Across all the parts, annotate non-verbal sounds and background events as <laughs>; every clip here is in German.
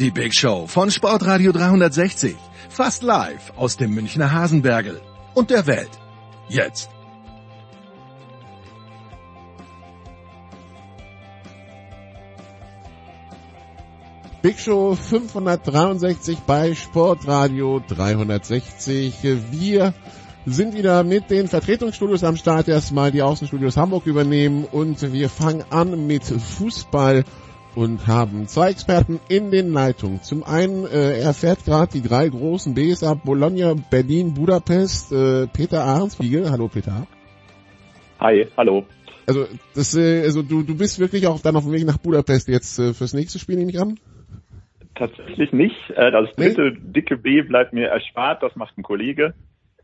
Die Big Show von Sportradio 360. Fast live aus dem Münchner Hasenbergel und der Welt. Jetzt. Big Show 563 bei Sportradio 360. Wir sind wieder mit den Vertretungsstudios am Start. Erstmal die Außenstudios Hamburg übernehmen und wir fangen an mit Fußball und haben zwei Experten in den Leitungen. Zum einen, äh, er fährt gerade die drei großen Bs ab, Bologna, Berlin, Budapest, äh, Peter Ahrenswiegel. Hallo Peter. Hi, hallo. Also, das, äh, also du, du bist wirklich auch dann auf dem Weg nach Budapest jetzt äh, fürs nächste Spiel, nehme ich an? Tatsächlich nicht. Äh, Das dritte dicke B bleibt mir erspart, das macht ein Kollege,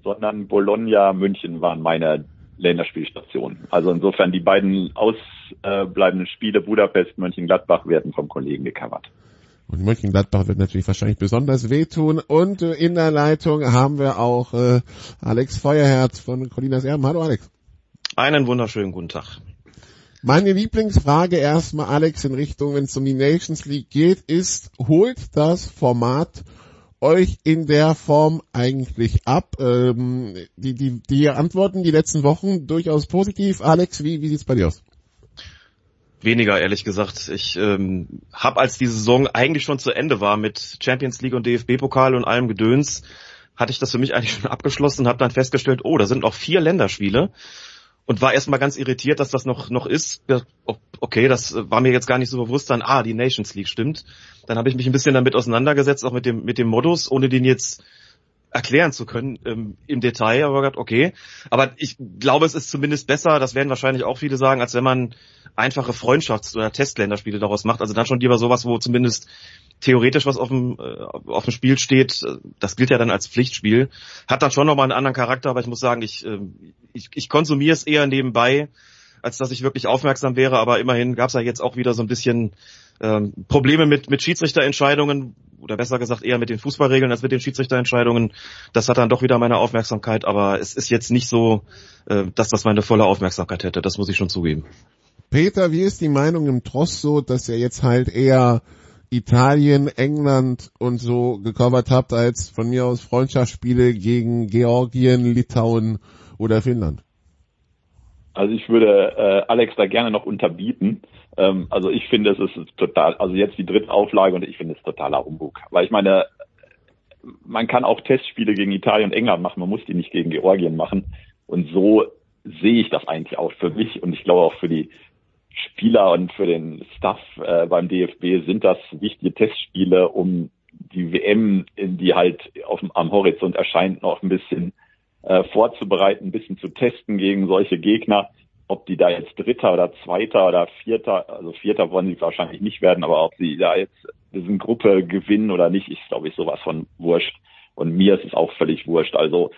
sondern Bologna, München waren meine Länderspielstationen. Also insofern die beiden ausbleibenden Spiele Budapest, Mönchengladbach werden vom Kollegen gecovert. Und Mönchengladbach wird natürlich wahrscheinlich besonders wehtun. Und äh, in der Leitung haben wir auch äh, Alex Feuerherz von Colinas Erben. Hallo Alex. Einen wunderschönen guten Tag. Meine Lieblingsfrage erstmal, Alex, in Richtung, wenn es um die Nations League geht, ist, holt das Format euch in der Form eigentlich ab? Ähm, die, die, die Antworten die letzten Wochen durchaus positiv. Alex, wie, wie sieht's bei dir aus? Weniger, ehrlich gesagt. Ich ähm, habe, als die Saison eigentlich schon zu Ende war mit Champions League und DFB-Pokal und allem Gedöns, hatte ich das für mich eigentlich schon abgeschlossen und habe dann festgestellt, oh, da sind noch vier Länderspiele und war erstmal ganz irritiert, dass das noch noch ist. Okay, das war mir jetzt gar nicht so bewusst dann, ah, die Nations League stimmt. Dann habe ich mich ein bisschen damit auseinandergesetzt, auch mit dem mit dem Modus, ohne den jetzt erklären zu können ähm, im Detail, aber gedacht, okay. Aber ich glaube, es ist zumindest besser, das werden wahrscheinlich auch viele sagen, als wenn man einfache Freundschafts- oder Testländerspiele daraus macht. Also dann schon lieber sowas, wo zumindest theoretisch was auf dem, äh, auf dem Spiel steht. Das gilt ja dann als Pflichtspiel. Hat dann schon nochmal einen anderen Charakter, aber ich muss sagen, ich, äh, ich, ich konsumiere es eher nebenbei, als dass ich wirklich aufmerksam wäre. Aber immerhin gab es ja jetzt auch wieder so ein bisschen ähm, Probleme mit, mit Schiedsrichterentscheidungen oder besser gesagt eher mit den Fußballregeln als mit den Schiedsrichterentscheidungen. Das hat dann doch wieder meine Aufmerksamkeit, aber es ist jetzt nicht so, äh, dass das meine volle Aufmerksamkeit hätte. Das muss ich schon zugeben. Peter, wie ist die Meinung im Tross so, dass ihr jetzt halt eher Italien, England und so gecovert habt, als von mir aus Freundschaftsspiele gegen Georgien, Litauen oder Finnland? Also ich würde äh, Alex da gerne noch unterbieten. Ähm, also ich finde, es ist total, also jetzt die dritte Auflage und ich finde es totaler Humbug. Weil ich meine, man kann auch Testspiele gegen Italien und England machen, man muss die nicht gegen Georgien machen. Und so sehe ich das eigentlich auch für mich und ich glaube auch für die Spieler und für den Staff äh, beim DFB sind das wichtige Testspiele, um die WM, die halt auf, am Horizont erscheint, noch ein bisschen äh, vorzubereiten, ein bisschen zu testen gegen solche Gegner. Ob die da jetzt Dritter oder Zweiter oder Vierter, also Vierter wollen sie wahrscheinlich nicht werden, aber ob sie da jetzt diesen Gruppe gewinnen oder nicht, ist glaube ich sowas von wurscht. Und mir ist es auch völlig wurscht. Also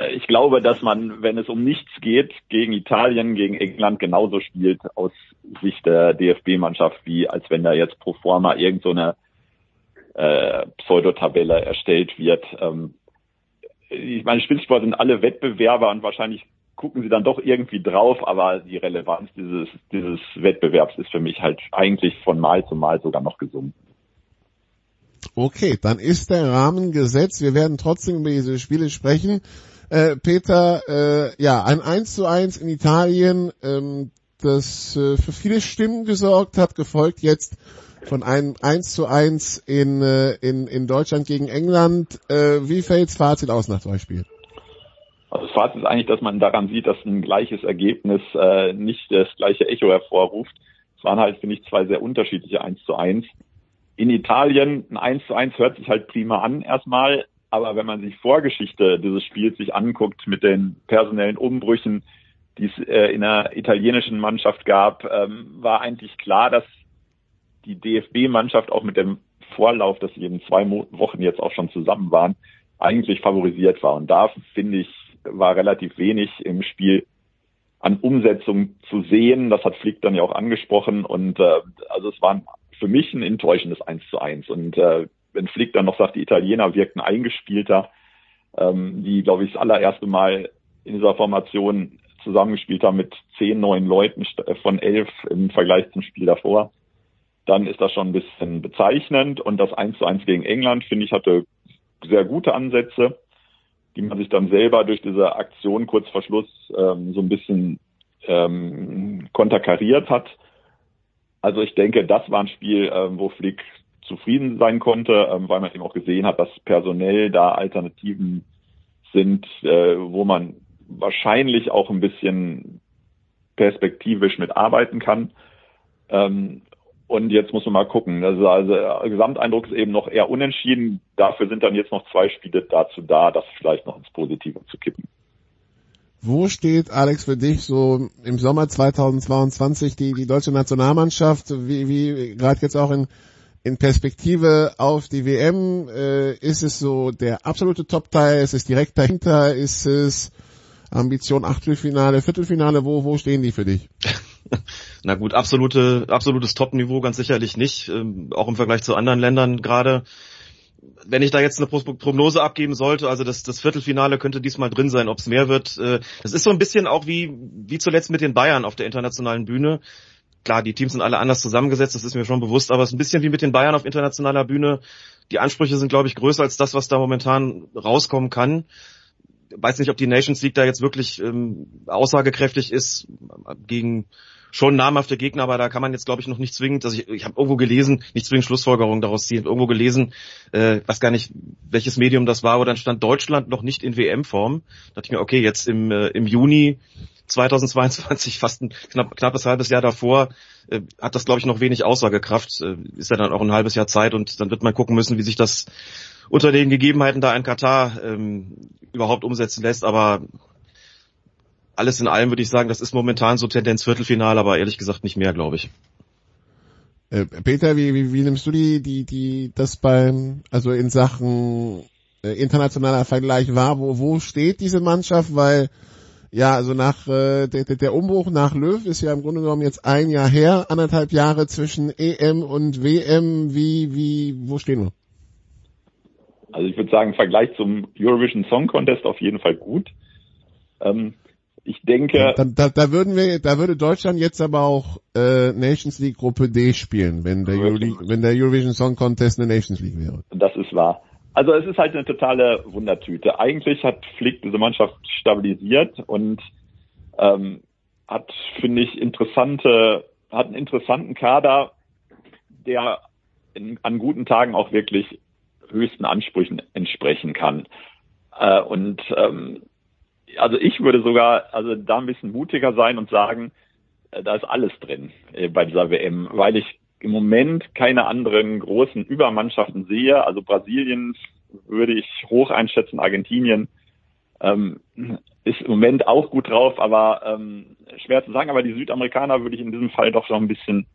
äh, ich glaube, dass man, wenn es um nichts geht, gegen Italien, gegen England genauso spielt aus Sicht der DFB-Mannschaft, wie als wenn da jetzt pro forma irgend so eine äh, Pseudotabelle erstellt wird. Ähm, ich meine, Spielsport sind alle Wettbewerber und wahrscheinlich gucken sie dann doch irgendwie drauf, aber die Relevanz dieses, dieses Wettbewerbs ist für mich halt eigentlich von Mal zu Mal sogar noch gesunken. Okay, dann ist der Rahmen gesetzt. Wir werden trotzdem über diese Spiele sprechen. Äh, Peter, äh, ja, ein 1 zu 1 in Italien, ähm, das äh, für viele Stimmen gesorgt hat, gefolgt jetzt von einem 1 zu 1 in, äh, in, in Deutschland gegen England. Äh, wie fällt's Fazit aus nach solch Spiel? Also das Fazit ist eigentlich, dass man daran sieht, dass ein gleiches Ergebnis äh, nicht das gleiche Echo hervorruft. Es waren halt, finde ich, zwei sehr unterschiedliche 1 zu 1. In Italien ein 1 zu 1 hört sich halt prima an erstmal, aber wenn man sich Vorgeschichte dieses Spiels sich anguckt mit den personellen Umbrüchen, die es äh, in der italienischen Mannschaft gab, ähm, war eigentlich klar, dass die DFB-Mannschaft auch mit dem Vorlauf, dass sie in zwei Wochen jetzt auch schon zusammen waren, eigentlich favorisiert war. Und da finde ich, war relativ wenig im Spiel an Umsetzung zu sehen. Das hat Flick dann ja auch angesprochen. Und äh, also es war für mich ein enttäuschendes 1 zu 1. Und äh, wenn Flick dann noch sagt, die Italiener wirkten eingespielter, ähm, die, glaube ich, das allererste Mal in dieser Formation zusammengespielt haben mit zehn neuen Leuten st- von elf im Vergleich zum Spiel davor, dann ist das schon ein bisschen bezeichnend. Und das 1 zu 1 gegen England, finde ich, hatte sehr gute Ansätze, die man sich dann selber durch diese Aktion kurz vor Schluss ähm, so ein bisschen ähm, konterkariert hat. Also ich denke, das war ein Spiel, ähm, wo Flick zufrieden sein konnte, ähm, weil man eben auch gesehen hat, dass personell da Alternativen sind, äh, wo man wahrscheinlich auch ein bisschen perspektivisch mitarbeiten kann. Ähm, und jetzt muss man mal gucken. Also, also der Gesamteindruck ist eben noch eher unentschieden. Dafür sind dann jetzt noch zwei Spiele dazu da, das vielleicht noch ins Positive zu kippen. Wo steht, Alex, für dich so im Sommer 2022 die, die deutsche Nationalmannschaft, wie, wie gerade jetzt auch in, in Perspektive auf die WM, äh, ist es so der absolute Top-Teil, ist es direkt dahinter, ist es Ambition Achtelfinale, Viertelfinale, wo, wo stehen die für dich? <laughs> Na gut, absolute, absolutes Top-Niveau ganz sicherlich nicht, ähm, auch im Vergleich zu anderen Ländern gerade. Wenn ich da jetzt eine Pro- Prognose abgeben sollte, also das, das Viertelfinale könnte diesmal drin sein, ob es mehr wird. Äh, das ist so ein bisschen auch wie, wie zuletzt mit den Bayern auf der internationalen Bühne. Klar, die Teams sind alle anders zusammengesetzt, das ist mir schon bewusst, aber es ist ein bisschen wie mit den Bayern auf internationaler Bühne. Die Ansprüche sind, glaube ich, größer als das, was da momentan rauskommen kann weiß nicht, ob die Nations League da jetzt wirklich ähm, aussagekräftig ist gegen schon namhafte Gegner, aber da kann man jetzt, glaube ich, noch nicht zwingend, also ich, ich habe irgendwo gelesen, nicht zwingend Schlussfolgerungen daraus ziehen, irgendwo gelesen, äh, weiß gar nicht, welches Medium das war, wo dann stand Deutschland noch nicht in WM-Form. Da dachte ich mir, okay, jetzt im, äh, im Juni 2022, <laughs> fast ein knapp, knappes halbes Jahr davor, äh, hat das, glaube ich, noch wenig Aussagekraft. Äh, ist ja dann auch ein halbes Jahr Zeit und dann wird man gucken müssen, wie sich das unter den Gegebenheiten da in Katar ähm, überhaupt umsetzen lässt. Aber alles in allem würde ich sagen, das ist momentan so Tendenz Viertelfinale, aber ehrlich gesagt nicht mehr, glaube ich. Äh, Peter, wie, wie, wie nimmst du die, die, die, das beim, also in Sachen äh, internationaler Vergleich wahr? Wo, wo steht diese Mannschaft? Weil, ja, also nach, äh, der, der Umbruch nach Löw ist ja im Grunde genommen jetzt ein Jahr her, anderthalb Jahre zwischen EM und WM. Wie, wie, wo stehen wir? Also ich würde sagen, im Vergleich zum Eurovision Song Contest auf jeden Fall gut. Ähm, ich denke, Da, da, da würden wir, da würde Deutschland jetzt aber auch äh, Nations League Gruppe D spielen, wenn der, Euro, wenn der Eurovision Song Contest eine Nations League wäre. das ist wahr. Also es ist halt eine totale Wundertüte. Eigentlich hat Flick diese Mannschaft stabilisiert und ähm, hat, finde ich, interessante, hat einen interessanten Kader, der in, an guten Tagen auch wirklich höchsten Ansprüchen entsprechen kann. Äh, und ähm, also ich würde sogar also da ein bisschen mutiger sein und sagen, äh, da ist alles drin äh, bei dieser WM, weil ich im Moment keine anderen großen Übermannschaften sehe. Also Brasilien würde ich hoch einschätzen, Argentinien ähm, ist im Moment auch gut drauf, aber ähm, schwer zu sagen. Aber die Südamerikaner würde ich in diesem Fall doch noch ein bisschen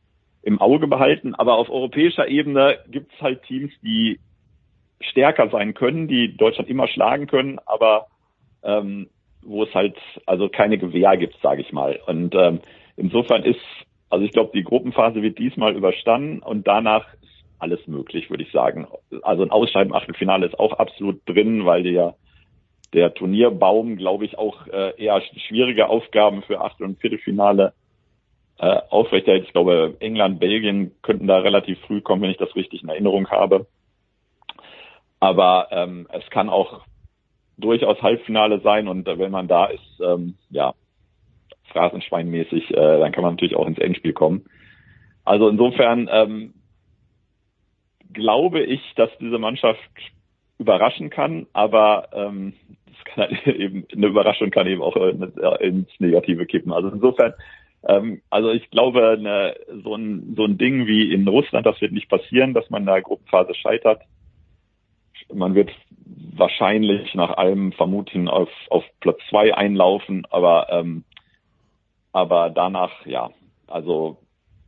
im Auge behalten. Aber auf europäischer Ebene gibt es halt Teams, die stärker sein können, die Deutschland immer schlagen können, aber ähm, wo es halt also keine Gewehr gibt, sage ich mal. Und ähm, insofern ist, also ich glaube, die Gruppenphase wird diesmal überstanden und danach ist alles möglich, würde ich sagen. Also ein Ausscheiden im Achtelfinale ist auch absolut drin, weil ja der Turnierbaum, glaube ich, auch äh, eher schwierige Aufgaben für Achtel- und Viertelfinale äh, aufrechterhält. Ich glaube, England, Belgien könnten da relativ früh kommen, wenn ich das richtig in Erinnerung habe. Aber ähm, es kann auch durchaus Halbfinale sein und äh, wenn man da ist, ähm, ja, phrasenschweinmäßig, äh, dann kann man natürlich auch ins Endspiel kommen. Also insofern ähm, glaube ich, dass diese Mannschaft überraschen kann, aber ähm, kann halt <laughs> eben eine Überraschung kann eben auch äh, ins Negative kippen. Also insofern, ähm, also ich glaube, eine, so ein so ein Ding wie in Russland, das wird nicht passieren, dass man in der Gruppenphase scheitert. Man wird wahrscheinlich nach allem Vermuten auf, auf Platz zwei einlaufen, aber ähm, aber danach, ja, also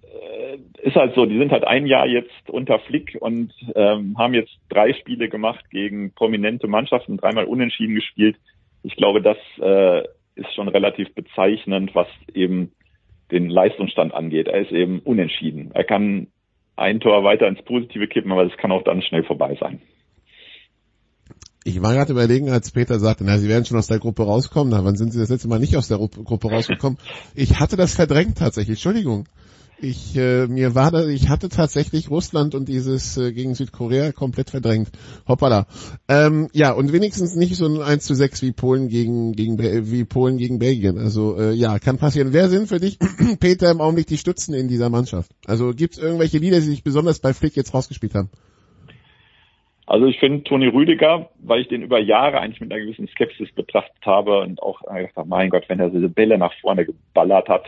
äh, ist halt so, die sind halt ein Jahr jetzt unter Flick und ähm, haben jetzt drei Spiele gemacht gegen prominente Mannschaften, dreimal unentschieden gespielt. Ich glaube, das äh, ist schon relativ bezeichnend, was eben den Leistungsstand angeht. Er ist eben unentschieden. Er kann ein Tor weiter ins Positive kippen, aber es kann auch dann schnell vorbei sein. Ich war gerade überlegen, als Peter sagte, na, Sie werden schon aus der Gruppe rauskommen. Na, wann sind Sie das letzte Mal nicht aus der Ru- Gruppe rausgekommen? <laughs> Ich hatte das verdrängt tatsächlich. Entschuldigung. Ich äh, mir war da, ich hatte tatsächlich Russland und dieses äh, gegen Südkorea komplett verdrängt. Hoppala. Ähm, ja, und wenigstens nicht so ein 1 zu 6 wie Polen gegen gegen wie Polen gegen Belgien. Also äh, ja, kann passieren. Wer sind für dich, <clears throat> Peter, im Augenblick die Stützen in dieser Mannschaft? Also gibt es irgendwelche Lieder, die sich besonders bei Flick jetzt rausgespielt haben? Also ich finde Toni Rüdiger, weil ich den über Jahre eigentlich mit einer gewissen Skepsis betrachtet habe und auch gedacht habe, mein Gott, wenn er diese Bälle nach vorne geballert hat,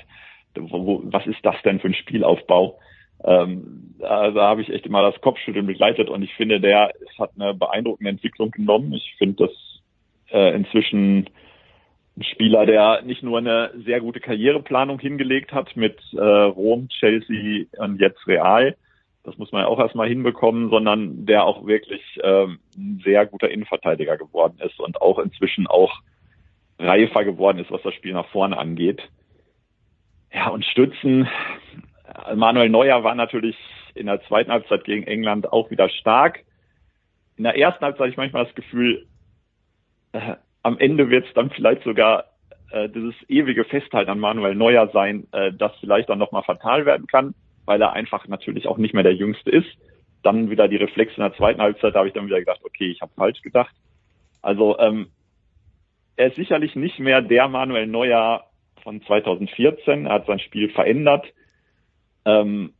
wo, was ist das denn für ein Spielaufbau? Ähm, da, da habe ich echt immer das Kopfschütteln begleitet und ich finde, der hat eine beeindruckende Entwicklung genommen. Ich finde das äh, inzwischen ein Spieler, der nicht nur eine sehr gute Karriereplanung hingelegt hat mit äh, Rom, Chelsea und jetzt Real, das muss man ja auch erstmal hinbekommen, sondern der auch wirklich ähm, ein sehr guter Innenverteidiger geworden ist und auch inzwischen auch reifer geworden ist, was das Spiel nach vorne angeht. Ja, und Stützen. Manuel Neuer war natürlich in der zweiten Halbzeit gegen England auch wieder stark. In der ersten Halbzeit hatte ich manchmal das Gefühl, äh, am Ende wird es dann vielleicht sogar äh, dieses ewige Festhalten an Manuel Neuer sein, äh, das vielleicht dann nochmal fatal werden kann, weil er einfach natürlich auch nicht mehr der Jüngste ist. Dann wieder die Reflexe in der zweiten Halbzeit, da habe ich dann wieder gedacht, okay, ich habe falsch gedacht. Also ähm, er ist sicherlich nicht mehr der Manuel Neuer von 2014. Er hat sein Spiel verändert. Ähm,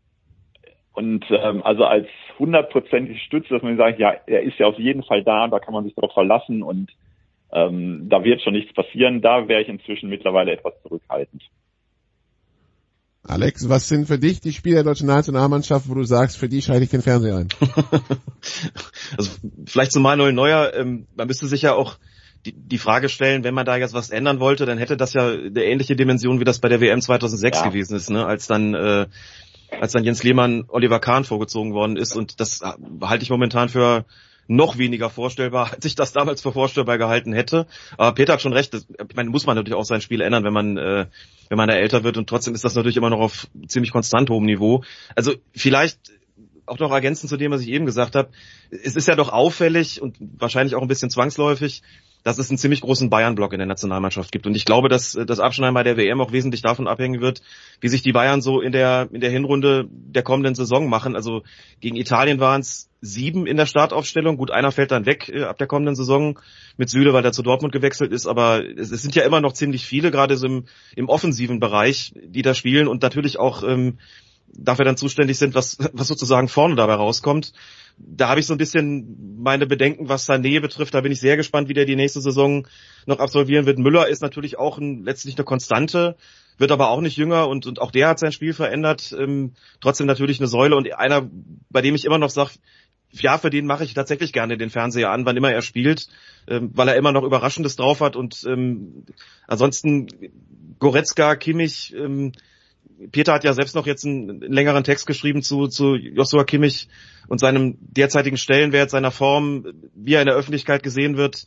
und ähm, also als hundertprozentige Stütze, dass man sagt, ja, er ist ja auf jeden Fall da und da kann man sich darauf verlassen und ähm, da wird schon nichts passieren. Da wäre ich inzwischen mittlerweile etwas zurückhaltend. Alex, was sind für dich die Spieler der deutschen Nationalmannschaft, wo du sagst, für die schalte ich den Fernseher ein? <laughs> also vielleicht zu Manuel Neuer, ähm, man müsste sich ja auch die, die Frage stellen, wenn man da jetzt was ändern wollte, dann hätte das ja eine ähnliche Dimension, wie das bei der WM 2006 Ja. gewesen ist, ne? als dann äh, als dann Jens Lehmann Oliver Kahn vorgezogen worden ist und das äh, halte ich momentan für noch weniger vorstellbar, <laughs> als ich das damals für vorstellbar gehalten hätte. Aber Peter hat schon recht, das, ich meine, muss man natürlich auch sein Spiel ändern, wenn man äh, wenn man da älter wird und trotzdem ist das natürlich immer noch auf ziemlich konstant hohem Niveau. Also vielleicht auch noch ergänzend zu dem, was ich eben gesagt habe, es ist ja doch auffällig und wahrscheinlich auch ein bisschen zwangsläufig, dass es einen ziemlich großen Bayern-Block in der Nationalmannschaft gibt. Und ich glaube, dass das Abschneiden bei der WM auch wesentlich davon abhängen wird, wie sich die Bayern so in der, in der Hinrunde der kommenden Saison machen. Also gegen Italien waren es sieben in der Startaufstellung. Gut, einer fällt dann weg äh, ab der kommenden Saison mit Süle, weil er zu Dortmund gewechselt ist. Aber es, es sind ja immer noch ziemlich viele, gerade so im, im offensiven Bereich, die da spielen und natürlich auch ähm, dafür dann zuständig sind, was, <laughs> was sozusagen vorne dabei rauskommt. Da habe ich so ein bisschen meine Bedenken, was Sané betrifft. Da bin ich sehr gespannt, wie der die nächste Saison noch absolvieren wird. Müller ist natürlich auch ein, letztlich eine Konstante, wird aber auch nicht jünger und, und auch der hat sein Spiel verändert. Ähm, trotzdem natürlich eine Säule und einer, bei dem ich immer noch sage, ja, für den mache ich tatsächlich gerne den Fernseher an, wann immer er spielt, ähm, weil er immer noch Überraschendes drauf hat und ähm, ansonsten Goretzka, Kimmich, ähm, Peter hat ja selbst noch jetzt einen längeren Text geschrieben zu, zu Joshua Kimmich und seinem derzeitigen Stellenwert, seiner Form, wie er in der Öffentlichkeit gesehen wird.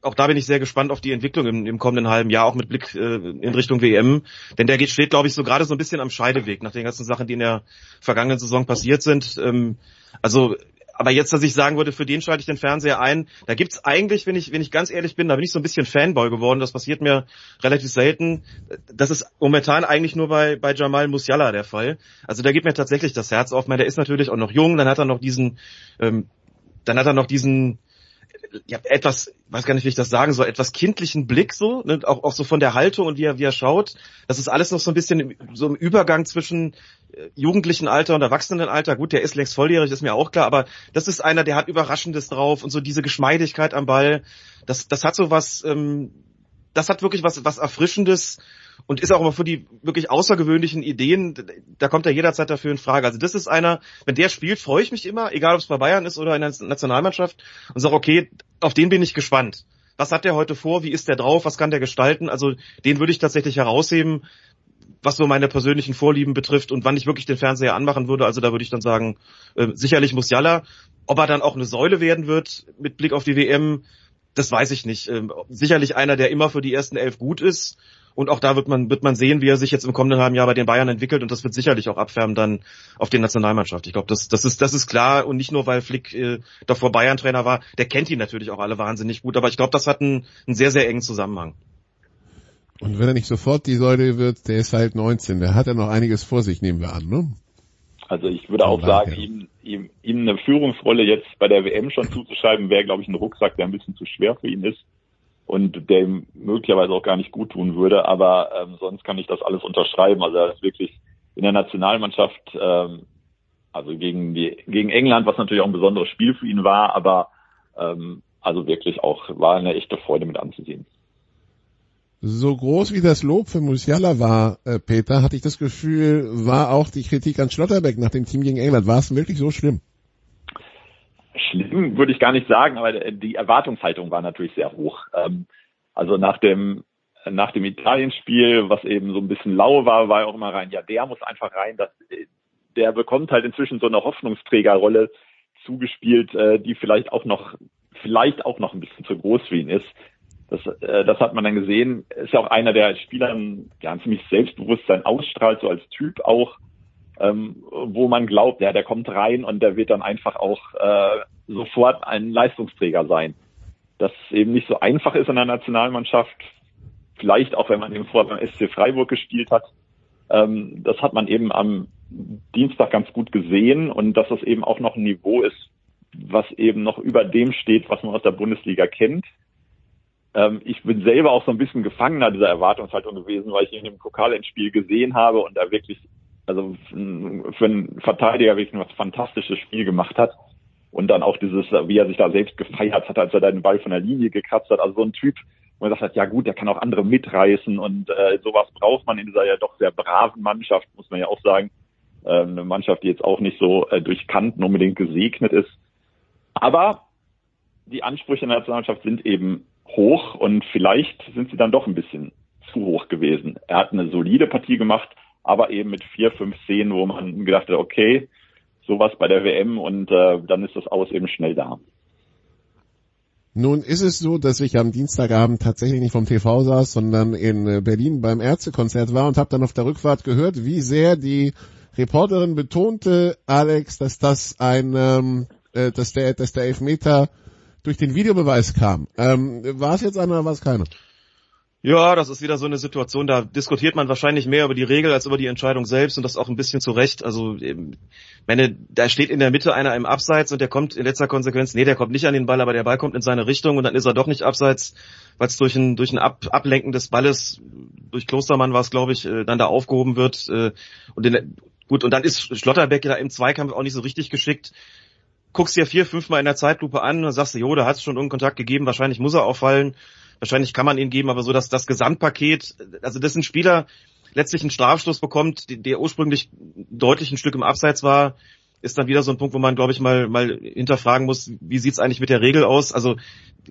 Auch da bin ich sehr gespannt auf die Entwicklung im, im kommenden halben Jahr, auch mit Blick äh, in Richtung WM. Denn der geht, steht, glaube ich, so gerade so ein bisschen am Scheideweg nach den ganzen Sachen, die in der vergangenen Saison passiert sind. Ähm, also aber jetzt, dass ich sagen würde, für den schalte ich den Fernseher ein, da gibt's eigentlich, wenn ich, wenn ich ganz ehrlich bin, da bin ich so ein bisschen Fanboy geworden, das passiert mir relativ selten. Das ist momentan eigentlich nur bei, bei Jamal Musiala der Fall. Also da geht mir tatsächlich das Herz auf. Meine, der ist natürlich auch noch jung, dann hat er noch diesen, ähm, dann hat er noch diesen, ja, etwas, weiß gar nicht, wie ich das sagen soll, etwas kindlichen Blick so, ne? auch, auch so von der Haltung und wie er, wie er schaut. Das ist alles noch so ein bisschen so im Übergang zwischen jugendlichen Alter und Erwachsenenalter. Gut, der ist längst volljährig, ist mir auch klar, aber das ist einer, der hat Überraschendes drauf und so diese Geschmeidigkeit am Ball. Das, das hat so was, ähm, das hat wirklich was, was Erfrischendes und ist auch immer für die wirklich außergewöhnlichen Ideen, da kommt er jederzeit dafür in Frage. Also das ist einer, wenn der spielt, freue ich mich immer, egal ob es bei Bayern ist oder in der Nationalmannschaft und sage, okay, auf den bin ich gespannt. Was hat der heute vor? Wie ist der drauf? Was kann der gestalten? Also den würde ich tatsächlich herausheben, was so meine persönlichen Vorlieben betrifft und wann ich wirklich den Fernseher anmachen würde. Also da würde ich dann sagen, äh, sicherlich Musiala. Ob er dann auch eine Säule werden wird mit Blick auf die WM, das weiß ich nicht. Ähm, sicherlich einer, der immer für die ersten elf gut ist. Und auch da wird man, wird man sehen, wie er sich jetzt im kommenden halben Jahr bei den Bayern entwickelt. Und das wird sicherlich auch abfärben dann auf die Nationalmannschaft. Ich glaube, das, das, ist, das ist klar. Und nicht nur, weil Flick äh, davor Bayern-Trainer war. Der kennt ihn natürlich auch alle wahnsinnig gut. Aber ich glaube, das hat einen, einen sehr, sehr engen Zusammenhang. Und wenn er nicht sofort die Säule wird, der ist halt 19. Der hat ja noch einiges vor sich, nehmen wir an, ne? Also ich würde auch sagen, ihm, ihm, ihm eine Führungsrolle jetzt bei der WM schon zuzuschreiben, wäre, glaube ich, ein Rucksack, der ein bisschen zu schwer für ihn ist und der ihm möglicherweise auch gar nicht gut tun würde. Aber ähm, sonst kann ich das alles unterschreiben. Also er ist wirklich in der Nationalmannschaft, ähm, also gegen die gegen England, was natürlich auch ein besonderes Spiel für ihn war, aber ähm, also wirklich auch war eine echte Freude mit anzusehen. So groß wie das Lob für Musiala war, äh, Peter, hatte ich das Gefühl, war auch die Kritik an Schlotterbeck nach dem Team gegen England. War es wirklich so schlimm? schlimm würde ich gar nicht sagen, aber die Erwartungshaltung war natürlich sehr hoch. Ähm, also nach dem nach dem Italienspiel, was eben so ein bisschen lau war, war ja auch immer rein, ja, der muss einfach rein, das, der bekommt halt inzwischen so eine Hoffnungsträgerrolle zugespielt, äh, die vielleicht auch noch, vielleicht auch noch ein bisschen zu groß für ihn ist. Das, äh, das hat man dann gesehen. Ist ja auch einer, der als Spieler ja, ein ziemlich Selbstbewusstsein ausstrahlt, so als Typ auch, ähm, wo man glaubt, ja, der kommt rein und der wird dann einfach auch äh, sofort ein Leistungsträger sein. Dass es eben nicht so einfach ist in der Nationalmannschaft, vielleicht auch wenn man eben vorher beim SC Freiburg gespielt hat. Ähm, das hat man eben am Dienstag ganz gut gesehen und dass das eben auch noch ein Niveau ist, was eben noch über dem steht, was man aus der Bundesliga kennt. Ähm, ich bin selber auch so ein bisschen Gefangener dieser Erwartungshaltung gewesen, weil ich ihn im Pokalendspiel gesehen habe und da wirklich, also für einen Verteidiger wirklich ein fantastisches Spiel gemacht hat. Und dann auch dieses, wie er sich da selbst gefeiert hat, als er den Ball von der Linie gekratzt hat. Also so ein Typ, wo man sagt hat, ja gut, der kann auch andere mitreißen und äh, sowas braucht man in dieser ja doch sehr braven Mannschaft, muss man ja auch sagen. Äh, eine Mannschaft, die jetzt auch nicht so äh, durch Kanten unbedingt gesegnet ist. Aber die Ansprüche in der Nationalmannschaft sind eben hoch und vielleicht sind sie dann doch ein bisschen zu hoch gewesen. Er hat eine solide Partie gemacht, aber eben mit vier, fünf Szenen, wo man gedacht hat, okay, sowas bei der WM und äh, dann ist das Aus eben schnell da. Nun ist es so, dass ich am Dienstagabend tatsächlich nicht vom TV saß, sondern in äh, Berlin beim Ärztekonzert war und habe dann auf der Rückfahrt gehört, wie sehr die Reporterin betonte, Alex, dass das ein, ähm, äh, dass der, dass der Elfmeter durch den Videobeweis kam. Ähm, war es jetzt einer oder war es keiner? Ja, das ist wieder so eine Situation, da diskutiert man wahrscheinlich mehr über die Regel als über die Entscheidung selbst und das auch ein bisschen zu Recht. Also, ähm, meine, da steht in der Mitte einer im Abseits und der kommt in letzter Konsequenz, nee, der kommt nicht an den Ball, aber der Ball kommt in seine Richtung und dann ist er doch nicht abseits, weil es durch ein, durch ein Ab Ablenken des Balles, durch Klostermann war es, glaube ich, äh, dann da aufgehoben wird. Äh, und den, gut, und dann ist Schlotterbeck da im Zweikampf auch nicht so richtig geschickt. Guckst dir vier, fünfmal in der Zeitlupe an und sagst, jo, da hat es schon irgendeinen Kontakt gegeben, wahrscheinlich muss er auffallen. Wahrscheinlich kann man ihn geben, aber so dass das Gesamtpaket, also das ein Spieler letztlich einen Strafstoß bekommt, der ursprünglich deutlich ein Stück im Abseits war, ist dann wieder so ein Punkt, wo man, glaube ich, mal, mal hinterfragen muss, wie sieht's eigentlich mit der Regel aus? Also,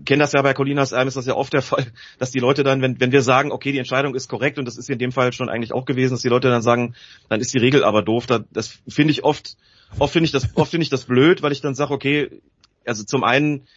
kennen das ja bei Colinas Erm ist das ja oft der Fall, <laughs> dass die Leute dann, wenn, wenn wir sagen, okay, die Entscheidung ist korrekt und das ist in dem Fall schon eigentlich auch gewesen, dass die Leute dann sagen, dann ist die Regel aber doof. Da, das finde ich oft, oft finde ich das, oft finde ich das blöd, weil ich dann sage, okay, also zum einen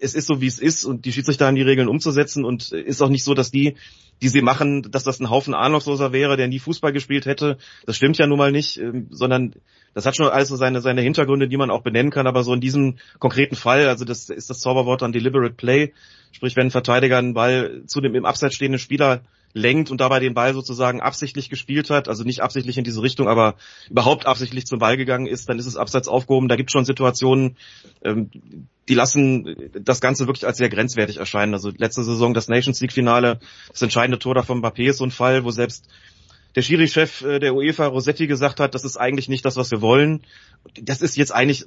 es ist so, wie es ist und die Schiedsrichter haben die Regeln umzusetzen und ist auch nicht so, dass die, die sie machen, dass das ein Haufen Ahnungsloser wäre, der nie Fußball gespielt hätte. Das stimmt ja nun mal nicht, ähm, sondern das hat schon alles so seine, seine Hintergründe, die man auch benennen kann, aber so in diesem konkreten Fall, also das ist das Zauberwort dann deliberate play, sprich wenn ein Verteidiger einen Ball zu dem im Abseits stehenden Spieler lenkt und dabei den Ball sozusagen absichtlich gespielt hat, also nicht absichtlich in diese Richtung, aber überhaupt absichtlich zum Ball gegangen ist, dann ist es abseits aufgehoben. Da gibt es schon Situationen, ähm, die lassen das Ganze wirklich als sehr grenzwertig erscheinen. Also letzte Saison das Nations League Finale, das entscheidende Tor da von Mbappé ist so ein Fall, wo selbst der Schiri-Chef äh, der UEFA Rossetti gesagt hat, das ist eigentlich nicht das, was wir wollen. Das ist jetzt eigentlich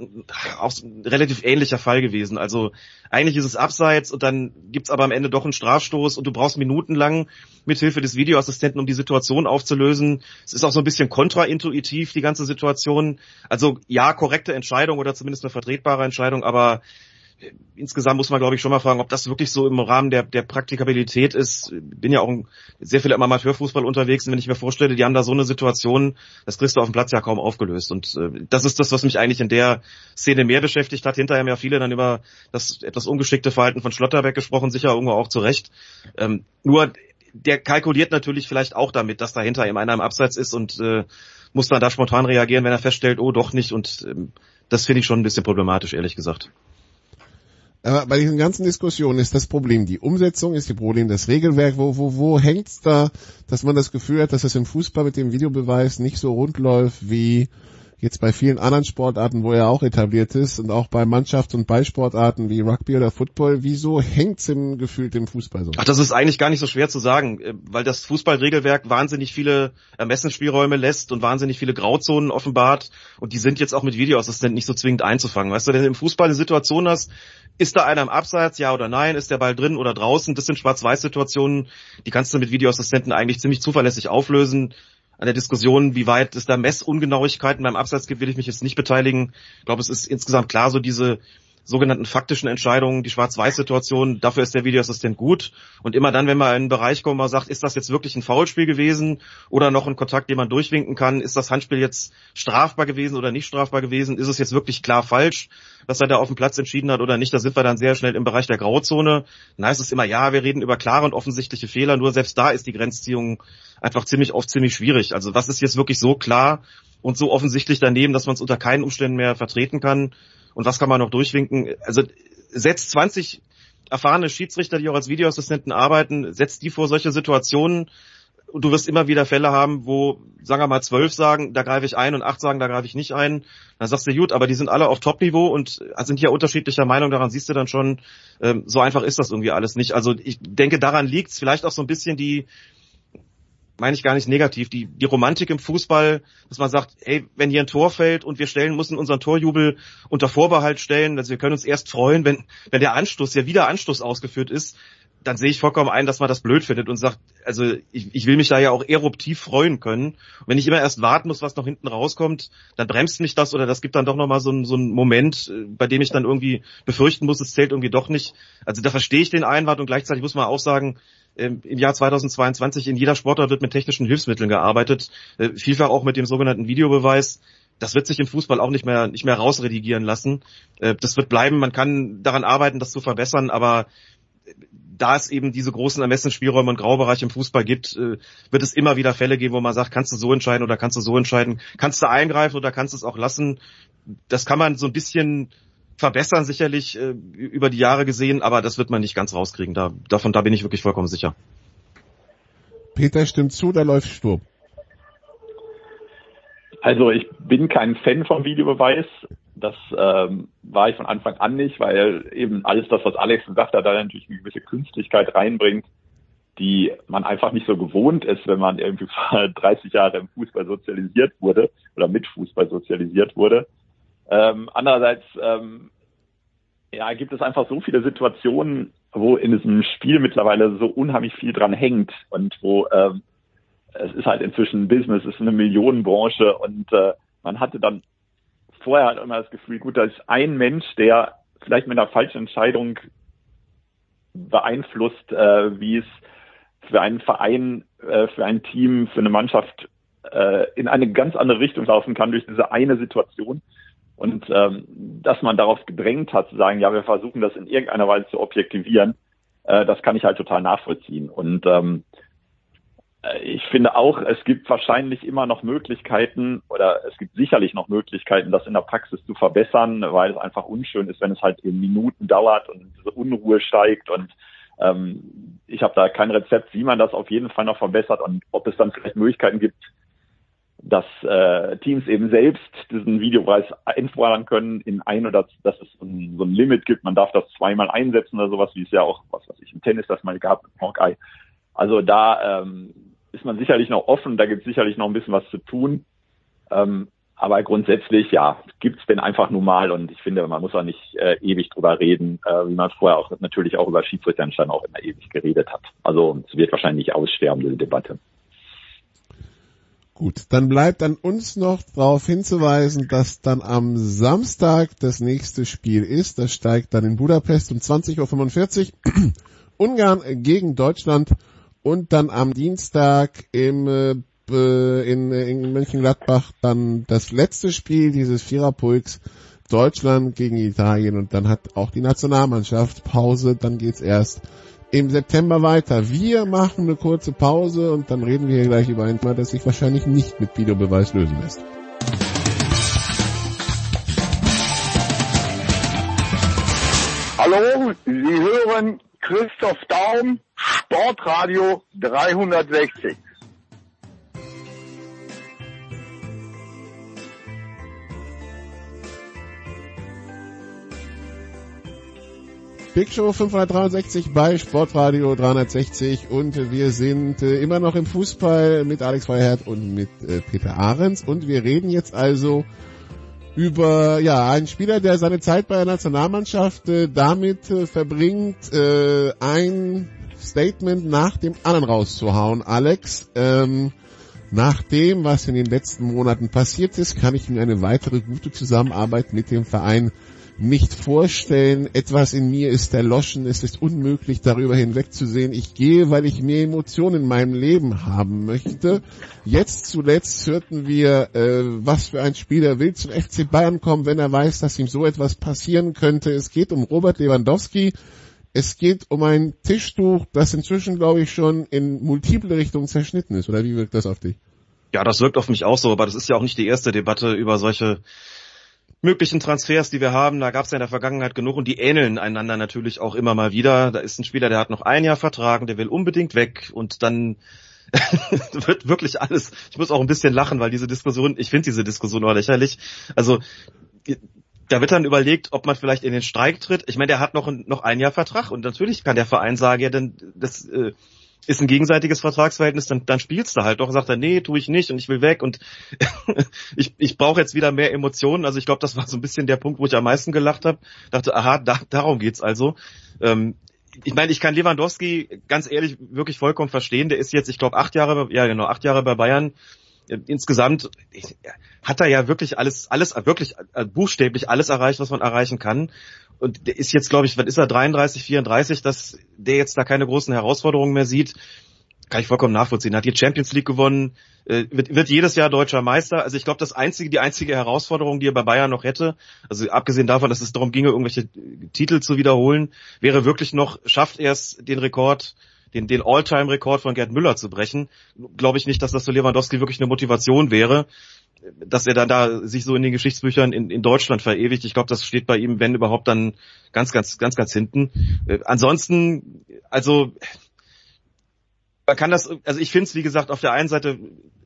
auch ein relativ ähnlicher Fall gewesen. Also eigentlich ist es abseits und dann gibt's aber am Ende doch einen Strafstoß und du brauchst minutenlang mithilfe des Videoassistenten, um die Situation aufzulösen. Es ist auch so ein bisschen kontraintuitiv, die ganze Situation. Also ja, korrekte Entscheidung oder zumindest eine vertretbare Entscheidung, aber insgesamt muss man, glaube ich, schon mal fragen, ob das wirklich so im Rahmen der, der Praktikabilität ist. Bin ja auch sehr viel im Amateurfußball unterwegs und wenn ich mir vorstelle, die haben da so eine Situation, das kriegst du auf dem Platz ja kaum aufgelöst. Und äh, das ist das, was mich eigentlich in der Szene mehr beschäftigt hat. Hinterher haben ja viele dann über das etwas ungeschickte Verhalten von Schlotterbeck gesprochen, sicher irgendwo auch zu Recht. Ähm, nur der kalkuliert natürlich vielleicht auch damit, dass dahinter eben einer im Abseits ist und äh, muss dann da spontan reagieren, wenn er feststellt, oh doch nicht. Und ähm, das finde ich schon ein bisschen problematisch, ehrlich gesagt. Aber bei diesen ganzen Diskussionen ist das Problem die Umsetzung, ist das Problem das Regelwerk. Wo, wo, wo hängt's da, dass man das Gefühl hat, dass es im Fußball mit dem Videobeweis nicht so rund läuft wie jetzt bei vielen anderen Sportarten, wo er auch etabliert ist und auch bei Mannschafts- und Ballsportarten wie Rugby oder Football. Wieso hängt's im gefühlt im Fußball so? Ach, das ist eigentlich gar nicht so schwer zu sagen, äh, weil das Fußballregelwerk wahnsinnig viele Ermessensspielräume lässt und wahnsinnig viele Grauzonen offenbart und die sind jetzt auch mit Videoassistenten nicht so zwingend einzufangen. Weißt du, wenn du im Fußball eine Situation hast, ist da einer im Abseits, ja oder nein? Ist der Ball drin oder draußen? Das sind Schwarz-Weiß-Situationen, die kannst du mit Videoassistenten eigentlich ziemlich zuverlässig auflösen. An der Diskussion, wie weit es da Messungenauigkeiten beim Abseits gibt, will ich mich jetzt nicht beteiligen. Ich glaube, es ist insgesamt klar, so diese sogenannten faktischen Entscheidungen, die Schwarz-Weiß-Situation, dafür ist der Videoassistent gut. Und immer dann, wenn man in einen Bereich kommt, man sagt, ist das jetzt wirklich ein Foulspiel gewesen oder noch ein Kontakt, den man durchwinken kann, ist das Handspiel jetzt strafbar gewesen oder nicht strafbar gewesen, ist es jetzt wirklich klar falsch, was er da auf dem Platz entschieden hat oder nicht, da sind wir dann sehr schnell im Bereich der Grauzone. Dann heißt es immer, ja, wir reden über klare und offensichtliche Fehler, nur selbst da ist die Grenzziehung einfach ziemlich oft ziemlich schwierig. Also was ist jetzt wirklich so klar und so offensichtlich daneben, dass man es unter keinen Umständen mehr vertreten kann? Und was kann man noch durchwinken? Also setzt 20 erfahrene Schiedsrichter, die auch als Videoassistenten arbeiten, setzt die vor solche Situationen und du wirst immer wieder Fälle haben, wo, sagen wir mal, zwölf sagen, da greife ich ein und acht sagen, da greife ich nicht ein. Dann sagst du, gut, aber die sind alle auf Top-Niveau und sind ja unterschiedlicher Meinung, daran siehst du dann schon, ähm, so einfach ist das irgendwie alles nicht. Also ich denke, daran liegt's vielleicht auch so ein bisschen die, meine ich gar nicht negativ, die, die Romantik im Fußball, dass man sagt, ey, wenn hier ein Tor fällt und wir stellen, müssen unseren Torjubel unter Vorbehalt stellen, also wir können uns erst freuen, wenn, wenn der Anstoß, ja wieder Anstoß ausgeführt ist, dann sehe ich vollkommen ein, dass man das blöd findet und sagt, also ich, ich will mich da ja auch eruptiv freuen können. Und wenn ich immer erst warten muss, was noch hinten rauskommt, dann bremst mich das oder das gibt dann doch nochmal so, so einen Moment, äh, bei dem ich dann irgendwie befürchten muss, es zählt irgendwie doch nicht. Also da verstehe ich den Einwand und gleichzeitig muss man auch sagen, ähm, im Jahr 2022 in jeder Sportart wird mit technischen Hilfsmitteln gearbeitet, äh, vielfach auch mit dem sogenannten Videobeweis. Das wird sich im Fußball auch nicht mehr nicht mehr rausredigieren lassen. Äh, das wird bleiben. Man kann daran arbeiten, das zu verbessern, aber da es eben diese großen Ermessensspielräume und Graubereiche im Fußball gibt, äh, wird es immer wieder Fälle geben, wo man sagt, kannst du so entscheiden oder kannst du so entscheiden, kannst du eingreifen oder kannst du es auch lassen. Das kann man so ein bisschen verbessern sicherlich äh, über die Jahre gesehen, aber das wird man nicht ganz rauskriegen. Da, davon da bin ich wirklich vollkommen sicher. Peter stimmt zu, da läuft Sturm. Also ich bin kein Fan vom Videobeweis. Das ähm, war ich von Anfang an nicht, weil eben alles das, was Alex gesagt hat, da natürlich eine gewisse Künstlichkeit reinbringt, die man einfach nicht so gewohnt ist, wenn man irgendwie <laughs> 30 Jahre im Fußball sozialisiert wurde oder mit Fußball sozialisiert wurde. Ähm, andererseits ähm, ja, gibt es einfach so viele Situationen, wo in diesem Spiel mittlerweile so unheimlich viel dran hängt und wo ähm, es ist halt inzwischen Business, es ist eine Millionenbranche und äh, man hatte dann vorher halt immer das Gefühl, gut, da ist ein Mensch, der vielleicht mit einer falschen Entscheidung beeinflusst, äh, wie es für einen Verein, äh, für ein Team, für eine Mannschaft äh, in eine ganz andere Richtung laufen kann durch diese eine Situation. Und ähm, dass man darauf gedrängt hat, zu sagen, ja, wir versuchen das in irgendeiner Weise zu objektivieren, äh, das kann ich halt total nachvollziehen. Und ähm, äh, ich finde auch, es gibt wahrscheinlich immer noch Möglichkeiten oder es gibt sicherlich noch Möglichkeiten, das in der Praxis zu verbessern, weil es einfach unschön ist, wenn es halt in Minuten dauert und diese Unruhe steigt und ähm, ich habe da kein Rezept, wie man das auf jeden Fall noch verbessert und ob es dann vielleicht Möglichkeiten gibt, dass äh, Teams eben selbst diesen Videopreis einfordern können in ein oder dass es so ein, so ein Limit gibt. Man darf das zweimal einsetzen oder sowas, wie es ja auch, was weiß ich, im Tennis das mal gab mit Hawkeye. Also da ähm, ist man sicherlich noch offen, da gibt es sicherlich noch ein bisschen was zu tun. Ähm, aber grundsätzlich, ja, gibt's denn einfach nur mal und ich finde, man muss auch nicht äh, ewig drüber reden, äh, wie man vorher auch natürlich auch über Schiedsrichterentscheidungen auch immer ewig geredet hat. Also es wird wahrscheinlich nicht aussterben, diese Debatte. Gut, dann bleibt an uns noch darauf hinzuweisen, dass dann am Samstag das nächste Spiel ist. Das steigt dann in Budapest um 20.45 Uhr. <clears throat> Ungarn gegen Deutschland und dann am Dienstag im, äh, in, in Mönchengladbach dann das letzte Spiel dieses Viererpulks Deutschland gegen Italien und dann hat auch die Nationalmannschaft Pause, dann geht's erst im September weiter. Wir machen eine kurze Pause und dann reden wir hier gleich über ein Thema, das sich wahrscheinlich nicht mit Videobeweis lösen lässt. Hallo, Sie hören Christoph Daum, Sportradio 360. Big Show 563 bei Sportradio 360 und wir sind äh, immer noch im Fußball mit Alex Freiherr und mit äh, Peter Ahrens und wir reden jetzt also über ja einen Spieler, der seine Zeit bei der Nationalmannschaft äh, damit äh, verbringt, äh, ein Statement nach dem anderen rauszuhauen. Alex, ähm, nach dem, was in den letzten Monaten passiert ist, kann ich mir eine weitere gute Zusammenarbeit mit dem Verein nicht vorstellen. Etwas in mir ist erloschen. Es ist unmöglich, darüber hinwegzusehen. Ich gehe, weil ich mehr Emotionen in meinem Leben haben möchte. Jetzt zuletzt hörten wir, äh, was für ein Spieler will zum FC Bayern kommen, wenn er weiß, dass ihm so etwas passieren könnte. Es geht um Robert Lewandowski. Es geht um ein Tischtuch, das inzwischen, glaube ich, schon in multiple Richtungen zerschnitten ist. Oder wie wirkt das auf dich? Ja, das wirkt auf mich auch so, aber das ist ja auch nicht die erste Debatte über solche möglichen Transfers, die wir haben. Da gab es ja in der Vergangenheit genug und die ähneln einander natürlich auch immer mal wieder. Da ist ein Spieler, der hat noch ein Jahr vertragen, der will unbedingt weg und dann <laughs> wird wirklich alles. Ich muss auch ein bisschen lachen, weil diese Diskussion, ich finde diese Diskussion auch lächerlich. Also da wird dann überlegt, ob man vielleicht in den Streik tritt. Ich meine, der hat noch ein, noch ein Jahr Vertrag und natürlich kann der Verein sagen, ja, denn das äh, ist ein gegenseitiges Vertragsverhältnis, dann, dann spielst du halt doch. Sagt er, nee, tue ich nicht und ich will weg und <laughs> ich, ich brauche jetzt wieder mehr Emotionen. Also ich glaube, das war so ein bisschen der Punkt, wo ich am meisten gelacht habe. Dachte, aha, da, darum geht's also. Ähm, ich meine, ich kann Lewandowski ganz ehrlich wirklich vollkommen verstehen. Der ist jetzt, ich glaube, acht Jahre, ja genau, acht Jahre bei Bayern. Insgesamt hat er ja wirklich alles, alles, wirklich äh, buchstäblich alles erreicht, was man erreichen kann. Und der ist jetzt, glaube ich, was ist er, 33, 34, dass der jetzt da keine großen Herausforderungen mehr sieht, kann ich vollkommen nachvollziehen. Hat die Champions League gewonnen, äh, wird, wird jedes Jahr deutscher Meister. Also ich glaube, das einzige, die einzige Herausforderung, die er bei Bayern noch hätte, also abgesehen davon, dass es darum ginge, irgendwelche Titel zu wiederholen, wäre wirklich noch, schafft er es, den Rekord den, den All-Time-Rekord von Gerd Müller zu brechen, glaube ich nicht, dass das für Lewandowski wirklich eine Motivation wäre, dass er dann da sich so in den Geschichtsbüchern in, in Deutschland verewigt. Ich glaube, das steht bei ihm, wenn überhaupt, dann ganz, ganz, ganz, ganz hinten. Äh, ansonsten, also man kann das, also ich finde es, wie gesagt, auf der einen Seite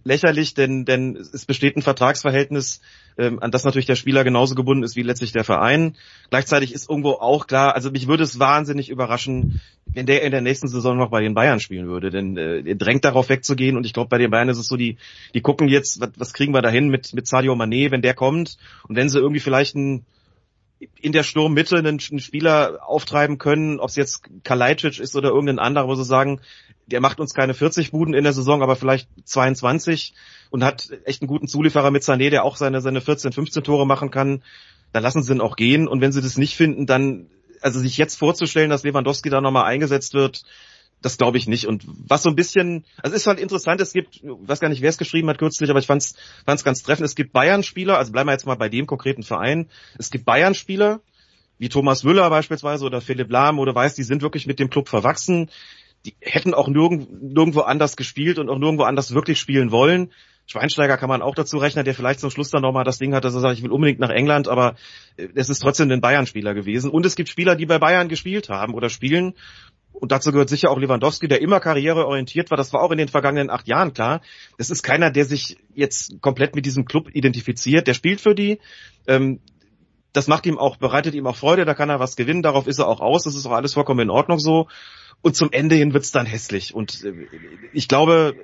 lächerlich, denn, denn es besteht ein Vertragsverhältnis, ähm, an das natürlich der Spieler genauso gebunden ist wie letztlich der Verein. Gleichzeitig ist irgendwo auch klar, also mich würde es wahnsinnig überraschen, wenn der in der nächsten Saison noch bei den Bayern spielen würde, denn äh, er drängt darauf wegzugehen und ich glaube, bei den Bayern ist es so, die, die gucken jetzt, was, was kriegen wir dahin mit, mit Sadio Mané, wenn der kommt und wenn sie irgendwie vielleicht ein in der Sturmmitte einen, einen Spieler auftreiben können, ob es jetzt Kalajdzic ist oder irgendein anderer, wo sie sagen, der macht uns keine 40 Buden in der Saison, aber vielleicht 22 und hat echt einen guten Zulieferer mit Sané, der auch seine, seine 14, 15 Tore machen kann, dann lassen sie ihn auch gehen. Und wenn sie das nicht finden, dann, also sich jetzt vorzustellen, dass Lewandowski da nochmal eingesetzt wird, das glaube ich nicht. Und was so ein bisschen, also es ist halt interessant, es gibt, weiß gar nicht, wer es geschrieben hat kürzlich, aber ich fand es ganz treffend. Es gibt Bayern-Spieler, also bleiben wir jetzt mal bei dem konkreten Verein. Es gibt Bayern-Spieler, wie Thomas Müller beispielsweise oder Philipp Lahm oder weiß, die sind wirklich mit dem Club verwachsen. Die hätten auch nirgend, nirgendwo anders gespielt und auch nirgendwo anders wirklich spielen wollen. Schweinsteiger kann man auch dazu rechnen, der vielleicht zum Schluss dann nochmal das Ding hat, dass er sagt, ich will unbedingt nach England, aber äh, es ist trotzdem ein Bayern-Spieler gewesen. Und es gibt Spieler, die bei Bayern gespielt haben oder spielen. Und dazu gehört sicher auch Lewandowski, der immer karriereorientiert war. Das war auch in den vergangenen acht Jahren klar. Das ist keiner, der sich jetzt komplett mit diesem Club identifiziert. Der spielt für die. Ähm, das macht ihm auch, bereitet ihm auch Freude, da kann er was gewinnen, darauf ist er auch aus, das ist auch alles vollkommen in Ordnung so. Und zum Ende hin wird's dann hässlich. Und äh, ich glaube,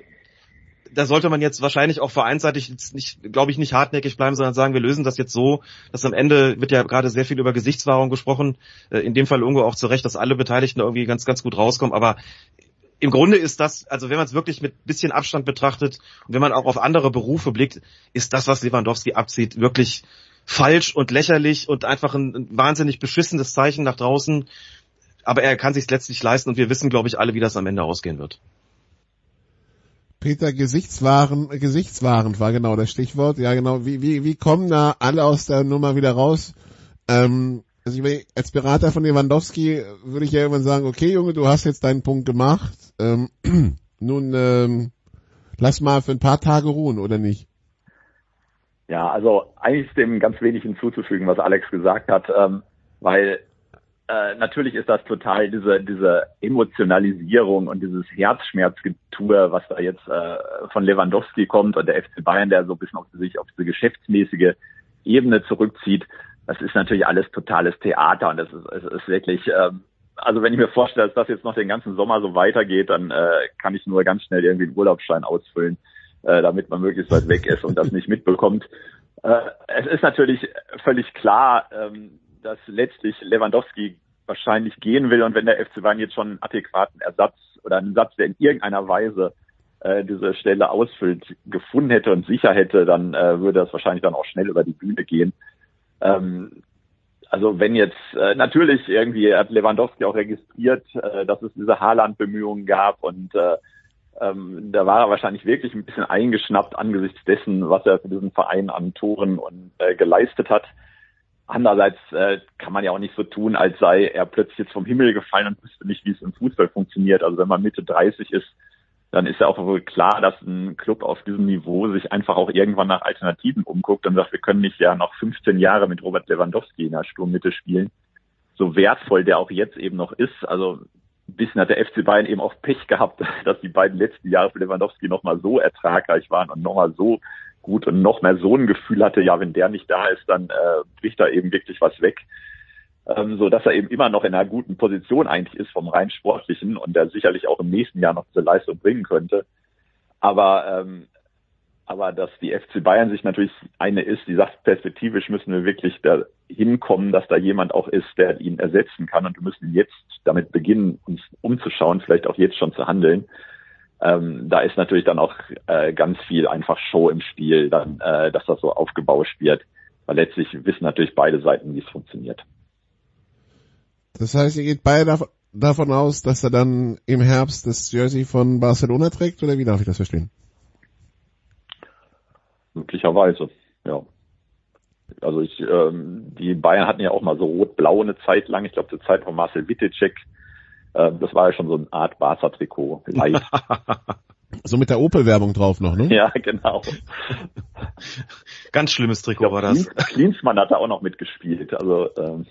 da sollte man jetzt wahrscheinlich auch vereinsseitig jetzt nicht, glaube ich, nicht hartnäckig bleiben, sondern sagen, wir lösen das jetzt so, dass am Ende wird ja gerade sehr viel über Gesichtswahrung gesprochen, äh, in dem Fall irgendwo auch zu Recht, dass alle Beteiligten irgendwie ganz, ganz gut rauskommen, aber im Grunde ist das, also wenn man es wirklich mit bisschen Abstand betrachtet und wenn man auch auf andere Berufe blickt, ist das, was Lewandowski abzieht, wirklich falsch und lächerlich und einfach ein, ein wahnsinnig beschissenes Zeichen nach draußen. Aber er kann sich letztlich leisten und wir wissen, glaube ich, alle, wie das am Ende ausgehen wird. Peter, Gesichtswaren, Gesichtswaren war genau das Stichwort. Ja, genau. Wie, wie, wie kommen da alle aus der Nummer wieder raus? Ähm, also ich, als Berater von Lewandowski würde ich ja irgendwann sagen, okay, Junge, du hast jetzt deinen Punkt gemacht. Ähm, <clears throat> nun ähm, lass mal für ein paar Tage ruhen, oder nicht? Ja, also eigentlich ist dem ganz wenig hinzuzufügen, was Alex gesagt hat, ähm, weil äh, natürlich ist das total diese diese Emotionalisierung und dieses Herzschmerzgetue, was da jetzt äh, von Lewandowski kommt und der FC Bayern, der so ein bisschen auf sich auf diese geschäftsmäßige Ebene zurückzieht. Das ist natürlich alles totales Theater und das ist, es ist wirklich, ähm, also wenn ich mir vorstelle, dass das jetzt noch den ganzen Sommer so weitergeht, dann äh, kann ich nur ganz schnell irgendwie einen Urlaubsschein ausfüllen, äh, damit man möglichst weit weg ist und das nicht mitbekommt. Äh, es ist natürlich völlig klar, ähm, dass letztlich Lewandowski wahrscheinlich gehen will und wenn der FC Bayern jetzt schon einen adäquaten Ersatz oder einen Satz, der in irgendeiner Weise äh, diese Stelle ausfüllt, gefunden hätte und sicher hätte, dann äh, würde das wahrscheinlich dann auch schnell über die Bühne gehen. Ähm, also wenn jetzt äh, natürlich irgendwie hat Lewandowski auch registriert, äh, dass es diese Haaland-Bemühungen gab und äh, ähm, da war er wahrscheinlich wirklich ein bisschen eingeschnappt angesichts dessen, was er für diesen Verein an Toren und äh, geleistet hat. Andererseits äh, kann man ja auch nicht so tun, als sei er plötzlich jetzt vom Himmel gefallen und wüsste nicht, wie es im Fußball funktioniert. Also wenn man Mitte 30 ist, dann ist ja auch wohl klar, dass ein Club auf diesem Niveau sich einfach auch irgendwann nach Alternativen umguckt und sagt, wir können nicht ja noch 15 Jahre mit Robert Lewandowski in der Sturmmitte spielen. So wertvoll der auch jetzt eben noch ist. Also ein bisschen hat der FC Bayern eben auch Pech gehabt, <laughs> dass die beiden letzten Jahre für Lewandowski nochmal so ertragreich waren und nochmal so gut und noch mehr so ein Gefühl hatte, ja, wenn der nicht da ist, dann äh, bricht da eben wirklich was weg. Ähm, so dass er eben immer noch in einer guten Position eigentlich ist vom rein sportlichen und der sicherlich auch im nächsten Jahr noch diese Leistung bringen könnte. Aber ähm, aber dass die FC Bayern sich natürlich eine ist, die sagt, perspektivisch müssen wir wirklich da hinkommen, dass da jemand auch ist, der ihn ersetzen kann. Und wir müssen jetzt damit beginnen, uns umzuschauen, vielleicht auch jetzt schon zu handeln. Ähm, da ist natürlich dann auch äh, ganz viel einfach Show im Spiel, dann, äh, dass das so aufgebauscht wird. Weil letztlich wissen natürlich beide Seiten, wie es funktioniert. Das heißt, ihr geht beide dav davon aus, dass er dann im Herbst das Jersey von Barcelona trägt, oder wie darf ich das verstehen? Möglicherweise, ja. Also ich, ähm, die Bayern hatten ja auch mal so rot-blau eine Zeit lang. Ich glaube, zur Zeit von Marcel Wittecek. Äh, das war ja schon so eine Art Barca-Trikot. Leicht. <laughs> So mit der Opel-Werbung drauf noch, ne? ja, genau. Ganz schlimmes Trikot war das. Klinsmann hat da auch noch mitgespielt. Also, ähm,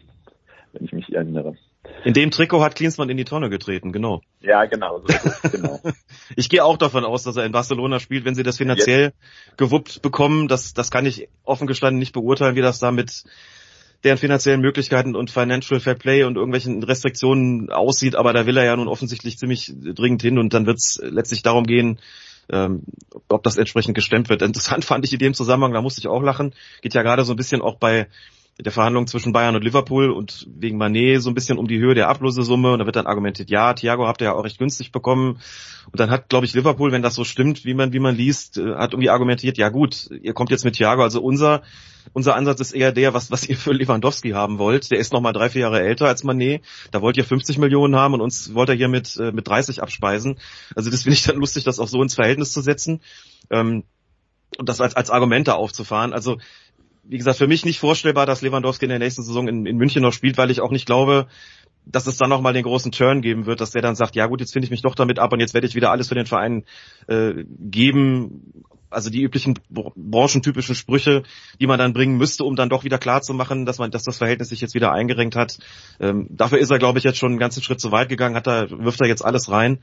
wenn ich mich erinnere. In dem Trikot hat Klinsmann in die Tonne getreten, genau. Ja, genau. So genau. <laughs> Ich gehe auch davon aus, dass er in Barcelona spielt, wenn sie das finanziell gewuppt bekommen. Das, das kann ich offen gestanden nicht beurteilen, wie das da mit deren finanziellen Möglichkeiten und Financial Fair Play und irgendwelchen Restriktionen aussieht. Aber da will er ja nun offensichtlich ziemlich dringend hin und dann wird es letztlich darum gehen, ähm, ob das entsprechend gestemmt wird. Interessant fand ich in dem Zusammenhang, da musste ich auch lachen, geht ja gerade so ein bisschen auch bei der Verhandlungen zwischen Bayern und Liverpool und wegen Manet so ein bisschen um die Höhe der Ablösesumme und da wird dann argumentiert, ja, Thiago habt ihr ja auch recht günstig bekommen und dann hat, glaube ich, Liverpool, wenn das so stimmt, wie man wie man liest, äh, hat irgendwie argumentiert, ja gut, ihr kommt jetzt mit Thiago, also unser unser Ansatz ist eher der, was was ihr für Lewandowski haben wollt. Der ist noch mal drei vier Jahre älter als Manet, da wollt ihr 50 Millionen haben und uns wollt ihr hier mit äh, mit 30 abspeisen. Also das finde ich dann lustig, das auch so ins Verhältnis zu setzen. Ähm, und das als, als Argumente aufzufahren. Also wie gesagt, für mich nicht vorstellbar, dass Lewandowski in der nächsten Saison in, in München noch spielt, weil ich auch nicht glaube, dass es dann nochmal den großen Turn geben wird, dass der dann sagt, ja gut, jetzt finde ich mich doch damit ab und jetzt werde ich wieder alles für den Verein äh, geben. Also die üblichen br- branchentypischen Sprüche, die man dann bringen müsste, um dann doch wieder klar zu machen, dass man, dass das Verhältnis sich jetzt wieder eingerenkt hat. Ähm, dafür ist er, glaube ich, jetzt schon einen ganzen Schritt zu weit gegangen, hat er, wirft er jetzt alles rein.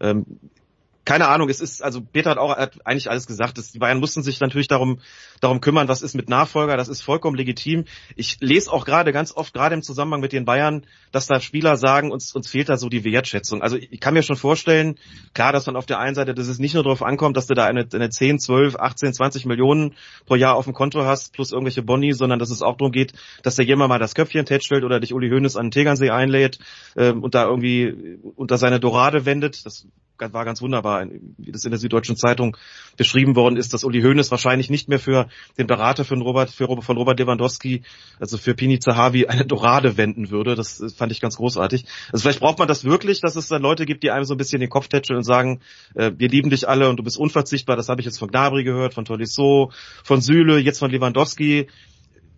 Ähm, keine Ahnung, es ist, also Peter hat auch hat eigentlich alles gesagt. Das, die Bayern mussten sich natürlich darum, darum kümmern, was ist mit Nachfolger, das ist vollkommen legitim. Ich lese auch gerade ganz oft, gerade im Zusammenhang mit den Bayern, dass da Spieler sagen, uns, uns fehlt da so die Wertschätzung. Also ich kann mir schon vorstellen, klar, dass man auf der einen Seite, dass es nicht nur darauf ankommt, dass du da eine, eine 10, 12, 18, 20 Millionen pro Jahr auf dem Konto hast, plus irgendwelche Boni, sondern dass es auch darum geht, dass da jemand mal das Köpfchen tätschelt oder dich Uli Hoeneß an den Tegernsee einlädt ähm, und da irgendwie unter seine Dorade wendet. Das war ganz wunderbar, wie das in der Süddeutschen Zeitung beschrieben worden ist, dass Uli Hoeneß wahrscheinlich nicht mehr für den Berater von Robert, für, von Robert Lewandowski, also für Pini Zahavi, eine Dorade wenden würde. Das äh, fand ich ganz großartig. Also vielleicht braucht man das wirklich, dass es dann Leute gibt, die einem so ein bisschen den Kopf tätscheln und sagen, äh, wir lieben dich alle und du bist unverzichtbar. Das habe ich jetzt von Gnabry gehört, von Tolisso, von Süle, jetzt von Lewandowski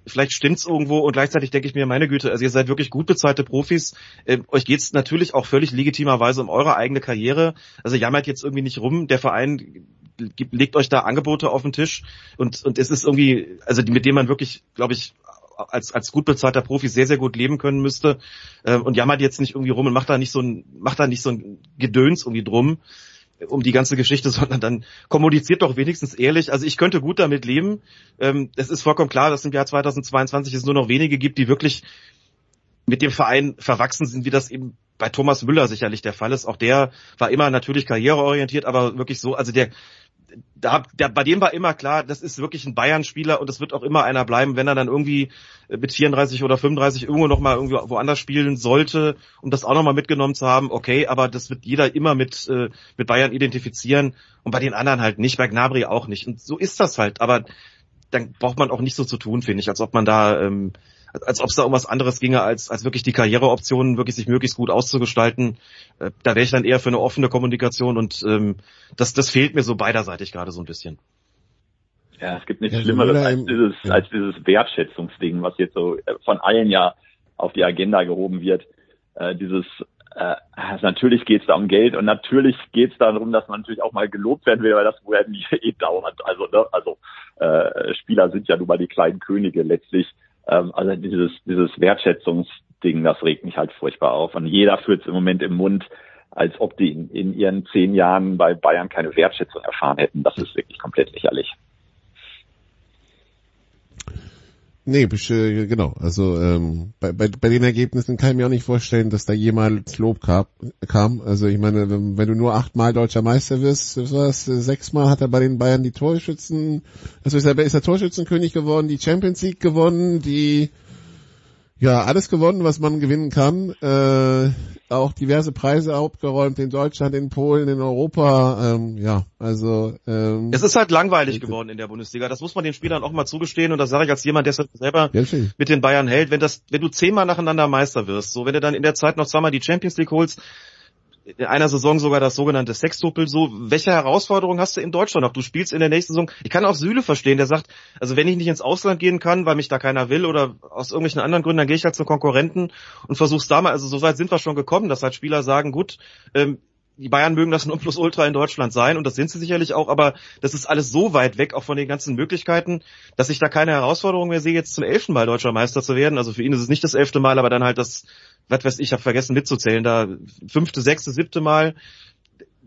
vielleicht stimmt's irgendwo und gleichzeitig denke ich mir, meine Güte, also ihr seid wirklich gut bezahlte Profis. Ähm, euch geht's natürlich auch völlig legitimerweise um eure eigene Karriere. Also jammert jetzt irgendwie nicht rum. Der Verein gibt, legt euch da Angebote auf den Tisch und, und es ist irgendwie, also mit dem man wirklich, glaube ich, als, als gut bezahlter Profi sehr, sehr gut leben können müsste. Ähm, und jammert jetzt nicht irgendwie rum und macht da nicht so ein, macht da nicht so ein Gedöns irgendwie drum um die ganze Geschichte, <laughs> sondern dann kommuniziert doch wenigstens ehrlich. Also ich könnte gut damit leben. Ähm, es ist vollkommen klar, dass im Jahr 2022 es nur noch wenige gibt, die wirklich mit dem Verein verwachsen sind, wie das eben bei Thomas Müller sicherlich der Fall ist. Auch der war immer natürlich karriereorientiert, aber wirklich so, also der, da, der, bei dem war immer klar, das ist wirklich ein Bayern-Spieler und das wird auch immer einer bleiben, wenn er dann irgendwie äh, mit 34 oder 35 irgendwo noch mal irgendwie woanders spielen sollte, um das auch noch mal mitgenommen zu haben. Okay, aber das wird jeder immer mit äh, mit Bayern identifizieren und bei den anderen halt nicht, bei Gnabry auch nicht. Und so ist das halt. Aber dann braucht man auch nicht so zu tun, finde ich, als ob man da ähm, als ob es da um was anderes ginge, als, als wirklich die Karriereoptionen wirklich sich möglichst gut auszugestalten. Äh, da wäre ich dann eher für eine offene Kommunikation und ähm, das, das fehlt mir so beiderseitig gerade so ein bisschen. Ja, es gibt nichts Ja, Schlimmeres als dieses, ja. als dieses Wertschätzungsding, was jetzt so äh, von allen ja auf die Agenda gehoben wird. Äh, dieses äh, natürlich geht es da um Geld und natürlich geht es darum, dass man natürlich auch mal gelobt werden will, weil das wohl nie <laughs> eh dauert. Also, ne, also äh, Spieler sind ja nun mal die kleinen Könige letztlich. Ähm, also dieses, dieses Wertschätzungsding, das regt mich halt furchtbar auf. Und jeder führt es im Moment im Mund, als ob die in, in ihren zehn Jahren bei Bayern keine Wertschätzung erfahren hätten. Das ist wirklich komplett lächerlich. Nee, äh, genau. Also ähm, bei, bei, bei den Ergebnissen kann ich mir auch nicht vorstellen, dass da jemals Lob gab, kam. Also ich meine, wenn, du nur achtmal deutscher Meister wirst, was sechsmal hat er bei den Bayern die Torschützen, also ist er, ist er Torschützenkönig geworden, die Champions League gewonnen, die ja alles gewonnen, was man gewinnen kann. Äh, auch diverse Preise abgeräumt in Deutschland, in Polen, in Europa. Ähm, ja, also ähm, Es ist halt langweilig geworden in der Bundesliga. Das muss man den Spielern auch mal zugestehen und das sage ich als jemand, der es selber natürlich. mit den Bayern hält. Wenn das, wenn du zehnmal nacheinander Meister wirst, so wenn du dann in der Zeit noch zweimal die Champions League holst, in einer Saison sogar das sogenannte Sextuppel, so, welche Herausforderung hast du in Deutschland? Noch? Du spielst in der nächsten Saison, ich kann auch Süle verstehen, der sagt, also wenn ich nicht ins Ausland gehen kann, weil mich da keiner will oder aus irgendwelchen anderen Gründen, dann gehe ich halt zu Konkurrenten und versuch's da mal, also so weit sind wir schon gekommen, dass halt Spieler sagen, gut, ähm, die Bayern mögen das <laughs> Nonplusultra in Deutschland sein und das sind sie sicherlich auch, aber das ist alles so weit weg, auch von den ganzen Möglichkeiten, dass ich da keine Herausforderung mehr sehe, jetzt zum elften Mal deutscher Meister zu werden. Also für ihn ist es nicht das elfte Mal, aber dann halt das, was weiß ich, ich habe vergessen mitzuzählen, da fünfte, sechste, siebte Mal.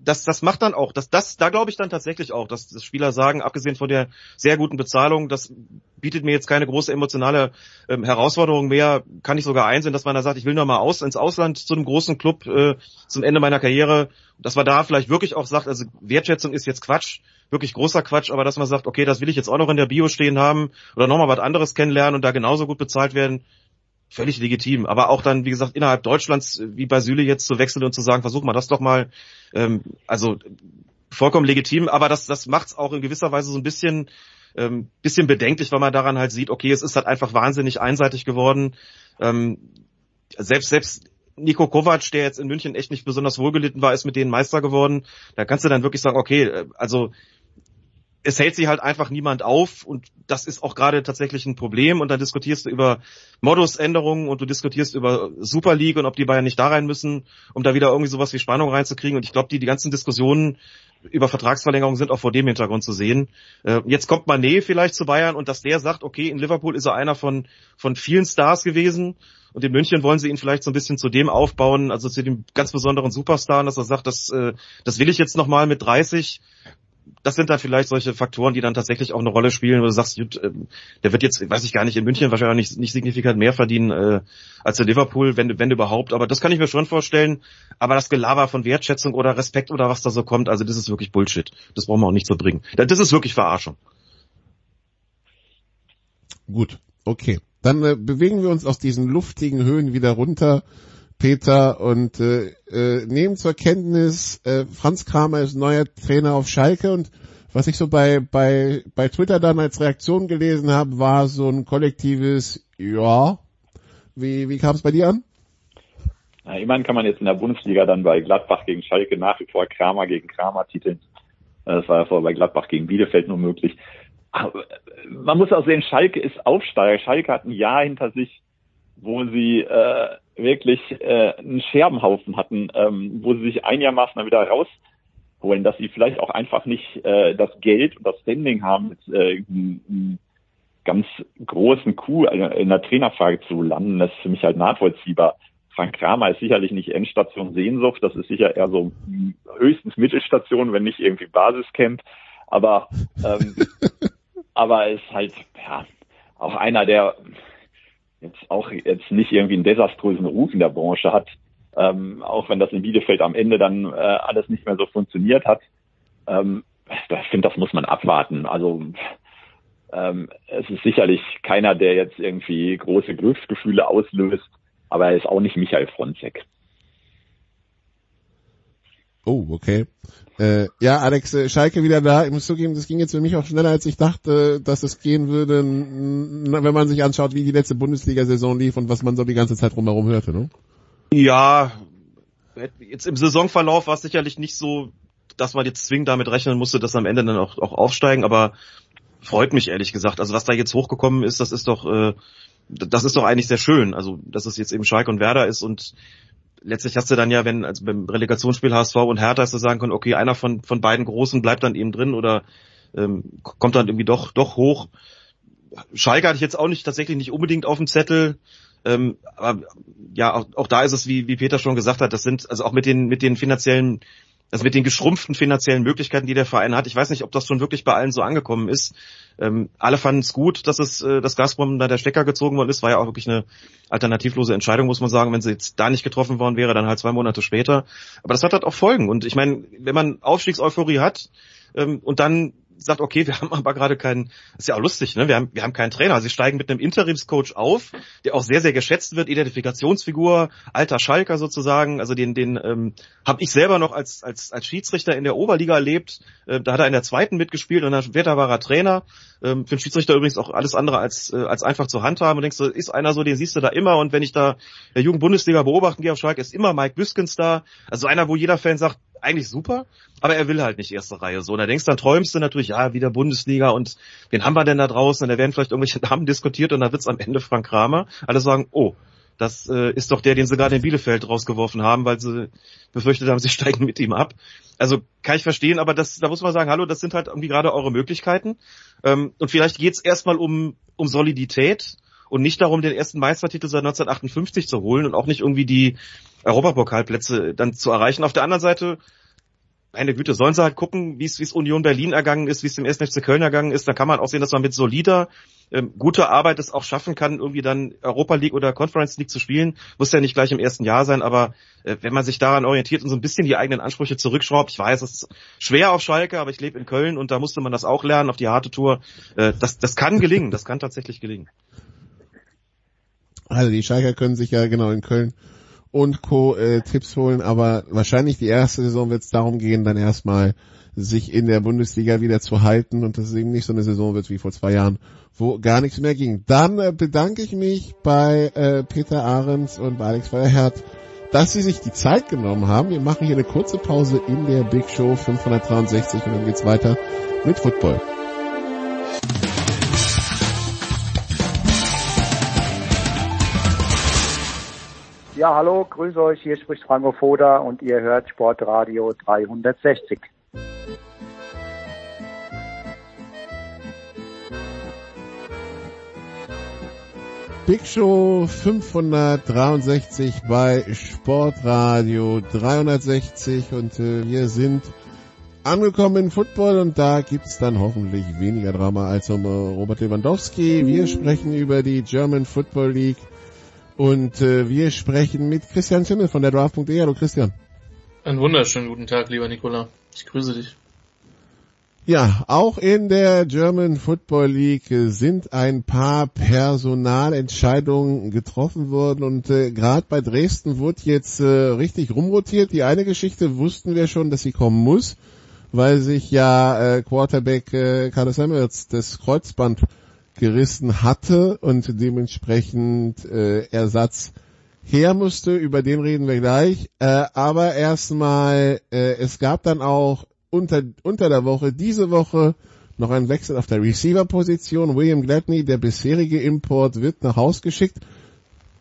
Das, das macht dann auch, das, das, da glaube ich dann tatsächlich auch, dass, dass Spieler sagen, abgesehen von der sehr guten Bezahlung, das bietet mir jetzt keine große emotionale ähm, Herausforderung mehr, kann ich sogar einsehen, dass man da sagt, ich will noch mal aus, ins Ausland zu einem großen Club äh, zum Ende meiner Karriere, dass man da vielleicht wirklich auch sagt, also Wertschätzung ist jetzt Quatsch, wirklich großer Quatsch, aber dass man sagt, okay, das will ich jetzt auch noch in der Bio stehen haben oder nochmal was anderes kennenlernen und da genauso gut bezahlt werden, völlig legitim. Aber auch dann, wie gesagt, innerhalb Deutschlands, äh, wie bei Süle jetzt zu wechseln und zu sagen, versuch mal das doch mal, ähm, also vollkommen legitim, aber das, das macht es auch in gewisser Weise so ein bisschen, ähm, bisschen bedenklich, weil man daran halt sieht, okay, es ist halt einfach wahnsinnig einseitig geworden. Ähm, selbst, selbst Nico Kovac, der jetzt in München echt nicht besonders wohlgelitten war, ist mit denen Meister geworden. Da kannst du dann wirklich sagen, okay, äh, also es hält sich halt einfach niemand auf und das ist auch gerade tatsächlich ein Problem und dann diskutierst du über Modusänderungen und du diskutierst über Super League und ob die Bayern nicht da rein müssen, um da wieder irgendwie sowas wie Spannung reinzukriegen und ich glaube, die, die ganzen Diskussionen über Vertragsverlängerung sind auch vor dem Hintergrund zu sehen. Äh, jetzt kommt Manet vielleicht zu Bayern und dass der sagt, okay, in Liverpool ist er einer von, von vielen Stars gewesen und in München wollen sie ihn vielleicht so ein bisschen zu dem aufbauen, also zu dem ganz besonderen Superstar, dass er sagt, das, äh, das will ich jetzt nochmal mit 30 das sind dann vielleicht solche Faktoren, die dann tatsächlich auch eine Rolle spielen, wo du sagst, gut, ähm, der wird jetzt, weiß ich gar nicht, in München wahrscheinlich nicht, nicht signifikant mehr verdienen äh, als in Liverpool, wenn, wenn überhaupt. Aber das kann ich mir schon vorstellen. Aber das Gelaber von Wertschätzung oder Respekt oder was da so kommt, also das ist wirklich Bullshit. Das brauchen wir auch nicht so bringen. Das ist wirklich Verarschung. Gut, okay. Dann äh, bewegen wir uns aus diesen luftigen Höhen wieder runter, Peter, und äh, äh, nehmen zur Kenntnis, äh, Franz Kramer ist neuer Trainer auf Schalke und was ich so bei, bei, bei Twitter dann als Reaktion gelesen habe, war so ein kollektives Ja. Wie, wie kam es bei dir an? Na, immerhin kann man jetzt in der Bundesliga dann bei Gladbach gegen Schalke nach wie vor Kramer gegen Kramer titeln. Äh, Das war ja vorher bei Gladbach gegen Bielefeld nur möglich. Aber äh, man muss auch sehen, Schalke ist Aufsteiger. Schalke hat ein Jahr hinter sich, wo sie äh, wirklich äh, einen Scherbenhaufen hatten, ähm, wo sie sich einigermaßen dann wieder rausholen, dass sie vielleicht auch einfach nicht äh, das Geld und das Standing haben, mit äh, einem- einem ganz großen Coup in der Trainerfrage zu landen. Das ist für mich halt nachvollziehbar. Frank Kramer ist sicherlich nicht Endstation Sehnsucht, das ist sicher eher so mm, höchstens Mittelstation, wenn nicht irgendwie Basiscamp. Aber ähm, <laughs> aber er ist halt ja auch einer, der jetzt auch jetzt nicht irgendwie einen desaströsen Ruf in der Branche hat, ähm, auch wenn das in Bielefeld am Ende dann äh, alles nicht mehr so funktioniert hat. Ähm, ich finde, das muss man abwarten. Also ähm, es ist sicherlich keiner, der jetzt irgendwie große Glücksgefühle auslöst, aber er ist auch nicht Michael Fronzek. Oh, okay. Äh, ja, Alex, äh, Schalke wieder da. Ich muss zugeben, das ging jetzt für mich auch schneller, als ich dachte, dass es gehen würde, wenn man sich anschaut, wie die letzte Bundesliga-Saison lief und was man so die ganze Zeit rumherum hörte, ne? Ja, jetzt im Saisonverlauf war es sicherlich nicht so, dass man jetzt zwingend damit rechnen musste, dass am Ende dann auch, auch aufsteigen, aber freut mich ehrlich gesagt. Also was da jetzt hochgekommen ist, das ist doch, äh, das ist doch eigentlich sehr schön. Also dass es jetzt eben Schalke und Werder ist und letztlich hast du dann ja, wenn also beim Relegationsspiel HSV und Hertha hast du sagen können, okay, einer von von beiden Großen bleibt dann eben drin oder ähm, kommt dann irgendwie doch doch hoch. Schalke hatte ich jetzt auch nicht tatsächlich nicht unbedingt auf dem Zettel. Ähm, aber ja, auch, auch da ist es, wie, wie Peter schon gesagt hat, das sind also auch mit den mit den finanziellen, also mit den geschrumpften finanziellen Möglichkeiten, die der Verein hat. Ich weiß nicht, ob das schon wirklich bei allen so angekommen ist. Ähm, alle fanden es gut, dass es äh, dass Gazprom da der Stecker gezogen worden ist. War ja auch wirklich eine alternativlose Entscheidung, muss man sagen. Wenn sie jetzt da nicht getroffen worden wäre, dann halt zwei Monate später. Aber das hat halt auch Folgen. Und ich meine, wenn man Aufstiegseuphorie hat ähm, und dann sagt, okay, wir <laughs> haben aber gerade keinen, ist ja auch lustig, ne? Wir haben, wir haben keinen Trainer. Sie steigen mit einem Interimscoach auf, der auch sehr, sehr geschätzt wird, Identifikationsfigur, alter Schalker sozusagen. Also den, den ähm, habe ich selber noch als, als, als Schiedsrichter in der Oberliga erlebt. Äh, da hat er in der zweiten mitgespielt und dann später war er Trainer. Ähm, für den Schiedsrichter übrigens auch alles andere als, äh, als einfach zu handhaben. Und denkst du, ist einer so, den siehst du da immer. Und wenn ich da der Jugendbundesliga beobachten gehe auf Schalke, ist immer Mike Büskens da. Also einer, wo jeder Fan sagt, eigentlich super, aber er will halt nicht erste Reihe so. Und da denkst du, dann träumst du natürlich, ja, wieder Bundesliga und wen haben wir denn da draußen? Und da werden vielleicht irgendwelche Namen diskutiert und da wird's am Ende Frank Kramer. Alle sagen, oh, das äh, ist doch der, den sie gerade in Bielefeld rausgeworfen haben, weil sie befürchtet haben, <laughs> sie steigen mit ihm ab. Also kann ich verstehen, aber das, da muss man sagen, hallo, das sind halt irgendwie gerade eure Möglichkeiten. Ähm, und vielleicht geht's erstmal um, um Solidität und nicht darum, den ersten Meistertitel seit 1958 zu holen und auch nicht irgendwie die Europapokalplätze dann zu erreichen. Auf der anderen Seite meine Güte, sollen sie halt gucken, wie es Union Berlin ergangen ist, wie es dem 1. FC Köln ergangen ist. Da kann man auch sehen, dass man mit solider, ähm, guter Arbeit es auch schaffen kann, irgendwie dann Europa League oder Conference League zu spielen. Muss ja nicht gleich im ersten Jahr sein, aber äh, wenn man sich daran orientiert und so ein bisschen die eigenen Ansprüche zurückschraubt, ich weiß, es ist schwer auf Schalke, aber ich lebe in Köln und da musste man das auch lernen auf die harte Tour. Äh, das, das kann gelingen, das kann tatsächlich gelingen. Also die Schalker können sich ja genau in Köln und Co. Äh, Tipps holen, aber wahrscheinlich die erste Saison wird es darum gehen, dann erstmal sich in der Bundesliga wieder zu halten und dass es eben nicht so eine Saison wird wie vor zwei Jahren, wo gar nichts mehr ging. Dann äh, bedanke ich mich bei äh, Peter Ahrens und bei Alex Feuerherd, dass sie sich die Zeit genommen haben. Wir machen hier eine kurze Pause in der Big Show 563 und dann geht's weiter mit Football. Ja, hallo, grüße euch, hier spricht Franco Foda und ihr hört Sportradio 360. Big Show 563 bei Sportradio 360 und äh, wir sind angekommen in Football und da gibt's dann hoffentlich weniger Drama als um äh, Robert Lewandowski. Wir sprechen über die German Football League und äh, wir sprechen mit Christian Schimmel von der Draft.de. Hallo Christian. Einen wunderschönen guten Tag, lieber Nikola. Ich grüße dich. Ja, auch in der German Football League äh, sind ein paar Personalentscheidungen getroffen worden und äh, gerade bei Dresden wurde jetzt äh, richtig rumrotiert. Die eine Geschichte wussten wir schon, dass sie kommen muss, weil sich ja äh, Quarterback äh, Carlos Samuels das Kreuzband gerissen hatte und dementsprechend äh, Ersatz her musste. Über den reden wir gleich. Äh, aber erstmal, äh, es gab dann auch unter, unter der Woche, diese Woche, noch einen Wechsel auf der Receiver-Position. William Gladney, der bisherige Import, wird nach Haus geschickt.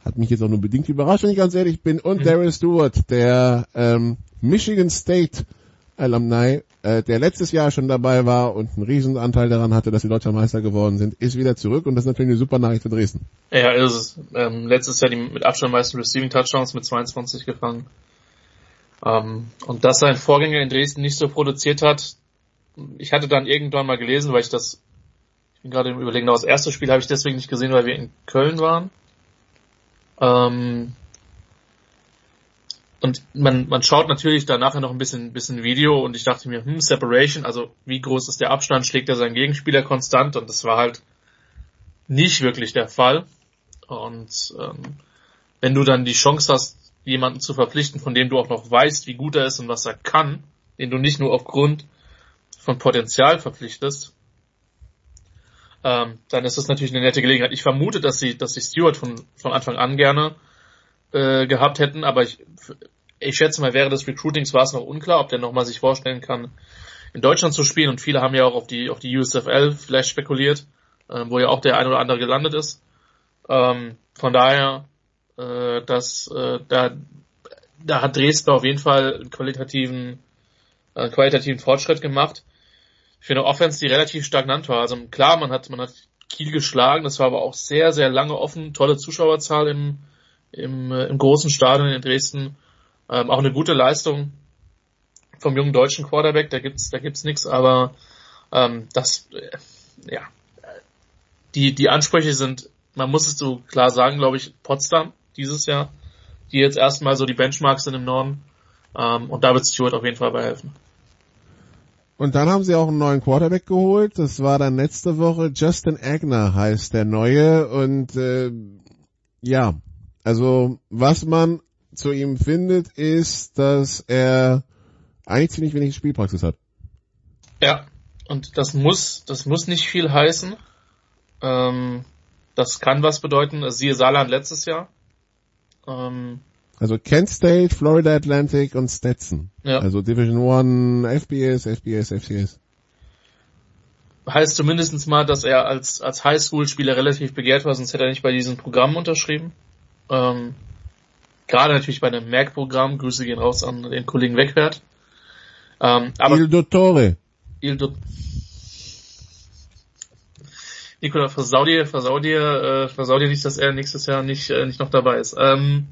Hat mich jetzt auch nur bedingt überrascht, wenn ich ganz ehrlich bin. Und Mhm. Daryl Stewart, der ähm, Michigan State Alumni, äh, der letztes Jahr schon dabei war und einen Riesenanteil daran hatte, dass sie deutscher Meister geworden sind, ist wieder zurück und das ist natürlich eine super Nachricht für Dresden. Ja, ist es. Ähm, letztes Jahr die mit Abstand meisten Receiving Touchdowns mit 22 gefangen. Ähm, und dass sein Vorgänger in Dresden nicht so produziert hat, ich hatte dann irgendwann mal gelesen, weil ich das, ich bin gerade im Überlegen, das erste Spiel habe ich deswegen nicht gesehen, weil wir in Köln waren. Ähm, und man, man schaut natürlich da nachher noch ein bisschen, bisschen Video und ich dachte mir, hm, Separation, also wie groß ist der Abstand, schlägt er seinen Gegenspieler konstant und das war halt nicht wirklich der Fall. Und ähm, wenn du dann die Chance hast, jemanden zu verpflichten, von dem du auch noch weißt, wie gut er ist und was er kann, den du nicht nur aufgrund von Potenzial verpflichtest, ähm, dann ist das natürlich eine nette Gelegenheit. Ich vermute, dass sie, dass sie Stewart von, von Anfang an gerne äh, gehabt hätten, aber ich, ich schätze mal, während des Recruitings war es noch unklar, ob der nochmal sich vorstellen kann, in Deutschland zu spielen und viele haben ja auch auf die, auf die USFL vielleicht spekuliert, äh, wo ja auch der ein oder andere gelandet ist. Ähm, von daher, äh, dass äh, da, da hat Dresden auf jeden Fall einen qualitativen, äh, qualitativen Fortschritt gemacht. Für eine Offense, die relativ stagnant war. Also klar, man hat, man hat Kiel geschlagen, das war aber auch sehr, sehr lange offen, tolle Zuschauerzahl im, im, äh, im großen Stadion in Dresden. Ähm, auch eine gute Leistung vom jungen deutschen Quarterback, da gibt's, da gibt's nichts, aber ähm, das, äh, ja, die, die Ansprüche sind, man muss es so klar sagen, glaube ich, Potsdam dieses Jahr, die jetzt erstmal so die Benchmarks sind im Norden. Ähm, und da wird Stewart auf jeden Fall bei helfen. Und dann haben sie auch einen neuen Quarterback geholt. Das war dann letzte Woche. Justin Agner heißt der neue. Und äh, ja, also was man zu ihm findet, ist, dass er eigentlich ziemlich wenig Spielpraxis hat. Ja, und das muss, das muss nicht viel heißen. Ähm, das kann was bedeuten. Also Siehe Saarland letztes Jahr. Ähm, Also Kent State, Florida Atlantic und Stetson. Ja. Also Division One, FBS, FBS, FCS. heißt zumindestens mal, dass er als, als Highschool-Spieler relativ begehrt war, sonst hätte er nicht bei diesen Programmen unterschrieben. Ähm, Gerade natürlich bei einem Merck-Programm, Grüße gehen raus an den Kollegen Wegwert. Ähm, aber Il Dottore. Il Do Nikola, versau dir, versau dir, äh, versau dir nicht, dass er nächstes Jahr nicht, äh, nicht noch dabei ist. Ähm,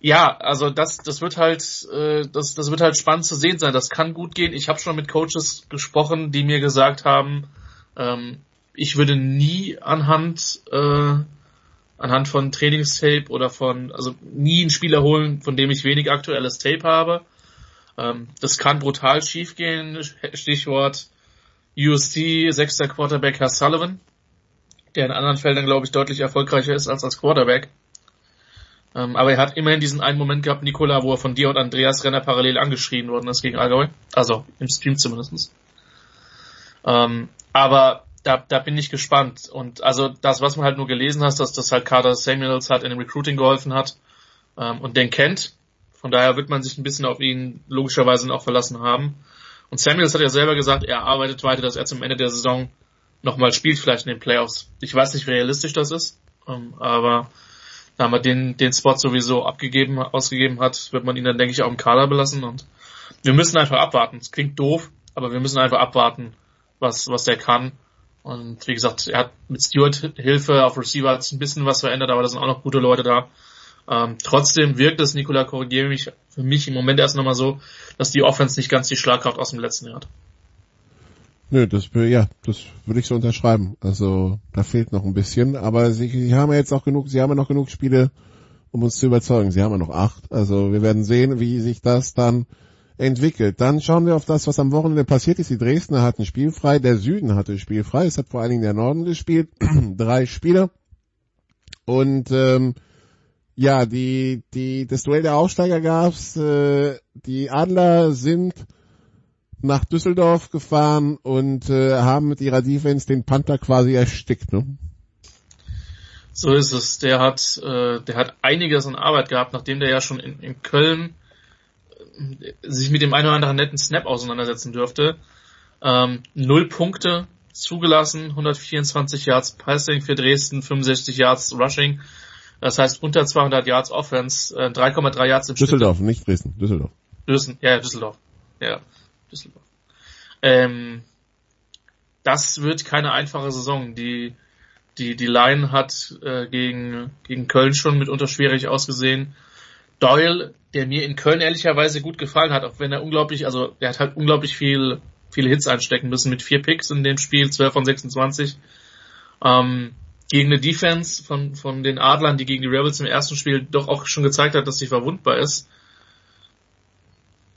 Ja, also das, das wird halt, äh, das, das wird halt spannend zu sehen sein. Das kann gut gehen. Ich habe schon mit Coaches gesprochen, die mir gesagt haben, ähm, ich würde nie anhand äh, anhand von Trainingstape oder von, also nie einen Spieler holen, von dem ich wenig aktuelles Tape habe. Ähm, das kann brutal schiefgehen. Stichwort USC, sechster Quarterback Herr Sullivan, der in anderen Feldern, glaube ich, deutlich erfolgreicher ist als als Quarterback. Ähm, aber er hat immerhin diesen einen Moment gehabt, Nikola, wo er von dir und Andreas Renner parallel angeschrien worden ist gegen Allgäu. Also im Stream zumindestens. Ähm, aber da, da bin ich gespannt. Und also das, was man halt nur gelesen hat, dass das halt Carter Samuels hat in dem Recruiting geholfen hat ähm, und den kennt. Von daher wird man sich ein bisschen auf ihn logischerweise auch verlassen haben. Und Samuels hat ja selber gesagt, er arbeitet weiter, dass er zum Ende der Saison nochmal spielt, vielleicht in den Playoffs. Ich weiß nicht, wie realistisch das ist, ähm, aber da man den, den Spot sowieso abgegeben, ausgegeben hat, wird man ihn dann, denke ich, auch im Kader belassen und wir müssen einfach abwarten. Es klingt doof, aber wir müssen einfach abwarten, was, was der kann. Und wie gesagt, er hat mit Stewart Hilfe auf Receiver hat sich ein bisschen was verändert, aber da sind auch noch gute Leute da. Ähm, trotzdem wirkt es, Nikola korrigiere mich, für mich im Moment erst nochmal so, dass die Offense nicht ganz die Schlagkraft aus dem letzten Jahr hat. Nö, das, ja, das würde ich so unterschreiben. Also, da fehlt noch ein bisschen, aber sie, sie haben ja jetzt auch genug, sie haben ja noch genug Spiele, um uns zu überzeugen. Sie haben ja noch acht. Also, wir werden sehen, wie sich das dann entwickelt. Dann schauen wir auf das, was am Wochenende passiert ist. Die Dresdner hatten spielfrei, der Süden hatte spielfrei. Es hat vor allen Dingen der Norden gespielt. <clears throat> Drei Spieler. Und, ähm, ja, die, die, das Duell der Aufsteiger gab's. Äh, die Adler sind nach Düsseldorf gefahren und äh, haben mit ihrer Defense den Panther quasi erstickt, ne? So ist es. Der hat, äh, der hat einiges an Arbeit gehabt, nachdem der ja schon in, in Köln sich mit dem einen oder anderen netten Snap auseinandersetzen dürfte. Ähm, null Punkte zugelassen, 124 Yards Passing für Dresden, 65 Yards Rushing. Das heißt unter 200 Yards Offense, äh, 3,3 Yards im Düsseldorf, Schnitt. nicht Dresden, Düsseldorf. Dresden, ja, Düsseldorf. Ja, Düsseldorf. Ähm, das wird keine einfache Saison. Die, die, die Line hat äh, gegen, gegen Köln schon mitunter schwierig ausgesehen. Doyle, der mir in Köln ehrlicherweise gut gefallen hat, auch wenn er unglaublich, also er hat halt unglaublich viel, viele Hits einstecken müssen mit vier Picks in dem Spiel, 12 von 26. Ähm, gegen eine Defense von, von den Adlern, die gegen die Rebels im ersten Spiel doch auch schon gezeigt hat, dass sie verwundbar ist.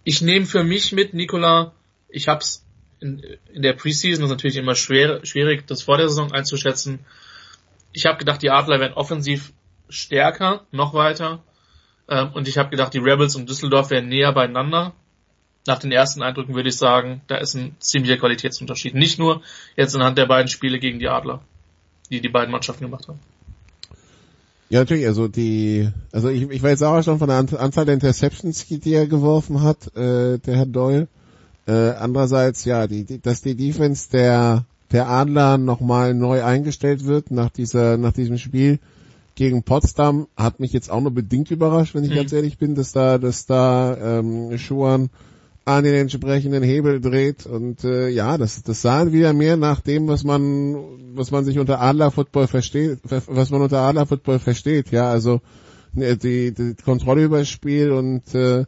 Ich nehme für mich mit, Nikola, ich hab's in, in der Preseason, das ist natürlich immer schwer, schwierig, das vor der Saison einzuschätzen. Ich habe gedacht, die Adler werden offensiv stärker, noch weiter. Ähm, und ich habe gedacht, die Rebels und Düsseldorf wären näher beieinander. Nach den ersten Eindrücken würde ich sagen, da ist ein ziemlicher Qualitätsunterschied. Nicht nur jetzt anhand der beiden Spiele gegen die Adler die die beiden Mannschaften gemacht haben. Ja, natürlich, also die, also ich, ich weiß auch schon von der Anzahl der Interceptions, die er geworfen hat, äh, der Herr Doyle. Äh, andererseits, ja, die, die, dass die Defense der, der Adler nochmal neu eingestellt wird nach dieser, nach diesem Spiel gegen Potsdam, hat mich jetzt auch nur bedingt überrascht, wenn ich mhm. ganz ehrlich bin, dass da, dass da ähm, Schuan an den entsprechenden Hebel dreht und äh, ja, das das sah wieder mehr nach dem, was man was man sich unter Adler Football versteht, was man unter Adler Football versteht, ja, also ne, die, die Kontrolle über das Spiel und äh,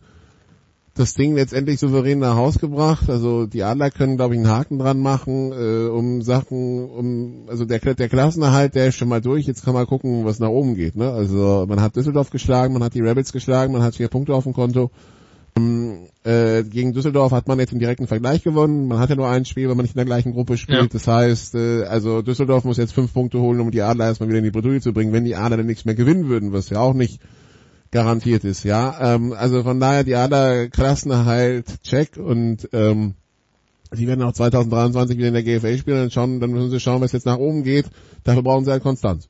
das Ding letztendlich souverän nach Haus gebracht. Also die Adler können, glaube ich, einen Haken dran machen, äh, um Sachen, um also der der Klassenerhalt, der ist schon mal durch. Jetzt kann man gucken, was nach oben geht. Ne? Also man hat Düsseldorf geschlagen, man hat die Rebels geschlagen, man hat vier Punkte auf dem Konto. Äh, gegen Düsseldorf hat man jetzt einen direkten Vergleich gewonnen. Man hat ja nur ein Spiel, wenn man nicht in der gleichen Gruppe spielt. Ja. Das heißt, äh, also Düsseldorf muss jetzt fünf Punkte holen, um die Adler erstmal wieder in die Bredouille zu bringen, wenn die Adler dann nichts mehr gewinnen würden, was ja auch nicht garantiert ist, ja. Ähm, also von daher die Adler Klassenerhalt check und ähm, die werden auch 2023 wieder in der GFL spielen, dann schauen, dann müssen sie schauen, was jetzt nach oben geht. Dafür brauchen sie halt Konstanz.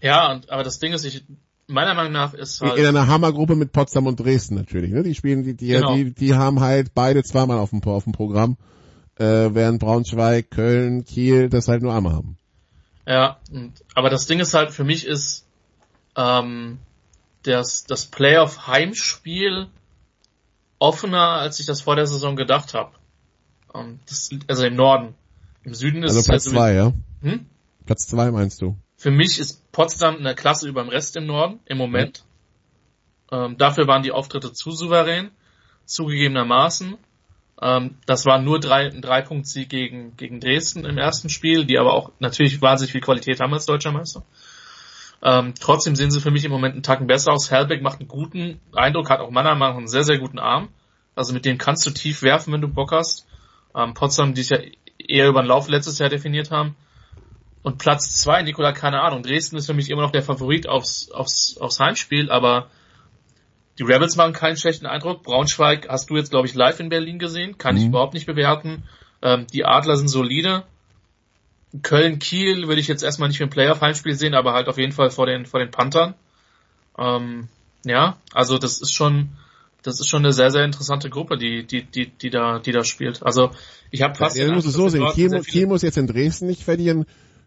Ja, und, aber das Ding ist, ich, meiner Meinung nach ist halt in einer Hammergruppe mit Potsdam und Dresden natürlich. Ne? Die spielen, die, die, genau. die, die haben halt beide zweimal auf dem, auf dem Programm, äh, während Braunschweig, Köln, Kiel das halt nur einmal haben. Ja, und, aber das Ding ist halt für mich ist ähm, das, das Playoff-Heimspiel offener, als ich das vor der Saison gedacht habe. Um, also im Norden. Im Süden ist also Platz also zwei, ja? Hm? Platz zwei meinst du? Für mich ist Potsdam eine Klasse über dem Rest im Norden im Moment. Ähm, dafür waren die Auftritte zu souverän, zugegebenermaßen. Ähm, das war nur drei, ein Drei-Punkt-Sieg gegen, gegen Dresden im ersten Spiel, die aber auch natürlich wahnsinnig viel Qualität haben als deutscher Meister. Ähm, trotzdem sehen sie für mich im Moment einen Tacken besser aus. Helbeck macht einen guten Eindruck, hat auch meiner Meinung nach einen sehr, sehr guten Arm. Also mit dem kannst du tief werfen, wenn du Bock hast. Ähm, Potsdam, die sich ja eher über den Lauf letztes Jahr definiert haben. Und Platz zwei, Nikola, keine Ahnung. Dresden ist für mich immer noch der Favorit aufs, aufs, aufs Heimspiel, aber die Rebels machen keinen schlechten Eindruck. Braunschweig hast du jetzt, glaube ich, live in Berlin gesehen. Kann ich Mhm. überhaupt nicht bewerten. Ähm, die Adler sind solide. Köln, Kiel würde ich jetzt erstmal nicht für ein Playoff-Heimspiel sehen, aber halt auf jeden Fall vor den, vor den Panthern. Ähm, ja, also das ist schon, das ist schon eine sehr, sehr interessante Gruppe, die, die, die, die da, die da spielt. Also ich habe fast. Ja, du musst es so sehen. Kiel, Kiel muss jetzt in Dresden nicht verlieren.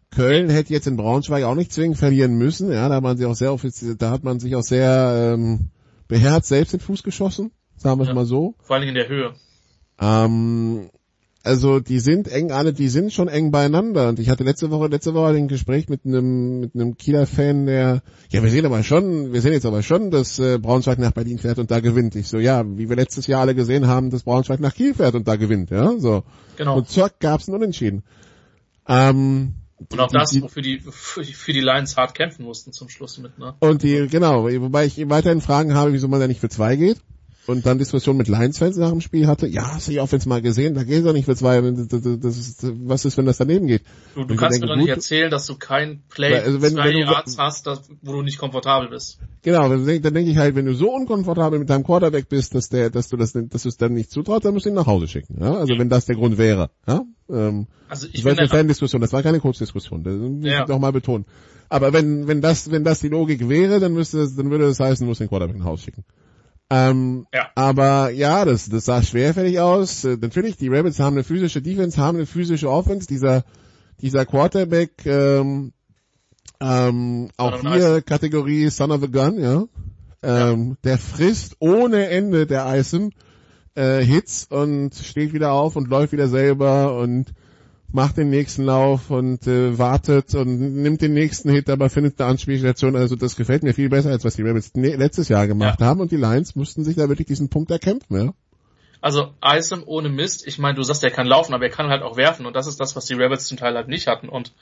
Köln hätte jetzt in Braunschweig auch nicht zwingend verlieren müssen. Ja, da hat man sich auch sehr offiziell, da hat man sich auch sehr ähm, beherzt selbst in den Fuß geschossen. Sagen wir es Ja. mal so. Vor allen Dingen in der Höhe. Ähm, also die sind eng alle, die sind schon eng beieinander. Und ich hatte letzte Woche, letzte Woche ein Gespräch mit einem mit einem Kieler Fan, der ja wir sehen aber schon, wir sehen jetzt aber schon, dass äh, Braunschweig nach Berlin fährt und da gewinnt. Ich so ja, wie wir letztes Jahr alle gesehen haben, dass Braunschweig nach Kiel fährt und da gewinnt. Ja, so. Genau. Und zack gab's ein Unentschieden. Ähm, Und auch die- das, wofür die, für die, für die Lions hart kämpfen mussten zum Schluss mit, ne? Und die, genau, wobei ich weiterhin Fragen habe, wieso man da nicht für zwei geht. Und dann Diskussion mit Lions-Fans nach dem Spiel hatte. Ja, hast du die Offense mal gesehen? Da geht doch nicht für zwei. Das, ist, was ist, wenn das daneben geht? Du, du ich kannst denke, mir doch nicht gut, erzählen, dass du kein Play Also wenn- zwei wenn du- Yards hast, das, wo du nicht komfortabel bist. Genau, dann denke denk ich halt, wenn du so unkomfortabel mit deinem Quarterback bist, dass der, dass du das, dass du es dann nicht zutraust, dann musst du ihn nach Hause schicken. Ja? Also wenn das der Grund wäre. Ja? Ähm, Also ich das war jetzt finde, eine Fan-Diskussion, das war keine Kurzdiskussion. Das muss Ja. ich noch mal betonen. Aber wenn, wenn das, wenn das die Logik wäre, dann müsste dann würde das heißen, du musst den Quarterback nach Hause schicken. Ähm, Ja. Aber ja, das, das sah schwerfällig aus. Äh, natürlich, die Rabbits haben eine physische Defense, haben eine physische Offense. Dieser, dieser Quarterback, ähm, ähm, auch hier Kategorie Son of a Gun, ja. Ähm, Der frisst ohne Ende der Eisen äh, Hits und steht wieder auf und läuft wieder selber und macht den nächsten Lauf und äh, wartet und nimmt den nächsten Hit, aber findet eine Anspielstation. Also das gefällt mir viel besser, als was die Rabbits ne letztes Jahr gemacht Ja. haben und die Lions mussten sich da wirklich diesen Punkt erkämpfen, ja. also Isom ohne Mist, ich meine, du sagst, er kann laufen, aber er kann halt auch werfen und das ist das, was die Rebels zum Teil halt nicht hatten und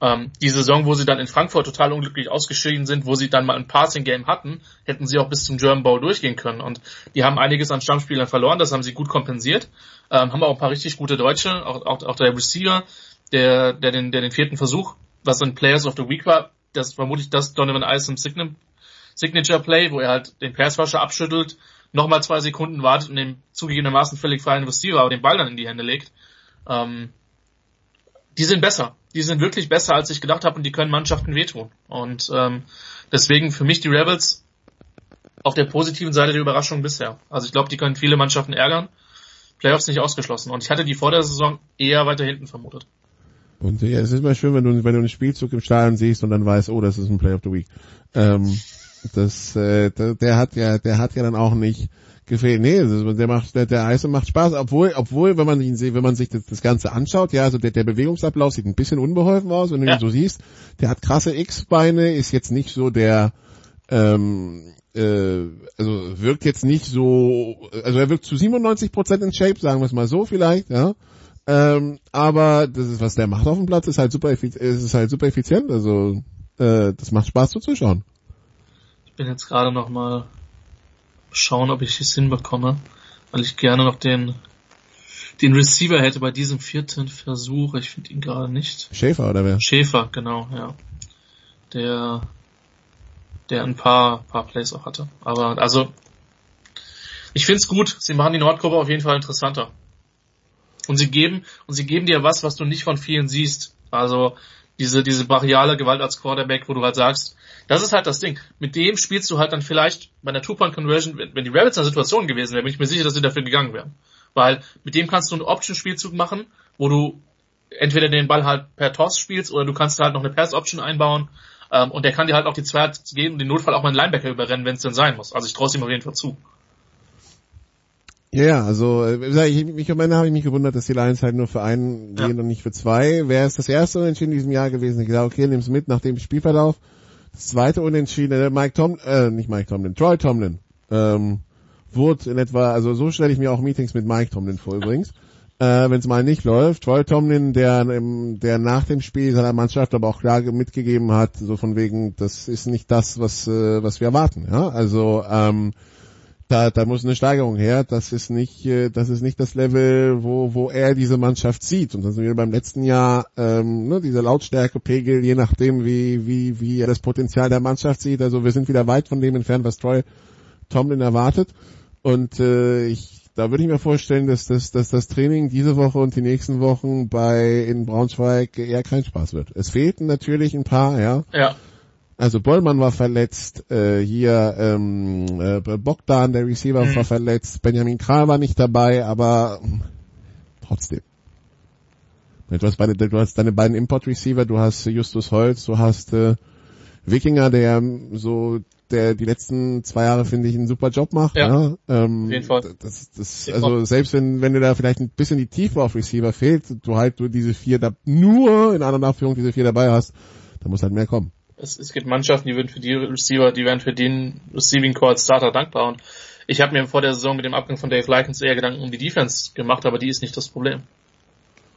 ähm, die Saison, wo sie dann in Frankfurt total unglücklich ausgeschieden sind, wo sie dann mal ein Passing-Game hatten, hätten sie auch bis zum German Bowl durchgehen können. Und die haben einiges an Stammspielern verloren, das haben sie gut kompensiert. Ähm, haben auch ein paar richtig gute Deutsche, auch, auch, auch der Receiver, der, der, den, der den vierten Versuch, was ein Players of the Week war, das vermutlich das Donovan Isom Sign Signature Play, wo er halt den Passrusher abschüttelt, nochmal zwei Sekunden wartet und dem zugegebenermaßen völlig freien Receiver den Ball dann in die Hände legt. Ähm, die sind besser. Die sind wirklich besser, als ich gedacht habe und die können Mannschaften wehtun. Und ähm, deswegen für mich die Rebels auf der positiven Seite der Überraschung bisher. Also ich glaube, die können viele Mannschaften ärgern. Playoffs nicht ausgeschlossen. Und ich hatte die vor der Saison eher weiter hinten vermutet. Und ja, es ist immer schön, wenn du, wenn du einen Spielzug im Stadion siehst und dann weißt, oh, das ist ein Play of the Week. Ähm, das, äh, der, der hat ja, der hat ja dann auch nicht gefehlt. Nee, das der macht, der, der Eise macht Spaß, obwohl, obwohl, wenn man ihn sieht, wenn man sich das, das Ganze anschaut, ja, also der, der Bewegungsablauf sieht ein bisschen unbeholfen aus, wenn du Ja. ihn so siehst. Der hat krasse X-Beine, ist jetzt nicht so der, ähm, äh, also wirkt jetzt nicht so, also er wirkt zu 97 Prozent in Shape, sagen wir es mal so vielleicht, ja. Ähm, aber das ist, was der macht auf dem Platz, ist halt super, ist halt super effizient. Also äh, das macht Spaß zuzuschauen. Ich bin jetzt gerade noch mal schauen, ob ich es hinbekomme, weil ich gerne noch den den Receiver hätte bei diesem vierten Versuch. Ich finde ihn gerade nicht. Schäfer oder wer? Schäfer, genau, ja. Der, der ein paar, paar Plays auch hatte. Aber, also, ich find's gut. Sie machen die Nordgruppe auf jeden Fall interessanter. Und sie geben, und sie geben dir was, was du nicht von vielen siehst. Also, diese, diese brachiale Gewalt als Quarterback, wo du halt sagst, das ist halt das Ding. Mit dem spielst du halt dann vielleicht bei einer Two-Point-Conversion, wenn wenn die Rabbits in der Situation gewesen wären, bin ich mir sicher, dass sie dafür gegangen wären. Weil mit dem kannst du einen Option-Spielzug machen, wo du entweder den Ball halt per Toss spielst oder du kannst halt noch eine Pass-Option einbauen ähm, und der kann dir halt auch die zwei gehen und den Notfall auch mal einen Linebacker überrennen, wenn es denn sein muss. Also ich traue ihm auf jeden Fall zu. Ja, ja, also äh, ich, mich am Ende habe ich mich gewundert, dass die Lions halt nur für einen Ja. gehen und nicht für zwei. Wäre es das erste Unentschieden in diesem Jahr gewesen, ich gesagt, okay, nimm's mit nach dem Spielverlauf. Das zweite Unentschieden, äh, Mike Tom, äh, nicht Mike Tomlin, Troy Tomlin, ähm, wurde in etwa, also so stelle ich mir auch Meetings mit Mike Tomlin vor übrigens. Äh, wenn es mal nicht läuft, Troy Tomlin, der, ähm, der nach dem Spiel seiner Mannschaft aber auch klar mitgegeben hat, so von wegen, das ist nicht das, was, äh, was wir erwarten. Ja? Also ähm, da, da muss eine Steigerung her. Das ist nicht, äh, das ist nicht das Level, wo, wo er diese Mannschaft sieht. Und dann sind wir beim letzten Jahr, ähm, ne, dieser Lautstärkepegel, je nachdem, wie, wie, wie er das Potenzial der Mannschaft sieht. Also wir sind wieder weit von dem entfernt, was Troy Tomlin erwartet. Und äh, ich, da würde ich mir vorstellen, dass das, dass das Training diese Woche und die nächsten Wochen bei in Braunschweig eher kein Spaß wird. Es fehlten natürlich ein paar, ja. Ja. Also Bollmann war verletzt, äh, hier ähm, äh, Bogdan, der Receiver, Mhm. war verletzt, Benjamin Kral war nicht dabei, aber ähm, trotzdem. Du hast, beide, du hast deine beiden Import-Receiver, du hast Justus Holz, du hast äh, Wikinger, der ähm, so der die letzten zwei Jahre finde ich einen super Job macht. Ja. Ja, ähm, Auf jeden Fall. Das, das, also selbst wenn wenn dir da vielleicht ein bisschen die Tiefe auf Receiver fehlt, du halt nur diese vier da nur in einer Nachführung diese vier dabei hast, da muss halt mehr kommen. Es, es gibt Mannschaften, die würden für die Receiver, die wären für den Receiving Core als Starter dankbar. Und ich habe mir vor der Saison mit dem Abgang von Dave Likens eher Gedanken um die Defense gemacht, aber die ist nicht das Problem.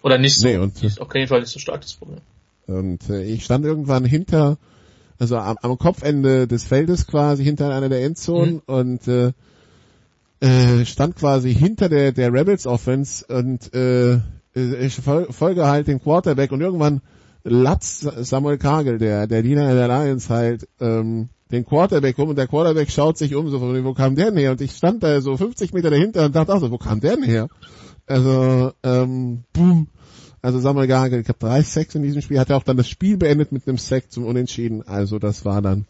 Oder nicht so. Nee, und- die ist auf jeden Fall nicht so stark das Problem. Und äh, ich stand irgendwann hinter, also am, am Kopfende des Feldes quasi, hinter einer der Endzonen Mhm. und äh, äh, stand quasi hinter der, der Rebels Offense und äh, ich fol folge halt dem Quarterback und irgendwann latzt Samuel Kagel, der, der Diener der Lions halt, ähm, den Quarterback um und der Quarterback schaut sich um, so von, wo kam der denn her? Und ich stand da so 50 Meter dahinter und dachte auch so, wo kam der denn her? Also, ähm, boom. Also Samuel Gagel, ich habe drei Sacks in diesem Spiel, hat er auch dann das Spiel beendet mit einem Sack zum Unentschieden. Also das war dann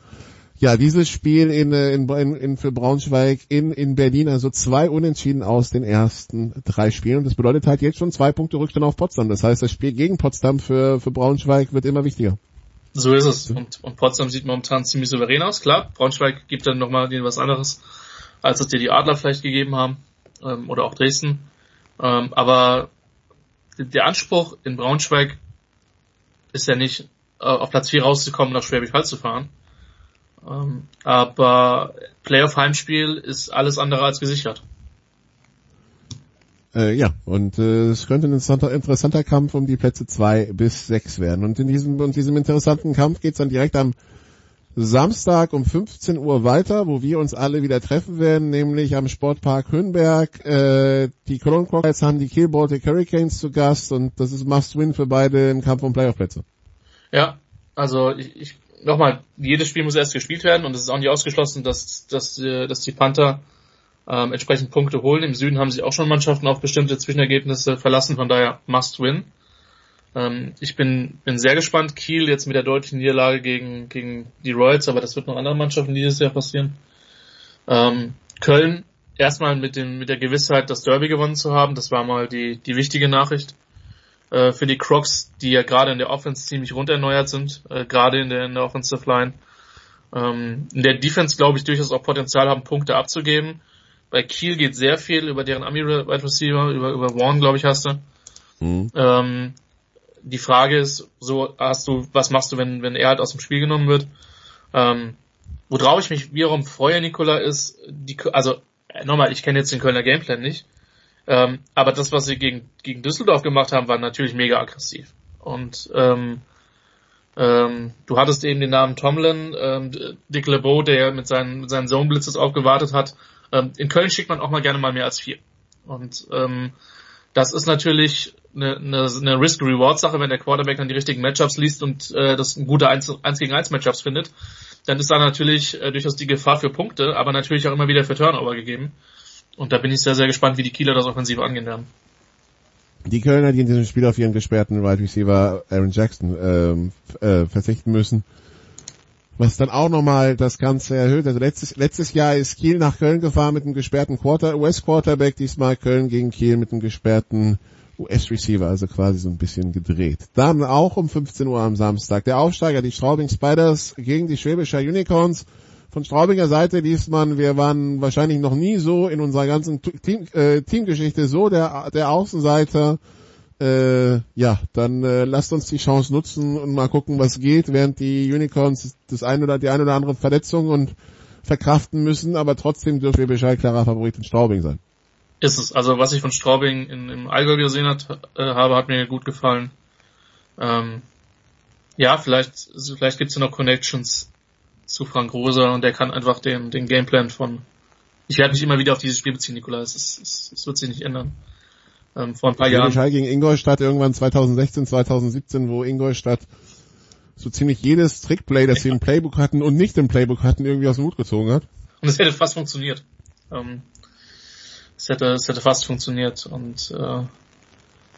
ja dieses Spiel äh, in, in, in für Braunschweig in, in Berlin, also zwei Unentschieden aus den ersten drei Spielen. Und das bedeutet halt jetzt schon zwei Punkte Rückstand auf Potsdam. Das heißt, das Spiel gegen Potsdam für, für Braunschweig wird immer wichtiger. So ist es. Und, und Potsdam sieht momentan ziemlich souverän aus. Klar, Braunschweig gibt dann nochmal denen was anderes, als es dir die Adler vielleicht gegeben haben. Ähm, oder auch Dresden. Ähm, aber der Anspruch in Braunschweig ist ja nicht, äh, auf Platz 4 rauszukommen, nach Schwäbisch Hall zu fahren. Ähm, aber Playoff-Heimspiel ist alles andere als gesichert. Äh, ja, und äh, es könnte ein interessanter, interessanter Kampf um die Plätze zwei bis sechs werden. Und in diesem, und diesem interessanten Kampf geht's dann direkt am Samstag um 15 Uhr weiter, wo wir uns alle wieder treffen werden, nämlich am Sportpark Hönberg. Äh, die Cologne Crocodiles haben die Kiel Baltic Hurricanes zu Gast und das ist Must-Win für beide im Kampf um Playoff-Plätze. Ja, also ich, ich nochmal, jedes Spiel muss erst gespielt werden und es ist auch nicht ausgeschlossen, dass, dass, äh, dass die Panther ähm, entsprechend Punkte holen. Im Süden haben sie auch schon Mannschaften auf bestimmte Zwischenergebnisse verlassen, von daher must win. Ähm, ich bin, bin sehr gespannt. Kiel jetzt mit der deutlichen Niederlage gegen, gegen die Royals, aber das wird noch anderen Mannschaften dieses Jahr passieren. Ähm, Köln erstmal mit, dem, mit der Gewissheit, das Derby gewonnen zu haben, das war mal die, die wichtige Nachricht äh, für die Crocs, die ja gerade in der Offense ziemlich runderneuert sind, äh, gerade in der, in der Offensive Line. Ähm, in der Defense glaube ich durchaus auch Potenzial haben, Punkte abzugeben. Bei Kiel geht sehr viel über deren Ami-Wide Receiver, über, über Warren, glaube ich, hast du. Ähm, die Frage ist, so hast du, was machst du, wenn, wenn er halt aus dem Spiel genommen wird? Ähm, worauf ich mich wiederum freue, Nikola, ist, die, also äh, nochmal, ich kenne jetzt den Kölner Gameplan nicht, ähm, aber das, was sie gegen, gegen Düsseldorf gemacht haben, war natürlich mega aggressiv. Und ähm, ähm, du hattest eben den Namen Tomlin, ähm, Dick LeBeau, der mit seinen, mit seinen Zone Blitzes aufgewartet hat. Ähm, in Köln schickt man auch mal gerne mal mehr als vier. Und ähm, das ist natürlich eine, eine, eine Risk-Reward-Sache, wenn der Quarterback dann die richtigen Matchups liest und äh, das ein guter 1, 1 gegen 1 Matchups findet, dann ist da natürlich äh, durchaus die Gefahr für Punkte, aber natürlich auch immer wieder für Turnover gegeben. Und da bin ich sehr, sehr gespannt, wie die Kieler das offensiv angehen werden. Die Kölner, die in diesem Spiel auf ihren gesperrten Wide Receiver Aaron Jackson ähm, äh, verzichten müssen, was dann auch nochmal das Ganze erhöht. Also letztes, letztes Jahr ist Kiel nach Köln gefahren mit einem gesperrten Quarter, US-Quarterback, diesmal Köln gegen Kiel mit einem gesperrten US-Receiver, also quasi so ein bisschen gedreht. Dann auch um 15 Uhr am Samstag der Aufsteiger, die Straubing Spiders gegen die Schwäbischer Unicorns. Von Straubinger Seite liest man, wir waren wahrscheinlich noch nie so in unserer ganzen Team, äh, Teamgeschichte so der, der Außenseiter äh, ja, dann äh, lasst uns die Chance nutzen und mal gucken, was geht, während die Unicorns das ein oder die eine oder andere Verletzung und verkraften müssen, aber trotzdem dürfen wir Bescheid klarer Favorit in Straubing sein. Ist es. Also was ich von Straubing in, im Allgäu gesehen hat, äh, habe, hat mir gut gefallen. Ähm, ja, vielleicht, vielleicht gibt's ja noch Connections zu Frank Rosa und der kann einfach den, den Gameplan von. Ich werde mich immer wieder auf dieses Spiel beziehen, Nikola. Es, es, es wird sich nicht ändern. Ähm, vor ein paar Jahren. Bescheid gegen Ingolstadt irgendwann 2016, 2017, wo Ingolstadt so ziemlich jedes Trickplay, das sie im Playbook hatten und nicht im Playbook hatten, irgendwie aus dem Hut gezogen hat. Und es hätte fast funktioniert. Ähm, es hätte, es hätte fast funktioniert. Und äh,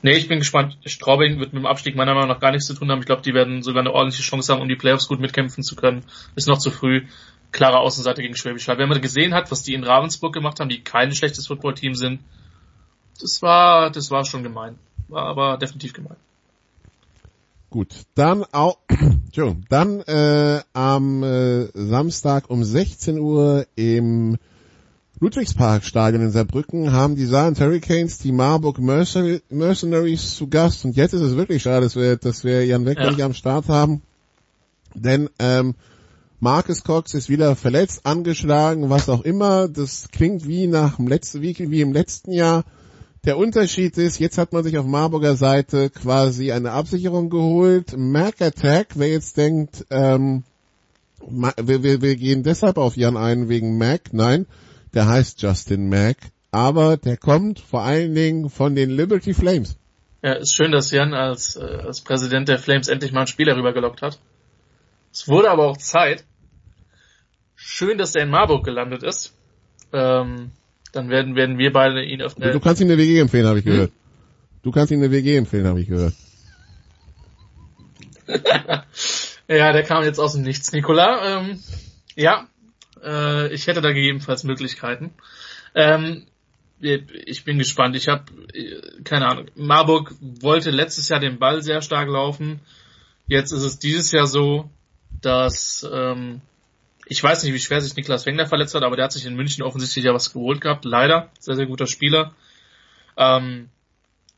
nee, ich bin gespannt. Straubing wird mit dem Abstieg meiner Meinung nach gar nichts zu tun haben. Ich glaube, die werden sogar eine ordentliche Chance haben, um die Playoffs gut mitkämpfen zu können. Ist noch zu früh. Klare Außenseite gegen Schwäbisch Hall. Wenn man gesehen hat, was die in Ravensburg gemacht haben, die kein schlechtes Footballteam sind, das war, das war schon gemein. War aber definitiv gemein. Gut, dann auch, <clears throat> Entschuldigung, dann äh, am äh, Samstag um 16 Uhr im Ludwigsparkstadion in Saarbrücken haben die Saarland Hurricanes die Marburg Mercenaries zu Gast und jetzt ist es wirklich schade, dass wir, dass wir Jan Wecker Ja. nicht am Start haben, denn ähm, Marcus Cox ist wieder verletzt, angeschlagen, was auch immer. Das klingt wie nach dem letzten, wie, wie im letzten Jahr. Der Unterschied ist, jetzt hat man sich auf Marburger Seite quasi eine Absicherung geholt. Mac Attack, wer jetzt denkt, ähm, wir, wir, wir gehen deshalb auf Jan ein wegen Mac, nein, der heißt Justin Mac, aber der kommt vor allen Dingen von den Liberty Flames. Ja, ist schön, dass Jan als, äh, als Präsident der Flames endlich mal einen Spieler rübergelockt hat. Es wurde aber auch Zeit. Schön, dass er in Marburg gelandet ist. Ähm, dann werden, werden wir beide ihn auf Du, kannst ihm eine WG empfehlen, habe ich gehört. Du kannst ihm eine WG empfehlen, habe ich gehört. Ja, der kam jetzt aus dem Nichts, Nikola. Ähm, ja, äh, ich hätte da gegebenenfalls Möglichkeiten. Ähm, ich bin gespannt. Ich habe keine Ahnung. Marburg wollte letztes Jahr den Ball sehr stark laufen. Jetzt ist es dieses Jahr so, dass ähm, ich weiß nicht, wie schwer sich Niklas Wengler verletzt hat, aber der hat sich in München offensichtlich ja was geholt gehabt. Leider, sehr sehr guter Spieler. Ähm,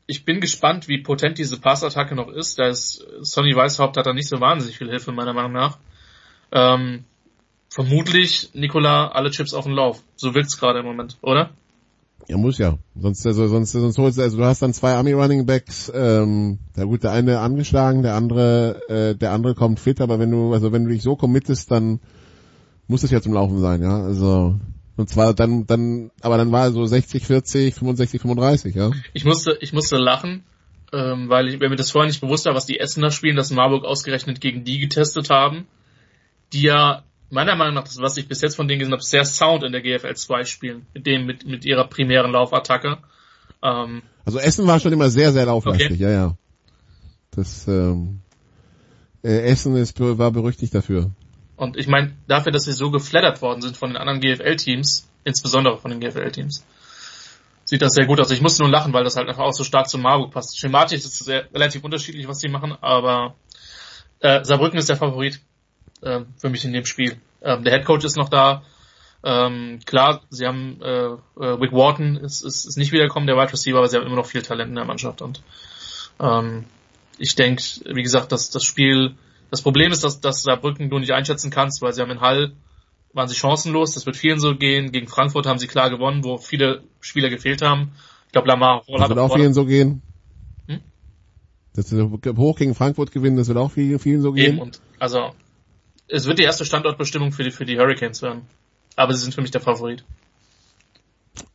ich bin gespannt, wie potent diese Passattacke noch ist. Da ist Sonny Weishaupt hat da nicht so wahnsinnig viel Hilfe, meiner Meinung nach. Ähm, vermutlich, Nikola, alle Chips auf den Lauf. So wirkt's gerade im Moment, oder? Ja, muss ja. Sonst, also, sonst, sonst holst du, also du hast dann zwei Army Running Backs, ähm, ja gut, der eine angeschlagen, der andere, äh, der andere kommt fit, aber wenn du, also wenn du dich so committest, dann muss es ja zum Laufen sein, ja. Also, und zwar dann, dann, aber dann war so 60, 40, 65, 35, ja. Ich musste, ich musste lachen, ähm, weil ich, wenn mir das vorher nicht bewusst war, was die Essener spielen, dass Marburg ausgerechnet gegen die getestet haben, die ja meiner Meinung nach, das, was ich bis jetzt von denen gesehen habe, sehr sound in der GFL 2 spielen, mit dem, mit, mit ihrer primären Laufattacke. Ähm, Also Essen war schon immer sehr, sehr lauflastig, Okay. ja, ja. Das, ähm, äh, Essen ist, war berüchtigt dafür. und ich meine, dafür, dass sie so geflattert worden sind von den anderen GFL-Teams, insbesondere von den GFL-Teams, sieht das sehr gut aus. Ich musste nur lachen, weil das halt einfach auch so stark zu Marburg passt. Schematisch ist es sehr, relativ unterschiedlich, was sie machen, aber äh, Saarbrücken ist der Favorit äh, für mich in dem Spiel. Ähm, der Headcoach ist noch da. Ähm, klar, sie haben äh, äh, Wick Wharton ist, ist, ist nicht wiedergekommen, der Wide Receiver, aber sie haben immer noch viel Talent in der Mannschaft und ähm, ich denke, wie gesagt, dass das Spiel, das Problem ist, dass, dass Saarbrücken du nicht einschätzen kannst, weil sie haben in Hall waren sie chancenlos, das wird vielen so gehen. Gegen Frankfurt haben sie klar gewonnen, wo viele Spieler gefehlt haben. Ich glaube, Lamar Hall Das wird auch vielen so gehen. Hm? Das wird hoch gegen Frankfurt gewinnen, das wird auch vielen, vielen so Eben gehen. und also es wird die erste Standortbestimmung für die für die Hurricanes werden. Aber sie sind für mich der Favorit.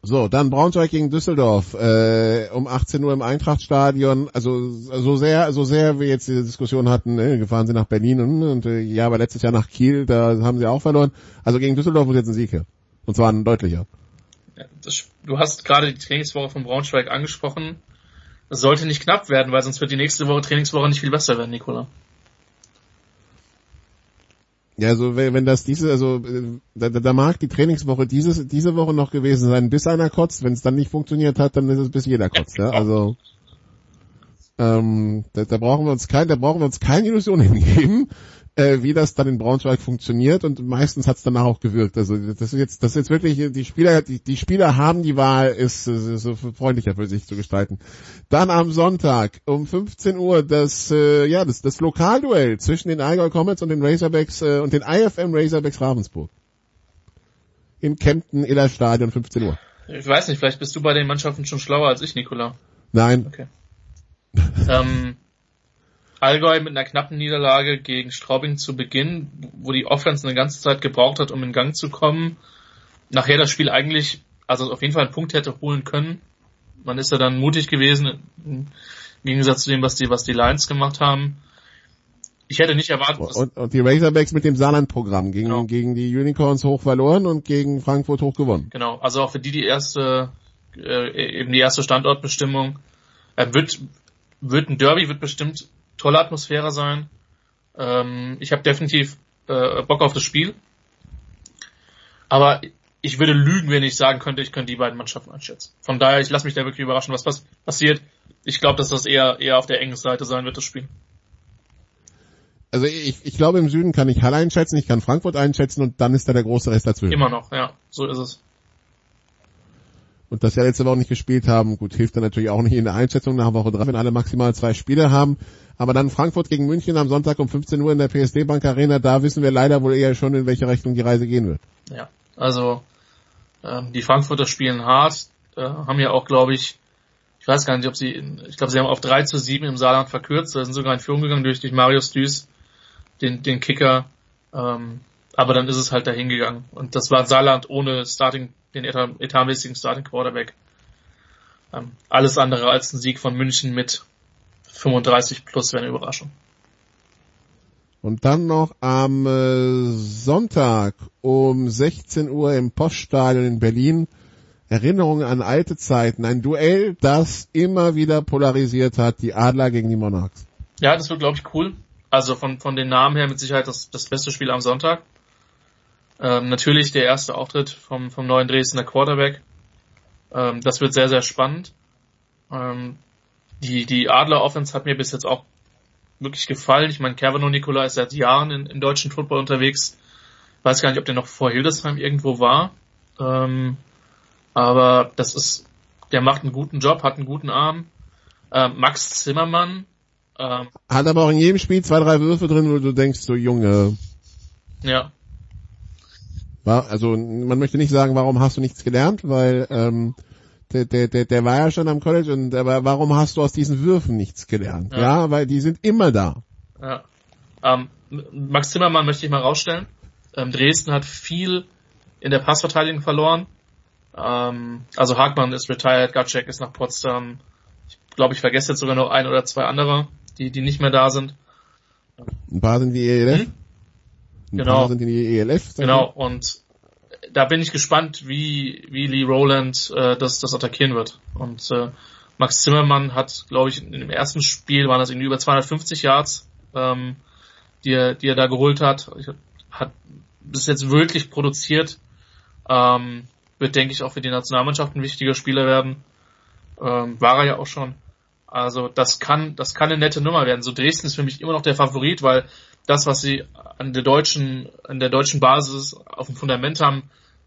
So, dann Braunschweig gegen Düsseldorf äh, um 18 Uhr im Eintrachtstadion. Also so sehr, so sehr wir jetzt diese Diskussion hatten, ne, gefahren sie nach Berlin und, und äh, ja, aber letztes Jahr nach Kiel, da haben sie auch verloren. Also gegen Düsseldorf muss jetzt ein Sieg her. Und zwar ein deutlicher. Ja, das, du hast gerade die Trainingswoche von Braunschweig angesprochen. Das sollte nicht knapp werden, weil sonst wird die nächste Woche Trainingswoche nicht viel besser werden, Nicola. Ja, also wenn, das diese, also äh, da, da mag die Trainingswoche dieses, diese Woche noch gewesen sein, bis einer kotzt. Wenn es dann nicht funktioniert hat, dann ist es bis jeder kotzt. Ja, also ähm, da, da brauchen wir uns kein, da brauchen wir uns keine Illusionen <laughs> hingeben. Äh, wie das dann in Braunschweig funktioniert und meistens hat's danach auch gewirkt. Also das ist jetzt, das ist jetzt wirklich, die Spieler, die, die Spieler haben die Wahl, ist, ist so freundlicher für sich zu gestalten. Dann am Sonntag um 15 Uhr das, äh, ja, das, das Lokalduell zwischen den Allgäu Comets und den Razorbacks äh, und den IFM Razorbacks Ravensburg. Im Kempten Iller Stadion 15 Uhr. Ich weiß nicht, vielleicht bist du bei den Mannschaften schon schlauer als ich, Nikola. Nein, Okay. <laughs> ähm, Allgäu mit einer knappen Niederlage gegen Straubing zu Beginn, wo die Offense eine ganze Zeit gebraucht hat, um in Gang zu kommen. Nachher das Spiel eigentlich, also auf jeden Fall einen Punkt hätte holen können. Man ist ja dann mutig gewesen, im Gegensatz zu dem, was die, was die Lions gemacht haben. Ich hätte nicht erwartet, dass, und, und die Razorbacks mit dem Saarland-Programm gegen, Genau. gegen die Unicorns hoch verloren und gegen Frankfurt hoch gewonnen. genau, also auch für die die erste, äh, eben die erste Standortbestimmung, äh, wird, wird ein Derby, wird bestimmt tolle Atmosphäre sein. Ähm, ich habe definitiv äh, Bock auf das Spiel. Aber ich würde lügen, wenn ich sagen könnte, ich könnte die beiden Mannschaften einschätzen. Von daher, ich lasse mich da wirklich überraschen, was pass passiert. Ich glaube, dass das eher eher auf der engen Seite sein wird, das Spiel. Also ich, ich glaube im Süden kann ich Halle einschätzen, ich kann Frankfurt einschätzen und dann ist da der große Rest dazwischen. Immer noch, ja, so ist es. Und dass sie ja letzte Woche nicht gespielt haben, gut, hilft dann natürlich auch nicht in der Einschätzung nach Woche drei, wenn alle maximal zwei Spiele haben. Aber dann Frankfurt gegen München am Sonntag um 15 Uhr in der PSD Bank Arena, da wissen wir leider wohl eher schon, in welche Richtung die Reise gehen wird. Ja, also ähm, die Frankfurter spielen hart, äh, haben ja auch, glaube ich, ich weiß gar nicht, ob sie, ich glaube, sie haben auf 3 zu 7 im Saarland verkürzt, da sind sogar in Führung gegangen durch, durch Marius Düß, den, den Kicker, ähm, aber dann ist es halt dahin gegangen. Und das war Saarland ohne Starting, den etat- etatmäßigen Starting Quarterback. Ähm, alles andere als ein Sieg von München mit 35 plus wäre eine Überraschung. Und dann noch am äh, Sonntag um 16 Uhr im Poststadion in Berlin Erinnerungen an alte Zeiten. Ein Duell, das immer wieder polarisiert hat, die Adler gegen die Monarchs. Ja, das wird, glaube ich, cool. Also von, von den Namen her mit Sicherheit das, das beste Spiel am Sonntag. Ähm, natürlich der erste Auftritt vom, vom neuen Dresdner Quarterback. Ähm, das wird sehr, sehr spannend. Ähm, die, die Adler Offense hat mir bis jetzt auch wirklich gefallen. Ich meine, Kevin und Nikola ist seit Jahren in, im deutschen Football unterwegs. Weiß gar nicht, ob der noch vor Hildesheim irgendwo war. Ähm, aber das ist, der macht einen guten Job, hat einen guten Arm. Ähm, Max Zimmermann, ähm, Hat aber auch in jedem Spiel zwei, drei Würfe drin, wo du denkst, so Junge, ja, war, also man möchte nicht sagen, warum hast du nichts gelernt, weil ähm, der, der, der, der war ja schon am College und aber warum hast du aus diesen Würfen nichts gelernt? Ja. Ja, weil die sind immer da. Ja. Ähm, Max Zimmermann möchte ich mal rausstellen. Ähm, Dresden hat viel in der Passverteidigung verloren. Ähm, also Hagmann ist retired, Gatschek ist nach Potsdam. Ich glaube, ich vergesse jetzt sogar noch ein oder zwei andere, die, die nicht mehr da sind. Ein paar sind die ELF. Hm? Ein Genau. sind in die ELF. Genau, und da bin ich gespannt, wie, wie Lee Rowland äh, das, das attackieren wird. Und äh, Max Zimmermann hat, glaube ich, in dem ersten Spiel waren das irgendwie über 250 Yards, ähm, die, er, die er da geholt hat. Ich, hat bis jetzt wirklich produziert. Ähm, wird, denke ich, auch für die Nationalmannschaft ein wichtiger Spieler werden. Ähm, war er ja auch schon. Also das kann, das kann eine nette Nummer werden. So Dresden ist für mich immer noch der Favorit, weil das, was sie an der deutschen, an der deutschen Basis auf dem Fundament haben,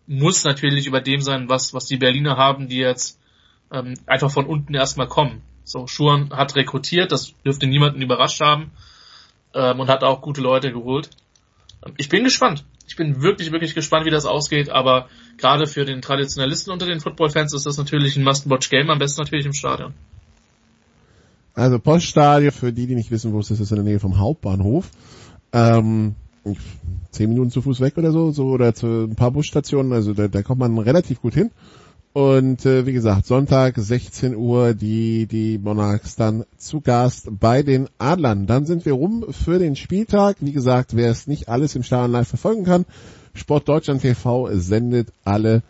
muss natürlich über dem sein, was, was die Berliner haben, die jetzt ähm, einfach von unten erstmal kommen. So, Schuren hat rekrutiert, das dürfte niemanden überrascht haben ähm, und hat auch gute Leute geholt. Ähm, Ich bin gespannt. Ich bin wirklich, wirklich gespannt, wie das ausgeht, aber gerade für den Traditionalisten unter den Football-Fans ist das natürlich ein Must-Watch-Game, am besten natürlich im Stadion. Also Poststadion, für die, die nicht wissen, wo es ist, ist in der Nähe vom Hauptbahnhof. Ähm, zehn Minuten zu Fuß weg oder so, so oder zu ein paar Busstationen, also da, da kommt man relativ gut hin. Und äh, wie gesagt, Sonntag 16 Uhr die die Monarchs dann zu Gast bei den Adlern. Dann sind wir rum für den Spieltag. Wie gesagt, wer es nicht alles im Stadion live verfolgen kann, Sport Deutschland TV sendet alle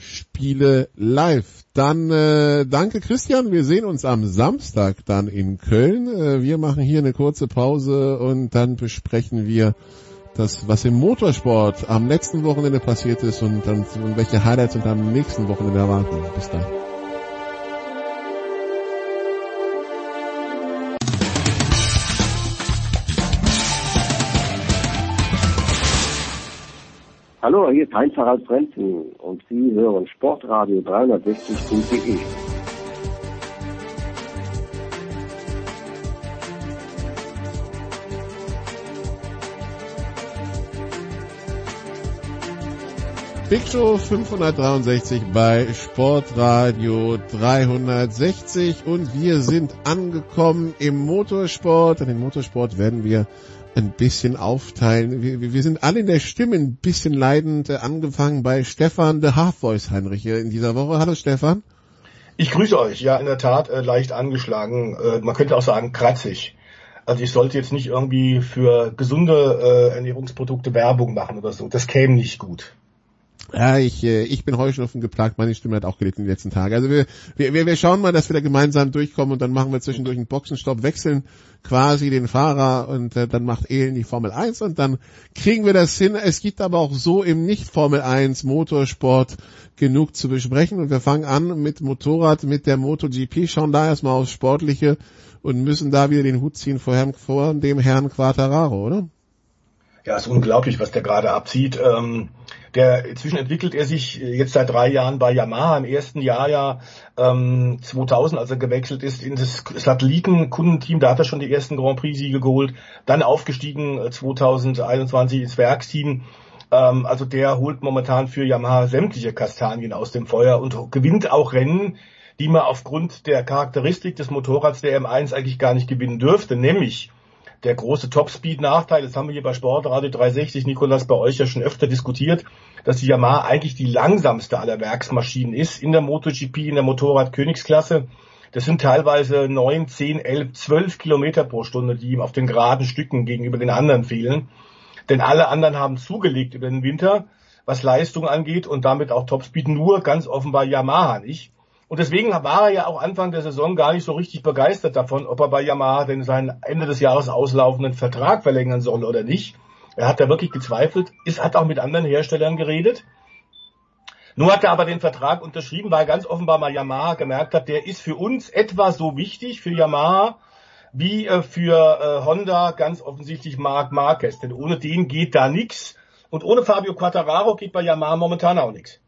Spiele live. Dann äh, danke Christian, wir sehen uns am Samstag dann in Köln. Äh, wir machen hier eine kurze Pause und dann besprechen wir das, was im Motorsport am letzten Wochenende passiert ist und dann und welche Highlights und am nächsten Wochenende erwarten. Bis dann. Hallo, hier ist Heinz Harald Frenzen und Sie hören Sportradio 360.de. Big Show 563 bei Sportradio 360 und wir sind angekommen im Motorsport. Und den Motorsport werden wir ein bisschen aufteilen. Wir, wir sind alle in der Stimme ein bisschen leidend, äh, angefangen bei Stefan de Half Voice Heinrich hier in dieser Woche. Hallo Stefan. Ich grüße euch. Ja, in der Tat äh, leicht angeschlagen. Äh, man könnte auch sagen kratzig. Also ich sollte jetzt nicht irgendwie für gesunde äh, Ernährungsprodukte Werbung machen oder so. Das käme nicht gut. Ja, ich, äh, ich bin Heuschnupfen geplagt, meine Stimme hat auch gelitten die letzten Tage. Also wir, wir, wir schauen mal, dass wir da gemeinsam durchkommen und dann machen wir zwischendurch einen Boxenstopp, wechseln quasi den Fahrer und äh, dann macht Elen die Formel 1 und dann kriegen wir das hin. Es gibt aber auch so im Nicht-Formel 1 Motorsport genug zu besprechen und wir fangen an mit Motorrad, mit der MotoGP, schauen da erstmal aufs Sportliche und müssen da wieder den Hut ziehen vor, Herrn, vor dem Herrn Quattararo, oder? Ja, ist unglaublich, was der gerade abzieht. Ähm, der inzwischen entwickelt er sich jetzt seit drei Jahren bei Yamaha. Im ersten Jahr ja ähm, 2000, als er gewechselt ist in das Satellitenkundenteam, da hat er schon die ersten Grand Prix Siege geholt, dann aufgestiegen äh, 2021 ins Werksteam. Ähm, also der holt momentan für Yamaha sämtliche Kastanien aus dem Feuer und gewinnt auch Rennen, die man aufgrund der Charakteristik des Motorrads der M1 eigentlich gar nicht gewinnen dürfte, nämlich der große Topspeed-Nachteil, das haben wir hier bei Sportradio 360, Nikolas, bei euch ja schon öfter diskutiert, dass die Yamaha eigentlich die langsamste aller Werksmaschinen ist in der MotoGP, in der Motorrad-Königsklasse. Das sind teilweise 9, 10, 11, 12 Kilometer pro Stunde, die ihm auf den geraden Stücken gegenüber den anderen fehlen. Denn alle anderen haben zugelegt über den Winter, was Leistung angeht und damit auch Topspeed, nur ganz offenbar Yamaha nicht. Und deswegen war er ja auch Anfang der Saison gar nicht so richtig begeistert davon, ob er bei Yamaha denn seinen Ende des Jahres auslaufenden Vertrag verlängern soll oder nicht. Er hat da wirklich gezweifelt, ist, hat auch mit anderen Herstellern geredet. Nun hat er aber den Vertrag unterschrieben, weil ganz offenbar mal Yamaha gemerkt hat, der ist für uns etwa so wichtig, für Yamaha, wie äh, für äh, Honda ganz offensichtlich Marc Marquez. Denn ohne den geht da nichts. Und ohne Fabio Quattararo geht bei Yamaha momentan auch nichts.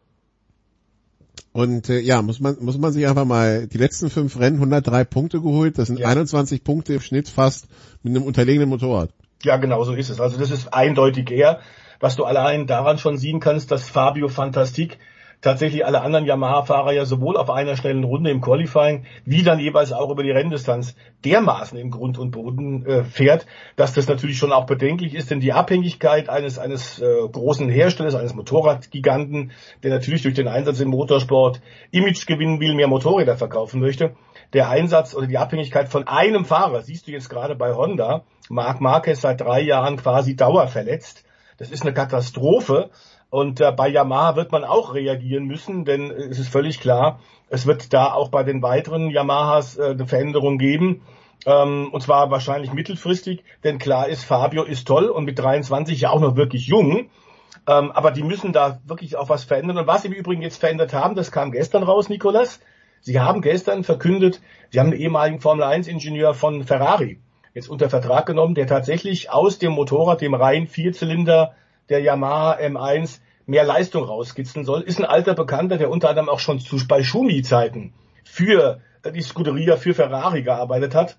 Und äh, ja, muss man muss man sich einfach mal die letzten fünf Rennen 103 Punkte geholt. Das sind Ja. 21 Punkte im Schnitt fast mit einem unterlegenen Motorrad. Ja, genau so ist es. Also das ist eindeutig er, was du allein daran schon sehen kannst, dass Fabio Fantastik tatsächlich alle anderen Yamaha-Fahrer ja sowohl auf einer schnellen Runde im Qualifying wie dann jeweils auch über die Renndistanz dermaßen im Grund und Boden äh, fährt, dass das natürlich schon auch bedenklich ist, denn die Abhängigkeit eines eines äh, großen Herstellers, eines Motorradgiganten, der natürlich durch den Einsatz im Motorsport Image gewinnen will, mehr Motorräder verkaufen möchte, der Einsatz oder die Abhängigkeit von einem Fahrer, siehst du jetzt gerade bei Honda, Marc Marquez seit drei Jahren quasi dauerverletzt. Das ist eine Katastrophe. Und äh, bei Yamaha wird man auch reagieren müssen, denn äh, es ist völlig klar, es wird da auch bei den weiteren Yamahas äh, eine Veränderung geben. Ähm, und zwar wahrscheinlich mittelfristig, denn klar ist, Fabio ist toll und mit 23 ja auch noch wirklich jung. Ähm, aber die müssen da wirklich auch was verändern. Und was sie im Übrigen jetzt verändert haben, das kam gestern raus, Nikolas. Sie haben gestern verkündet, sie haben einen ehemaligen Formel 1 Ingenieur von Ferrari jetzt unter Vertrag genommen, der tatsächlich aus dem Motorrad, dem rein Vierzylinder der Yamaha M1 mehr Leistung rauskitzeln soll. Ist ein alter Bekannter, der unter anderem auch schon zu, bei Schumi-Zeiten für äh, die Scuderia für Ferrari gearbeitet hat.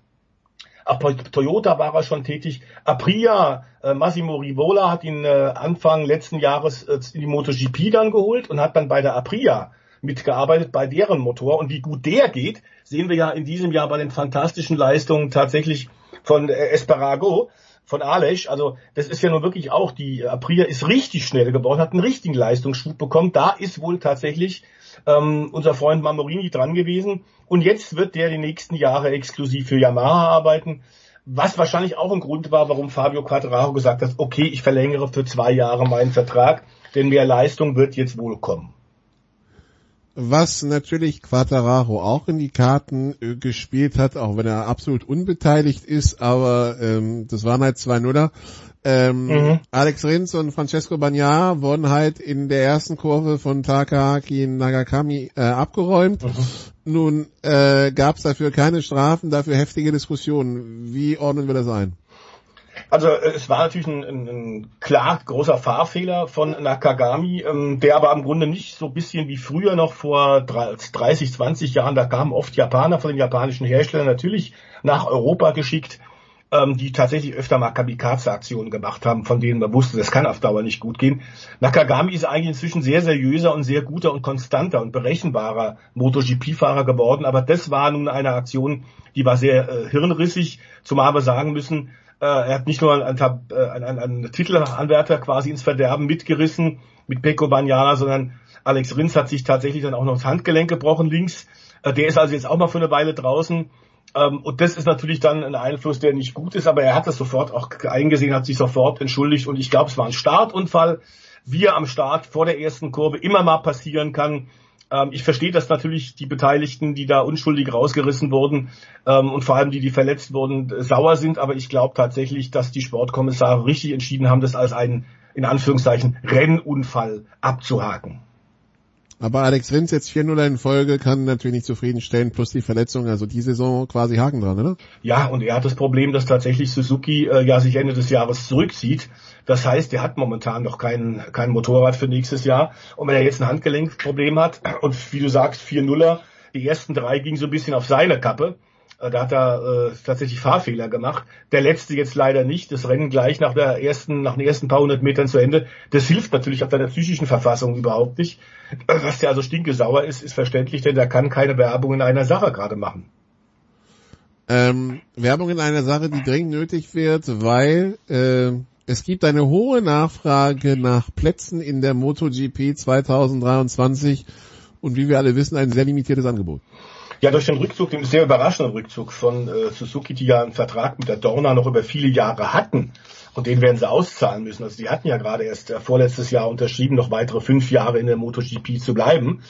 Auch bei Toyota war er schon tätig. Aprilia, äh, Massimo Rivola hat ihn äh, Anfang letzten Jahres äh, in die MotoGP dann geholt und hat dann bei der Aprilia mitgearbeitet, bei deren Motor. Und wie gut der geht, sehen wir ja in diesem Jahr bei den fantastischen Leistungen tatsächlich von äh, Esparago, von Aleš. Also das ist ja nun wirklich auch, die Aprilia ist richtig schnell geworden, hat einen richtigen Leistungsschub bekommen. Da ist wohl tatsächlich ähm, unser Freund Mamorini dran gewesen. Und jetzt wird der die nächsten Jahre exklusiv für Yamaha arbeiten. Was wahrscheinlich auch ein Grund war, warum Fabio Quattararo gesagt hat, okay, ich verlängere für zwei Jahre meinen Vertrag, denn mehr Leistung wird jetzt wohl kommen. Was natürlich Quattararo auch in die Karten äh, gespielt hat, auch wenn er absolut unbeteiligt ist, aber ähm, das waren halt zwei Nuller. Ähm, Mhm. Alex Rins und Francesco Bagnaia wurden halt in der ersten Kurve von Takahaki Nagakami äh, abgeräumt. Nun äh, gab es dafür keine Strafen, dafür heftige Diskussionen. Wie ordnen wir das ein? Also äh, es war natürlich ein, ein, ein klar großer Fahrfehler von Nakagami, ähm, der aber im Grunde nicht so bisschen wie früher noch vor 30, 20 Jahren, da kamen oft Japaner von den japanischen Herstellern natürlich nach Europa geschickt, ähm, die tatsächlich öfter mal Kamikaze-Aktionen gemacht haben, von denen man wusste, das kann auf Dauer nicht gut gehen. Nakagami ist eigentlich inzwischen sehr seriöser und sehr guter und konstanter und berechenbarer MotoGP-Fahrer geworden, aber das war nun eine Aktion, die war sehr äh, hirnrissig, zumal wir sagen müssen, er hat nicht nur einen, einen, einen, einen Titelanwärter quasi ins Verderben mitgerissen mit Pecco Bagnana, sondern Alex Rins hat sich tatsächlich dann auch noch das Handgelenk gebrochen links. Äh, der ist also jetzt auch mal für eine Weile draußen. Ähm, und das ist natürlich dann ein Einfluss, der nicht gut ist, aber er hat das sofort auch eingesehen, hat sich sofort entschuldigt und ich glaube, es war ein Startunfall, wie er am Start vor der ersten Kurve immer mal passieren kann. Ähm, ich verstehe, dass natürlich die Beteiligten, die da unschuldig rausgerissen wurden ähm, und vor allem die, die verletzt wurden, sauer sind, aber ich glaube tatsächlich, dass die Sportkommissare richtig entschieden haben, das als einen, in Anführungszeichen, Rennunfall abzuhaken. Aber Alex Rins jetzt 4-0 in Folge kann natürlich nicht zufriedenstellen, plus die Verletzung, also die Saison quasi Haken dran, oder? Ja, und er hat das Problem, dass tatsächlich Suzuki äh, ja sich Ende des Jahres zurückzieht. Das heißt, er hat momentan noch kein, kein Motorrad für nächstes Jahr. Und wenn er jetzt ein Handgelenkproblem hat und wie du sagst, 4-0er, die ersten drei gingen so ein bisschen auf seine Kappe. Äh, Da hat er äh, tatsächlich Fahrfehler gemacht. Der letzte jetzt leider nicht. Das Rennen gleich nach der ersten, nach den ersten paar hundert Metern zu Ende. Das hilft natürlich auf seiner psychischen Verfassung überhaupt nicht. Äh, Dass der also stinkesauer ist, ist verständlich, denn der kann keine Werbung in einer Sache gerade machen. Ähm, Werbung in einer Sache, die dringend nötig wird, weil äh, es gibt eine hohe Nachfrage nach Plätzen in der MotoGP 2023 und wie wir alle wissen, ein sehr limitiertes Angebot. Ja, durch den Rückzug, den sehr überraschenden Rückzug von äh, Suzuki, die ja einen Vertrag mit der Dorna noch über viele Jahre hatten. Und den werden sie auszahlen müssen. Also die hatten ja gerade erst äh, vorletztes Jahr unterschrieben, noch weitere fünf Jahre in der MotoGP zu bleiben.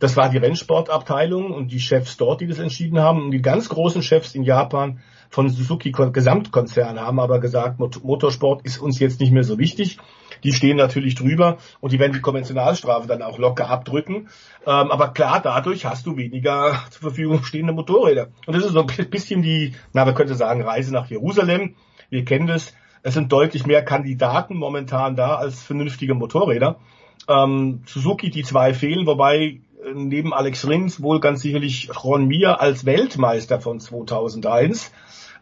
Das war die Rennsportabteilung und die Chefs dort, die das entschieden haben. Und die ganz großen Chefs in Japan von Suzuki Gesamtkonzern haben aber gesagt, Mot Motorsport ist uns jetzt nicht mehr so wichtig. Die stehen natürlich drüber und die werden die Konventionalstrafe dann auch locker abdrücken. Ähm, aber klar, dadurch hast du weniger zur Verfügung stehende Motorräder. Und das ist so ein bisschen die, na, man könnte sagen, Reise nach Jerusalem. Wir kennen das. Es sind deutlich mehr Kandidaten momentan da als vernünftige Motorräder. Ähm, Suzuki, die zwei fehlen, wobei äh, neben Alex Rins wohl ganz sicherlich Ron Mir als Weltmeister von 2001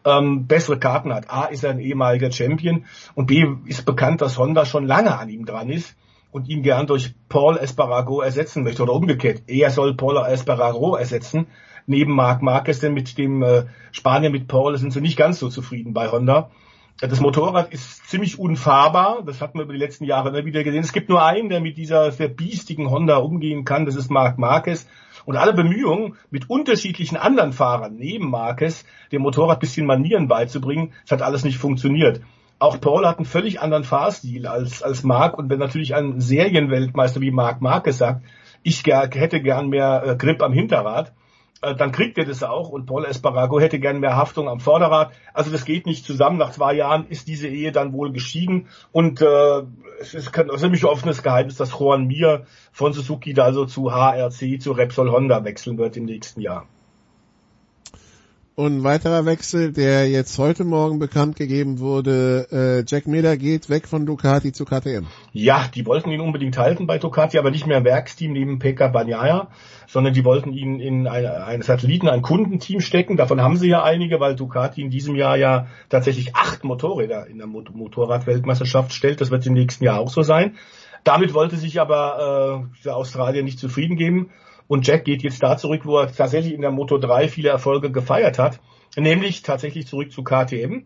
ähm, bessere Karten hat. A ist er ein ehemaliger Champion und B ist bekannt, dass Honda schon lange an ihm dran ist und ihn gern durch Paul Espargaro ersetzen möchte oder umgekehrt. Er soll Paul Espargaro ersetzen. Neben Marc Marquez, denn mit dem äh, Spanier mit Paul sind sie nicht ganz so zufrieden bei Honda. Das Motorrad ist ziemlich unfahrbar. Das hat man über die letzten Jahre immer wieder gesehen. Es gibt nur einen, der mit dieser sehr biestigen Honda umgehen kann. Das ist Marc Marquez. Und alle Bemühungen mit unterschiedlichen anderen Fahrern neben Marquez dem Motorrad bisschen Manieren beizubringen, das hat alles nicht funktioniert. Auch Paul hat einen völlig anderen Fahrstil als, als Marc. Und wenn natürlich ein Serienweltmeister wie Marc Marquez sagt, ich hätte gern mehr äh, Grip am Hinterrad, dann kriegt er das auch und Paul Espargaro hätte gern mehr Haftung am Vorderrad. Also das geht nicht zusammen. Nach zwei Jahren ist diese Ehe dann wohl geschieden und äh, es ist kein ziemlich offenes Geheimnis, dass Juan Mir von Suzuki da also zu HRC, zu Repsol Honda wechseln wird im nächsten Jahr. Und ein weiterer Wechsel, der jetzt heute Morgen bekannt gegeben wurde, äh, Jack Miller geht weg von Ducati zu KTM. Ja, die wollten ihn unbedingt halten bei Ducati, aber nicht mehr im Werksteam neben Pekka Bagnaia, sondern die wollten ihn in eine, ein Satelliten, ein Kundenteam stecken. Davon haben sie ja einige, weil Ducati in diesem Jahr ja tatsächlich acht Motorräder in der Mot Motorradweltmeisterschaft stellt. Das wird im nächsten Jahr auch so sein. Damit wollte sich aber äh, der Australier nicht zufrieden geben. Und Jack geht jetzt da zurück, wo er tatsächlich in der Moto 3 viele Erfolge gefeiert hat, nämlich tatsächlich zurück zu KTM.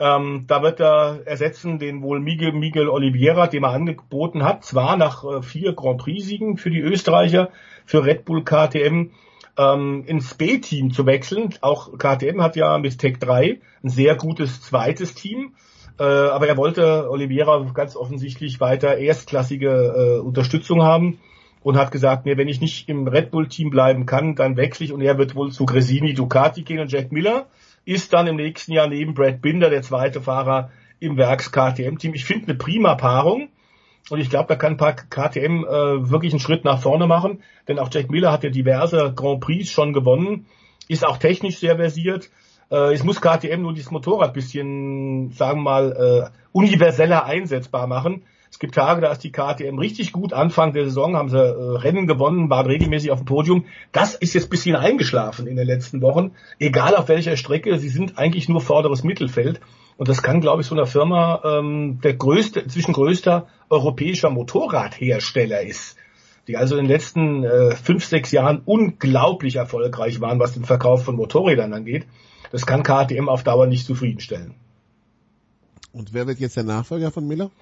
Ähm, da wird er ersetzen den wohl Miguel, Miguel Oliveira, dem er angeboten hat, zwar nach äh, vier Grand Prix-Siegen für die Österreicher, für Red Bull KTM, ähm, ins B-Team zu wechseln. Auch KTM hat ja mit Tech 3 ein sehr gutes zweites Team. Äh, aber er wollte Oliveira ganz offensichtlich weiter erstklassige äh, Unterstützung haben und hat gesagt, nee, wenn ich nicht im Red Bull Team bleiben kann, dann wechsle ich. Und er wird wohl zu Gresini Ducati gehen. Und Jack Miller ist dann im nächsten Jahr neben Brad Binder der zweite Fahrer im Werks KTM Team. Ich finde eine prima Paarung. Und ich glaube, da kann KTM äh, wirklich einen Schritt nach vorne machen, denn auch Jack Miller hat ja diverse Grand Prix schon gewonnen, ist auch technisch sehr versiert, Äh, es muss KTM nur dieses Motorrad bisschen, sagen wir mal, äh, universeller einsetzbar machen. Es gibt Tage, da ist die KTM richtig gut. Anfang der Saison haben sie äh, Rennen gewonnen, waren regelmäßig auf dem Podium. Das ist jetzt bisschen eingeschlafen in den letzten Wochen. Egal auf welcher Strecke, sie sind eigentlich nur vorderes Mittelfeld. Und das kann, glaube ich, so einer Firma ähm, der größte, inzwischen größter europäischer Motorradhersteller ist, die also in den letzten äh, fünf, sechs Jahren unglaublich erfolgreich waren, was den Verkauf von Motorrädern angeht. Das kann KTM auf Dauer nicht zufriedenstellen. Und wer wird jetzt der Nachfolger von Miller?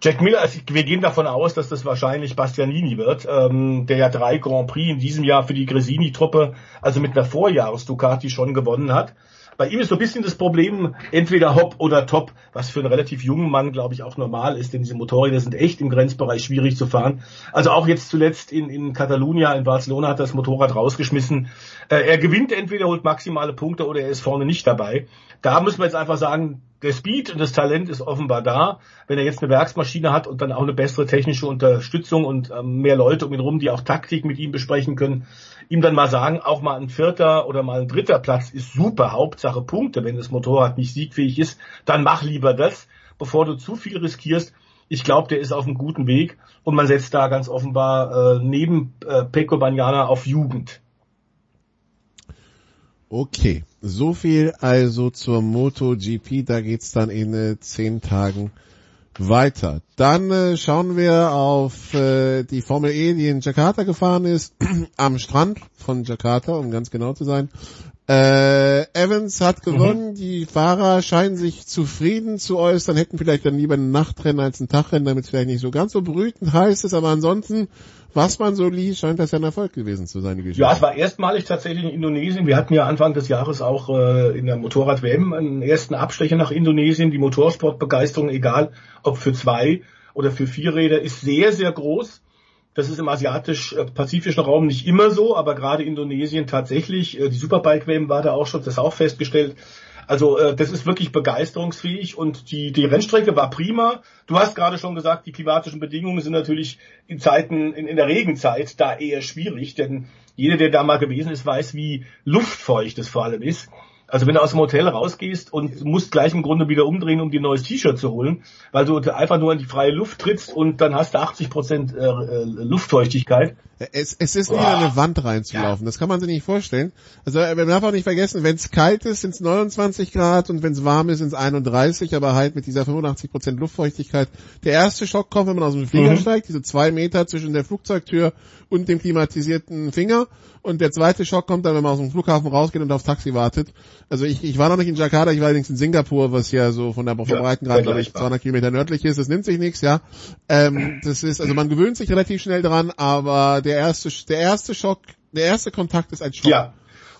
Jack Miller, also wir gehen davon aus, dass das wahrscheinlich Bastianini wird, ähm, der ja drei Grand Prix in diesem Jahr für die Gresini-Truppe, also mit einer Vorjahres-Ducati schon gewonnen hat. Bei ihm ist so ein bisschen das Problem, entweder Hop oder Top, was für einen relativ jungen Mann, glaube ich, auch normal ist, denn diese Motorräder sind echt im Grenzbereich schwierig zu fahren. Also auch jetzt zuletzt in, in Catalunya, in Barcelona hat er das Motorrad rausgeschmissen. Äh, er gewinnt entweder, holt maximale Punkte oder er ist vorne nicht dabei. Da müssen wir jetzt einfach sagen, der Speed und das Talent ist offenbar da. Wenn er jetzt eine Werksmaschine hat und dann auch eine bessere technische Unterstützung und ähm, mehr Leute um ihn rum, die auch Taktik mit ihm besprechen können, ihm dann mal sagen, auch mal ein vierter oder mal ein dritter Platz ist super, Hauptsache Punkte. Wenn das Motorrad nicht siegfähig ist, dann mach lieber das, bevor du zu viel riskierst. Ich glaube, der ist auf einem guten Weg und man setzt da ganz offenbar äh, neben äh, Pecco Bagnana auf Jugend. Okay, so viel also zur MotoGP. Da geht's dann in äh, zehn Tagen weiter. Dann äh, schauen wir auf äh, die Formel E, die in Jakarta gefahren ist, <clears throat> am Strand von Jakarta, um ganz genau zu sein. Äh, Evans hat gewonnen, die Fahrer scheinen sich zufrieden zu äußern, hätten vielleicht dann lieber ein Nachtrennen als ein Tagrennen, damit es vielleicht nicht so ganz so brütend heiß ist, aber ansonsten, was man so liest, scheint das ja ein Erfolg gewesen zu sein, die Geschichte. Ja, es war erstmalig tatsächlich in Indonesien. Wir hatten ja Anfang des Jahres auch äh, in der Motorrad-WM einen ersten Abstecher nach Indonesien. Die Motorsportbegeisterung, egal ob für zwei oder für vier Räder, ist sehr, sehr groß. Das ist im asiatisch-pazifischen Raum nicht immer so, aber gerade Indonesien tatsächlich. Äh, Die Superbike-WM war da auch schon, das auch festgestellt. Also äh, das ist wirklich begeisterungsfähig und die, die Rennstrecke war prima. Du hast gerade schon gesagt, die klimatischen Bedingungen sind natürlich in Zeiten, in, in der Regenzeit da eher schwierig, denn jeder, der da mal gewesen ist, weiß, wie luftfeucht es vor allem ist. Also wenn du aus dem Hotel rausgehst und musst gleich im Grunde wieder umdrehen, um dir ein neues T-Shirt zu holen, weil du einfach nur in die freie Luft trittst und dann hast du 80 Prozent äh, äh, Luftfeuchtigkeit. Es, es ist wie in eine Wand reinzulaufen. Das kann man sich nicht vorstellen. Also äh, man darf auch nicht vergessen, wenn es kalt ist, sind es 29 Grad und wenn es warm ist, sind es 31, aber halt mit dieser 85 Prozent Luftfeuchtigkeit. Der erste Schock kommt, wenn man aus dem Flieger Mhm. steigt, diese zwei Meter zwischen der Flugzeugtür und dem klimatisierten Finger. Und der zweite Schock kommt dann, wenn man aus dem Flughafen rausgeht und aufs Taxi wartet. Also ich, ich war noch nicht in Jakarta, ich war allerdings in Singapur, was ja so von der vom Ja, Breitengrad, glaube ich, vergleichbar. 200 Kilometer nördlich ist. Das nimmt sich nichts, ja. Ähm, das ist, also man gewöhnt sich relativ schnell dran, aber der erste, der erste Schock, der erste Kontakt ist ein Schock. Ja.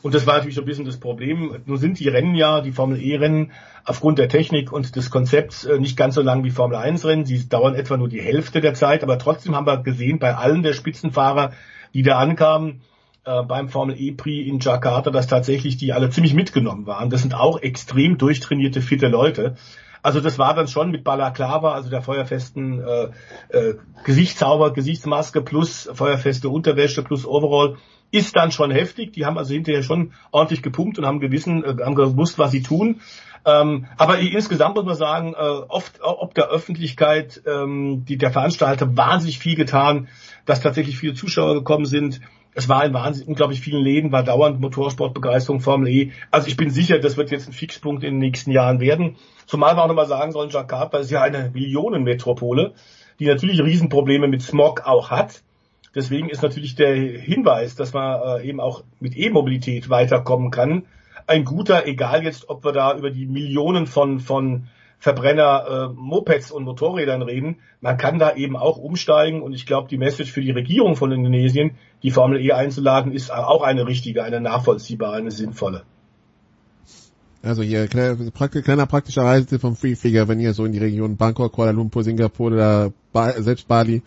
Und das war natürlich so ein bisschen das Problem. Nur sind die Rennen ja, die Formel E-Rennen, aufgrund der Technik und des Konzepts äh, nicht ganz so lang wie Formel 1-Rennen. Sie dauern etwa nur die Hälfte der Zeit, aber trotzdem haben wir gesehen, bei allen der Spitzenfahrer, die da ankamen, äh, beim Formel E-Prix in Jakarta, dass tatsächlich die alle ziemlich mitgenommen waren. Das sind auch extrem durchtrainierte, fitte Leute. Also das war dann schon mit Balaklava, also der feuerfesten äh, äh, Gesichtszauber, Gesichtsmaske plus feuerfeste Unterwäsche plus Overall, ist dann schon heftig. Die haben also hinterher schon ordentlich gepumpt und haben gewissen, äh, haben gewusst, was sie tun. Ähm, aber insgesamt muss man sagen, äh, oft ob der Öffentlichkeit, ähm, die der Veranstalter wahnsinnig viel getan, dass tatsächlich viele Zuschauer gekommen sind. Es war in wahnsinnig unglaublich vielen Läden, war dauernd Motorsportbegeisterung, Formel E. Also ich bin sicher, das wird jetzt ein Fixpunkt in den nächsten Jahren werden. Zumal wir auch nochmal sagen sollen, Jakarta ist ja eine Millionenmetropole, die natürlich Riesenprobleme mit Smog auch hat. Deswegen ist natürlich der Hinweis, dass man äh, eben auch mit E-Mobilität weiterkommen kann, ein guter, egal jetzt, ob wir da über die Millionen von, von Verbrenner, äh, Mopeds und Motorrädern reden. Man kann da eben auch umsteigen und ich glaube, die Message für die Regierung von Indonesien, die Formel E einzuladen, ist auch eine richtige, eine nachvollziehbare, eine sinnvolle. Also hier kleiner, praktisch, kleiner praktischer Reisetipp vom Free Figure, wenn ihr so in die Region Bangkok, Kuala Lumpur, Singapur oder ba selbst Bali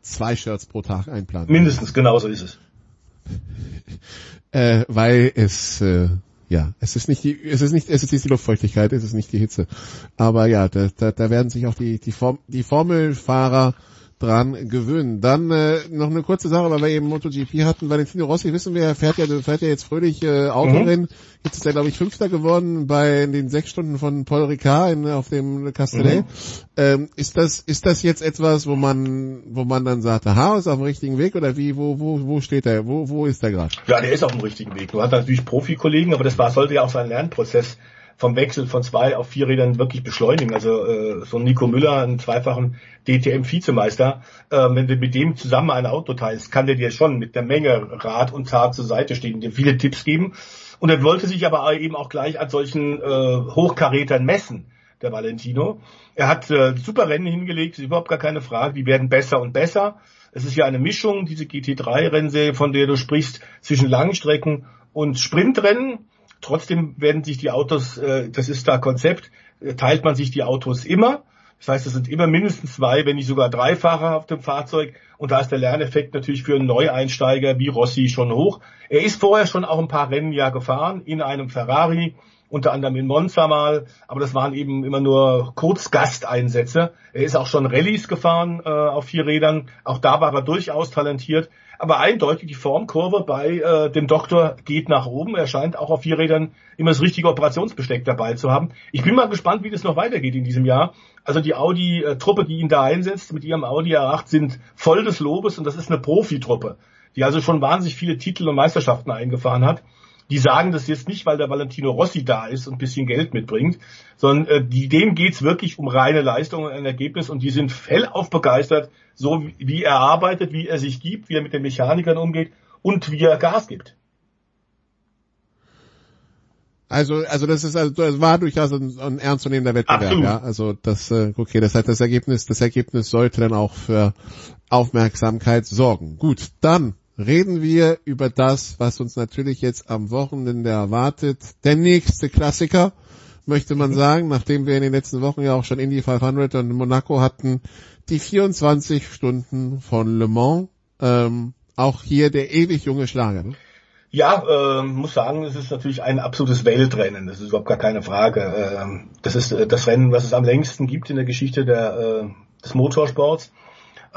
zwei Shirts pro Tag einplant. Mindestens, genauso ist es. Äh, weil es äh, ja, es ist nicht die, es ist nicht, es ist die Luftfeuchtigkeit, es ist nicht die Hitze. Aber ja, da, da, da werden sich auch die, die, Form, die Formelfahrer dran gewöhnen. Dann äh, noch eine kurze Sache, weil wir eben MotoGP hatten. Valentino Rossi, wissen wir, fährt ja, fährt ja jetzt fröhlich äh, Autorennen. Mhm. Jetzt ist er, glaube ich, Fünfter geworden bei den sechs Stunden von Paul Ricard in, auf dem Castellet. Mhm. Ähm, ist das ist das jetzt etwas, wo man wo man dann sagt, aha, ist auf dem richtigen Weg oder wie? Wo wo wo steht er? Wo wo ist er gerade? Ja, der ist auf dem richtigen Weg. Du hast natürlich Profikollegen, aber das war, sollte ja auch sein Lernprozess vom Wechsel von zwei auf vier Rädern wirklich beschleunigen. Also äh, so ein Nico Müller, einen zweifachen DTM-Vizemeister, äh, wenn du mit dem zusammen ein Auto teilst, kann der dir schon mit der Menge Rad und Tat zur Seite stehen, dir viele Tipps geben. Und er wollte sich aber eben auch gleich an solchen äh, Hochkarätern messen, der Valentino. Er hat äh, super Rennen hingelegt, ist überhaupt gar keine Frage. Die werden besser und besser. Es ist ja eine Mischung, diese GT3-Rennserie, von der du sprichst, zwischen Langstrecken und Sprintrennen. Trotzdem werden sich die Autos, äh, das ist da Konzept, äh, teilt man sich die Autos immer. Das heißt, es sind immer mindestens zwei, wenn nicht sogar drei Fahrer auf dem Fahrzeug. Und da ist der Lerneffekt natürlich für einen Neueinsteiger wie Rossi schon hoch. Er ist vorher schon auch ein paar Rennen ja gefahren in einem Ferrari, unter anderem in Monza mal, aber das waren eben immer nur Kurzgasteinsätze. Er ist auch schon Rallyes gefahren äh, auf vier Rädern. Auch da war er durchaus talentiert. Aber eindeutig die Formkurve bei äh, dem Doktor geht nach oben. Er scheint auch auf vier Rädern immer das richtige Operationsbesteck dabei zu haben. Ich bin mal gespannt, wie das noch weitergeht in diesem Jahr. Also die Audi-Truppe, die ihn da einsetzt mit ihrem Audi R8, sind voll des Lobes und das ist eine Profitruppe, die also schon wahnsinnig viele Titel und Meisterschaften eingefahren hat. Die sagen das jetzt nicht, weil der Valentino Rossi da ist und ein bisschen Geld mitbringt, sondern äh, die, denen geht's wirklich um reine Leistung und ein Ergebnis und die sind hellauf begeistert, so wie, wie er arbeitet, wie er sich gibt, wie er mit den Mechanikern umgeht und wie er Gas gibt. Also, also das ist also das war durchaus ein, ein ernstzunehmender Wettbewerb, Absolut. ja. Also das, äh, okay, das heißt, das Ergebnis, das Ergebnis sollte dann auch für Aufmerksamkeit sorgen. Gut, dann reden wir über das, was uns natürlich jetzt am Wochenende erwartet. Der nächste Klassiker, möchte man sagen, nachdem wir in den letzten Wochen ja auch schon Indy 500 und Monaco hatten, die 24 Stunden von Le Mans. Ähm, auch hier der ewig junge Schlager. Ne? Ja, äh, muss sagen, es ist natürlich ein absolutes Weltrennen. Das ist überhaupt gar keine Frage. Ähm, das ist äh, das Rennen, was es am längsten gibt in der Geschichte der, äh, des Motorsports.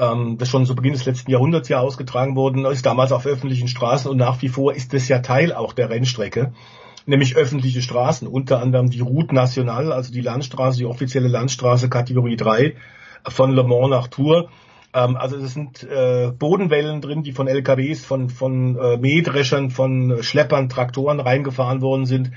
Ähm, das schon zu Beginn des letzten Jahrhunderts ja ausgetragen worden ist, damals auf öffentlichen Straßen und nach wie vor ist das ja Teil auch der Rennstrecke, nämlich öffentliche Straßen, unter anderem die Route Nationale, also die Landstraße, die offizielle Landstraße Kategorie 3 von Le Mans nach Tours. Ähm, also es sind äh, Bodenwellen drin, die von LKWs, von, von äh, Mähdreschern, von Schleppern, Traktoren reingefahren worden sind.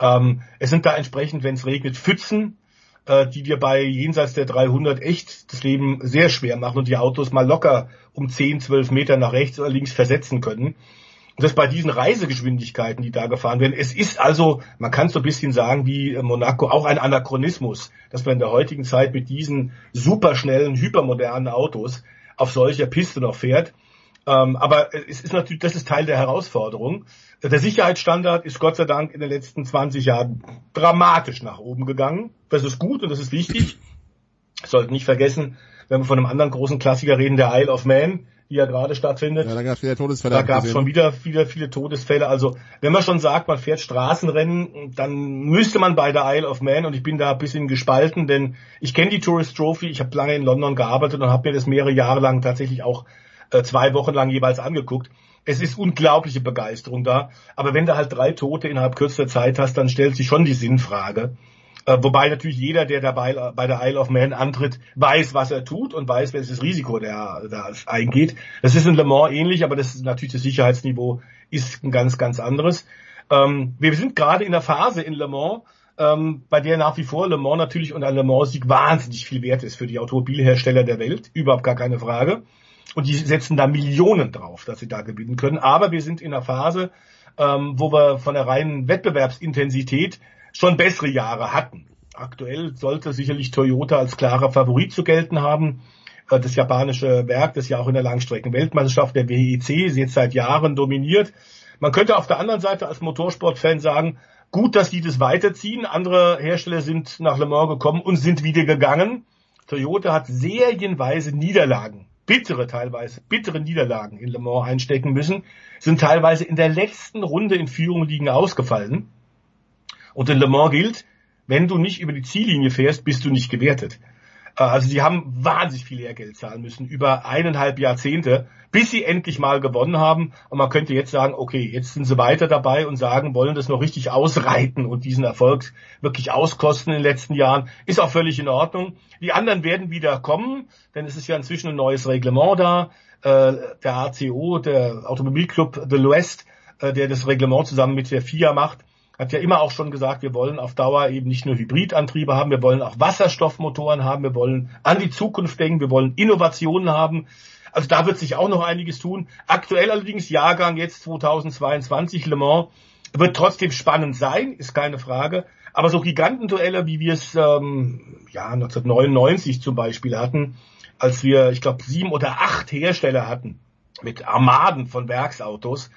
Ähm, es sind da entsprechend, wenn es regnet, Pfützen, äh, die dir bei jenseits der 300 echt das Leben sehr schwer machen und die Autos mal locker um 10, 12 Meter nach rechts oder links versetzen können. Und das bei diesen Reisegeschwindigkeiten, die da gefahren werden. Es ist also, man kann so ein bisschen sagen, wie äh, Monaco, auch ein Anachronismus, dass man in der heutigen Zeit mit diesen superschnellen, hypermodernen Autos auf solcher Piste noch fährt. Ähm, aber es ist natürlich, das ist Teil der Herausforderung. Der Sicherheitsstandard ist Gott sei Dank in den letzten 20 Jahren dramatisch nach oben gegangen. Das ist gut und das ist wichtig. Sollten nicht vergessen, wenn wir von einem anderen großen Klassiker reden, der Isle of Man, die ja gerade stattfindet. Ja, da gab es wieder Todesfälle. Da gab es schon wieder, wieder viele Todesfälle. Also wenn man schon sagt, man fährt Straßenrennen, dann müsste man bei der Isle of Man und ich bin da ein bisschen gespalten, denn ich kenne die Tourist Trophy, ich habe lange in London gearbeitet und habe mir das mehrere Jahre lang tatsächlich auch äh, zwei Wochen lang jeweils angeguckt. Es ist unglaubliche Begeisterung da, aber wenn du halt drei Tote innerhalb kürzester Zeit hast, dann stellt sich schon die Sinnfrage. Äh, wobei natürlich jeder, der dabei bei der Isle of Man antritt, weiß, was er tut und weiß, welches Risiko der da eingeht. Das ist in Le Mans ähnlich, aber das ist natürlich das Sicherheitsniveau ist ein ganz, ganz anderes. Ähm, wir sind gerade in der Phase in Le Mans, ähm, bei der nach wie vor Le Mans natürlich und ein Le Mans-Sieg wahnsinnig viel wert ist für die Automobilhersteller der Welt, überhaupt gar keine Frage. Und die setzen da Millionen drauf, dass sie da gewinnen können. Aber wir sind in einer Phase, ähm, wo wir von der reinen Wettbewerbsintensität schon bessere Jahre hatten. Aktuell sollte sicherlich Toyota als klarer Favorit zu gelten haben. Äh, Das japanische Werk, das ja auch in der Langstrecken-Weltmeisterschaft der WEC jetzt seit Jahren dominiert. Man könnte auf der anderen Seite als Motorsportfan sagen, gut, dass die das weiterziehen. Andere Hersteller sind nach Le Mans gekommen und sind wieder gegangen. Toyota hat serienweise Niederlagen, bittere teilweise, bittere Niederlagen in Le Mans einstecken müssen, sind teilweise in der letzten Runde in Führung liegen ausgefallen. Und in Le Mans gilt, wenn du nicht über die Ziellinie fährst, bist du nicht gewertet. Äh, Also sie haben wahnsinnig viel Lehrgeld zahlen müssen, über eineinhalb Jahrzehnte, bis sie endlich mal gewonnen haben. Und man könnte jetzt sagen, okay, jetzt sind sie weiter dabei und sagen, wollen das noch richtig ausreiten und diesen Erfolg wirklich auskosten in den letzten Jahren. Ist auch völlig in Ordnung. Die anderen werden wieder kommen, denn es ist ja inzwischen ein neues Reglement da. Äh, Der ACO, der Automobilclub de l'Ouest, äh, der das Reglement zusammen mit der FIA macht, hat ja immer auch schon gesagt, wir wollen auf Dauer eben nicht nur Hybridantriebe haben, wir wollen auch Wasserstoffmotoren haben, wir wollen an die Zukunft denken, wir wollen Innovationen haben. Also da wird sich auch noch einiges tun. Aktuell allerdings Jahrgang jetzt 2022 Le Mans wird trotzdem spannend sein, ist keine Frage. Aber so Gigantenduelle, wie wir es ähm, ja 1999 zum Beispiel hatten, als wir, ich glaube, sieben oder acht Hersteller hatten mit Armaden von Werksautos,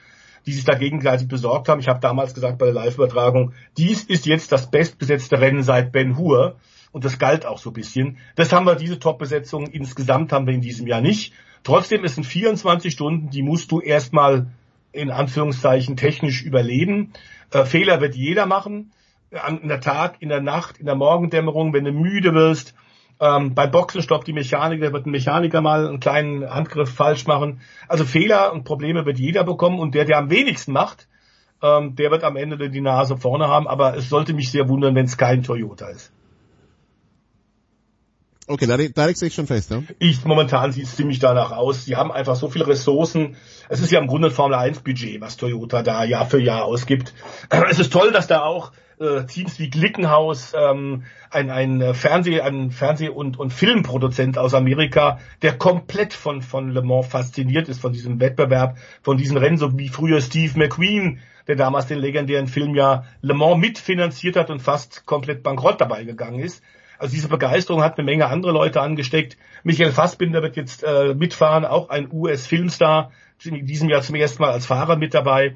die sich da gegenseitig besorgt haben. Ich habe damals gesagt bei der Live-Übertragung, dies ist jetzt das bestbesetzte Rennen seit Ben Hur. Und das galt auch so ein bisschen. Das haben wir, diese Top-Besetzung insgesamt haben wir in diesem Jahr nicht. Trotzdem, es sind 24 Stunden, die musst du erstmal in Anführungszeichen technisch überleben. Äh, Fehler wird jeder machen. An, in der Tag, in der Nacht, in der Morgendämmerung, wenn du müde wirst. Ähm, beim Boxenstopp die Mechanik, da wird ein Mechaniker mal einen kleinen Handgriff falsch machen. Also Fehler und Probleme wird jeder bekommen und der, der am wenigsten macht, ähm, der wird am Ende die Nase vorne haben. Aber es sollte mich sehr wundern, wenn es kein Toyota ist. Okay, da, da legst du dich schon fest, ne? Ich, momentan sieht es ziemlich danach aus. Sie haben einfach so viele Ressourcen. Es ist ja im Grunde ein Formel 1 Budget, was Toyota da Jahr für Jahr ausgibt. <clears throat> Es ist toll, dass da auch äh, Teams wie Glickenhaus, ähm, ein, ein Fernseh, ein Fernseh- und, und Filmproduzent aus Amerika, der komplett von, von Le Mans fasziniert ist, von diesem Wettbewerb, von diesen Rennen, so wie früher Steve McQueen, der damals den legendären Film ja Le Mans mitfinanziert hat und fast komplett bankrott dabei gegangen ist. Also diese Begeisterung hat eine Menge andere Leute angesteckt. Michael Fassbinder wird jetzt äh, mitfahren, auch ein US-Filmstar, in diesem Jahr zum ersten Mal als Fahrer mit dabei.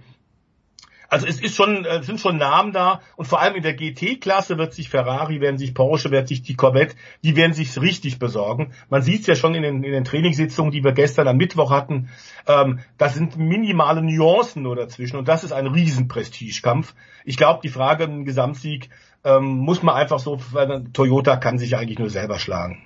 Also es ist schon, äh, sind schon Namen da und vor allem in der GT-Klasse wird sich Ferrari, werden sich Porsche, wird sich die Corvette, die werden sich richtig besorgen. Man sieht es ja schon in den, in den Trainingssitzungen, die wir gestern am Mittwoch hatten. Ähm, das sind minimale Nuancen nur dazwischen und das ist ein Riesenprestigekampf. Ich glaube, die Frage im Gesamtsieg ähm, muss man einfach so, weil Toyota kann sich eigentlich nur selber schlagen.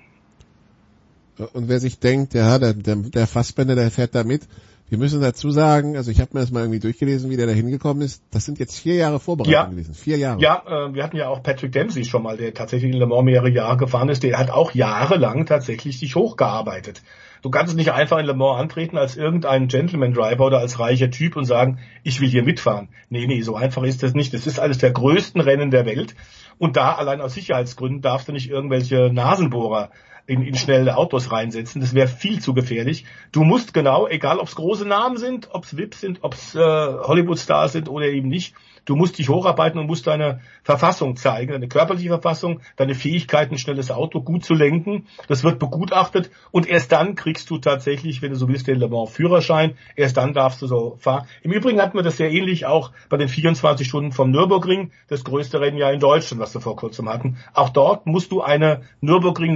Und wer sich denkt, ja, der, der, der Fassbender, der fährt da mit, wir müssen dazu sagen, also ich habe mir das mal irgendwie durchgelesen, wie der da hingekommen ist. Das sind jetzt vier Jahre Vorbereitung Ja. gewesen. Vier Jahre. Ja, äh, wir hatten ja auch Patrick Dempsey schon mal, der tatsächlich in Le Mans mehrere Jahre gefahren ist. Der hat auch jahrelang tatsächlich sich hochgearbeitet. Du kannst nicht einfach in Le Mans antreten als irgendein Gentleman Driver oder als reicher Typ und sagen, ich will hier mitfahren. Nee, nee, so einfach ist das nicht. Das ist eines der größten Rennen der Welt. Und da allein aus Sicherheitsgründen darfst du nicht irgendwelche Nasenbohrer in, in schnelle Autos reinsetzen. Das wäre viel zu gefährlich. Du musst genau, egal ob es große Namen sind, ob es VIPs sind, ob es äh, Hollywood-Stars sind oder eben nicht, du musst dich hocharbeiten und musst deine Verfassung zeigen, deine körperliche Verfassung, deine Fähigkeit, ein schnelles Auto gut zu lenken. Das wird begutachtet und erst dann kriegst du tatsächlich, wenn du so willst, den Le Mans Führerschein. Erst dann darfst du so fahren. Im Übrigen hatten wir das sehr ähnlich auch bei den 24 Stunden vom Nürburgring, das größte Rennen ja in Deutschland, was wir vor kurzem hatten. Auch dort musst du eine Nürburgring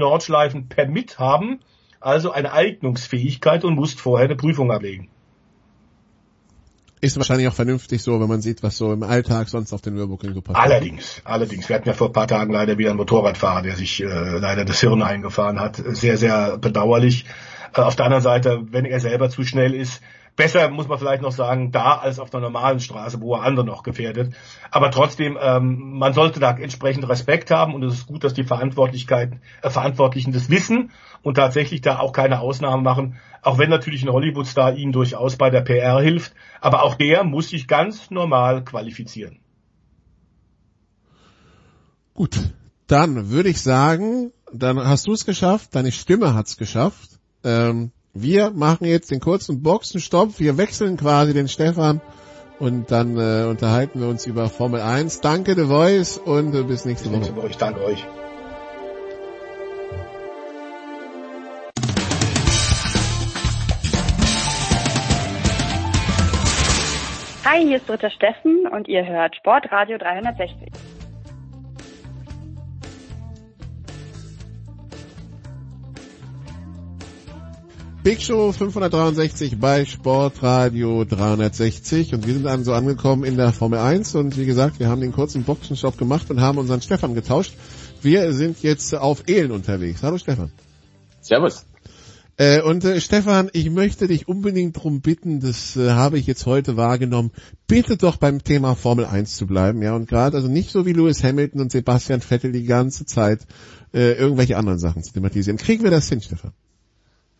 Nordschleifen Permit haben, also eine Eignungsfähigkeit und musst vorher eine Prüfung ablegen. Ist wahrscheinlich auch vernünftig so, wenn man sieht, was so im Alltag sonst auf den Nürburgring so passiert. Allerdings, allerdings. Wir hatten ja vor ein paar Tagen leider wieder einen Motorradfahrer, der sich äh, leider das Hirn eingefahren hat. Sehr, sehr bedauerlich. Äh, auf der anderen Seite, wenn er selber zu schnell ist, besser muss man vielleicht noch sagen, da als auf der normalen Straße, wo er andere noch gefährdet. Aber trotzdem, ähm, man sollte da entsprechend Respekt haben und es ist gut, dass die Verantwortlichkeiten, äh, Verantwortlichen das wissen und tatsächlich da auch keine Ausnahmen machen, auch wenn natürlich ein Hollywood-Star ihnen durchaus bei der PR hilft. Aber auch der muss sich ganz normal qualifizieren. Gut, dann würde ich sagen, dann hast du es geschafft, deine Stimme hat's geschafft. Ähm, wir machen jetzt den kurzen Boxenstopp, wir wechseln quasi den Stefan und dann äh, unterhalten wir uns über Formel 1. Danke The Voice und äh, bis nächste Woche. Nächste Woche. Ich danke euch. Hi, hier ist Britta Steffen und ihr hört Sportradio 360. Big Show 563 bei Sportradio 360 und wir sind dann so angekommen in der Formel 1 und wie gesagt, wir haben den kurzen Boxenstopp gemacht und haben unseren Stefan getauscht. Wir sind jetzt auf Ehlen unterwegs. Hallo Stefan. Servus. Äh, und äh, Stefan, ich möchte dich unbedingt darum bitten, das äh, habe ich jetzt heute wahrgenommen, bitte doch beim Thema Formel 1 zu bleiben, ja, und gerade also nicht so wie Lewis Hamilton und Sebastian Vettel die ganze Zeit äh, irgendwelche anderen Sachen zu thematisieren. Kriegen wir das hin, Stefan?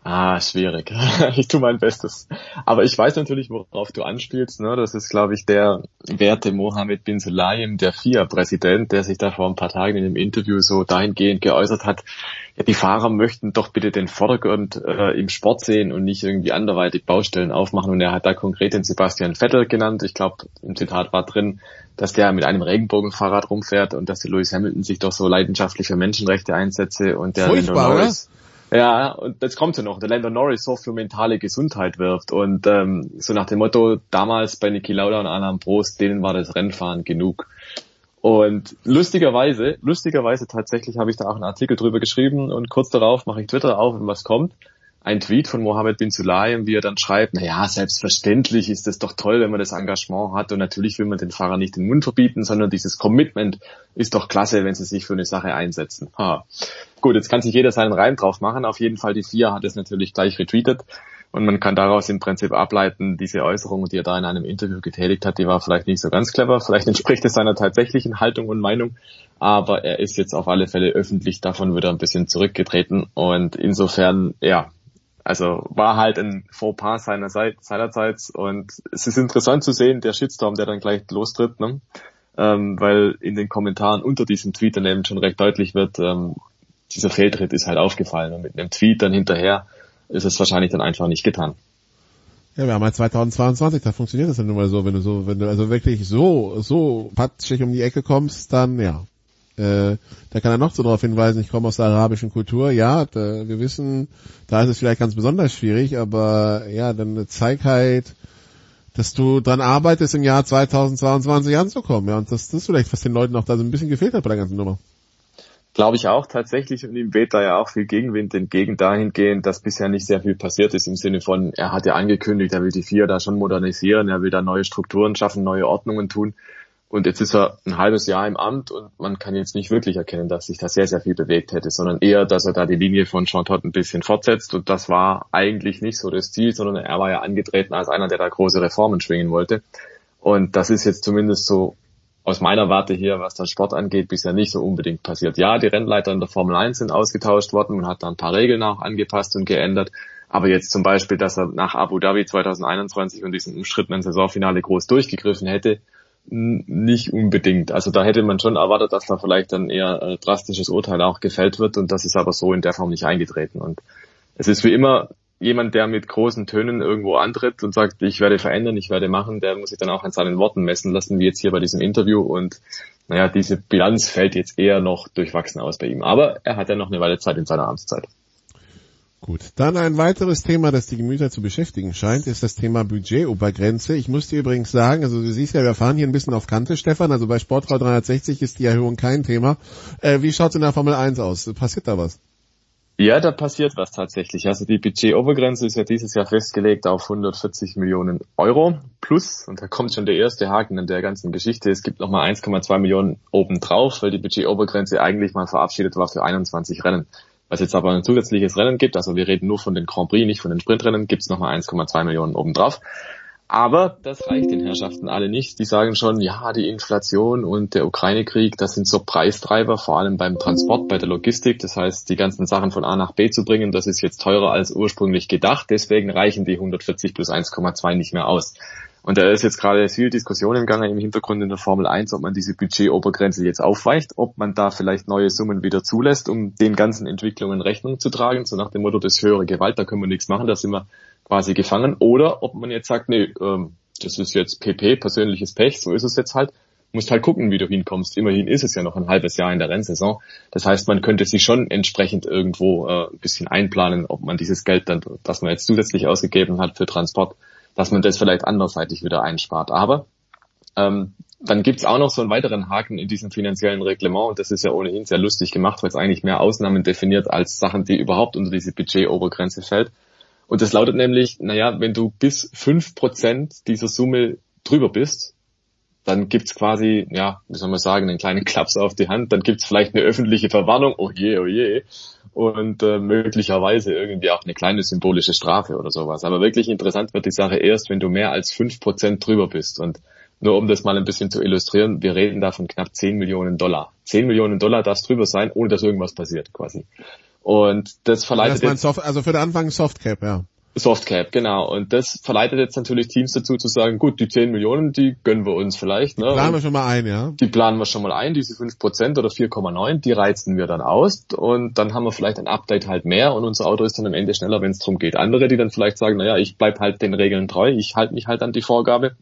Ah, schwierig. <laughs> Ich tue mein Bestes. Aber ich weiß natürlich, worauf du anspielst. Ne? Das ist, glaube ich, der werte Mohammed bin Sulayem, der FIA-Präsident, der sich da vor ein paar Tagen in einem Interview so dahingehend geäußert hat, ja, die Fahrer möchten doch bitte den Vordergrund äh, im Sport sehen und nicht irgendwie anderweitig Baustellen aufmachen. Und er hat da konkret den Sebastian Vettel genannt. Ich glaube, im Zitat war drin, dass der mit einem Regenbogenfahrrad rumfährt und dass der Lewis Hamilton sich doch so leidenschaftlich für Menschenrechte einsetze und der Furchtbar, Lando oder? Ja, und jetzt kommt ja noch, der Lando Norris so für mentale Gesundheit wirft und ähm, so nach dem Motto, damals bei Niki Lauda und Alain Prost, denen war das Rennfahren genug. Und lustigerweise, lustigerweise tatsächlich habe ich da auch einen Artikel drüber geschrieben und kurz darauf mache ich Twitter auf und was kommt? Ein Tweet von Mohammed bin Sulayem, wie er dann schreibt, naja, selbstverständlich ist es doch toll, wenn man das Engagement hat und natürlich will man den Fahrer nicht den Mund verbieten, sondern dieses Commitment ist doch klasse, wenn sie sich für eine Sache einsetzen. Ha. Gut, jetzt kann sich jeder seinen Reim drauf machen. Auf jeden Fall die FIA hat es natürlich gleich retweetet. Und man kann daraus im Prinzip ableiten, diese Äußerung, die er da in einem Interview getätigt hat, die war vielleicht nicht so ganz clever. Vielleicht entspricht es seiner tatsächlichen Haltung und Meinung. Aber er ist jetzt auf alle Fälle öffentlich davon wieder ein bisschen zurückgetreten. Und insofern, ja, also war halt ein Fauxpas seiner Seite, seinerseits. Und es ist interessant zu sehen, der Shitstorm, der dann gleich lostritt, ne? ähm, weil in den Kommentaren unter diesem Tweet dann eben schon recht deutlich wird, ähm, dieser Fehltritt ist halt aufgefallen. Und mit einem Tweet dann hinterher ist es wahrscheinlich dann einfach nicht getan. Ja, wir haben halt 2022, da funktioniert das dann nun mal so, wenn du so, wenn du also wirklich so, so patschig um die Ecke kommst, dann ja. Äh, da kann er noch so darauf hinweisen, ich komme aus der arabischen Kultur, ja, da, wir wissen, da ist es vielleicht ganz besonders schwierig, aber ja, dann zeig halt, dass du dran arbeitest, im Jahr 2022 anzukommen, ja, und das, das ist vielleicht, was den Leuten auch da so ein bisschen gefehlt hat bei der ganzen Nummer. Glaube ich auch tatsächlich und ihm weht da ja auch viel Gegenwind entgegen dahingehend, dass bisher nicht sehr viel passiert ist im Sinne von, er hat ja angekündigt, er will die vier da schon modernisieren, er will da neue Strukturen schaffen, neue Ordnungen tun. Und jetzt ist er ein halbes Jahr im Amt und man kann jetzt nicht wirklich erkennen, dass sich da sehr, sehr viel bewegt hätte, sondern eher, dass er da die Linie von Jean Todt ein bisschen fortsetzt. Und das war eigentlich nicht so das Ziel, sondern er war ja angetreten als einer, der da große Reformen schwingen wollte. Und das ist jetzt zumindest so aus meiner Warte hier, was den Sport angeht, bisher nicht so unbedingt passiert. Ja, die Rennleiter in der Formel 1 sind ausgetauscht worden und hat da ein paar Regeln auch angepasst und geändert. Aber jetzt zum Beispiel, dass er nach Abu Dhabi 2021 und diesem umstrittenen Saisonfinale groß durchgegriffen hätte, nicht unbedingt. Also da hätte man schon erwartet, dass da vielleicht dann eher äh, drastisches Urteil auch gefällt wird und das ist aber so in der Form nicht eingetreten. Und es ist wie immer jemand, der mit großen Tönen irgendwo antritt und sagt, ich werde verändern, ich werde machen, der muss sich dann auch an seinen Worten messen lassen, wie jetzt hier bei diesem Interview. Und naja, diese Bilanz fällt jetzt eher noch durchwachsen aus bei ihm. Aber er hat ja noch eine Weile Zeit in seiner Amtszeit. Gut, dann ein weiteres Thema, das die Gemüter zu beschäftigen scheint, ist das Thema Budgetobergrenze. Ich muss dir übrigens sagen, also du siehst ja, wir fahren hier ein bisschen auf Kante, Stefan, also bei Sportfrau 360 ist die Erhöhung kein Thema. Äh, wie schaut's in der Formel 1 aus? Passiert da was? Ja, da passiert was tatsächlich. Also die Budgetobergrenze ist ja dieses Jahr festgelegt auf 140 Millionen Euro plus, und da kommt schon der erste Haken an der ganzen Geschichte, es gibt nochmal 1,2 Millionen obendrauf, weil die Budgetobergrenze eigentlich mal verabschiedet war für 21 Rennen. Was jetzt aber ein zusätzliches Rennen gibt, also wir reden nur von den Grand Prix, nicht von den Sprintrennen, gibt's nochmal 1,2 Millionen obendrauf. Aber das reicht den Herrschaften alle nicht. Die sagen schon, ja, die Inflation und der Ukraine-Krieg, das sind so Preistreiber, vor allem beim Transport, bei der Logistik. Das heißt, die ganzen Sachen von A nach B zu bringen, das ist jetzt teurer als ursprünglich gedacht. Deswegen reichen die 140 plus 1,2 nicht mehr aus. Und da ist jetzt gerade viel Diskussion im Gange im Hintergrund in der Formel 1, ob man diese Budgetobergrenze jetzt aufweicht, ob man da vielleicht neue Summen wieder zulässt, um den ganzen Entwicklungen Rechnung zu tragen, so nach dem Motto, das höhere Gewalt, da können wir nichts machen, da sind wir quasi gefangen. Oder ob man jetzt sagt, nee, ähm, das ist jetzt PP, persönliches Pech, so ist es jetzt halt. Musst halt gucken, wie du hinkommst. Immerhin ist es ja noch ein halbes Jahr in der Rennsaison. Das heißt, man könnte sich schon entsprechend irgendwo äh, ein bisschen einplanen, ob man dieses Geld dann, das man jetzt zusätzlich ausgegeben hat für Transport, dass man das vielleicht anderseitig wieder einspart. Aber ähm, dann gibt's auch noch so einen weiteren Haken in diesem finanziellen Reglement und das ist ja ohnehin sehr lustig gemacht, weil es eigentlich mehr Ausnahmen definiert als Sachen, die überhaupt unter diese Budgetobergrenze fällt. Und das lautet nämlich, naja, wenn du bis fünf Prozent dieser Summe drüber bist, dann gibt's quasi, ja, wie soll man sagen, einen kleinen Klaps auf die Hand, dann gibt's vielleicht eine öffentliche Verwarnung, oh je, oh je, und äh, möglicherweise irgendwie auch eine kleine symbolische Strafe oder sowas. Aber wirklich interessant wird die Sache erst, wenn du mehr als fünf Prozent drüber bist. Und nur um das mal ein bisschen zu illustrieren, wir reden da von knapp 10 Millionen Dollar. 10 Millionen Dollar darf drüber sein, ohne dass irgendwas passiert, quasi. Und das verleitet jetzt, Soft, also für den Anfang Softcap, ja. Softcap, genau. Und das verleitet jetzt natürlich Teams dazu zu sagen, gut, die 10 Millionen, die gönnen wir uns vielleicht. Ne? Planen wir schon mal ein, ja. die planen wir schon mal ein, diese 5% oder 4,9, die reizen wir dann aus und dann haben wir vielleicht ein Update halt mehr und unser Auto ist dann am Ende schneller, wenn es drum geht. Andere, die dann vielleicht sagen, naja, ich bleib halt den Regeln treu, ich halte mich halt an die Vorgabe,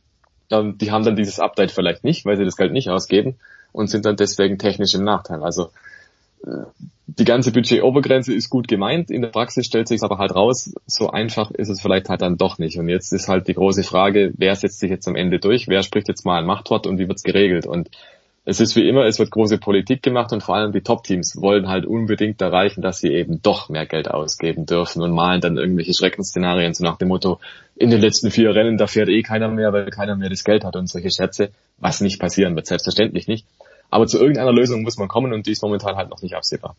ähm, die haben dann dieses Update vielleicht nicht, weil sie das Geld nicht ausgeben und sind dann deswegen technisch im Nachteil. Also die ganze Budgetobergrenze ist gut gemeint, in der Praxis stellt sich aber halt raus, so einfach ist es vielleicht halt dann doch nicht. Und jetzt ist halt die große Frage, wer setzt sich jetzt am Ende durch, wer spricht jetzt mal ein Machtwort und wie wird's geregelt? Und es ist wie immer, es wird große Politik gemacht und vor allem die Top-Teams wollen halt unbedingt erreichen, dass sie eben doch mehr Geld ausgeben dürfen und malen dann irgendwelche Schreckensszenarien so nach dem Motto, in den letzten vier Rennen, da fährt eh keiner mehr, weil keiner mehr das Geld hat und solche Scherze, was nicht passieren wird, selbstverständlich nicht. Aber zu irgendeiner Lösung muss man kommen und die ist momentan halt noch nicht absehbar.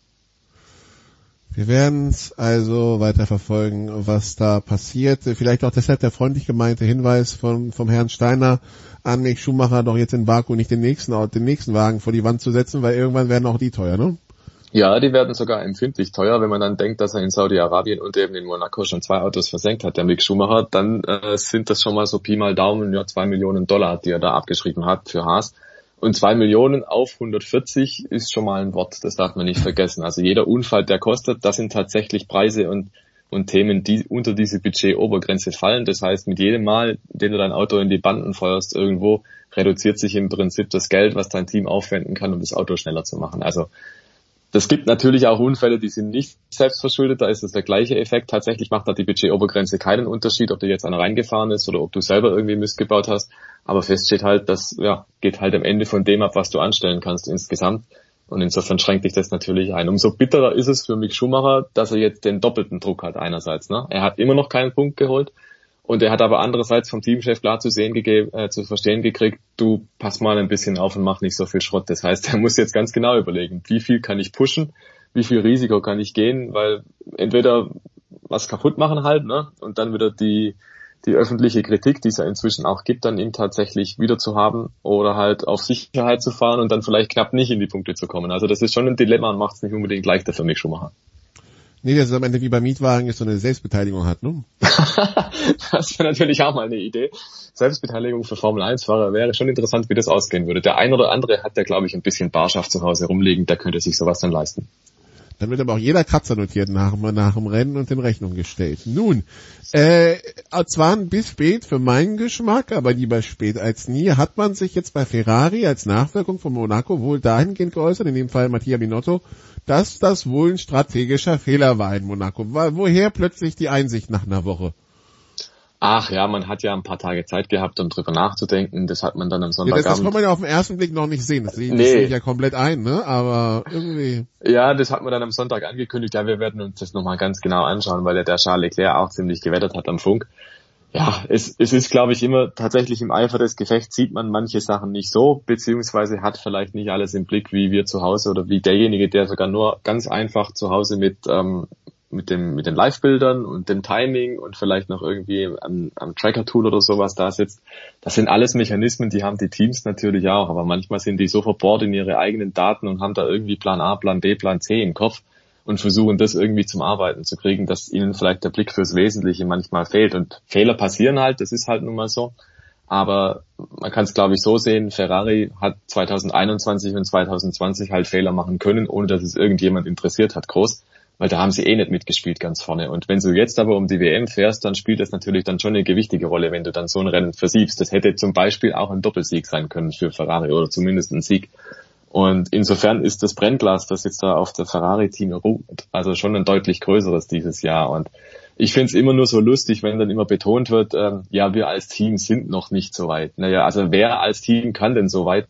Wir werden es also weiter verfolgen, was da passiert. Vielleicht auch deshalb der freundlich gemeinte Hinweis vom, vom Herrn Steiner an Mick Schumacher, doch jetzt in Baku nicht den nächsten, den nächsten Wagen vor die Wand zu setzen, weil irgendwann werden auch die teuer, ne? Ja, die werden sogar empfindlich teuer, wenn man dann denkt, dass er in Saudi-Arabien und eben in Monaco schon zwei Autos versenkt hat, der Mick Schumacher, dann äh, sind das schon mal so Pi mal Daumen, ja, zwei Millionen Dollar, die er da abgeschrieben hat für Haas. Und zwei Millionen auf 140 ist schon mal ein Wort, das darf man nicht vergessen. Also jeder Unfall, der kostet, das sind tatsächlich Preise und, und Themen, die unter diese Budget-Obergrenze fallen. Das heißt, mit jedem Mal, den du dein Auto in die Banden feuerst irgendwo, reduziert sich im Prinzip das Geld, was dein Team aufwenden kann, um das Auto schneller zu machen. Also das gibt natürlich auch Unfälle, die sind nicht selbstverschuldet, da ist es der gleiche Effekt. Tatsächlich macht da die Budgetobergrenze keinen Unterschied, ob du jetzt einer reingefahren ist oder ob du selber irgendwie Mist gebaut hast. Aber fest steht halt, das ja, geht halt am Ende von dem ab, was du anstellen kannst insgesamt. Und insofern schränkt dich das natürlich ein. Umso bitterer ist es für Mick Schumacher, dass er jetzt den doppelten Druck hat einerseits. Ne? Er hat immer noch keinen Punkt geholt und er hat aber andererseits vom Teamchef klar zu sehen gegeben, äh, zu verstehen gekriegt, du pass mal ein bisschen auf und mach nicht so viel Schrott. Das heißt, <laughs> er muss jetzt ganz genau überlegen, wie viel kann ich pushen, wie viel Risiko kann ich gehen, weil entweder was kaputt machen halt, ne? Und dann wieder die die öffentliche Kritik, die es ja inzwischen auch gibt, dann ihm tatsächlich wieder zu haben oder halt auf Sicherheit zu fahren und dann vielleicht knapp nicht in die Punkte zu kommen. Also das ist schon ein Dilemma und macht es nicht unbedingt leichter für mich Schumacher. Nee, das ist am Ende wie bei Mietwagen, ist so eine Selbstbeteiligung hat, ne? <laughs> das wäre natürlich auch mal eine Idee. Selbstbeteiligung für Formel 1-Fahrer wäre schon interessant, wie das ausgehen würde. Der ein oder andere hat ja, glaube ich, ein bisschen Barschaft zu Hause rumliegen, der könnte sich sowas dann leisten. Dann wird aber auch jeder Kratzer notiert nach, nach dem Rennen und in Rechnung gestellt. Nun, äh, zwar ein bisschen spät für meinen Geschmack, aber lieber spät als nie, hat man sich jetzt bei Ferrari als Nachwirkung von Monaco wohl dahingehend geäußert, in dem Fall Mattia Binotto, dass das wohl ein strategischer Fehler war in Monaco. Woher plötzlich die Einsicht nach einer Woche? Ach ja, man hat ja ein paar Tage Zeit gehabt, um drüber nachzudenken. Das hat man dann am Ja, Sonntagabend. das, das kann man ja auf den ersten Blick noch nicht sehen. Das sehe das Nee. sehe ich ja komplett ein, ne? Aber irgendwie. Ja, das hat man dann am Sonntag angekündigt. Ja, wir werden uns das nochmal ganz genau anschauen, weil ja der Charles Leclerc auch ziemlich gewettert hat am Funk. Ja, es, es ist, glaube ich, immer tatsächlich im Eifer des Gefechts sieht man manche Sachen nicht so, beziehungsweise hat vielleicht nicht alles im Blick, wie wir zu Hause oder wie derjenige, der sogar nur ganz einfach zu Hause mit, ähm, mit dem, mit den Live-Bildern und dem Timing und vielleicht noch irgendwie am, am Tracker-Tool oder sowas da sitzt. Das sind alles Mechanismen, die haben die Teams natürlich auch, aber manchmal sind die so verbohrt in ihre eigenen Daten und haben da irgendwie Plan A, Plan B, Plan C im Kopf und versuchen das irgendwie zum Arbeiten zu kriegen, dass ihnen vielleicht der Blick fürs Wesentliche manchmal fehlt. Und Fehler passieren halt, das ist halt nun mal so. Aber man kann es, glaube ich, so sehen, Ferrari hat 2021 und 2020 halt Fehler machen können, ohne dass es irgendjemand interessiert hat, groß. Weil da haben sie eh nicht mitgespielt ganz vorne. Und wenn du jetzt aber um die WM fährst, dann spielt das natürlich dann schon eine gewichtige Rolle, wenn du dann so ein Rennen versiebst. Das hätte zum Beispiel auch ein Doppelsieg sein können für Ferrari oder zumindest ein Sieg. Und insofern ist das Brennglas, das jetzt da auf der Ferrari-Team ruht, also schon ein deutlich größeres dieses Jahr. Und ich finde es immer nur so lustig, wenn dann immer betont wird, ähm, ja, wir als Team sind noch nicht so weit. Naja, also wer als Team kann denn so weit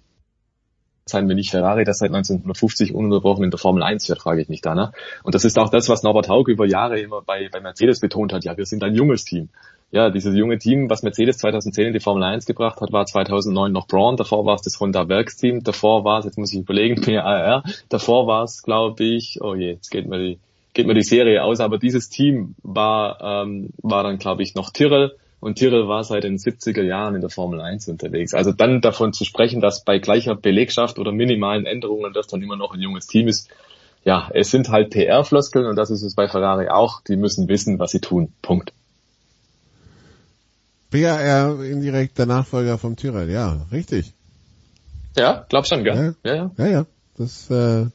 sein, wenn nicht Ferrari, das seit 1950 ununterbrochen in der Formel 1 fährt, frage ich mich da. Ne? Und das ist auch das, was Norbert Haug über Jahre immer bei, bei Mercedes betont hat. Ja, wir sind ein junges Team. Ja, dieses junge Team, was Mercedes 2010 in die Formel 1 gebracht hat, war 2009 noch Braun, davor war es das Honda Werksteam, davor war es, jetzt muss ich überlegen, <laughs> PAR, davor war es, glaube ich, oh je, jetzt geht mir die, geht mir die Serie aus, aber dieses Team war, ähm, war dann, glaube ich, noch Tyrrell, und Tyrrell war seit den 70er Jahren in der Formel 1 unterwegs. Also dann davon zu sprechen, dass bei gleicher Belegschaft oder minimalen Änderungen das dann immer noch ein junges Team ist, ja, es sind halt PR-Floskeln und das ist es bei Ferrari auch. Die müssen wissen, was sie tun. Punkt. BAR indirekt der Nachfolger vom Tyrrell, ja, richtig. Ja, glaub schon, gell? Ja, ja. ja, ja. Das, äh,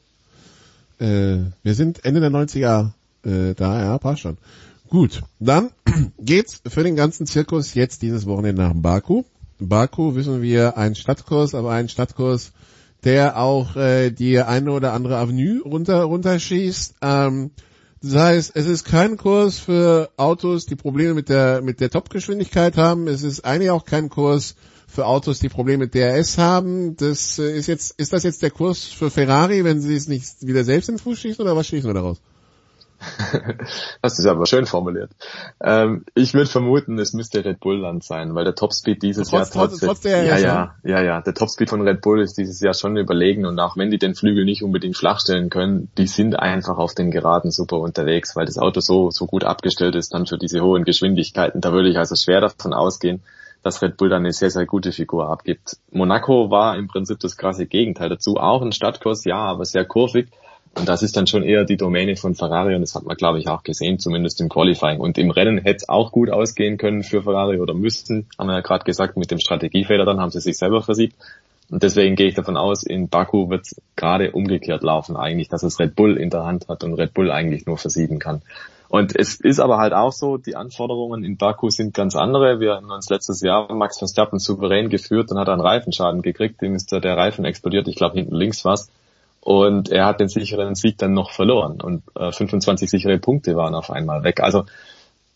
äh, wir sind Ende der 90er äh, da, ja, passt schon. Gut, dann <clears throat> geht's für den ganzen Zirkus jetzt dieses Wochenende nach Baku. Baku wissen wir ein Stadtkurs, aber ein Stadtkurs, der auch äh, die eine oder andere Avenue runter runterschießt. Ähm, das heißt, es ist kein Kurs für Autos, die Probleme mit der mit der Topgeschwindigkeit haben. Es ist eigentlich auch kein Kurs für Autos, die Probleme mit DRS haben. Das äh, ist jetzt ist das jetzt der Kurs für Ferrari, wenn sie es nicht wieder selbst in den Fuß schießen oder was schließen wir daraus? <laughs> Das ist aber schön formuliert. Ähm, ich würde vermuten, es müsste Red Bull Land sein, weil der Topspeed dieses Trotz- Jahr trotz- trotz der ja, ja, ja, ja, der Topspeed von Red Bull ist dieses Jahr schon überlegen und auch wenn die den Flügel nicht unbedingt flachstellen können, die sind einfach auf den Geraden super unterwegs, weil das Auto so, so gut abgestellt ist dann für diese hohen Geschwindigkeiten. Da würde ich also schwer davon ausgehen, dass Red Bull dann eine sehr, sehr gute Figur abgibt. Monaco war im Prinzip das krasse Gegenteil dazu. Auch ein Stadtkurs, ja, aber sehr kurvig. Und das ist dann schon eher die Domäne von Ferrari und das hat man, glaube ich, auch gesehen, zumindest im Qualifying. Und im Rennen hätte es auch gut ausgehen können für Ferrari oder müssten, haben wir ja gerade gesagt, mit dem Strategiefehler, dann haben sie sich selber versiebt. Und deswegen gehe ich davon aus, in Baku wird es gerade umgekehrt laufen eigentlich, dass es Red Bull in der Hand hat und Red Bull eigentlich nur versieben kann. Und es ist aber halt auch so, die Anforderungen in Baku sind ganz andere. Wir haben uns letztes Jahr Max Verstappen souverän geführt und hat einen Reifenschaden gekriegt. Dem ist der Reifen explodiert. Ich glaube, hinten links war's. Und er hat den sicheren Sieg dann noch verloren. Und äh, 25 sichere Punkte waren auf einmal weg. Also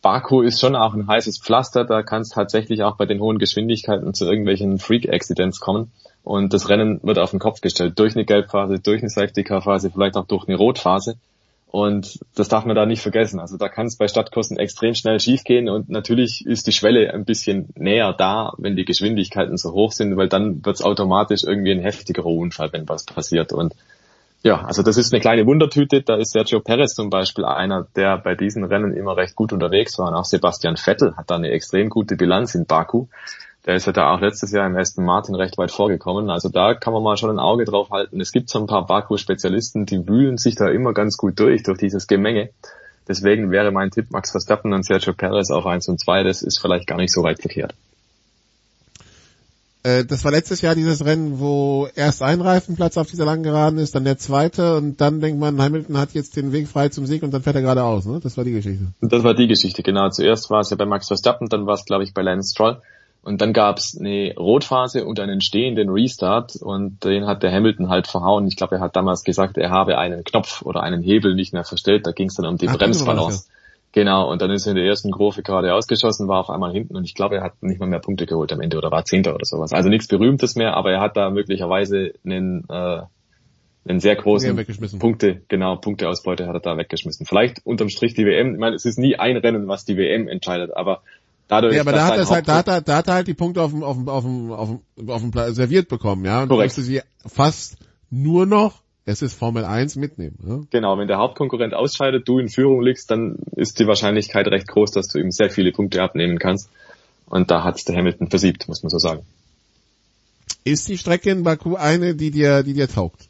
Baku ist schon auch ein heißes Pflaster. Da kann es tatsächlich auch bei den hohen Geschwindigkeiten zu irgendwelchen Freak-Accidents kommen. Und das Rennen wird auf den Kopf gestellt. Durch eine Gelbphase, durch eine Safety-Car-Phase, vielleicht auch durch eine Rotphase. Und das darf man da nicht vergessen. Also da kann es bei Stadtkursen extrem schnell schiefgehen und natürlich ist die Schwelle ein bisschen näher da, wenn die Geschwindigkeiten so hoch sind, weil dann wird es automatisch irgendwie ein heftigerer Unfall, wenn was passiert. Und ja, also das ist eine kleine Wundertüte. Da ist Sergio Perez zum Beispiel einer, der bei diesen Rennen immer recht gut unterwegs war. Und auch Sebastian Vettel hat da eine extrem gute Bilanz in Baku. Der ist ja da auch letztes Jahr im Aston Martin recht weit vorgekommen. Also da kann man mal schon ein Auge drauf halten. Es gibt so ein paar Baku-Spezialisten, die wühlen sich da immer ganz gut durch, durch dieses Gemenge. Deswegen wäre mein Tipp Max Verstappen und Sergio Perez auf 1 und 2. Das ist vielleicht gar nicht so weit verkehrt. Äh, das war letztes Jahr dieses Rennen, wo erst ein Reifenplatz auf dieser langen Geraden ist, dann der zweite und dann denkt man, Hamilton hat jetzt den Weg frei zum Sieg und dann fährt er geradeaus. Ne? Das war die Geschichte. Das war die Geschichte, genau. Zuerst war es ja bei Max Verstappen, dann war es, glaube ich, bei Lance Stroll. Und dann gab es eine Rotphase und einen stehenden Restart und den hat der Hamilton halt verhauen. Ich glaube, er hat damals gesagt, er habe einen Knopf oder einen Hebel nicht mehr verstellt. Da ging es dann um die Ach, Bremsbalance. Genau, und dann ist er in der ersten Kurve gerade ausgeschossen, war auf einmal hinten und ich glaube, er hat nicht mal mehr Punkte geholt am Ende oder war Zehnter oder sowas. Also nichts Berühmtes mehr, aber er hat da möglicherweise einen, äh, einen sehr großen Ja. Punkte, genau, Punkteausbeute hat er da weggeschmissen. Vielleicht unterm Strich die WM, ich meine, es ist nie ein Rennen, was die WM entscheidet, aber dadurch, Ja, aber da hat, er halt, da, hat er, da hat er halt die Punkte auf dem, auf dem, auf dem, auf dem, auf dem serviert bekommen, ja. Und Korrekt. musste sie fast nur noch, es ist Formel 1 mitnehmen. Ja? Genau, wenn der Hauptkonkurrent ausscheidet, du in Führung liegst, dann ist die Wahrscheinlichkeit recht groß, dass du ihm sehr viele Punkte abnehmen kannst. Und da hat's der Hamilton versiebt, muss man so sagen. Ist die Strecke in Baku eine, die dir, die dir taugt?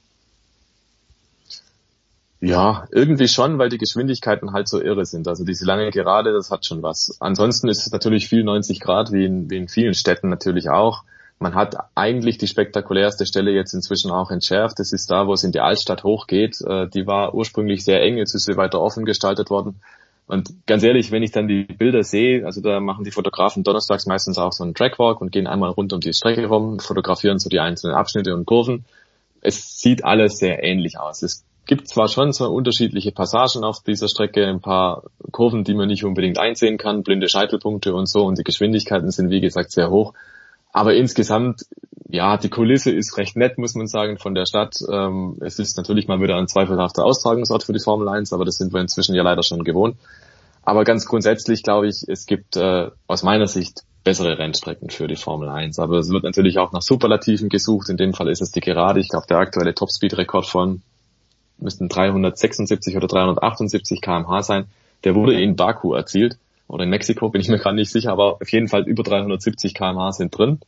Ja, irgendwie schon, weil die Geschwindigkeiten halt so irre sind. Also diese lange Gerade, das hat schon was. Ansonsten ist es natürlich viel 90 Grad, wie in, wie in vielen Städten natürlich auch. Man hat eigentlich die spektakulärste Stelle jetzt inzwischen auch entschärft. Das ist da, wo es in die Altstadt hochgeht. Äh, Die war ursprünglich sehr eng, jetzt ist sie weiter offen gestaltet worden. Und ganz ehrlich, wenn ich dann die Bilder sehe, also da machen die Fotografen donnerstags meistens auch so einen Trackwalk und gehen einmal rund um die Strecke rum, fotografieren so die einzelnen Abschnitte und Kurven. Es sieht alles sehr ähnlich aus. Es gibt zwar schon so unterschiedliche Passagen auf dieser Strecke, ein paar Kurven, die man nicht unbedingt einsehen kann, blinde Scheitelpunkte und so und die Geschwindigkeiten sind wie gesagt sehr hoch. Aber insgesamt, ja, die Kulisse ist recht nett, muss man sagen, von der Stadt. Ähm, es ist natürlich mal wieder ein zweifelhafter Austragungsort für die Formel 1, aber das sind wir inzwischen ja leider schon gewohnt. Aber ganz grundsätzlich glaube ich, es gibt äh, aus meiner Sicht bessere Rennstrecken für die Formel 1. Aber es wird natürlich auch nach Superlativen gesucht. In dem Fall ist es die Gerade. Ich glaube, der aktuelle Topspeed-Rekord von müssten 376 oder 378 kmh sein. Der wurde in Baku erzielt oder in Mexiko, bin ich mir gerade nicht sicher, aber auf jeden Fall über 370 kmh sind drin.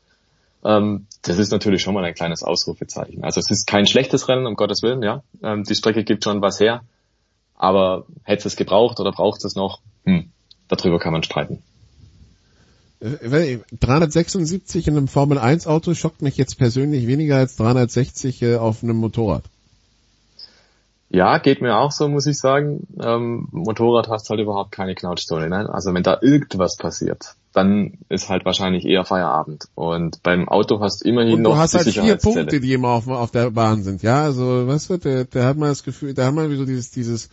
Ähm, das ist natürlich schon mal ein kleines Ausrufezeichen. Also es ist kein schlechtes Rennen, um Gottes Willen, ja. Ähm, die Strecke gibt schon was her. Aber hätte es gebraucht oder braucht es noch? Hm, darüber kann man streiten. Äh, 376 in einem Formel 1 Auto schockt mich jetzt persönlich weniger als 360 äh, auf einem Motorrad. Ja, geht mir auch so, muss ich sagen. Ähm, Motorrad hast halt überhaupt keine Knautschzone. Ne? Also wenn da irgendwas passiert, dann ist halt wahrscheinlich eher Feierabend. Und beim Auto hast du immerhin Und noch du hast halt vier. Punkte, die immer auf, auf der Bahn sind. Ja, also weißt du, der, der hat mal das Gefühl, da hat man so dieses, dieses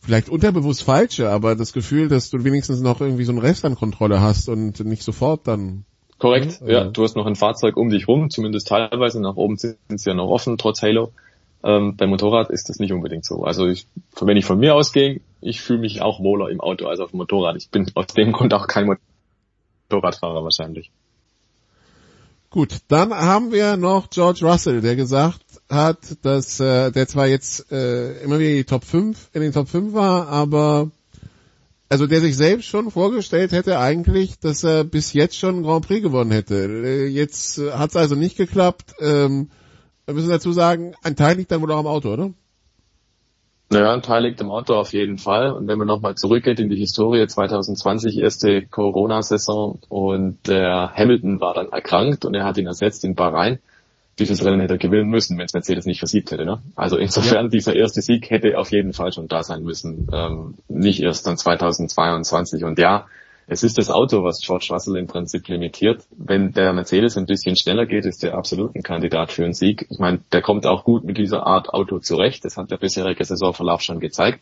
vielleicht unterbewusst falsche, aber das Gefühl, dass du wenigstens noch irgendwie so einen Rest an Kontrolle hast und nicht sofort dann. Korrekt, Ja, ja. ja. Du hast noch ein Fahrzeug um dich rum, zumindest teilweise. Nach oben sind sie ja noch offen, trotz Halo. Ähm, beim Motorrad ist das nicht unbedingt so. Also ich, wenn ich von mir ausgehe, ich fühle mich auch wohler im Auto als auf dem Motorrad. Ich bin aus dem Grund auch kein Motorradfahrer wahrscheinlich. Gut, dann haben wir noch George Russell, der gesagt hat, dass äh, der zwar jetzt äh, immer wieder die Top 5 in den Top 5 war, aber also der sich selbst schon vorgestellt hätte eigentlich, dass er bis jetzt schon Grand Prix gewonnen hätte. Äh, Jetzt äh, hat es also nicht geklappt. Ähm, wir müssen dazu sagen, ein Teil liegt dann wohl auch am Auto, oder? Naja, ein Teil liegt im Auto auf jeden Fall. Und wenn man nochmal zurückgeht in die Historie, 2020 erste Corona-Saison und der Hamilton war dann erkrankt und er hat ihn ersetzt in Bahrain. Dieses Rennen hätte er gewinnen müssen, wenn es Mercedes nicht versiegt hätte. Ne? Also insofern, dieser erste Sieg hätte auf jeden Fall schon da sein müssen. Ähm, nicht erst dann 2022. Und ja, es ist das Auto, was George Russell im Prinzip limitiert. Wenn der Mercedes ein bisschen schneller geht, ist der absolut ein Kandidat für einen Sieg. Ich meine, der kommt auch gut mit dieser Art Auto zurecht. Das hat der bisherige Saisonverlauf schon gezeigt.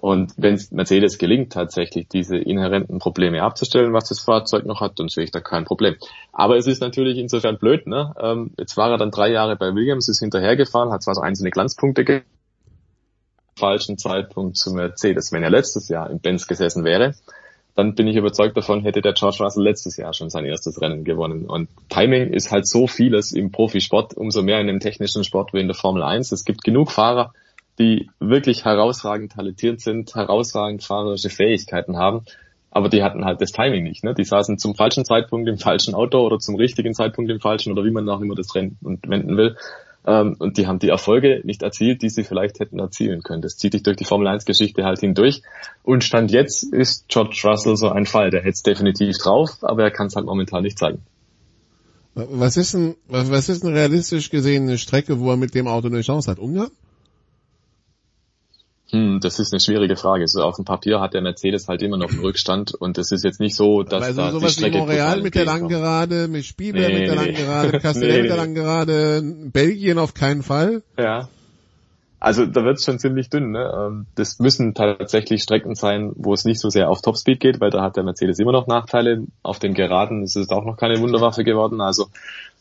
Und wenn es Mercedes gelingt, tatsächlich diese inhärenten Probleme abzustellen, was das Fahrzeug noch hat, dann sehe ich da kein Problem. Aber es ist natürlich insofern blöd. Ne? Ähm, jetzt war er dann drei Jahre bei Williams, ist hinterhergefahren, hat zwar so einzelne Glanzpunkte ge falschen Zeitpunkt zu Mercedes. Wenn er letztes Jahr im Benz gesessen wäre, dann bin ich überzeugt davon, hätte der George Russell letztes Jahr schon sein erstes Rennen gewonnen. Und Timing ist halt so vieles im Profisport, umso mehr in dem technischen Sport wie in der Formel 1. Es gibt genug Fahrer, die wirklich herausragend talentiert sind, herausragend fahrerische Fähigkeiten haben, aber die hatten halt das Timing nicht. Ne? Die saßen zum falschen Zeitpunkt im falschen Auto oder zum richtigen Zeitpunkt im falschen oder wie man auch immer das Rennen und wenden will. Ähm, und die haben die Erfolge nicht erzielt, die sie vielleicht hätten erzielen können. Das zieht sich durch die Formel 1 Geschichte halt hindurch. Und Stand jetzt ist George Russell so ein Fall. Der hätte es definitiv drauf, aber er kann es halt momentan nicht zeigen. Was ist denn, was, ist denn realistisch gesehen eine Strecke, wo er mit dem Auto eine Chance hat? Ungarn? Hm, das ist eine schwierige Frage. So auf dem Papier hat der Mercedes halt immer noch einen Rückstand und es ist jetzt nicht so, dass Also da die sowas wie Strecke Montreal brutal mit der langen Gerade, mit Spielberg Nee, mit der nee, langen. Gerade, <laughs> Castellet Nee, mit der langen Gerade, Belgien auf keinen Fall. Ja. Also da wird's schon ziemlich dünn. Ne? Ähm, Das müssen tatsächlich Strecken sein, wo es nicht so sehr auf Topspeed geht, weil da hat der Mercedes immer noch Nachteile. Auf den Geraden ist es auch noch keine Wunderwaffe geworden. Also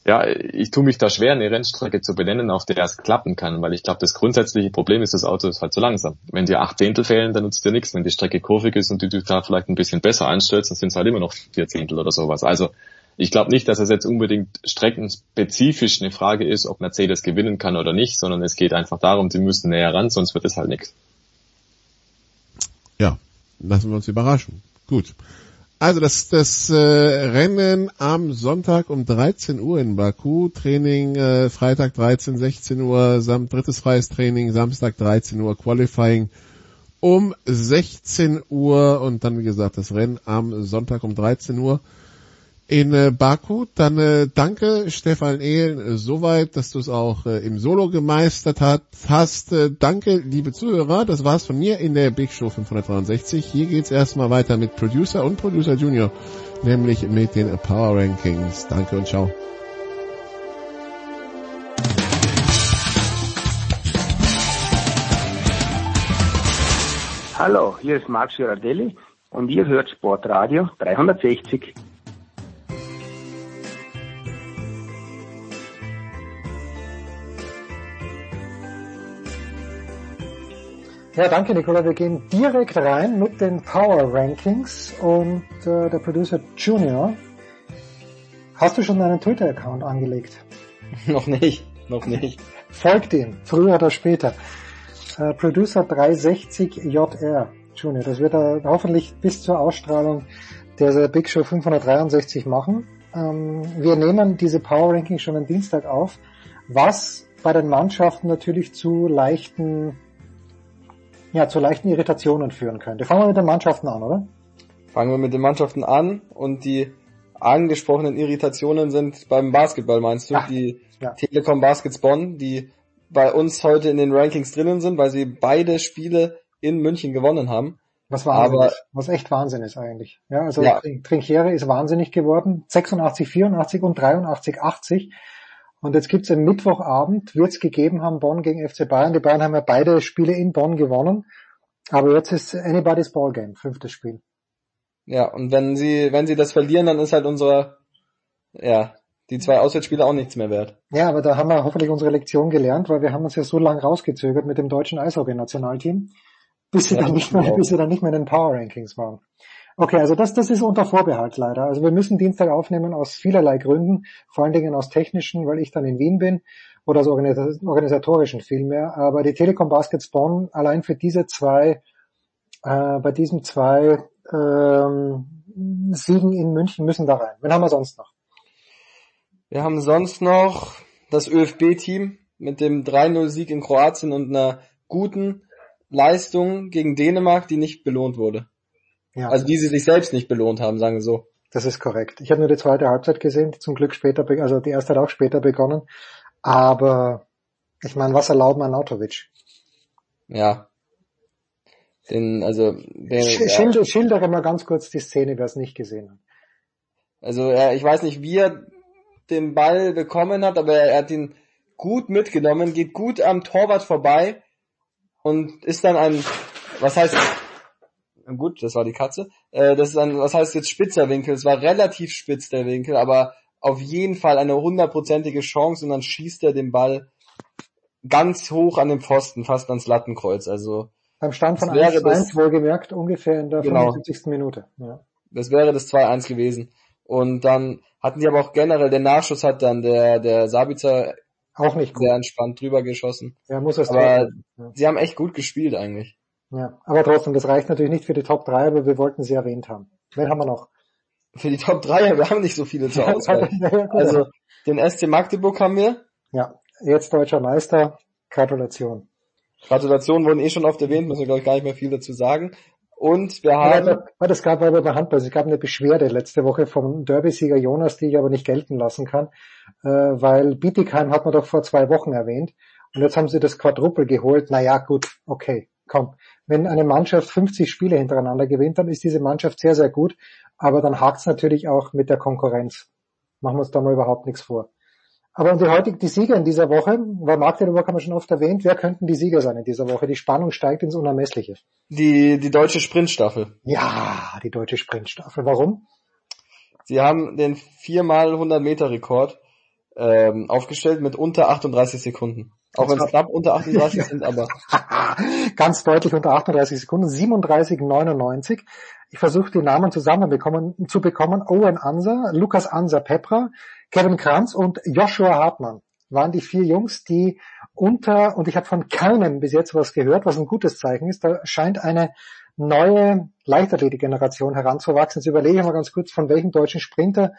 ja, ich tue mich da schwer, eine Rennstrecke zu benennen, auf der es klappen kann, weil ich glaube, das grundsätzliche Problem ist, das Auto ist halt zu langsam. Wenn dir acht Zehntel fehlen, dann nutzt dir nichts. Wenn die Strecke kurvig ist und du dich da vielleicht ein bisschen besser anstellst, dann sind es halt immer noch vier Zehntel oder sowas. Also ich glaube nicht, dass es jetzt unbedingt streckenspezifisch eine Frage ist, ob Mercedes gewinnen kann oder nicht, sondern es geht einfach darum, sie müssen näher ran, sonst wird es halt nichts. Ja, lassen wir uns überraschen. Gut. Also das, das äh, Rennen am Sonntag um 13 Uhr in Baku, Training äh, Freitag 13, 16 Uhr, Sam drittes freies Training, Samstag 13 Uhr, Qualifying um 16 Uhr. Und dann wie gesagt das Rennen am Sonntag um 13 Uhr in äh, Baku. Dann äh, danke Stefan Ehlen äh, soweit, dass du es auch äh, im Solo gemeistert hat, hast. Äh, danke liebe Zuhörer, das war's von mir in der Big Show 563. Hier geht's erstmal weiter mit Producer und Producer Junior, nämlich mit den Power Rankings. Danke und ciao. Hallo, hier ist Marc Girardelli und ihr hört Sportradio 360. Ja, danke Nicola. Wir gehen direkt rein mit den Power Rankings und äh, der Producer Junior. Hast du schon deinen Twitter-Account angelegt? <laughs> noch nicht, noch nicht. <laughs> Folgt ihm, früher oder später. Äh, Producer 360JR Junior. Das wird er hoffentlich bis zur Ausstrahlung der Big Show 563 machen. Ähm, wir nehmen diese Power Rankings schon am Dienstag auf, was bei den Mannschaften natürlich zu leichten ja, zu leichten Irritationen führen könnte. Fangen wir mit den Mannschaften an, oder? Fangen wir mit den Mannschaften an und die angesprochenen Irritationen sind beim Basketball, meinst du? Ja. Die Ja. Telekom Baskets Bonn, die bei uns heute in den Rankings drinnen sind, weil sie beide Spiele in München gewonnen haben. Was wahnsinnig, Aber was echt Wahnsinn ist eigentlich. Ja, also Ja. Trin- Trinchiere ist wahnsinnig geworden. 86, 84 und 83, 80. Und jetzt gibt's am Mittwochabend, wird's gegeben haben, Bonn gegen FC Bayern. Die Bayern haben ja beide Spiele in Bonn gewonnen. Aber jetzt ist anybody's Ballgame, fünftes Spiel. ja, und wenn sie, wenn sie das verlieren, dann ist halt unsere, ja, die zwei Auswärtsspiele auch nichts mehr wert. Ja, aber da haben wir hoffentlich unsere Lektion gelernt, weil wir haben uns ja so lange rausgezögert mit dem deutschen Eishockey-Nationalteam, bis sie Ja, dann nicht mehr, bis sie dann nicht mehr in den Power Rankings waren. Okay, also das, das ist unter Vorbehalt leider. Also wir müssen Dienstag aufnehmen aus vielerlei Gründen, vor allen Dingen aus technischen, weil ich dann in Wien bin, oder aus organis- organisatorischen vielmehr. Aber die Telekom Baskets Bonn allein für diese zwei, äh, bei diesen zwei ähm, Siegen in München müssen da rein. Wen haben wir sonst noch? Wir haben sonst noch das ÖFB-Team mit dem 3-0-Sieg in Kroatien und einer guten Leistung gegen Dänemark, die nicht belohnt wurde. Ja. Also die sie sich selbst nicht belohnt haben, sagen wir so. Das ist korrekt. Ich habe nur die zweite Halbzeit gesehen, die zum Glück später, also die erste hat auch später begonnen. Aber ich meine, was erlauben Anatovic? Ja. Den, also, den, Sch ja, schilder, schildere mal ganz kurz die Szene, wer es nicht gesehen hat. also ja, ich weiß nicht, wie er den Ball bekommen hat, aber er, er hat ihn gut mitgenommen, geht gut am Torwart vorbei und ist dann ein, was heißt, gut, das war die Katze, äh, das ist ein, was heißt jetzt spitzer Winkel, es war relativ spitz der Winkel, aber auf jeden Fall eine hundertprozentige Chance und dann schießt er den Ball ganz hoch an den Pfosten, fast ans Lattenkreuz, also Beim Stand von Das wäre 1 das- 1 wohlgemerkt, ungefähr in der Genau. 75. Minute. Ja. Das wäre das 2-1 gewesen. Und dann hatten die aber auch generell, der Nachschuss hat dann der, der Sabitzer auch nicht gut. sehr entspannt drüber geschossen. Er muss es aber ja. sie haben echt gut gespielt eigentlich. Ja, aber trotzdem, das reicht natürlich nicht für die Top 3, aber wir wollten sie erwähnt haben. Wen haben wir noch? Für die Top 3, wir haben nicht so viele zur Auswahl. <laughs> Ja, gut. also den SC Magdeburg haben wir. Ja, jetzt deutscher Meister. Gratulation. Gratulation wurden eh schon oft erwähnt, müssen wir glaube ich gar nicht mehr viel dazu sagen. Und wir haben, Ja, das gab aber bei Handball, es gab eine Beschwerde letzte Woche vom Derby-Sieger Jonas, die ich aber nicht gelten lassen kann, äh, weil Bietigheim hat man doch vor zwei Wochen erwähnt und jetzt haben sie das Quadruple geholt. Naja, gut, okay, komm. Wenn eine Mannschaft 50 Spiele hintereinander gewinnt, dann ist diese Mannschaft sehr, sehr gut, aber dann hakt's natürlich auch mit der Konkurrenz. Machen wir uns da mal überhaupt nichts vor. Aber die heutige, die Sieger in dieser Woche, weil Magdeburg haben wir schon oft erwähnt, wer könnten die Sieger sein in dieser Woche? Die Spannung steigt ins Unermessliche. die, die deutsche Sprintstaffel. Ja, die deutsche Sprintstaffel. Warum? Sie haben den 4x100 Meter Rekord ähm, aufgestellt mit unter 38 Sekunden. Auch wenn es knapp unter 38 <laughs> sind, aber <laughs> Ganz deutlich unter 38 Sekunden, 37,99. Ich versuche die Namen zusammenbekommen, zu bekommen. Owen Anser, Lukas Anser Pepra, Kevin Kranz und Joshua Hartmann waren die vier Jungs, die unter, und ich habe von keinem bis jetzt was gehört, was ein gutes Zeichen ist, da scheint eine neue Leichtathletik-Generation heranzuwachsen. Jetzt überlege ich mal ganz kurz, von welchem deutschen Sprinter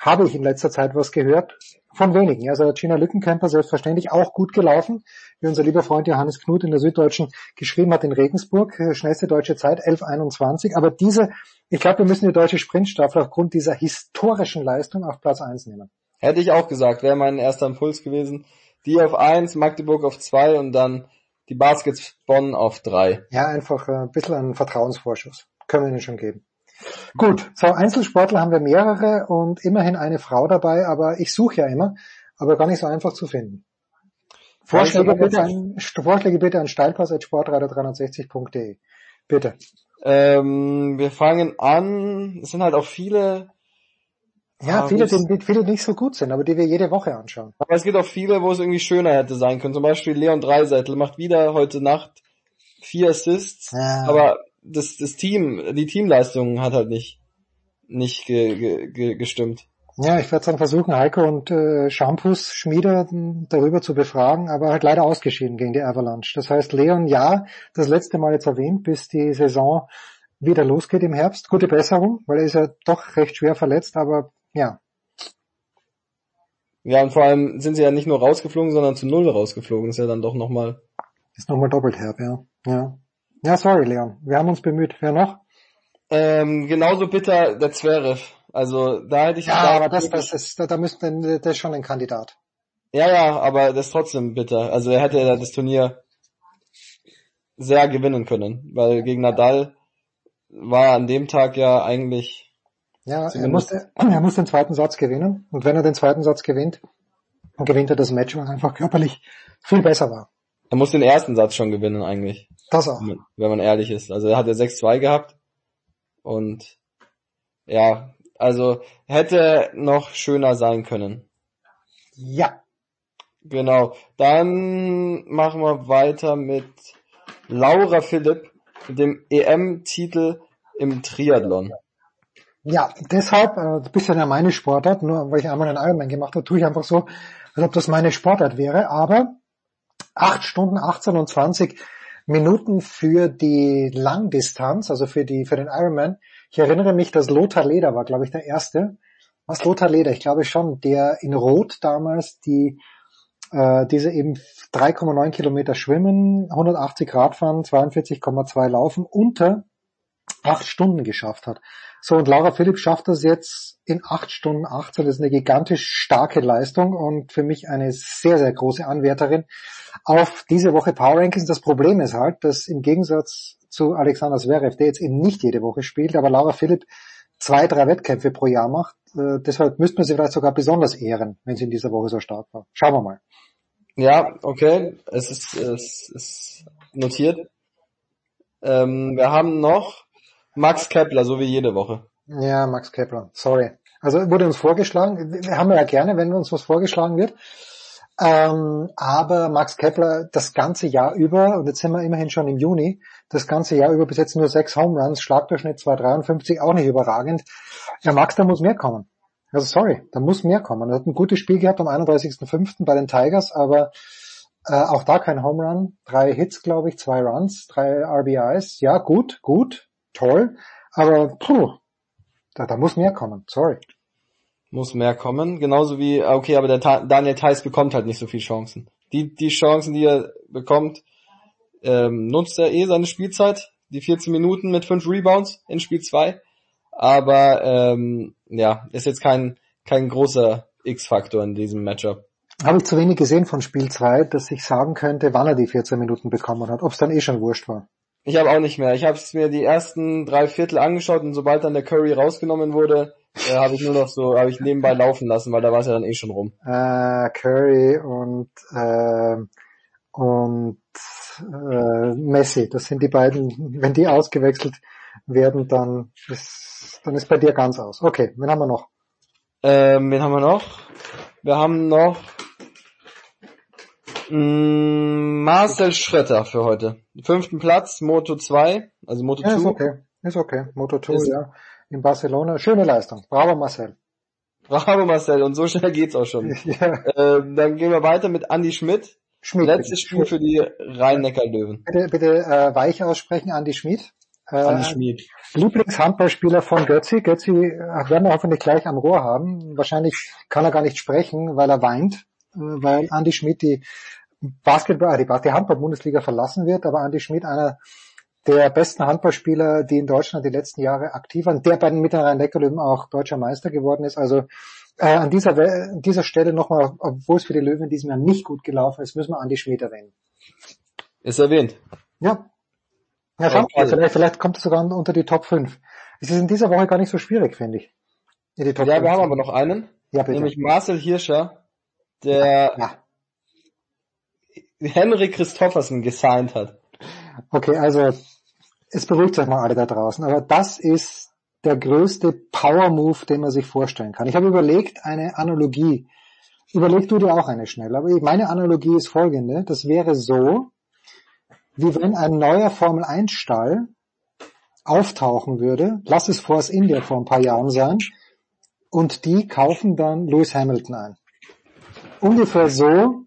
habe ich in letzter Zeit was gehört? Von wenigen. Also Gina Lückenkämper selbstverständlich auch gut gelaufen, wie unser lieber Freund Johannes Knut in der Süddeutschen geschrieben hat in Regensburg, äh, schnellste deutsche Zeit 11.21. Aber diese, ich glaube, wir müssen die deutsche Sprintstaffel aufgrund dieser historischen Leistung auf Platz 1 nehmen. hätte ich auch gesagt, wäre mein erster Impuls gewesen. Die auf 1, Magdeburg auf 2 und dann die Baskets Bonn auf 3. Ja, einfach äh, ein bisschen einen Vertrauensvorschuss. Können wir ihnen schon geben. Gut, so Einzelsportler haben wir mehrere und immerhin eine Frau dabei, aber ich suche ja immer, aber gar nicht so einfach zu finden. Vorschläge bitte an, Vorschläge bitte an steilpass.sportradio360.de. Bitte. Ähm, wir fangen an, es sind halt auch viele, Ja, Ah, viele, die, viele nicht so gut sind, aber die wir jede Woche anschauen. aber es gibt auch viele, wo es irgendwie schöner hätte sein können. Zum Beispiel Leon Dreisettel macht wieder heute Nacht vier Assists, Ja. aber das, das Team, die Teamleistung hat halt nicht, nicht ge, ge, ge, gestimmt. Ja, ich werde dann versuchen, Heiko und äh, Shampoos Schmieder m, darüber zu befragen, aber halt leider ausgeschieden gegen die Avalanche. Das heißt, Leon, ja, das letzte Mal jetzt erwähnt, bis die Saison wieder losgeht im Herbst. Gute Besserung, weil er ist ja doch recht schwer verletzt, aber ja, Ja, und vor allem sind sie ja nicht nur rausgeflogen, sondern zu Null rausgeflogen. Das ist ja dann doch nochmal. ist nochmal doppelt herb, ja. Ja, ja sorry, Leon. Wir haben uns bemüht. Wer noch? Ähm, genauso bitter der Zverev. Also da hätte ich Ja, aber das, das ist, da, da müsste, der ist schon ein Kandidat. Ja, ja, aber das ist trotzdem bitter. Also er hätte das Turnier sehr gewinnen können, weil gegen Nadal war an dem Tag ja eigentlich Ja, er Zumindest- muss, er muss den zweiten Satz gewinnen. Und wenn er den zweiten Satz gewinnt, dann gewinnt er das Match, weil er einfach körperlich viel besser war. er muss den ersten Satz schon gewinnen eigentlich, Das auch. wenn man ehrlich ist. Also er hat ja 6-2 gehabt und ja, also hätte noch schöner sein können. Ja. Genau. Dann machen wir weiter mit Laura Philipp mit dem EM-Titel im Triathlon. Ja, deshalb, äh, ein bisschen ja meine Sportart, nur weil ich einmal einen Ironman gemacht habe, tue ich einfach so, als ob das meine Sportart wäre, aber 8 Stunden 18 und 20 Minuten für die Langdistanz, also für die, für den Ironman. Ich erinnere mich, dass Lothar Leder war, glaube ich, der erste. Was Lothar Leder? Ich glaube schon, der in Rot damals die, äh, diese eben 3,9 Kilometer schwimmen, 180 Radfahren, 42,2 laufen unter acht Stunden geschafft hat. So, und Laura Philipp schafft das jetzt in acht Stunden 18. Das ist eine gigantisch starke Leistung und für mich eine sehr, sehr große Anwärterin auf diese Woche Power Rankings. Das Problem ist halt, dass im Gegensatz zu Alexander Zverev, der jetzt eben nicht jede Woche spielt, aber Laura Philipp zwei, drei Wettkämpfe pro Jahr macht. Äh, deshalb müsste man sie vielleicht sogar besonders ehren, wenn sie in dieser Woche so stark war. Schauen wir mal. Ja, okay, es ist, es ist notiert. Ähm, wir haben noch Max Kepler, so wie jede Woche. Ja, Max Kepler, sorry. Also wurde uns vorgeschlagen, wir haben ja gerne, wenn uns was vorgeschlagen wird. Ähm, aber Max Kepler das ganze Jahr über, und jetzt sind wir immerhin schon im Juni, das ganze Jahr über bis jetzt nur sechs Home Runs, Schlagdurchschnitt 2,53, auch nicht überragend. Ja, Max, da muss mehr kommen. Also sorry, da muss mehr kommen. Er hat ein gutes Spiel gehabt am 31.05. bei den Tigers, aber äh, auch da kein Home Run. Drei Hits, glaube ich, zwei Runs, drei RBIs. Ja, gut, gut, toll. Aber puh, da, da muss mehr kommen. Sorry. Muss mehr kommen. Genauso wie, ah, okay, aber der Ta Daniel Theiss bekommt halt nicht so viele Chancen. Die, die Chancen, die er bekommt, ähm, nutzt er eh seine Spielzeit. Die 14 Minuten mit 5 Rebounds in Spiel 2. Aber ähm, ja, ist jetzt kein, kein großer X-Faktor in diesem Matchup. Habe ich zu wenig gesehen von Spiel 2, dass ich sagen könnte, wann er die 14 Minuten bekommen hat. Ob es dann eh schon wurscht war. Ich habe auch nicht mehr. Ich habe mir die ersten drei Viertel angeschaut und sobald dann der Curry rausgenommen wurde, äh, habe ich nur noch so, habe ich nebenbei laufen lassen, weil da war es ja dann eh schon rum. Äh, Curry und äh, und äh, Messi, das sind die beiden, wenn die ausgewechselt werden, dann ist, dann ist bei dir ganz aus. Okay, wen haben wir noch? Ähm, wen haben wir noch? Wir haben noch mh, Marcel Schretter für heute. Fünften Platz, Moto 2, also Moto Ja, 2. ist okay, ist okay. Moto 2, Ist- ja, in Barcelona. Schöne Leistung. Bravo Marcel. Bravo Marcel, und so schnell geht's auch schon. <laughs> Ja. Ähm, dann gehen wir weiter mit Andy Schmidt. Schmidt, Letztes. Spiel für die Rhein-Neckar-Löwen. Bitte, bitte äh, weich aussprechen, Andi Schmid. Äh, Andi Schmid. Lieblingshandballspieler von Götzi. Götzi äh, werden wir hoffentlich gleich am Rohr haben. Wahrscheinlich kann er gar nicht sprechen, weil er weint, weil Andi Schmid die Basketball, äh, die, die Handball-Bundesliga verlassen wird. Aber Andi Schmid, einer der besten Handballspieler, die in Deutschland die letzten Jahre aktiv waren, der bei den Mittleren Neckarlöwen auch deutscher Meister geworden ist. Also äh, an dieser, an dieser Stelle nochmal, obwohl es für die Löwen in diesem Jahr nicht gut gelaufen ist, müssen wir Andi Schmid erwähnen. Ist erwähnt. Ja. Ja, schauen wir Okay. mal, vielleicht, vielleicht kommt es sogar unter die Top 5. Es ist in dieser Woche gar nicht so schwierig, finde ich. Ja, 5. wir haben aber noch einen. Ja, bitte. Nämlich Marcel Hirscher, der Henry Christoffersen gesigned hat. Okay, also es beruhigt euch mal alle da draußen, aber das ist der größte Power-Move, den man sich vorstellen kann. Ich habe überlegt, eine Analogie. Überleg du dir auch eine schnell. Aber meine Analogie ist folgende. Das wäre so, wie wenn ein neuer Formel 1 Stall auftauchen würde, lass es Force India vor ein paar Jahren sein, und die kaufen dann Lewis Hamilton ein. Ungefähr so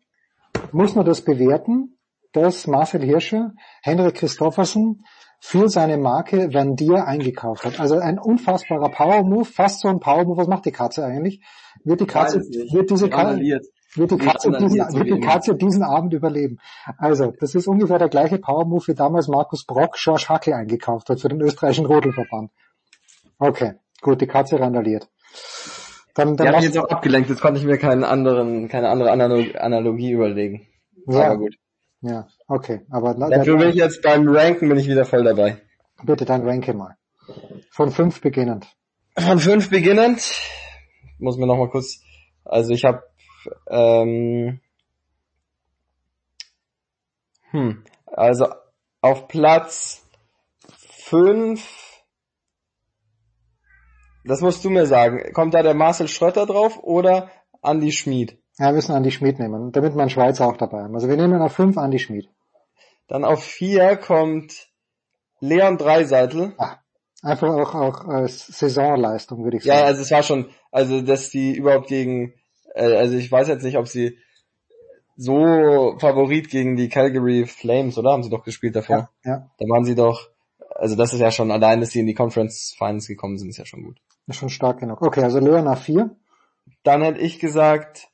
muss man das bewerten, dass Marcel Hirscher Henrik Christoffersen für seine Marke Van Dier eingekauft hat. Also ein unfassbarer Power Move, fast so ein Power Move. Was macht die Katze eigentlich? Wird die Katze, wird diese Katze, wird die Katze, diesen, wird die. Katze diesen Abend überleben? Also, das ist ungefähr der gleiche Power Move, wie damals Markus Brock George Hackel eingekauft hat für den österreichischen Rodelverband. Okay, gut, die Katze randaliert. Dann, dann lass- mich jetzt auch abgelenkt, jetzt konnte ich mir keinen anderen, keine andere Analog Analogie überlegen. Ja. Aber gut. Ja, okay. Aber Dafür bin ich jetzt beim Ranken bin ich wieder voll dabei. bitte dann ranke mal. Von fünf beginnend. Von fünf beginnend. Muss mir noch mal kurz. Also ich habe ähm, hm, also auf Platz fünf. Das musst du mir sagen. Kommt da der Marcel Schröter drauf oder Andy Schmid? Ja, wir müssen Andi Schmid nehmen, damit mein Schweizer auch dabei haben. Also wir nehmen auf fünf Andi Schmid. Dann auf vier kommt Leon Dreiseitel. Einfach auch, auch als Saisonleistung, würde ich sagen. Ja, also es war schon, also dass die überhaupt gegen, äh, also ich weiß jetzt nicht, ob sie so Favorit gegen die Calgary Flames, oder? Haben sie doch gespielt davor. ja. Da waren sie doch, also das ist ja schon allein, dass sie in die Conference Finals gekommen sind, ist ja schon gut. Ist schon stark genug. Okay, also Leon auf vier. Dann hätte ich gesagt,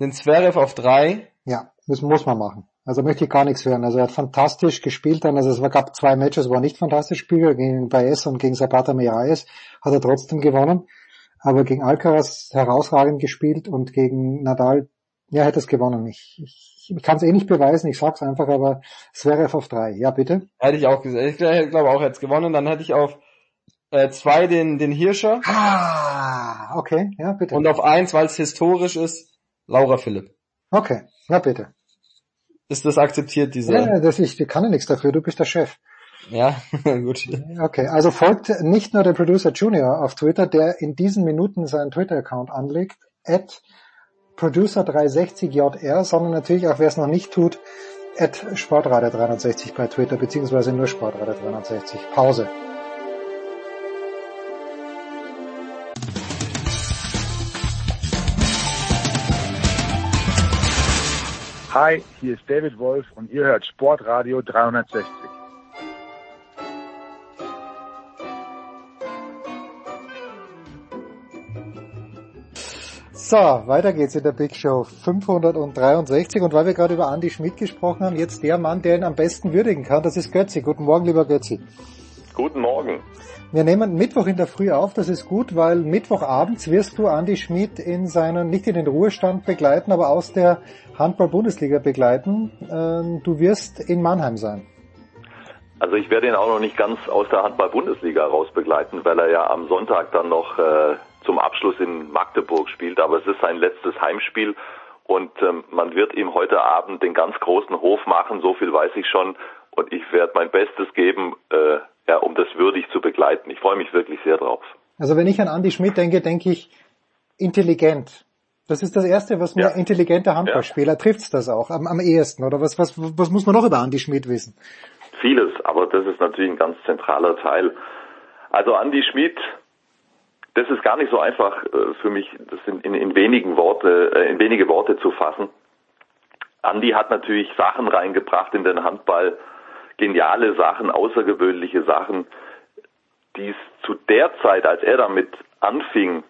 den Zverev auf drei. Ja, das muss man machen. Also möchte ich gar nichts hören. Also er hat fantastisch gespielt dann. Also es gab zwei Matches, wo er nicht fantastisch spielte, gegen Baez und gegen Zapata Miralles hat er trotzdem gewonnen. Aber gegen Alcaraz herausragend gespielt und gegen Nadal, ja, hätte es gewonnen. Ich, ich, ich kann es eh nicht beweisen, ich sag's einfach, aber Zverev auf drei. Ja, bitte. Hätte ich auch gesagt. Ich glaube auch, jetzt gewonnen. Dann hätte ich auf äh, zwei den, den Hirscher. Ah, okay, ja, bitte. Und auf eins, weil es historisch ist, Laura Philipp. Okay, ja, bitte. Ist das akzeptiert, diese? Ja, das ich, ich kann ja nichts dafür, du bist der Chef. Ja, <laughs> gut. Okay, also folgt nicht nur der Producer Junior auf Twitter, der in diesen Minuten seinen Twitter-Account anlegt, at Producer360JR, sondern natürlich auch, wer es noch nicht tut, at Sportradio360 bei Twitter, beziehungsweise nur Sportradio360. Pause. Hi, hier ist David Wolf und ihr hört Sportradio 360. So, weiter geht's in der Big Show 563 und weil wir gerade über Andy Schmidt gesprochen haben, jetzt der Mann, der ihn am besten würdigen kann, das ist Götzi. Guten Morgen, lieber Götzi. Guten Morgen. Wir nehmen Mittwoch in der Früh auf, das ist gut, weil Mittwochabends wirst du Andy Schmid in seinen, nicht in den Ruhestand begleiten, aber aus der Handball-Bundesliga begleiten. Ähm, Du wirst in Mannheim sein. Also ich werde ihn auch noch nicht ganz aus der Handball-Bundesliga raus begleiten, weil er ja am Sonntag dann noch äh, zum Abschluss in Magdeburg spielt. Aber es ist sein letztes Heimspiel und ähm, man wird ihm heute Abend den ganz großen Hof machen, so viel weiß ich schon. Und ich werde mein Bestes geben, äh, ja, um das würdig zu begleiten. Ich freue mich wirklich sehr drauf. Also wenn ich an Andy Schmidt denke, denke ich intelligent. Das ist das Erste, was mir intelligenter Handballspieler trifft's das auch am, am ehesten. Oder was, was, was muss man noch über Andy Schmidt wissen? Vieles, aber das ist natürlich ein ganz zentraler Teil. Also Andy Schmid, das ist gar nicht so einfach äh, für mich, das in, in, in wenigen Worte, äh, in wenige Worte zu fassen. Andy hat natürlich Sachen reingebracht in den Handball, geniale Sachen, außergewöhnliche Sachen, die es zu der Zeit, als er damit anfing,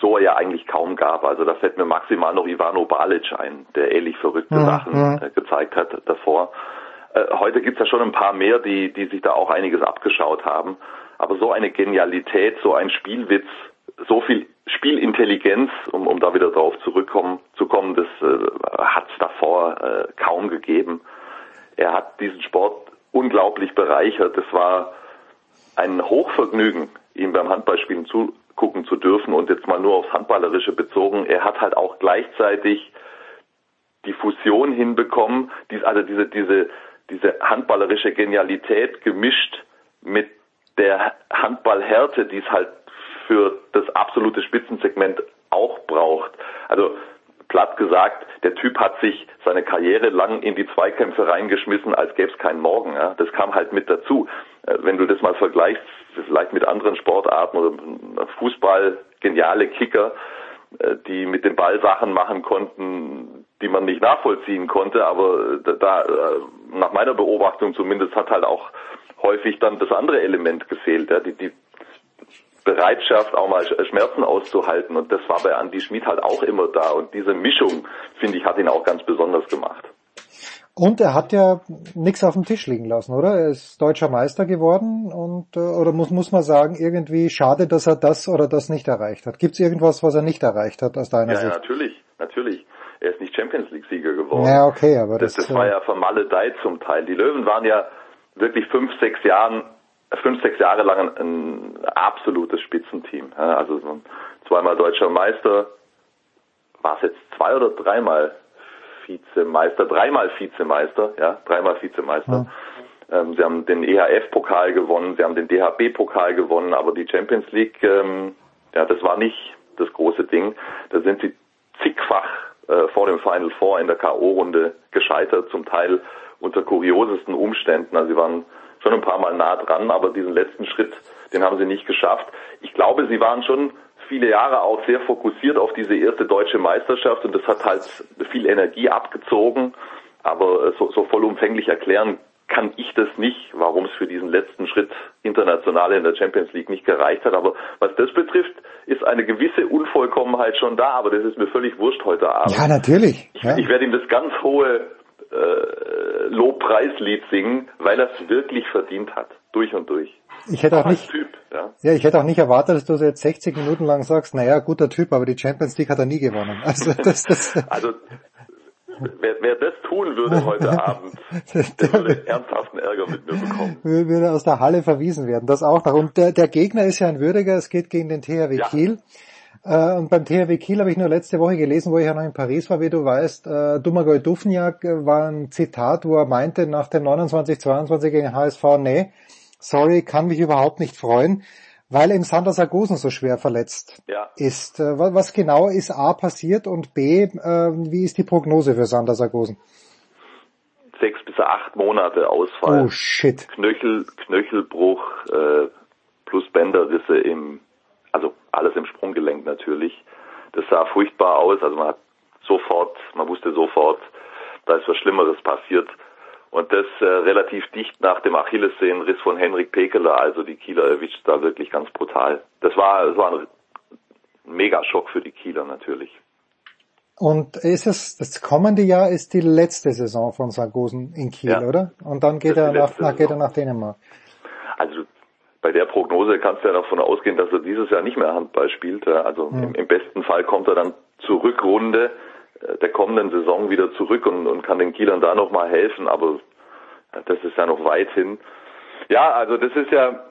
so ja eigentlich kaum gab. Also da fällt mir maximal noch Ivano Balic ein, der ähnlich verrückte Ja, Sachen ja. äh, gezeigt hat davor. Äh, heute gibt's ja schon ein paar mehr, die, die sich da auch einiges abgeschaut haben. Aber so eine Genialität, so ein Spielwitz, so viel Spielintelligenz, um, um da wieder drauf zurückkommen zu kommen, das äh, hat's davor äh, kaum gegeben. Er hat diesen Sport unglaublich bereichert. Es war ein Hochvergnügen, ihm beim Handballspielen zugucken zu dürfen und jetzt mal nur aufs Handballerische bezogen. Er hat halt auch gleichzeitig die Fusion hinbekommen, dies, also diese, diese, diese handballerische Genialität gemischt mit der Handballhärte, die es halt für das absolute Spitzensegment auch braucht. Also platt gesagt, der Typ hat sich seine Karriere lang in die Zweikämpfe reingeschmissen, als gäbe es keinen Morgen. Ja? Das kam halt mit dazu. Äh, Wenn du das mal vergleichst, vielleicht mit anderen Sportarten oder Fußball, geniale Kicker, äh, die mit dem Ball Sachen machen konnten, die man nicht nachvollziehen konnte, aber da, da äh, nach meiner Beobachtung zumindest hat halt auch häufig dann das andere Element gefehlt, ja, die, die Bereitschaft, auch mal Sch- Schmerzen auszuhalten. Und das war bei Andy Schmid halt auch immer da. Und diese Mischung, finde ich, hat ihn auch ganz besonders gemacht. Und er hat ja nichts auf dem Tisch liegen lassen, oder? Er ist deutscher Meister geworden und äh, oder muss muss man sagen, irgendwie schade, dass er das oder das nicht erreicht hat. Gibt es irgendwas, was er nicht erreicht hat aus deiner Ja, ja, Sicht? natürlich, natürlich. Er ist nicht Champions League-Sieger geworden. Ja, okay, aber das, das, das war äh, ja vermaledeit zum Teil. Die Löwen waren ja wirklich fünf, sechs Jahren, fünf, sechs Jahre lang ein, ein absolutes Spitzenteam. Ja, Also so ein zweimal deutscher Meister, war es jetzt zwei oder dreimal Vizemeister, dreimal Vizemeister, ja, dreimal Vizemeister. Ähm, sie haben den EHF-Pokal gewonnen, sie haben den DHB-Pokal gewonnen, aber die Champions League, ähm, ja, das war nicht das große Ding. Da sind sie zigfach äh, vor dem Final Four in der K.O.-Runde gescheitert, zum Teil unter kuriosesten Umständen. Also sie waren schon ein paar Mal nah dran, aber diesen letzten Schritt, den haben sie nicht geschafft. Ich glaube, sie waren schon viele Jahre auch sehr fokussiert auf diese erste deutsche Meisterschaft und das hat halt viel Energie abgezogen. Aber äh, so, so vollumfänglich erklären kann ich das nicht, warum es für diesen letzten Schritt international in der Champions League nicht gereicht hat. Aber was das betrifft, ist eine gewisse Unvollkommenheit schon da, aber das ist mir völlig wurscht heute Abend. ja, natürlich. Ja. Ich werde ihm das ganz hohe äh, Lobpreislied singen, weil er es wirklich verdient hat. Durch und durch. Ich hätte auch nicht, Typ, ja. ja, ich hätte auch nicht erwartet, dass du so jetzt 60 Minuten lang sagst, naja, guter Typ, aber die Champions League hat er nie gewonnen. <laughs> Also das, das, <laughs> Also wer, wer das tun würde heute <laughs> Abend, der würde ernsthaften Ärger mit mir bekommen. würde aus der Halle verwiesen werden. Das auch noch. Und der, der Gegner ist ja ein würdiger. Es geht gegen den THW Kiel. Äh, und beim THW Kiel habe ich nur letzte Woche gelesen, wo ich ja noch in Paris war, wie du weißt, äh, Dumagoj Dufniak war ein Zitat, wo er meinte nach dem 29-22 gegen HSV, nee, sorry, kann mich überhaupt nicht freuen, weil ihm Sander Sargosen so schwer verletzt Ja. ist. Äh, wa- was genau ist A passiert und B, äh, wie ist die Prognose für Sander Sargosen? Sechs bis acht Monate Ausfall. Oh shit. Knöchel, Knöchelbruch äh, plus Bänderrisse im, also alles im Sprunggelenk natürlich. Das sah furchtbar aus. Also man hat sofort, man wusste sofort, da ist was Schlimmeres passiert. Und das äh, relativ dicht nach dem Achillessehnenriss von Henrik Pekeler. Also die Kieler erwischt da wirklich ganz brutal. Das war, das war ein Megaschock für die Kieler natürlich. Und ist es, das kommende Jahr ist die letzte Saison von Sargosen in Kiel, Ja. oder? Und dann geht er nach, nach, geht er nach Dänemark. Also bei der Prognose kannst du ja davon ausgehen, dass er dieses Jahr nicht mehr Handball spielt. Also Hm. im, im besten Fall kommt er dann zur Rückrunde äh, der kommenden Saison wieder zurück und, und kann den Kielern da nochmal helfen, aber äh, das ist ja noch weit hin. Ja, also das ist ja,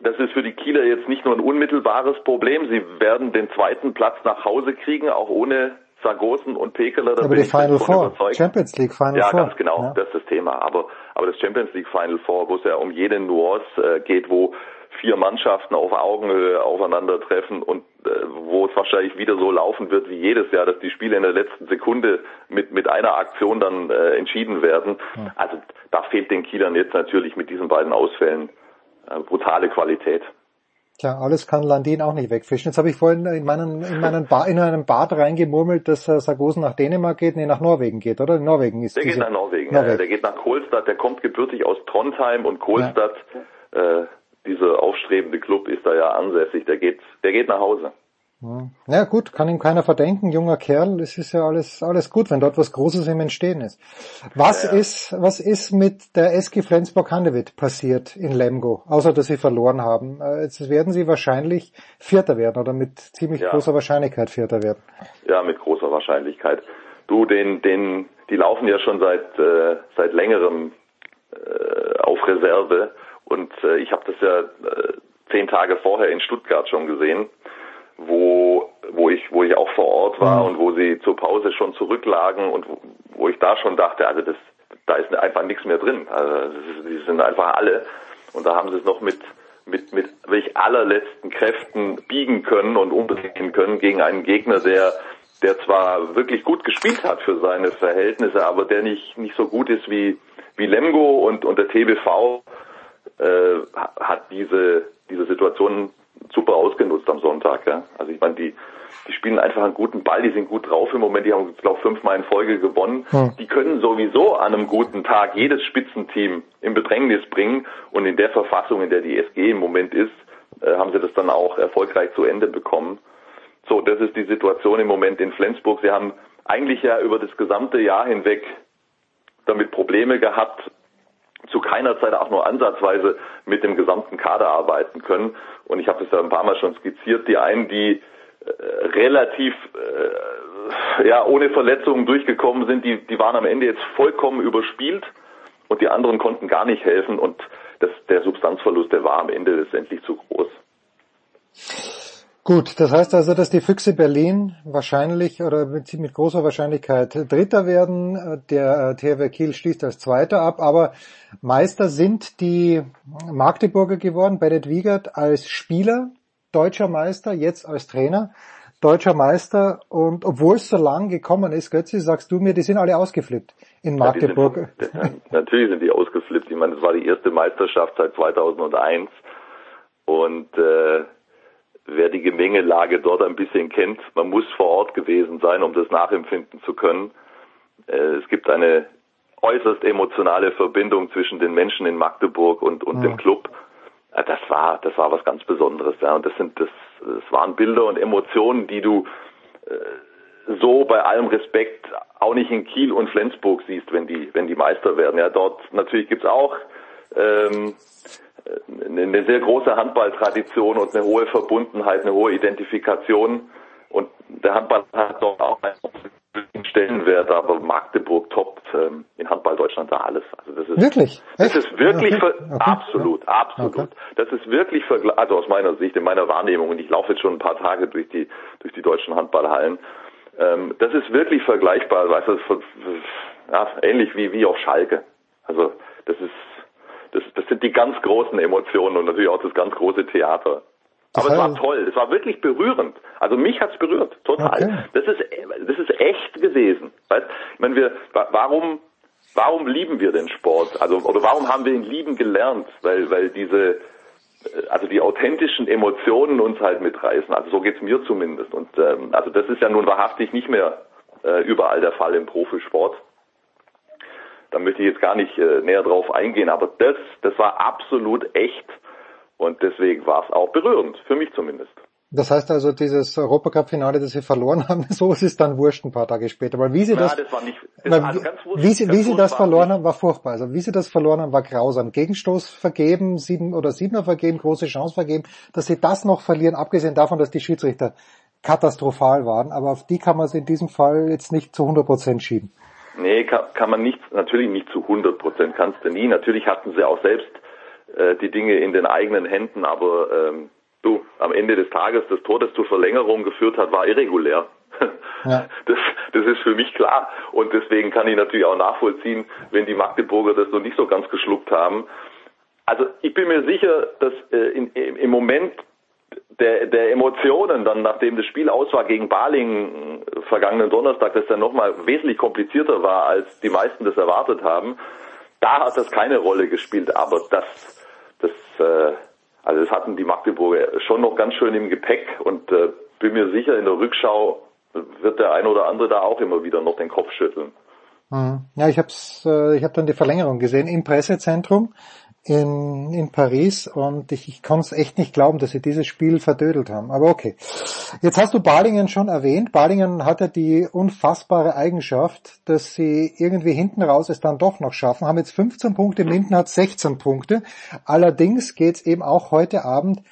das ist für die Kieler jetzt nicht nur ein unmittelbares Problem. Sie werden den zweiten Platz nach Hause kriegen, auch ohne Sargosen und Pekeler. Da Aber bin die ich Final Four, überzeugt. Champions League Final Ja, Four. ganz genau, Ja. das ist das Thema. Aber, aber das Champions League Final Four, wo es ja um jede Nuance äh, geht, wo vier Mannschaften auf Augenhöhe aufeinandertreffen und äh, wo es wahrscheinlich wieder so laufen wird wie jedes Jahr, dass die Spiele in der letzten Sekunde mit, mit einer Aktion dann äh, entschieden werden. Also da fehlt den Kielern jetzt natürlich mit diesen beiden Ausfällen äh, brutale Qualität. Tja, alles kann Landin auch nicht wegfischen. Jetzt habe ich vorhin in meinen, in meinen ba in einem Bad reingemurmelt, dass äh, Sargosen nach Dänemark geht, nee, nach Norwegen geht, oder? In Norwegen ist Der geht diese- nach Norwegen, ja, Norwegen. der geht nach Kohlstadt, der kommt gebürtig aus Trondheim und Kohlstadt, äh, dieser aufstrebende Club ist da ja ansässig, der geht, der geht nach Hause. Ja. ja gut, kann ihm keiner verdenken, junger Kerl, es ist ja alles, alles gut, wenn dort was Großes im Entstehen ist. Was ist, was ist mit der SG Flensburg-Handewitt passiert in Lemgo, außer dass sie verloren haben? Äh, Jetzt werden sie wahrscheinlich Vierter werden oder mit ziemlich Ja. großer Wahrscheinlichkeit Vierter werden. Ja, mit großer Wahrscheinlichkeit. Du, den, den, die laufen ja schon seit äh, seit längerem äh, auf Reserve und äh, ich habe das ja äh, zehn Tage vorher in Stuttgart schon gesehen, wo wo ich wo ich auch vor Ort war und wo sie zur Pause schon zurücklagen und wo, wo ich da schon dachte, also das da ist einfach nichts mehr drin. Also die sind einfach alle und da haben sie es noch mit mit mit wirklich allerletzten Kräften biegen können und umdrehen können gegen einen Gegner, der der zwar wirklich gut gespielt hat für seine Verhältnisse, aber der nicht, nicht so gut ist wie, wie Lemgo und, und der TBV äh, hat diese, diese Situation super ausgenutzt am Sonntag. Ja? Also ich meine, die, die spielen einfach einen guten Ball, die sind gut drauf im Moment, die haben, glaube fünfmal in Folge gewonnen. Hm. Die können sowieso an einem guten Tag jedes Spitzenteam in Bedrängnis bringen und in der Verfassung, in der die SG im Moment ist, äh, haben sie das dann auch erfolgreich zu Ende bekommen. So, das ist die Situation im Moment in Flensburg. Sie haben eigentlich ja über das gesamte Jahr hinweg damit Probleme gehabt, zu keiner Zeit auch nur ansatzweise mit dem gesamten Kader arbeiten können. Und ich habe das ja ein paar Mal schon skizziert. Die einen, die äh, relativ äh, ja ohne Verletzungen durchgekommen sind, die, die waren am Ende jetzt vollkommen überspielt und die anderen konnten gar nicht helfen und das, der Substanzverlust, der war am Ende letztendlich zu groß. Gut, das heißt also, dass die Füchse Berlin wahrscheinlich oder mit, mit großer Wahrscheinlichkeit Dritter werden. Der THW Kiel schließt als Zweiter ab, aber Meister sind die Magdeburger geworden. Bennett Wiegert als Spieler deutscher Meister, jetzt als Trainer deutscher Meister. Und obwohl es so lang gekommen ist, Götzi, sagst du mir, die sind alle ausgeflippt in Ja, die sind- Magdeburg. Natürlich sind die ausgeflippt. Ich meine, das war die erste Meisterschaft seit 2001 und äh, wer die Gemengelage dort ein bisschen kennt, man muss vor Ort gewesen sein, um das nachempfinden zu können. Äh, es gibt eine äußerst emotionale Verbindung zwischen den Menschen in Magdeburg und, und dem Club. Äh, Das war, das war was ganz Besonderes, ja. Und das sind, das, das waren Bilder und Emotionen, die du äh, so bei allem Respekt auch nicht in Kiel und Flensburg siehst, wenn die, wenn die Meister werden. Ja, dort natürlich gibt's auch ähm, eine sehr große Handballtradition und eine hohe Verbundenheit, eine hohe Identifikation. Und der Handball hat dort auch einen Stellenwert, aber Magdeburg toppt ähm, in Handball Deutschland da alles. Also das ist Wirklich? das ist wirklich Okay. ver Okay. absolut, absolut. Das ist wirklich also aus meiner Sicht, in meiner Wahrnehmung, und ich laufe jetzt schon ein paar Tage durch die durch die deutschen Handballhallen. Ähm, das ist wirklich vergleichbar, weißt du, ja, ähnlich wie wie auf Schalke. Also das ist das, das sind die ganz großen Emotionen und natürlich auch das ganz große Theater. Aber es war toll, es war wirklich berührend. Also mich hat's berührt, total. Okay. Das ist das ist echt gewesen. Weißt? Ich meine, wir wa- warum warum lieben wir den Sport? Also oder warum haben wir ihn lieben gelernt? Weil weil diese äh, also die authentischen Emotionen uns halt mitreißen. Also so geht's mir zumindest. Und ähm, also das ist ja nun wahrhaftig nicht mehr äh, überall der Fall im Profisport. Da möchte ich jetzt gar nicht äh, näher drauf eingehen, aber das, das war absolut echt und deswegen war es auch berührend, für mich zumindest. Das heißt also, dieses Europacup-Finale, das sie verloren haben, <laughs> so ist es dann wurscht ein paar Tage später. Weil wie sie das, das war nicht, das weil war wie- ganz wurscht, wie sie, wie das verloren nicht. haben, war furchtbar. Also wie sie das verloren haben, war grausam. Gegenstoß vergeben, sieben oder siebener vergeben, große Chance vergeben. Dass sie das noch verlieren, abgesehen davon, dass die Schiedsrichter katastrophal waren. Aber auf die kann man es in diesem Fall jetzt nicht zu 100 Prozent schieben. Nee, kann, kann man nicht, natürlich nicht zu 100 Prozent, kannst du nie. Natürlich hatten sie auch selbst äh, die Dinge in den eigenen Händen, aber ähm, du, am Ende des Tages, das Tor, das zur Verlängerung geführt hat, war irregulär. Ja. <laughs> Das, das ist für mich klar. Und deswegen kann ich natürlich auch nachvollziehen, wenn die Magdeburger das noch nicht so ganz geschluckt haben. Also ich bin mir sicher, dass äh, in, im im Moment der, der Emotionen dann, nachdem das Spiel aus war gegen Baling äh, vergangenen Donnerstag, das dann nochmal wesentlich komplizierter war, als die meisten das erwartet haben, da hat das keine Rolle gespielt. Aber das, das, äh, also das hatten die Magdeburger schon noch ganz schön im Gepäck und äh, bin mir sicher, in der Rückschau wird der eine oder andere da auch immer wieder noch den Kopf schütteln. Mhm. Ja, ich hab's, äh, ich habe dann die Verlängerung gesehen im Pressezentrum in, in Paris und ich, ich konnte es echt nicht glauben, dass sie dieses Spiel verdödelt haben. Aber okay. Jetzt hast du Balingen schon erwähnt. Balingen hat ja die unfassbare Eigenschaft, dass sie irgendwie hinten raus es dann doch noch schaffen. Haben jetzt 15 Punkte, Minden hat 16 Punkte. Allerdings geht's eben auch heute Abend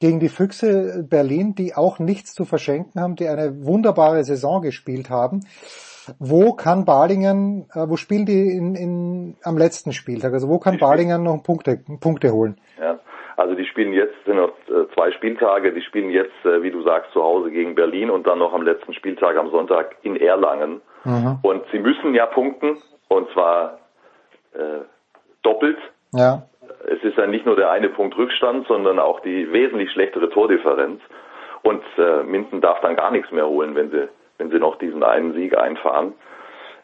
gegen die Füchse Berlin, die auch nichts zu verschenken haben, die eine wunderbare Saison gespielt haben. Wo kann Balingen, äh, wo spielen die in, in, am letzten Spieltag? Also wo kann Balingen noch Punkte, Punkte holen? Ja, also die spielen jetzt, sind noch äh, zwei Spieltage, die spielen jetzt, äh, wie du sagst, zu Hause gegen Berlin und dann noch am letzten Spieltag am Sonntag in Erlangen. Mhm. Und sie müssen ja punkten und zwar äh, doppelt. Ja. Es ist ja nicht nur der eine Punkt Rückstand, sondern auch die wesentlich schlechtere Tordifferenz. Und äh, Minden darf dann gar nichts mehr holen, wenn sie wenn sie noch diesen einen Sieg einfahren.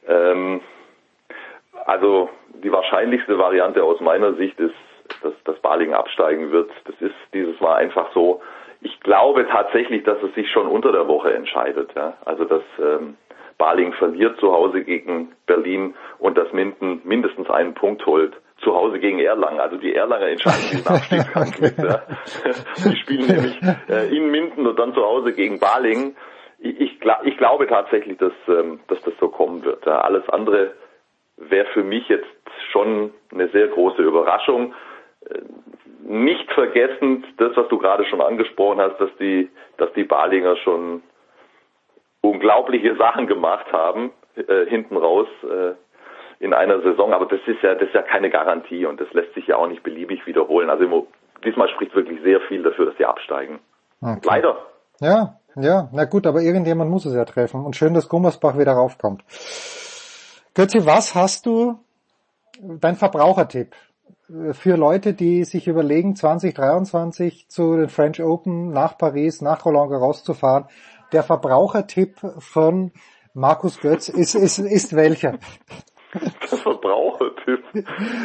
Ähm, also die wahrscheinlichste Variante aus meiner Sicht ist, dass, dass Baling absteigen wird. Das ist dieses Mal einfach so. Ich glaube tatsächlich, dass es sich schon unter der Woche entscheidet. Ja? Also dass ähm, Baling verliert zu Hause gegen Berlin und dass Minden mindestens einen Punkt holt zu Hause gegen Erlangen. Also die Erlanger entscheiden diesen <laughs> Abstiegskampf mit. Ja. Die spielen nämlich äh, in Minden und dann zu Hause gegen Baling. Ich, ich, ich glaube tatsächlich, dass, ähm, dass das so kommen wird. Ja. Alles andere wäre für mich jetzt schon eine sehr große Überraschung. Äh, Nicht vergessend, das, was du gerade schon angesprochen hast, dass die, dass die Balinger schon unglaubliche Sachen gemacht haben, äh, hinten raus, äh, in einer Saison, aber das ist ja, das ist ja keine Garantie und das lässt sich ja auch nicht beliebig wiederholen. Also diesmal spricht wirklich sehr viel dafür, dass die absteigen. Okay. Leider. Ja, ja, na gut, aber irgendjemand muss es ja treffen. Und schön, dass Gummersbach wieder raufkommt. Götzi, was hast du, dein Verbrauchertipp äh, für Leute, die sich überlegen, 2023 zu den French Open nach Paris, nach Roland Garros zu fahren? Der Verbrauchertipp von Markus Götz ist, ist, ist welcher? Der Verbrauchertipp.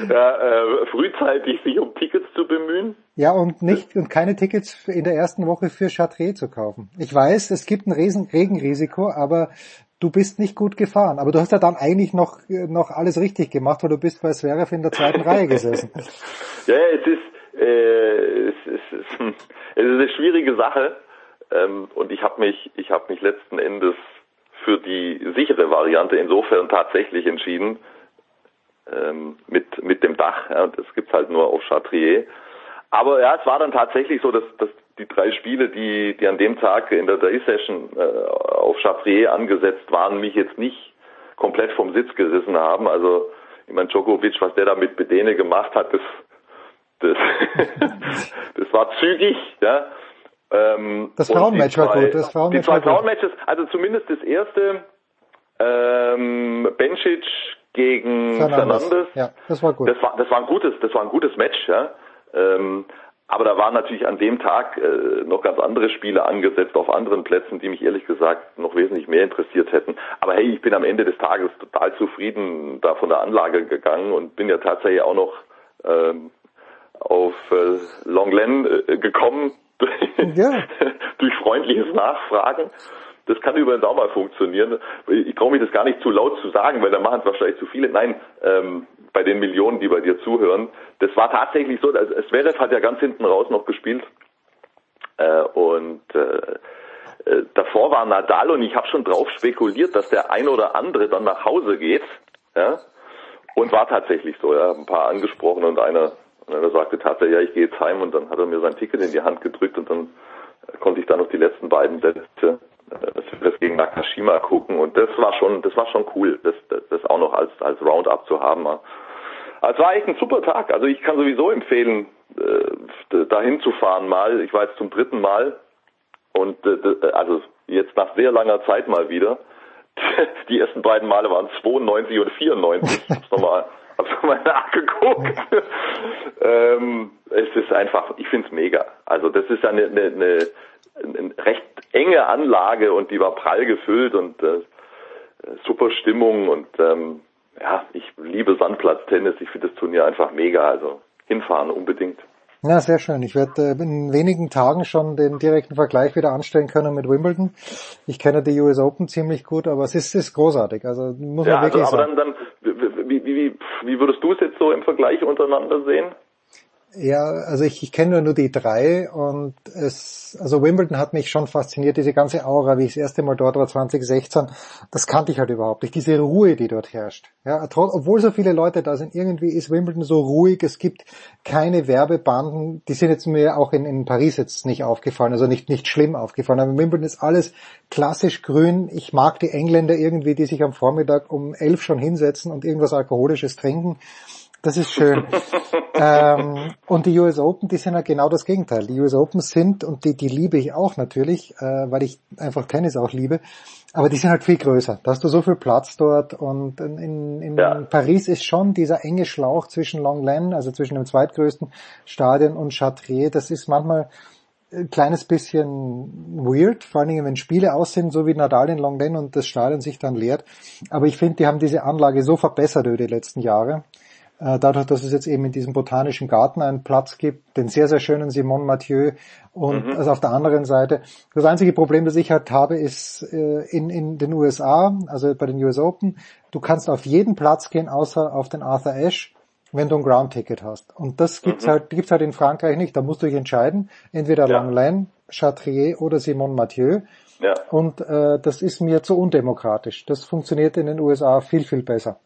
Ja, äh, frühzeitig sich um Tickets zu bemühen. Ja, und nicht, und keine Tickets in der ersten Woche für Chartrier zu kaufen. Ich weiß, es gibt ein Riesen Regenrisiko, aber du bist nicht gut gefahren. Aber du hast ja dann eigentlich noch, noch alles richtig gemacht, weil du bist bei Zverev in der zweiten Reihe gesessen. <laughs> Ja, ja, es ist, äh, es, ist, es ist eine schwierige Sache ähm, und ich habe mich, ich habe mich letzten Endes für die sichere Variante insofern tatsächlich entschieden ähm, mit mit dem Dach. Ja, das gibt's halt nur auf Chartrier. Aber ja, es war dann tatsächlich so, dass, dass die drei Spiele, die, die an dem Tag in der Day-Session äh, auf Chartrier angesetzt waren, mich jetzt nicht komplett vom Sitz gerissen haben. Also ich meine, Djokovic, was der da mit Bedene gemacht hat, das, das, <laughs> das war zügig, ja. Ähm, Das Frauenmatch war gut, das Frauenmatch Die zwei. Frauenmatches, also zumindest das erste, ähm, Bencic gegen Fernandes. Fernandes, Ja, das war gut. das war, das war ein gutes, das war ein gutes Match, ja. Ähm, aber da waren natürlich an dem Tag äh, noch ganz andere Spiele angesetzt auf anderen Plätzen, die mich ehrlich gesagt noch wesentlich mehr interessiert hätten. Aber hey, ich bin am Ende des Tages total zufrieden da von der Anlage gegangen und bin ja tatsächlich auch noch ähm, auf äh, Longlen äh, gekommen <laughs> Ja. durch freundliches Nachfragen. Das kann übrigens auch mal funktionieren. Ich traue mich das gar nicht zu laut zu sagen, weil da machen es wahrscheinlich zu viele. Nein, ähm, bei den Millionen, die bei dir zuhören. Das war tatsächlich so, also Zverev hat ja ganz hinten raus noch gespielt. Äh, und äh, äh, davor war Nadal und ich habe schon drauf spekuliert, dass der ein oder andere dann nach Hause geht. Ja? Und war tatsächlich so. Ja, ein paar angesprochen und einer, und einer sagte tatsächlich, ja, ich gehe jetzt heim und dann hat er mir sein Ticket in die Hand gedrückt und dann konnte ich dann noch die letzten beiden Sätze äh, das gegen Nakashima gucken und das war schon, das war schon cool, das, das, das auch noch als als Roundup zu haben. Also es war echt ein super Tag. Also ich kann sowieso empfehlen, äh, dahin zu fahren mal. Ich war jetzt zum dritten Mal und äh, also jetzt nach sehr langer Zeit mal wieder. <laughs> Die ersten beiden Male waren 92 und 94. Ich hab's nochmal hab's nochmal nachgeguckt. ähm, es ist einfach, ich find's mega. Also das ist ja eine, eine, eine, eine recht enge Anlage und die war prall gefüllt und äh, super Stimmung und ähm, ja, ich liebe Sandplatztennis. Ich finde das Turnier einfach mega. Also hinfahren unbedingt. Ja, sehr schön. Ich werde äh, in wenigen Tagen schon den direkten Vergleich wieder anstellen können mit Wimbledon. Ich kenne die US Open ziemlich gut, aber es ist, ist großartig. Also muss Ja, man also, wirklich aber sagen. dann, dann wie, würdest du es jetzt so im Vergleich untereinander sehen? Ja, also ich, ich kenne nur die drei und es, also Wimbledon hat mich schon fasziniert, diese ganze Aura, wie ich das erste Mal dort war, 2016, das kannte ich halt überhaupt nicht, diese Ruhe, die dort herrscht. Ja, obwohl so viele Leute da sind, irgendwie ist Wimbledon so ruhig, es gibt keine Werbebanden, die sind jetzt mir auch in, in Paris jetzt nicht aufgefallen, also nicht, nicht schlimm aufgefallen, aber Wimbledon ist alles klassisch grün, ich mag die Engländer irgendwie, die sich am Vormittag um elf schon hinsetzen und irgendwas Alkoholisches trinken, das ist schön. ähm, und die US Open, die sind ja genau das Gegenteil. Die US Open sind, und die, die liebe ich auch natürlich, äh, weil ich einfach Tennis auch liebe, aber die sind halt viel größer. Da hast du so viel Platz dort und in, in Ja. Paris ist schon dieser enge Schlauch zwischen Longlen, also zwischen dem zweitgrößten Stadion und Chartrier, das ist manchmal ein kleines bisschen weird, vor allen Dingen wenn Spiele aussehen, so wie Nadal in Longlen und das Stadion sich dann leert. Aber ich finde, die haben diese Anlage so verbessert über die letzten Jahre. Äh, Dadurch, dass es jetzt eben in diesem botanischen Garten einen Platz gibt, den sehr, sehr schönen Simon Mathieu und Mhm. also auf der anderen Seite. Das einzige Problem, das ich halt habe, ist äh, in, in den USA, also bei den US Open, du kannst auf jeden Platz gehen, außer auf den Arthur Ashe, wenn du ein Ground-Ticket hast. Und das gibt's Mhm. halt, gibt's halt in Frankreich nicht. Da musst du dich entscheiden, entweder Ja. Langlaine, Chatrier oder Simon Mathieu. Ja. Und äh, das ist mir zu undemokratisch. Das funktioniert in den USA viel, viel besser.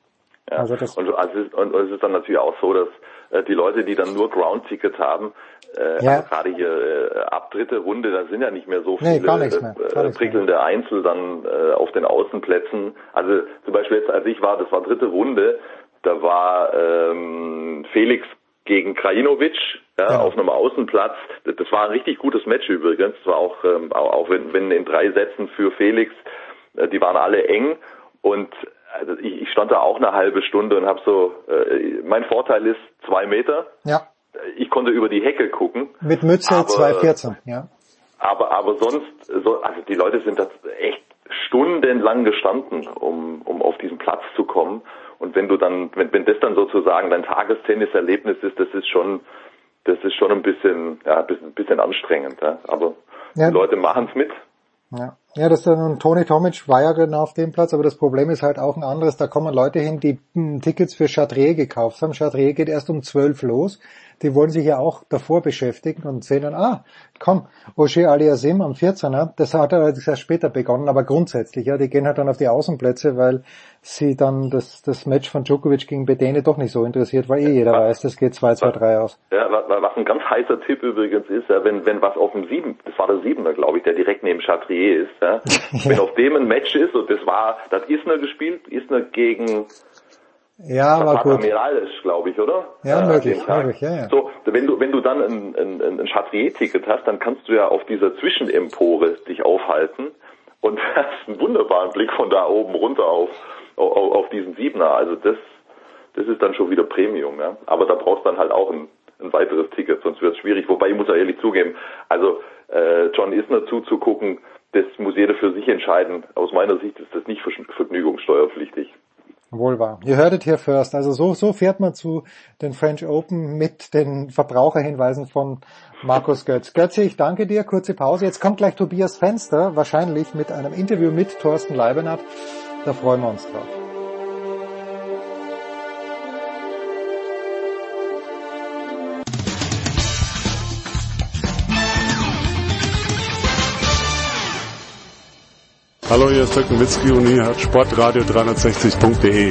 Ja. Also das- und, also, es ist- und es ist dann natürlich auch so, dass äh, die Leute, die dann nur Ground-Ticket haben, äh, Ja. also gerade hier äh, ab dritte Runde, da sind ja nicht mehr so Nee, viele nichts mehr, äh, prickelnde Einzel dann äh, auf den Außenplätzen. Also zum Beispiel jetzt, als ich war, das war dritte Runde, da war ähm, Felix gegen Krajinovic ja, auf einem Außenplatz. Das, das war ein richtig gutes Match übrigens. Das war auch, ähm, auch, auch wenn, wenn in drei Sätzen für Felix, äh, die waren alle eng und also ich, ich stand da auch eine halbe Stunde und habe so, äh, mein Vorteil ist zwei Meter. Ja, Ich konnte über die Hecke gucken, mit Mütze Aber- 214, ja. aber aber sonst, so, also die Leute sind da echt stundenlang gestanden, um um auf diesen Platz zu kommen. Und wenn du dann, wenn wenn das dann sozusagen dein Tagestenniserlebnis ist, das ist schon, das ist schon ein bisschen, ja, ein bisschen, bisschen anstrengend. Ja. Aber Ja. die Leute machen es mit. Ja, ja das dann, Toni Tomic war ja genau auf dem Platz, aber das Problem ist halt auch ein anderes. Da kommen Leute hin, die Tickets für Chartrier gekauft haben. Chartrier geht erst um 12 los. Die wollen sich ja auch davor beschäftigen und sehen dann, ah, komm, Roger Aliasim am 14er, das hat allerdings erst später begonnen, aber grundsätzlich, ja, die gehen halt dann auf die Außenplätze, weil sie dann das, das Match von Djokovic gegen Bedene doch nicht so interessiert, weil eh jeder weiß, das geht 2-2-3 aus. Ja, wa- wa- was ein ganz heißer Tipp übrigens ist, ja, wenn, wenn was auf dem Sieben, das war der Siebener, glaube ich, der direkt neben Chatrier ist, ja, <laughs> wenn auf dem ein Match ist, und das war, das Isner gespielt, Isner gegen Ja, aber Zapata gut. Miralles, glaube ich, oder? Ja, an möglich, möglich, ja, ja. So, wenn du, wenn du dann ein, ein, ein Chatrier-Ticket hast, dann kannst du ja auf dieser Zwischenempore dich aufhalten und <laughs> hast einen wunderbaren Blick von da oben runter auf, auf, auf diesen Siebener. Also das, das ist dann schon wieder Premium, ja. Aber da brauchst du dann halt auch ein, ein weiteres Ticket, sonst wird es schwierig. Wobei ich muss ja ehrlich zugeben, also äh, John Isner zuzugucken, das muss jeder für sich entscheiden. Aus meiner Sicht ist das nicht vergnügungssteuerpflichtig. Wohl wahr. Ihr hörtet hier first. Also so, so fährt man zu den French Open mit den Verbraucherhinweisen von Markus Götz. Götze, ich danke dir. Kurze Pause. Jetzt kommt gleich Tobias Fenster, wahrscheinlich mit einem Interview mit Thorsten Leibenhardt. Da freuen wir uns drauf. Hallo, hier ist Dirk Nowitzki und ihr hört Sportradio 360.de.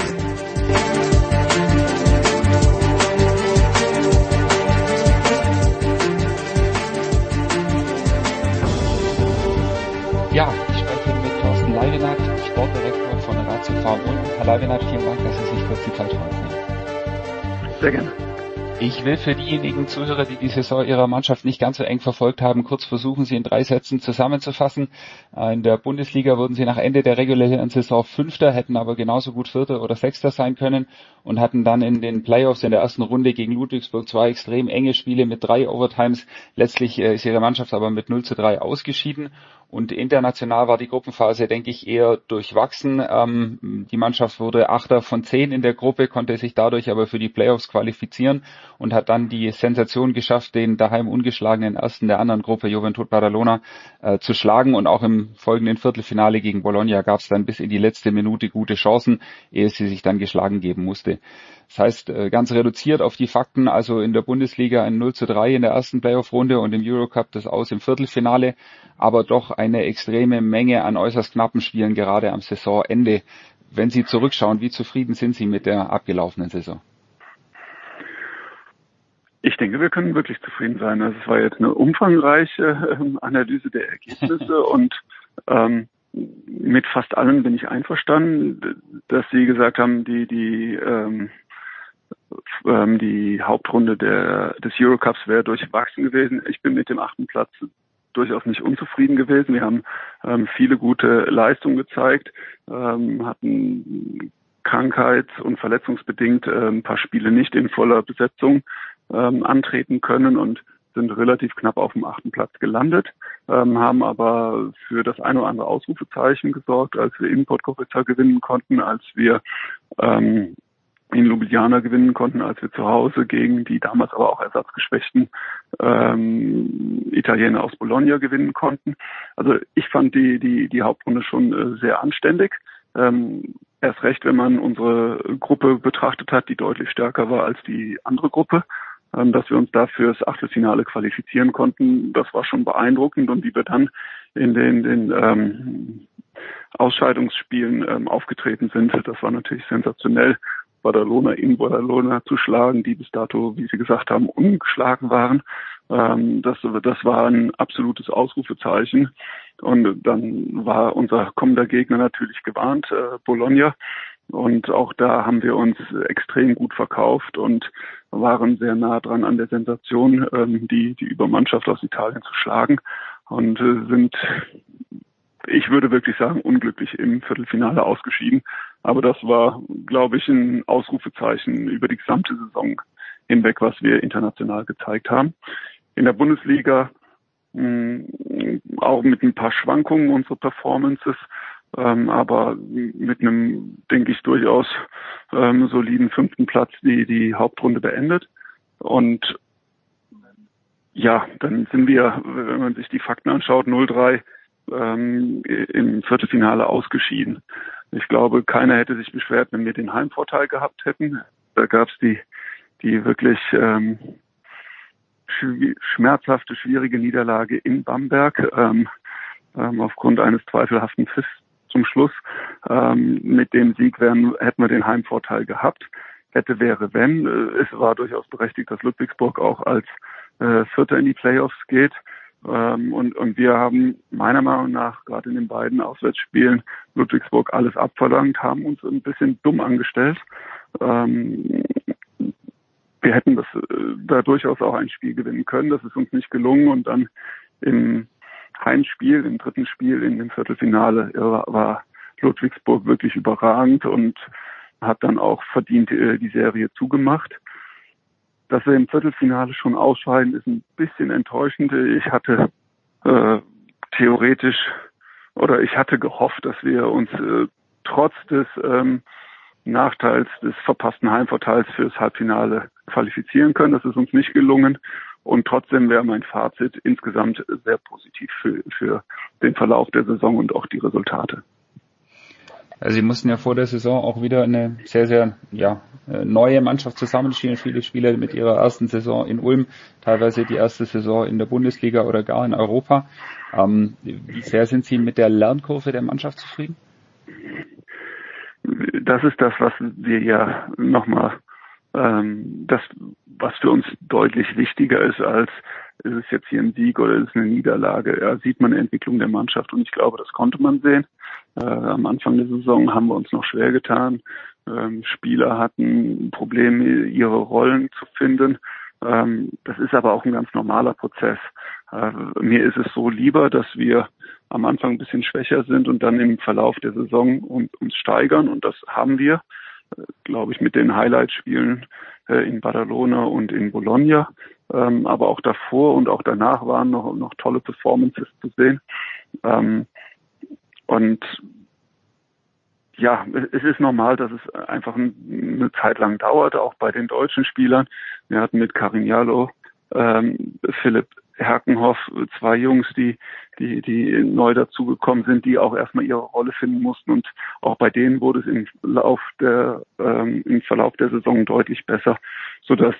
Ja, ich spreche mit Thorsten Leibenhardt, Sportdirektor von Ratio Farm Ulm. Herr Leibenhardt, vielen Dank, dass Sie sich kurz die Zeit für uns nehmen. Sehr gerne. Ich will für diejenigen Zuhörer, die die Saison ihrer Mannschaft nicht ganz so eng verfolgt haben, kurz versuchen, sie in drei Sätzen zusammenzufassen. In der Bundesliga wurden sie nach Ende der regulären Saison Fünfter, hätten aber genauso gut Vierter oder Sechster sein können und hatten dann in den Playoffs in der ersten Runde gegen Ludwigsburg zwei extrem enge Spiele mit drei Overtimes. Letztlich äh, ist ihre Mannschaft aber mit 0 zu 3 ausgeschieden. Und international war die Gruppenphase, denke ich, eher durchwachsen. Ähm, die Mannschaft wurde Achter von zehn in der Gruppe, konnte sich dadurch aber für die Playoffs qualifizieren und hat dann die Sensation geschafft, den daheim ungeschlagenen ersten der anderen Gruppe, Juventud Badalona, äh, zu schlagen. Und auch im folgenden Viertelfinale gegen Bologna gab es dann bis in die letzte Minute gute Chancen, ehe sie sich dann geschlagen geben musste. Das heißt, äh, ganz reduziert auf die Fakten, also in der Bundesliga ein 0 zu 3 in der ersten Playoff-Runde und im Eurocup das Aus im Viertelfinale, aber doch eine extreme Menge an äußerst knappen Spielen gerade am Saisonende. Wenn Sie zurückschauen, wie zufrieden sind Sie mit der abgelaufenen Saison? Ich denke, wir können wirklich zufrieden sein. Also es war jetzt eine umfangreiche ähm, Analyse der Ergebnisse <laughs> und ähm, mit fast allem bin ich einverstanden, dass Sie gesagt haben, die die ähm, ähm, die Hauptrunde der, des Eurocups wäre durchwachsen gewesen. Ich bin mit dem achten Platz durchaus nicht unzufrieden gewesen. Wir haben ähm, viele gute Leistungen gezeigt, ähm, hatten krankheits- und verletzungsbedingt äh, ein paar Spiele nicht in voller Besetzung ähm, antreten können und sind relativ knapp auf dem achten Platz gelandet, ähm, haben aber für das eine oder andere Ausrufezeichen gesorgt, als wir in Podgorica gewinnen konnten, als wir ähm, in Ljubljana gewinnen konnten, als wir zu Hause gegen die damals aber auch ersatzgeschwächten ähm, Italiener aus Bologna gewinnen konnten. Also ich fand die, die, die Hauptrunde schon äh, sehr anständig. Ähm, erst recht, wenn man unsere Gruppe betrachtet hat, die deutlich stärker war als die andere Gruppe. Ähm, dass wir uns da fürs Achtelfinale qualifizieren konnten, das war schon beeindruckend und wie wir dann in den, den ähm, Ausscheidungsspielen ähm, aufgetreten sind, das war natürlich sensationell. Badalona in Badalona zu schlagen, die bis dato, wie Sie gesagt haben, ungeschlagen waren. Ähm, das, das war ein absolutes Ausrufezeichen. Und dann war unser kommender Gegner natürlich gewarnt, äh, Bologna. Und auch da haben wir uns extrem gut verkauft und waren sehr nah dran an der Sensation, ähm, die, die Übermannschaft aus Italien zu schlagen und äh, sind, ich würde wirklich sagen, unglücklich im Viertelfinale ausgeschieden. Aber das war, glaube ich, ein Ausrufezeichen über die gesamte Saison hinweg, was wir international gezeigt haben. In der Bundesliga mh, auch mit ein paar Schwankungen unsere Performances, ähm, aber mit einem, denke ich, durchaus ähm, soliden fünften Platz die, die Hauptrunde beendet. Und ja, dann sind wir, wenn man sich die Fakten anschaut, 0-3 ähm, im Viertelfinale ausgeschieden. Ich glaube, keiner hätte sich beschwert, wenn wir den Heimvorteil gehabt hätten. Da gab es die, die wirklich ähm, schmerzhafte, schwierige Niederlage in Bamberg ähm, ähm, aufgrund eines zweifelhaften Pfiffs zum Schluss. Ähm, mit dem Sieg wären, hätten wir den Heimvorteil gehabt. Hätte, wäre, wenn. Äh, es war durchaus berechtigt, dass Ludwigsburg auch als äh, Vierter in die Playoffs geht. Ähm, und, und wir haben meiner Meinung nach gerade in den beiden Auswärtsspielen Ludwigsburg alles abverlangt, haben uns ein bisschen dumm angestellt. Ähm, wir hätten das äh, da durchaus auch ein Spiel gewinnen können. Das ist uns nicht gelungen und dann im Heimspiel, im dritten Spiel in dem Viertelfinale war Ludwigsburg wirklich überragend und hat dann auch verdient äh, die Serie zugemacht. Dass wir im Viertelfinale schon ausscheiden, ist ein bisschen enttäuschend. Ich hatte äh, theoretisch oder ich hatte gehofft, dass wir uns äh, trotz des ähm, Nachteils des verpassten Heimvorteils fürs Halbfinale qualifizieren können. Das ist uns nicht gelungen. Und trotzdem wäre mein Fazit insgesamt sehr positiv für, für den Verlauf der Saison und auch die Resultate. Also sie mussten ja vor der Saison auch wieder eine sehr, sehr ja, neue Mannschaft zusammenstehen. Viele Spieler mit ihrer ersten Saison in Ulm, teilweise die erste Saison in der Bundesliga oder gar in Europa. Ähm, wie sehr sind Sie mit der Lernkurve der Mannschaft zufrieden? Das ist das, was wir ja nochmal ähm, das, was für uns deutlich wichtiger ist als ist es jetzt hier ein Sieg oder ist es eine Niederlage. Ja, sieht man eine Entwicklung der Mannschaft und ich glaube, das konnte man sehen. Äh, am Anfang der Saison haben wir uns noch schwer getan. Ähm, Spieler hatten Probleme, ihre Rollen zu finden. Ähm, das ist aber auch ein ganz normaler Prozess. Äh, mir ist es so lieber, dass wir am Anfang ein bisschen schwächer sind und dann im Verlauf der Saison uns steigern und das haben wir glaube ich, mit den Highlight-Spielen äh, in Badalona und in Bologna. Ähm, aber auch davor und auch danach waren noch, noch tolle Performances zu sehen. Ähm, und ja, es ist normal, dass es einfach eine Zeit lang dauert, auch bei den deutschen Spielern. Wir hatten mit Carignano, ähm, Philipp Herkenhoff, zwei Jungs, die, die, die neu dazugekommen sind, die auch erstmal ihre Rolle finden mussten. Und auch bei denen wurde es im Lauf der, ähm, im Verlauf der Saison deutlich besser, so dass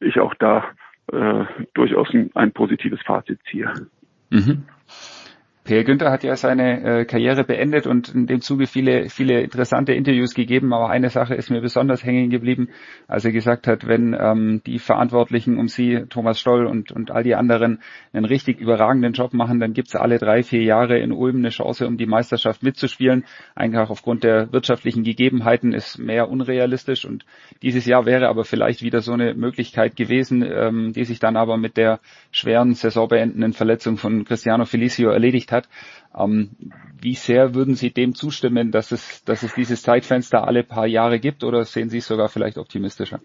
ich auch da äh, durchaus ein, ein positives Fazit ziehe. Mhm. Per Günther hat ja seine äh, Karriere beendet und in dem Zuge viele, viele interessante Interviews gegeben, aber eine Sache ist mir besonders hängen geblieben, als er gesagt hat, wenn ähm, die Verantwortlichen um sie, Thomas Stoll und, und all die anderen, einen richtig überragenden Job machen, dann gibt's alle drei, vier Jahre in Ulm eine Chance, um die Meisterschaft mitzuspielen. Einfach aufgrund der wirtschaftlichen Gegebenheiten ist mehr unrealistisch. Und dieses Jahr wäre aber vielleicht wieder so eine Möglichkeit gewesen, ähm, die sich dann aber mit der schweren saisonbeendenden Verletzung von Cristiano Felicio erledigt hat hat. Ähm, wie sehr würden Sie dem zustimmen, dass es, dass es dieses Zeitfenster alle paar Jahre gibt oder sehen Sie es sogar vielleicht optimistischer?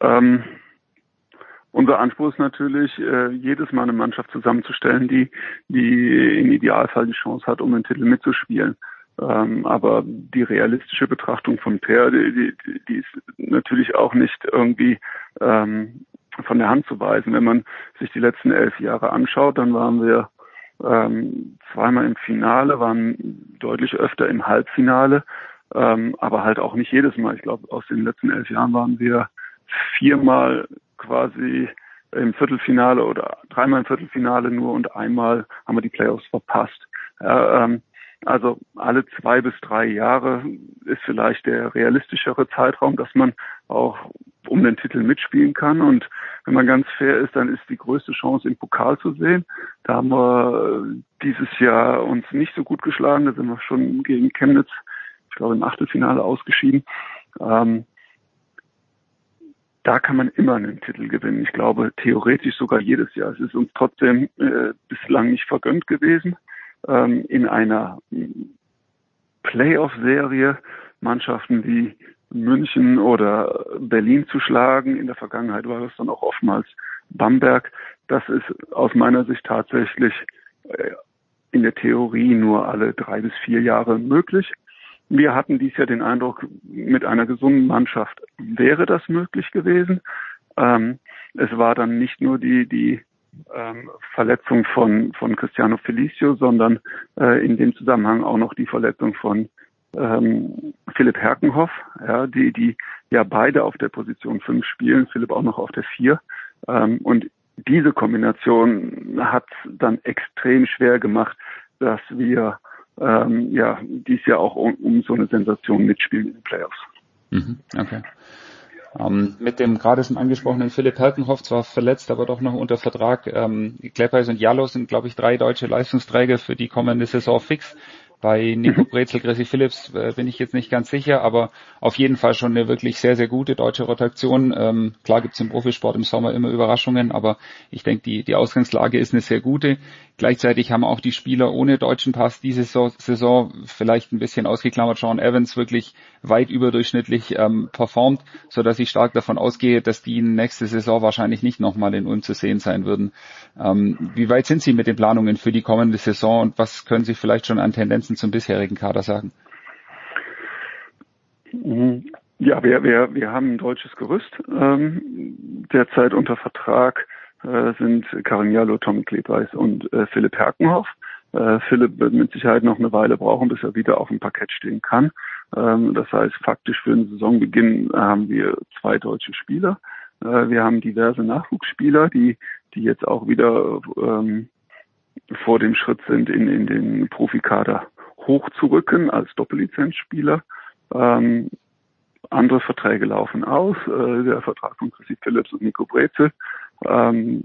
Ähm, unser Anspruch ist natürlich, äh, jedes Mal eine Mannschaft zusammenzustellen, die, die im Idealfall die Chance hat, um den Titel mitzuspielen. Ähm, aber die realistische Betrachtung von Per, die, die, die ist natürlich auch nicht irgendwie ähm, von der Hand zu weisen. Wenn man sich die letzten elf Jahre anschaut, dann waren wir ähm, zweimal im Finale, waren deutlich öfter im Halbfinale, ähm, aber halt auch nicht jedes Mal. Ich glaube, aus den letzten elf Jahren waren wir viermal quasi im Viertelfinale oder dreimal im Viertelfinale nur und einmal haben wir die Playoffs verpasst. Ja, ähm, also alle zwei bis drei Jahre ist vielleicht der realistischere Zeitraum, dass man auch um den Titel mitspielen kann. Und wenn man ganz fair ist, dann ist die größte Chance im Pokal zu sehen. Da haben wir dieses Jahr uns nicht so gut geschlagen. Da sind wir schon gegen Chemnitz, ich glaube, im Achtelfinale ausgeschieden. Ähm, da kann man immer einen Titel gewinnen. Ich glaube, theoretisch sogar jedes Jahr. Es ist uns trotzdem äh, bislang nicht vergönnt gewesen ähm, in einer Playoff-Serie Mannschaften wie München oder Berlin zu schlagen. In der Vergangenheit war das dann auch oftmals Bamberg. Das ist aus meiner Sicht tatsächlich äh, in der Theorie nur alle drei bis vier Jahre möglich. Wir hatten dies Jahr den Eindruck, mit einer gesunden Mannschaft wäre das möglich gewesen. Ähm, es war dann nicht nur die, die ähm, Verletzung von, von Cristiano Felicio, sondern äh, in dem Zusammenhang auch noch die Verletzung von ähm, Philipp Herkenhoff, ja, die, die ja beide auf der Position 5 spielen, Philipp auch noch auf der 4. Ähm, und diese Kombination hat dann extrem schwer gemacht, dass wir ähm, ja dies Jahr auch um, um so eine Sensation mitspielen in den Playoffs. Mhm, okay. Ähm, mit dem gerade schon angesprochenen Philipp Herkenhoff, zwar verletzt, aber doch noch unter Vertrag. Ähm, Kleppeis und Jallo sind, glaube ich, drei deutsche Leistungsträger für die kommende Saison fix. Bei Nico Brezel, Chrissy Phillips äh, bin ich jetzt nicht ganz sicher, aber auf jeden Fall schon eine wirklich sehr, sehr gute deutsche Rotation. Ähm, klar gibt's im Profisport im Sommer immer Überraschungen, aber ich denke, die, die Ausgangslage ist eine sehr gute. Gleichzeitig haben auch die Spieler ohne deutschen Pass diese Saison, Saison vielleicht ein bisschen ausgeklammert Sean Evans wirklich weit überdurchschnittlich ähm, performt, so dass ich stark davon ausgehe, dass die nächste Saison wahrscheinlich nicht nochmal in Ulm zu sehen sein würden. Ähm, wie weit sind Sie mit den Planungen für die kommende Saison und was können Sie vielleicht schon an Tendenzen zum bisherigen Kader sagen? Ja, wir, wir, wir haben ein deutsches Gerüst ähm, derzeit unter Vertrag äh, sind Karin Jallo, Tommy Klebeis und äh, Philipp Herkenhoff. Äh, Philipp wird mit Sicherheit noch eine Weile brauchen, bis er wieder auf dem Parkett stehen kann. Ähm, das heißt, faktisch für den Saisonbeginn haben wir zwei deutsche Spieler. Äh, wir haben diverse Nachwuchsspieler, die, die jetzt auch wieder ähm, vor dem Schritt sind, in, in den Profikader hochzurücken als Doppellizenzspieler. Ähm, andere Verträge laufen aus. Äh, der Vertrag von Chrissy Phillips und Nico Brezel. Ähm,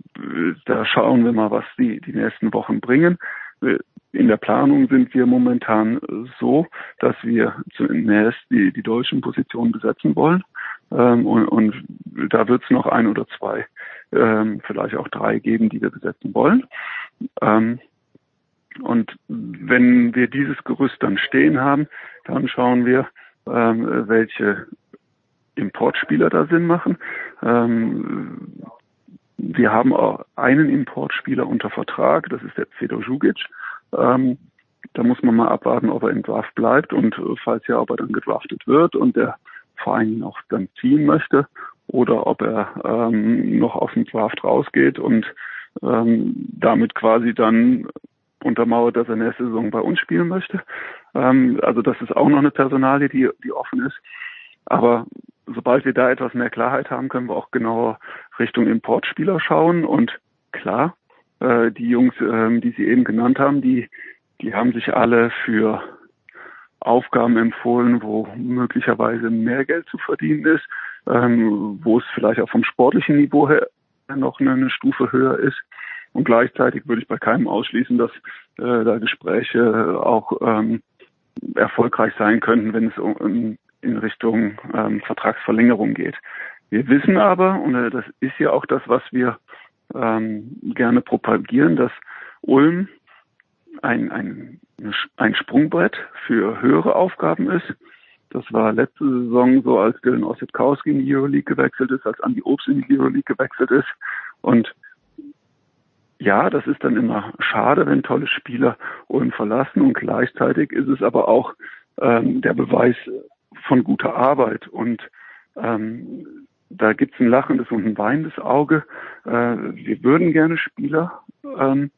da schauen wir mal, was die, die nächsten Wochen bringen. In der Planung sind wir momentan so, dass wir zunächst die, die deutschen Positionen besetzen wollen. Ähm, und, und da wird es noch ein oder zwei, ähm, vielleicht auch drei geben, die wir besetzen wollen. Ähm, und wenn wir dieses Gerüst dann stehen haben, dann schauen wir, ähm, welche Importspieler da Sinn machen. Ähm, wir haben auch einen Importspieler unter Vertrag, das ist der Fedo Jugic. Ähm, da muss man mal abwarten, ob er im Draft bleibt und äh, falls ja, ob er dann gedraftet wird und der Verein ihn auch dann ziehen möchte oder ob er ähm, noch aus dem Draft rausgeht und ähm, damit quasi dann untermauert, dass er nächste Saison bei uns spielen möchte. Ähm, also das ist auch noch eine Personalie, die, die offen ist. Aber sobald wir da etwas mehr Klarheit haben, können wir auch genauer Richtung Importspieler schauen. Und klar, äh, die Jungs, äh, die Sie eben genannt haben, die, die haben sich alle für Aufgaben empfohlen, wo möglicherweise mehr Geld zu verdienen ist, ähm, wo es vielleicht auch vom sportlichen Niveau her noch eine, eine Stufe höher ist. Und gleichzeitig würde ich bei keinem ausschließen, dass äh, da Gespräche auch ähm, erfolgreich sein könnten, wenn es um, in Richtung ähm, Vertragsverlängerung geht. Wir wissen aber, und äh, das ist ja auch das, was wir ähm, gerne propagieren, dass Ulm ein, ein, ein Sprungbrett für höhere Aufgaben ist. Das war letzte Saison so, als Dylan Ossetkowski in die Euroleague gewechselt ist, als Andi Obst in die Euroleague gewechselt ist. Und ja, das ist dann immer schade, wenn tolle Spieler Ulm verlassen und gleichzeitig ist es aber auch ähm, der Beweis von guter Arbeit und ähm, da gibt's ein lachendes und ein weinendes Auge. Äh, wir würden gerne Spieler ähm,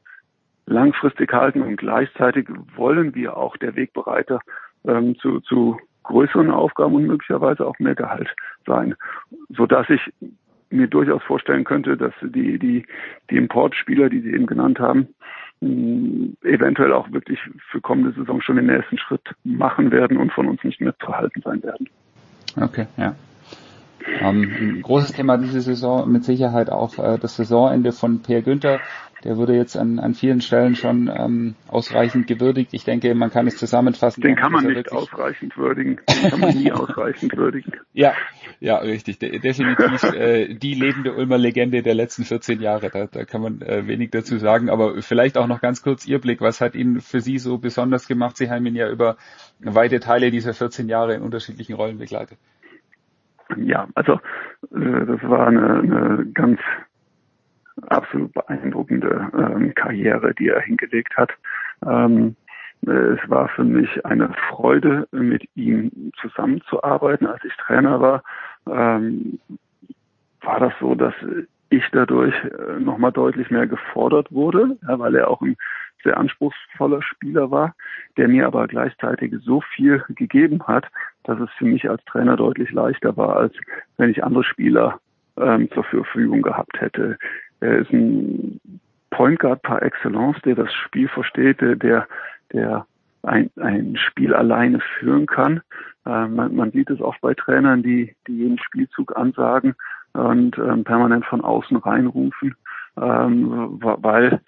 langfristig halten und gleichzeitig wollen wir auch der Wegbereiter ähm, zu, zu größeren Aufgaben und möglicherweise auch mehr Gehalt sein, so dass ich mir durchaus vorstellen könnte, dass die, die, die Importspieler, die Sie eben genannt haben, eventuell auch wirklich für kommende Saison schon den nächsten Schritt machen werden und von uns nicht mehr zu halten sein werden. Okay, ja. Ähm, ein großes Thema diese Saison mit Sicherheit auch äh, das Saisonende von Per Günther. Der wurde jetzt an, an vielen Stellen schon ähm, ausreichend gewürdigt. Ich denke, man kann es zusammenfassen. Den kann man nicht wirklich- ausreichend würdigen. Den kann man nie <laughs> ausreichend würdigen. Ja, ja, richtig. De definitiv äh, die lebende Ulmer Legende der letzten 14 Jahre. Da, da kann man äh, wenig dazu sagen. Aber vielleicht auch noch ganz kurz Ihr Blick. Was hat ihn für Sie so besonders gemacht? Sie haben ihn ja über weite Teile dieser 14 Jahre in unterschiedlichen Rollen begleitet. Ja, also äh, das war eine, eine ganz absolut beeindruckende ähm, Karriere, die er hingelegt hat. Ähm, äh, es war für mich eine Freude, mit ihm zusammenzuarbeiten. Als ich Trainer war, ähm, war das so, dass ich dadurch äh, nochmal deutlich mehr gefordert wurde, ja, weil er auch ein sehr anspruchsvoller Spieler war, der mir aber gleichzeitig so viel gegeben hat, dass es für mich als Trainer deutlich leichter war, als wenn ich andere Spieler ähm, zur Verfügung gehabt hätte. Er ist ein Point Guard par excellence, der das Spiel versteht, der, der, ein, ein Spiel alleine führen kann. Äh, man, man sieht es oft bei Trainern, die, die jeden Spielzug ansagen und ähm, permanent von außen reinrufen, ähm, weil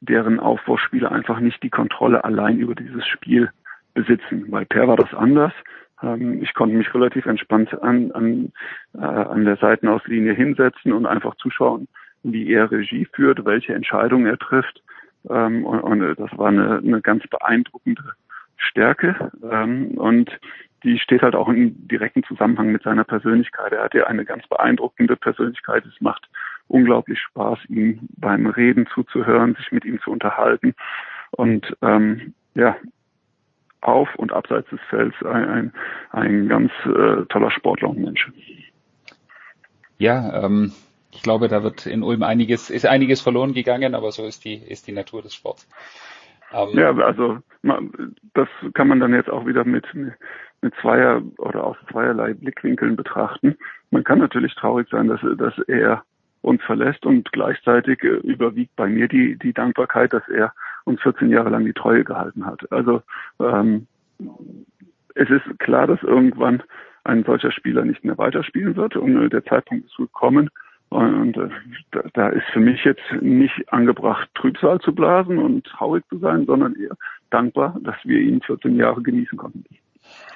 deren Aufbauspieler einfach nicht die Kontrolle allein über dieses Spiel besitzen. Bei Per war das anders. Ähm, ich konnte mich relativ entspannt an, an, äh, an der Seitenauslinie hinsetzen und einfach zuschauen, wie er Regie führt, welche Entscheidungen er trifft. Ähm, und, und das war eine, eine ganz beeindruckende Stärke. Ähm, und die steht halt auch in direkten Zusammenhang mit seiner Persönlichkeit. Er hat ja eine ganz beeindruckende Persönlichkeit. Es macht unglaublich Spaß, ihm beim Reden zuzuhören, sich mit ihm zu unterhalten. Und ähm, ja, auf und abseits des Felds ein, ein, ein ganz äh, toller Sportler und Mensch. Ja, ähm, ich glaube, da wird in Ulm einiges, ist einiges verloren gegangen, aber so ist die, ist die Natur des Sports. Ähm, Ja, also das kann man dann jetzt auch wieder mit, mit zweier oder aus zweierlei Blickwinkeln betrachten. Man kann natürlich traurig sein, dass, dass er uns verlässt und gleichzeitig äh, überwiegt bei mir die, die Dankbarkeit, dass er uns 14 Jahre lang die Treue gehalten hat. Also ähm, es ist klar, dass irgendwann ein solcher Spieler nicht mehr weiterspielen wird und äh, der Zeitpunkt ist gekommen. Und äh, da, da ist für mich jetzt nicht angebracht, Trübsal zu blasen und traurig zu sein, sondern eher dankbar, dass wir ihn 14 Jahre genießen konnten.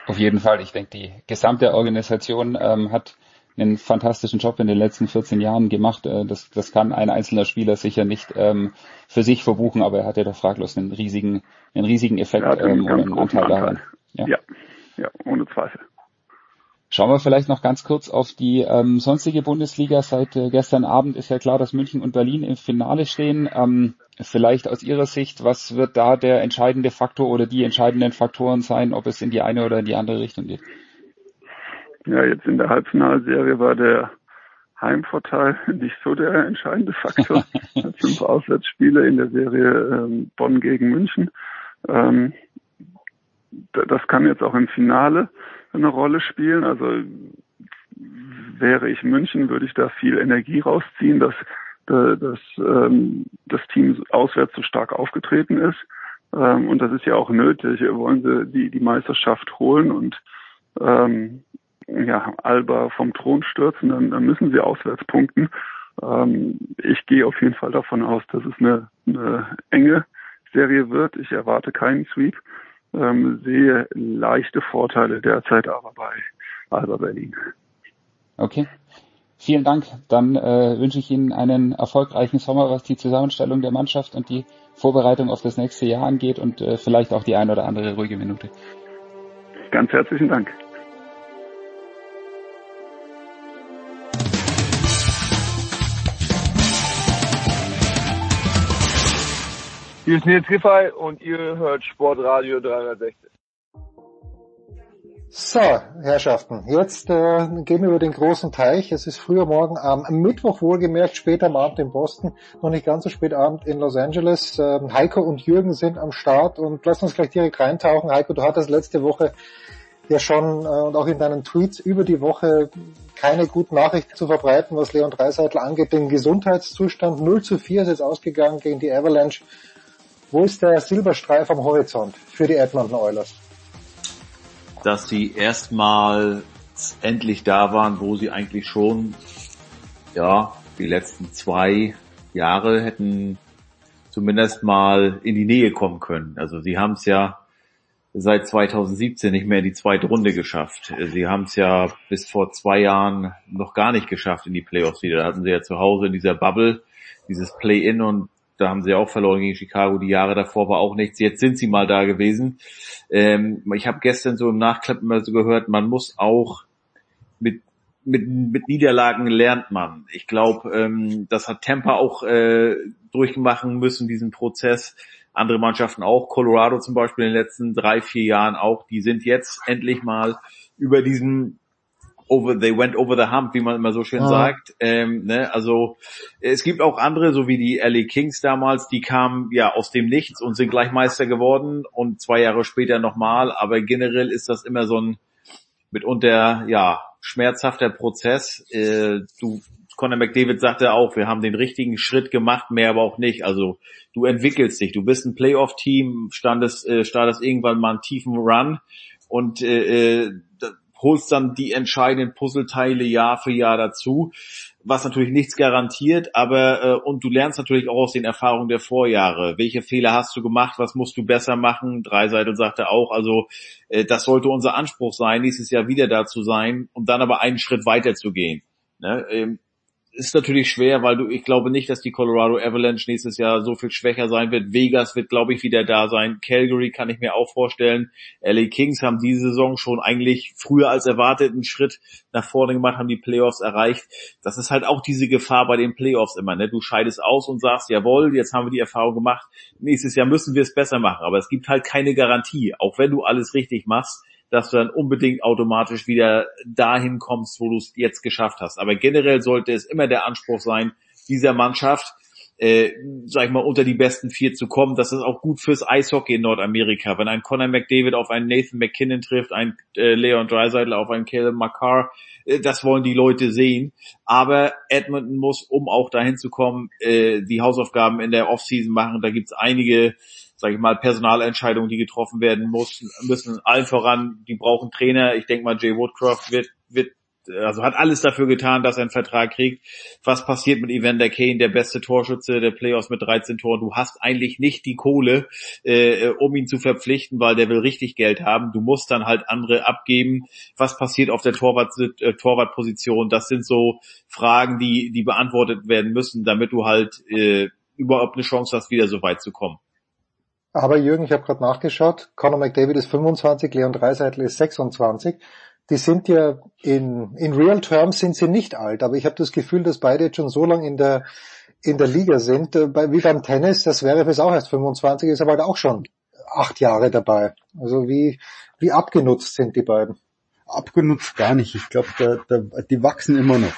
Auf jeden Fall. Ich denke, die gesamte Organisation ähm, hat einen fantastischen Job in den letzten 14 Jahren gemacht. Äh, das, das kann ein einzelner Spieler sicher nicht ähm, für sich verbuchen, aber er hat ja doch fraglos einen riesigen, einen riesigen Effekt ähm, und einen Anteil. daran. Ja. Ja, ja, ohne Zweifel. Schauen wir vielleicht noch ganz kurz auf die ähm, sonstige Bundesliga. Seit äh, gestern Abend ist ja klar, dass München und Berlin im Finale stehen. Ähm, vielleicht aus Ihrer Sicht, was wird da der entscheidende Faktor oder die entscheidenden Faktoren sein, ob es in die eine oder in die andere Richtung geht? Ja, jetzt in der Halbfinalserie war der Heimvorteil <laughs> nicht so der entscheidende Faktor. <laughs> Fünf Auswärtsspiele in der Serie ähm, Bonn gegen München. Ähm, das kann jetzt auch im Finale eine Rolle spielen. Also wäre ich München, würde ich da viel Energie rausziehen, dass, dass ähm, das Team auswärts so stark aufgetreten ist. Ähm, und das ist ja auch nötig. Wollen sie die, die Meisterschaft holen und ähm, ja, Alba vom Thron stürzen, dann, dann müssen sie auswärts punkten. Ähm, ich gehe auf jeden Fall davon aus, dass es eine, eine enge Serie wird. Ich erwarte keinen Sweep, ähm, sehe leichte Vorteile derzeit aber bei Alba Berlin. Okay. Vielen Dank. Dann äh, wünsche ich Ihnen einen erfolgreichen Sommer, was die Zusammenstellung der Mannschaft und die Vorbereitung auf das nächste Jahr angeht und äh, vielleicht auch die ein oder andere ruhige Minute. Ganz herzlichen Dank. Hier ist Nils Giffey und ihr hört Sportradio 360. So, Herrschaften, jetzt äh, gehen wir über den großen Teich. Es ist früher Morgen am Mittwoch wohlgemerkt, später am Abend in Boston, noch nicht ganz so spät Abend in Los Angeles. Ähm, Heiko und Jürgen sind am Start und lass uns gleich direkt reintauchen. Heiko, du hattest letzte Woche ja schon äh, und auch in deinen Tweets über die Woche keine guten Nachrichten zu verbreiten, was Leon Dreiseitel angeht. Den Gesundheitszustand 0 zu 4 ist jetzt ausgegangen gegen die Avalanche. Wo ist der Silberstreif am Horizont für die Edmonton Oilers? dass sie erstmal endlich da waren, wo sie eigentlich schon, ja, die letzten zwei Jahre hätten zumindest mal in die Nähe kommen können. Also sie haben es ja seit 2017 nicht mehr in die zweite Runde geschafft. Sie haben es ja bis vor zwei Jahren noch gar nicht geschafft in die Playoffs wieder. Da hatten sie ja zu Hause in dieser Bubble dieses Play-in und da haben sie auch verloren gegen Chicago. Die Jahre davor war auch nichts. Jetzt sind sie mal da gewesen. Ähm, ich habe gestern so im Nachklappen mal so gehört, man muss auch mit mit, mit Niederlagen lernt man. Ich glaube, ähm, das hat Tampa auch äh, durchmachen müssen, diesen Prozess. Andere Mannschaften auch, Colorado zum Beispiel in den letzten drei, vier Jahren auch, die sind jetzt endlich mal über diesen over, they went over the hump, wie man immer so schön Ja. sagt. Ähm, ne? Also es gibt auch andere, so wie die LA Kings damals, die kamen ja aus dem Nichts und sind gleich Meister geworden und zwei Jahre später nochmal. Aber generell ist das immer so ein mitunter ja schmerzhafter Prozess. Äh, du Conor McDavid sagte auch, wir haben den richtigen Schritt gemacht, mehr aber auch nicht. Also du entwickelst dich, du bist ein Playoff-Team, standest, äh, startest irgendwann mal einen tiefen Run und äh, äh, holst dann die entscheidenden Puzzleteile Jahr für Jahr dazu, was natürlich nichts garantiert, aber äh, und du lernst natürlich auch aus den Erfahrungen der Vorjahre. Welche Fehler hast du gemacht? Was musst du besser machen? Dreiseitel sagte auch, also äh, das sollte unser Anspruch sein, nächstes Jahr wieder da zu sein und dann aber einen Schritt weiter zu gehen. Ne? Ähm, ist natürlich schwer, weil du, ich glaube nicht, dass die Colorado Avalanche nächstes Jahr so viel schwächer sein wird. Vegas wird, glaube ich, wieder da sein. Calgary kann ich mir auch vorstellen. LA Kings haben diese Saison schon eigentlich früher als erwartet einen Schritt nach vorne gemacht, haben die Playoffs erreicht. Das ist halt auch diese Gefahr bei den Playoffs immer. Ne? Du scheidest aus und sagst, jawohl, jetzt haben wir die Erfahrung gemacht. Nächstes Jahr müssen wir es besser machen. Aber es gibt halt keine Garantie. Auch wenn du alles richtig machst, dass du dann unbedingt automatisch wieder dahin kommst, wo du es jetzt geschafft hast. Aber generell sollte es immer der Anspruch sein, dieser Mannschaft, äh, sag ich mal, unter die besten vier zu kommen. Das ist auch gut fürs Eishockey in Nordamerika. Wenn ein Conor McDavid auf einen Nathan McKinnon trifft, ein äh, Leon Draisaitl auf einen Caleb Makar, äh, das wollen die Leute sehen. Aber Edmonton muss, um auch dahin zu kommen, äh, die Hausaufgaben in der Offseason machen. Da gibt's einige sage ich mal, Personalentscheidungen, die getroffen werden muss, müssen allen voran, die brauchen Trainer. Ich denke mal, Jay Woodcroft wird, wird, also hat alles dafür getan, dass er einen Vertrag kriegt. Was passiert mit Evander Kane, der beste Torschütze der Playoffs mit 13 Toren? Du hast eigentlich nicht die Kohle, äh, um ihn zu verpflichten, weil der will richtig Geld haben. Du musst dann halt andere abgeben. Was passiert auf der Torwart, äh, Torwartposition? Das sind so Fragen, die, die beantwortet werden müssen, damit du halt äh, überhaupt eine Chance hast, wieder so weit zu kommen. Aber Jürgen, ich habe gerade nachgeschaut, Conor McDavid ist 25, Leon Dreiseitel ist 26. Die sind ja in, in real terms sind sie nicht alt, aber ich habe das Gefühl, dass beide jetzt schon so lange in der, in der Liga sind. Äh, Bei, wie beim Tennis, das wäre fürs auch erst 25, ist aber halt auch schon acht Jahre dabei. Also wie, wie abgenutzt sind die beiden? abgenutzt gar nicht. Ich glaube, die wachsen immer noch.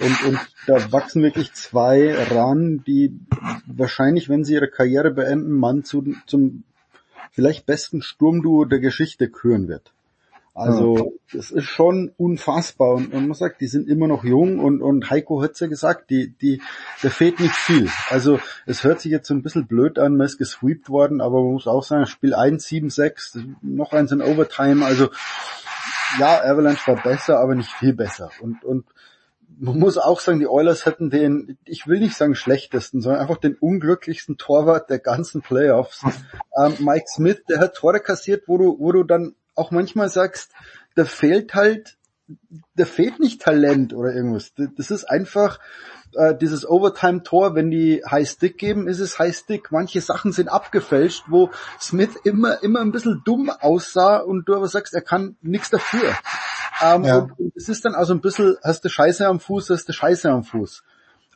Und, und da wachsen wirklich zwei ran, die wahrscheinlich, wenn sie ihre Karriere beenden, man zu, zum vielleicht besten Sturmduo der Geschichte küren wird. Also das ist schon unfassbar und, und man sagt, die sind immer noch jung und, und Heiko hat's ja gesagt, die, die, da fehlt nicht viel. Also es hört sich jetzt so ein bisschen blöd an, man ist gesweept worden, aber man muss auch sagen, Spiel 1, 7, 6, noch eins in Overtime, also ja, Avalanche war besser, aber nicht viel besser. Und, und man muss auch sagen, die Oilers hätten den, ich will nicht sagen schlechtesten, sondern einfach den unglücklichsten Torwart der ganzen Playoffs. Ähm, Mike Smith, der hat Tore kassiert, wo du, wo du dann auch manchmal sagst, da fehlt halt, da fehlt nicht Talent oder irgendwas. Das ist einfach äh, dieses Overtime-Tor, wenn die High Stick geben, ist es High Stick. Manche Sachen sind abgefälscht, wo Smith immer, immer ein bisschen dumm aussah und du aber sagst, er kann nichts dafür. Ähm, Ja. und, und es ist dann also ein bisschen, hast du Scheiße am Fuß, hast du Scheiße am Fuß.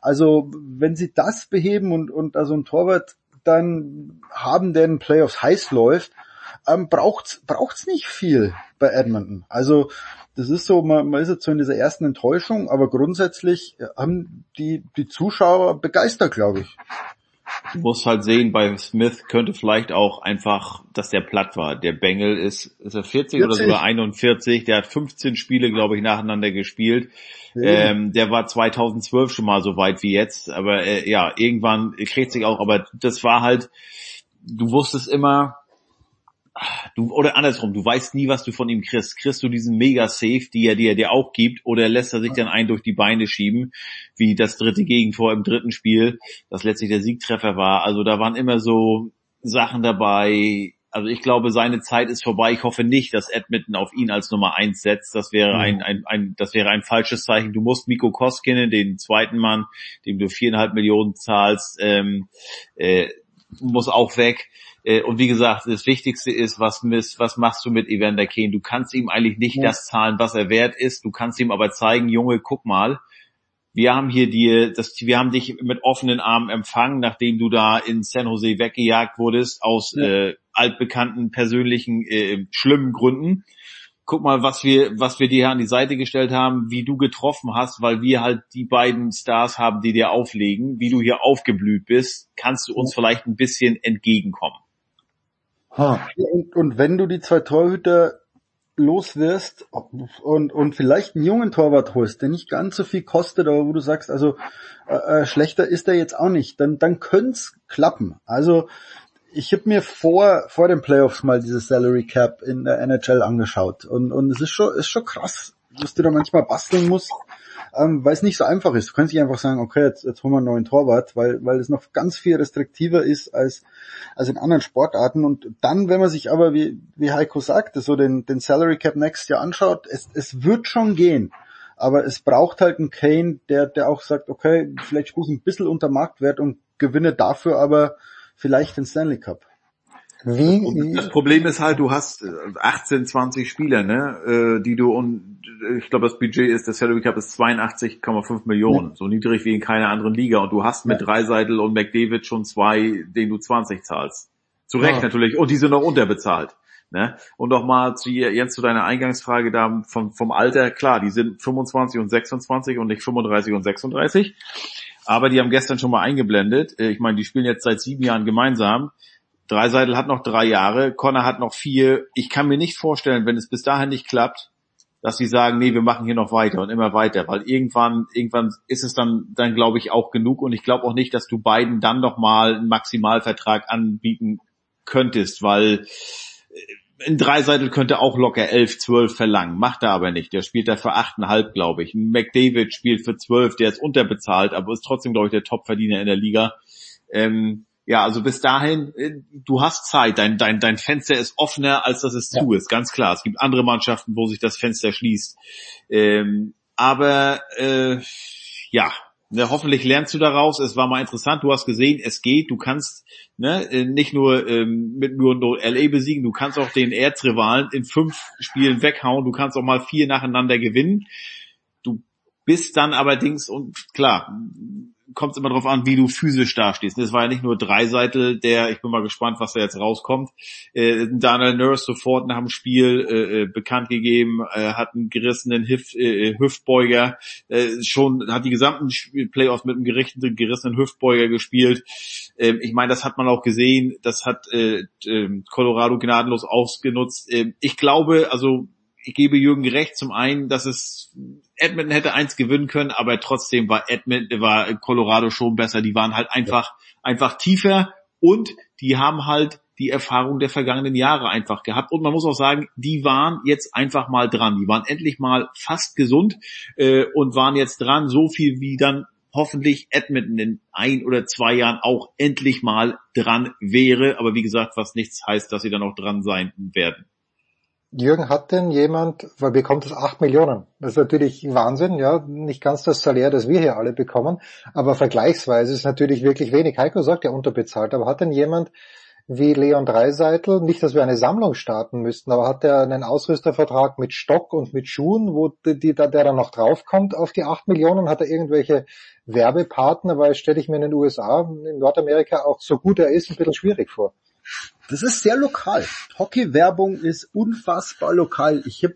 Also wenn sie das beheben und, und also ein Torwart dann haben, der in den Playoffs heiß läuft, ähm, braucht's, braucht's nicht viel bei Edmonton. Also, das ist so, man, man ist jetzt so in dieser ersten Enttäuschung, aber grundsätzlich haben die, die Zuschauer begeistert, glaube ich. Du musst halt sehen, bei Smith könnte vielleicht auch einfach, dass der platt war. Der Bengel ist, ist er 40, oder 40. sogar 41, der hat 15 Spiele, glaube ich, nacheinander gespielt. Ja. Ähm, der war 2012 schon mal so weit wie jetzt, aber äh, ja, irgendwann kriegt sich auch, aber das war halt, du wusstest immer, du, oder andersrum, du weißt nie, was du von ihm kriegst. Kriegst du diesen Mega-Safe, die er dir, dir auch gibt, oder lässt er sich dann ein durch die Beine schieben, wie das dritte Gegentor im dritten Spiel, das letztlich der Siegtreffer war. Also da waren immer so Sachen dabei. Also ich glaube, seine Zeit ist vorbei. Ich hoffe nicht, dass Edmonton auf ihn als Nummer eins setzt. Das wäre Mhm. ein, ein, ein, das wäre ein falsches Zeichen. Du musst Miko Koskinen, den zweiten Mann, dem du viereinhalb Millionen zahlst, ähm, äh, muss auch weg. Äh, Und wie gesagt, das Wichtigste ist, was, miss- was machst du mit Evander Kane? Du kannst ihm eigentlich nicht Ja. das zahlen, was er wert ist. Du kannst ihm aber zeigen, Junge, guck mal, wir haben hier dir, das, wir haben dich mit offenen Armen empfangen, nachdem du da in San Jose weggejagt wurdest aus Ja. äh, altbekannten persönlichen äh, schlimmen Gründen. Guck mal, was wir, was wir dir an die Seite gestellt haben, wie du getroffen hast, weil wir halt die beiden Stars haben, die dir auflegen, wie du hier aufgeblüht bist, kannst du uns vielleicht ein bisschen entgegenkommen. Ha. Und, und wenn du die zwei Torhüter los wirst und, und vielleicht einen jungen Torwart holst, der nicht ganz so viel kostet, aber wo du sagst, also äh, äh, schlechter ist er jetzt auch nicht, dann, dann könnte klappen. Also ich habe mir vor, vor den Playoffs mal dieses Salary Cap in der NHL angeschaut und, und es ist schon, ist schon krass, dass du da manchmal basteln musst, ähm, weil es nicht so einfach ist. Du kannst nicht einfach sagen, okay, jetzt, jetzt holen wir einen neuen Torwart, weil, weil es noch ganz viel restriktiver ist als, als in anderen Sportarten. Und dann, wenn man sich aber, wie, wie Heiko sagte, so den, den Salary Cap Next Jahr anschaut, es, es wird schon gehen. Aber es braucht halt einen Kane, der, der auch sagt, okay, vielleicht spiele ich ein bisschen unter Marktwert und gewinne dafür aber vielleicht den Stanley Cup. Wie, Das Problem ist halt, du hast äh, 18, 20 Spieler, ne, äh, die du und äh, ich glaube das Budget ist, der Salary Cap ist 82,5 Millionen, so niedrig wie in keiner anderen Liga und du hast mit Dreiseitel und McDavid schon zwei, denen du 20 zahlst. Zu Recht Ja. natürlich und die sind noch unterbezahlt. Ne? Und nochmal zu jetzt zu deiner Eingangsfrage da vom, vom Alter, klar, die sind 25 und 26 und nicht 35 und 36. Aber die haben gestern schon mal eingeblendet. Äh, Ich meine, die spielen jetzt seit sieben Jahren gemeinsam. Dreiseitel hat noch drei Jahre, Connor hat noch vier. Ich kann mir nicht vorstellen, wenn es bis dahin nicht klappt, dass sie sagen, nee, wir machen hier noch weiter und immer weiter, weil irgendwann, irgendwann ist es dann, dann glaube ich auch genug und ich glaube auch nicht, dass du beiden dann noch mal einen Maximalvertrag anbieten könntest, weil äh, ein Dreiseitel könnte auch locker 11, 12 verlangen, macht er aber nicht. Der spielt da für 8,5, glaube ich. McDavid spielt für 12, der ist unterbezahlt, aber ist trotzdem, glaube ich, der Topverdiener in der Liga. Ähm, ja, also bis dahin, äh, du hast Zeit, dein, dein, dein Fenster ist offener, als dass es zu ist, ganz klar. Es gibt andere Mannschaften, wo sich das Fenster schließt. Ähm, aber äh, ja, ne, hoffentlich lernst du daraus. Es war mal interessant, du hast gesehen, es geht, du kannst ne, äh, nicht nur ähm, mit nur, nur LA besiegen, du kannst auch den Erzrivalen in fünf Spielen weghauen, du kannst auch mal vier nacheinander gewinnen. Du bist dann allerdings, und klar, kommt es immer darauf an, wie du physisch dastehst. Das war ja nicht nur Dreiseitel, der, ich bin mal gespannt, was da jetzt rauskommt. Äh, Daniel Nurse sofort nach dem Spiel äh, äh, bekannt gegeben, äh, hat einen gerissenen Hüf, äh, Hüftbeuger, äh, schon hat die gesamten Playoffs mit einem gerichteten, gerissenen Hüftbeuger gespielt. Ähm, ich meine, das hat man auch gesehen, das hat äh, äh, Colorado gnadenlos ausgenutzt. Ähm, ich glaube, also ich gebe Jürgen recht, zum einen, dass es Edmonton hätte eins gewinnen können, aber trotzdem war Edmonton, war Colorado schon besser. Die waren halt einfach, einfach tiefer und die haben halt die Erfahrung der vergangenen Jahre einfach gehabt. Und man muss auch sagen, die waren jetzt einfach mal dran. Die waren endlich mal fast gesund äh, und waren jetzt dran, so viel wie dann hoffentlich Edmonton in ein oder zwei Jahren auch endlich mal dran wäre. Aber wie gesagt, was nichts heißt, dass sie dann auch dran sein werden. Jürgen, hat denn jemand, weil bekommt das 8 Millionen? Das ist natürlich Wahnsinn, ja, nicht ganz das Salär, das wir hier alle bekommen, aber vergleichsweise ist natürlich wirklich wenig. Heiko sagt ja unterbezahlt, aber hat denn jemand wie Leon Dreiseitel. Nicht, dass wir eine Sammlung starten müssten, aber hat er einen Ausrüstervertrag mit Stock und mit Schuhen, wo die, die, der dann noch draufkommt auf die 8 Millionen? Hat er irgendwelche Werbepartner? Weil stelle ich mir in den USA, in Nordamerika auch so gut er ist, ein bisschen schwierig vor. Das ist sehr lokal. Hockey-Werbung ist unfassbar lokal. Ich hab,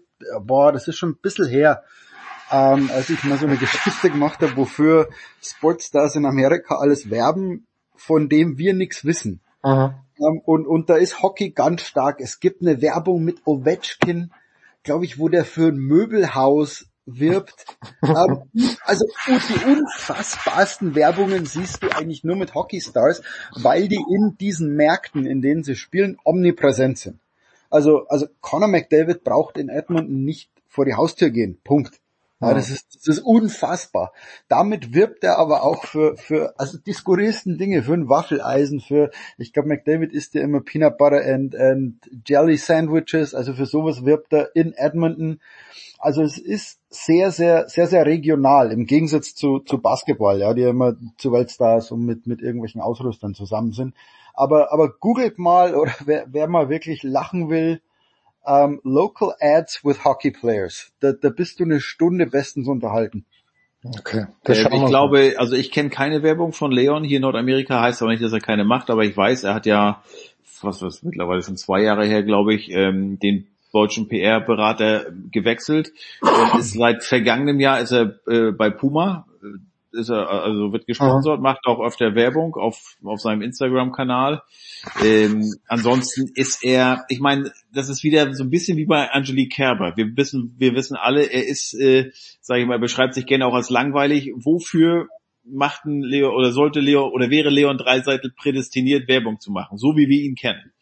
boah, das ist schon ein bisschen her, ähm, als ich mal so eine <laughs> Geschichte gemacht habe, wofür Sportstars in Amerika alles werben, von dem wir nichts wissen. Ähm, und, und da ist Hockey ganz stark. Es gibt eine Werbung mit Ovechkin, glaube ich, wo der für ein Möbelhaus wirbt. ähm, also die unfassbarsten Werbungen siehst du eigentlich nur mit Hockeystars, weil die in diesen Märkten, in denen sie spielen, omnipräsent sind. Also, also Conor McDavid braucht in Edmonton nicht vor die Haustür gehen. Punkt. Ja, das ist, das ist unfassbar. Damit wirbt er aber auch für, für, also die skurrilsten Dinge, für ein Waffeleisen, für, ich glaube, McDavid isst ja immer Peanut Butter and, and Jelly Sandwiches, also für sowas wirbt er in Edmonton. Also es ist sehr, sehr, sehr, sehr regional, im Gegensatz zu, zu Basketball, ja, die ja immer zu Weltstars und mit, mit irgendwelchen Ausrüstern zusammen sind. Aber, aber googelt mal, oder wer, wer mal wirklich lachen will, ähm, Local Ads with Hockey Players. Da, da bist du eine Stunde bestens unterhalten. Okay. Äh, ich glaube, also ich kenne keine Werbung von Leon hier in Nordamerika, heißt aber nicht, dass er keine macht, aber ich weiß, er hat ja, was was mittlerweile schon zwei Jahre her, glaube ich, ähm, den deutschen PR-Berater gewechselt und ist <clears throat> seit vergangenem Jahr ist er äh, bei Puma, ist er also wird gesponsert, macht auch öfter Werbung auf auf seinem Instagram-Kanal. Ähm, ansonsten ist er, ich meine, das ist wieder so ein bisschen wie bei Angelique Kerber. Wir wissen, wir wissen alle, er ist, äh, sage ich mal, beschreibt sich gerne auch als langweilig. Wofür machten Leo oder sollte Leo oder wäre Leon Dreiseitel prädestiniert, Werbung zu machen, so wie wir ihn kennen?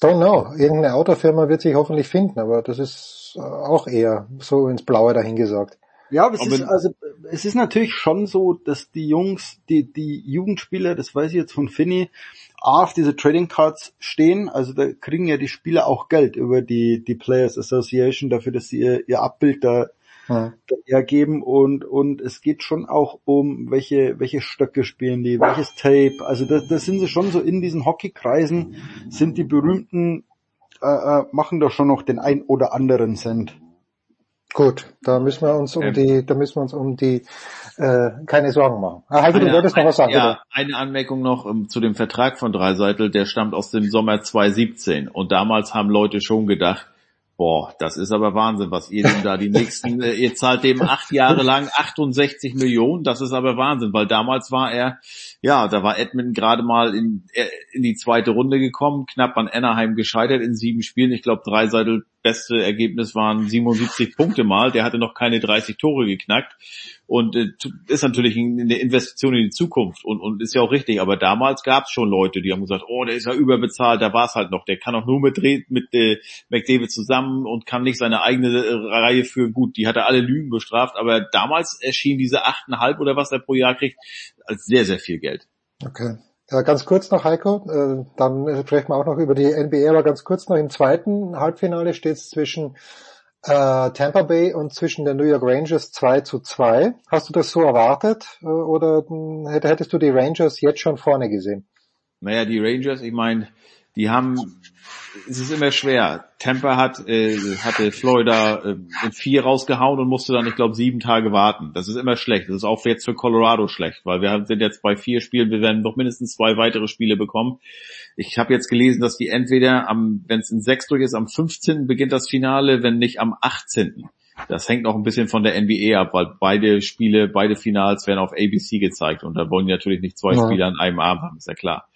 Don't know. Irgendeine Autofirma wird sich hoffentlich finden, aber das ist äh, auch eher so ins Blaue dahingesagt. Ja, aber es ist, also, es ist natürlich schon so, dass die Jungs, die, die Jugendspieler, das weiß ich jetzt von Finny, auf diese Trading Cards stehen, also da kriegen ja die Spieler auch Geld über die, die Players Association dafür, dass sie ihr, ihr Abbild da, Ja. hergeben und, und es geht schon auch um, welche, welche Stöcke spielen die, welches Tape, also da, da sind sie schon so in diesen Hockeykreisen, sind die berühmten, äh, äh, machen da schon noch den ein oder anderen Cent. Gut, da müssen wir uns um Ähm. die, da müssen wir uns um die, äh, keine Sorgen machen. Ah, Heiko, du Eine- wolltest noch was sagen, Ja, bitte. eine Anmerkung noch ähm, zu dem Vertrag von Dreiseitel, der stammt aus dem Sommer 2017 und damals haben Leute schon gedacht, boah, das ist aber Wahnsinn, was ihr denn da die nächsten, <laughs> äh, ihr zahlt dem acht Jahre lang 68 Millionen, das ist aber Wahnsinn, weil damals war er, ja, da war Edmonton gerade mal in, äh, in die zweite Runde gekommen, knapp an Anaheim gescheitert in sieben Spielen, ich glaube Dreiseitel beste Ergebnis waren 77 Punkte mal, der hatte noch keine 30 Tore geknackt. Und äh, ist natürlich eine Investition in die Zukunft und, und ist ja auch richtig, aber damals gab es schon Leute, die haben gesagt, oh, der ist ja überbezahlt, da war es halt noch, der kann auch nur mit, mit äh, McDavid zusammen und kann nicht seine eigene äh, Reihe führen. Gut, die hat er alle Lügen bestraft, aber damals erschien diese 8,5 oder was er pro Jahr kriegt, als sehr, sehr viel Geld. Okay. Ja, ganz kurz noch, Heiko, äh, dann sprechen wir auch noch über die NBA, aber ganz kurz noch im zweiten Halbfinale steht es zwischen äh, Tampa Bay und zwischen den New York Rangers 2 zu 2. Hast du das so erwartet äh, oder hätt- hättest du die Rangers jetzt schon vorne gesehen? Naja, die Rangers, ich meine, die haben, es ist immer schwer. Tampa hat, äh, hatte Florida äh, in vier rausgehauen und musste dann, ich glaube, sieben Tage warten. Das ist immer schlecht. Das ist auch jetzt für Colorado schlecht, weil wir sind jetzt bei vier Spielen, wir werden noch mindestens zwei weitere Spiele bekommen. Ich habe jetzt gelesen, dass die entweder am, wenn es in sechs durch ist, am 15. beginnt das Finale, wenn nicht am 18. Das hängt noch ein bisschen von der NBA ab, weil beide Spiele, beide Finals werden auf ABC gezeigt und da wollen die natürlich nicht zwei Ja. Spiele an einem Abend haben, ist ja klar.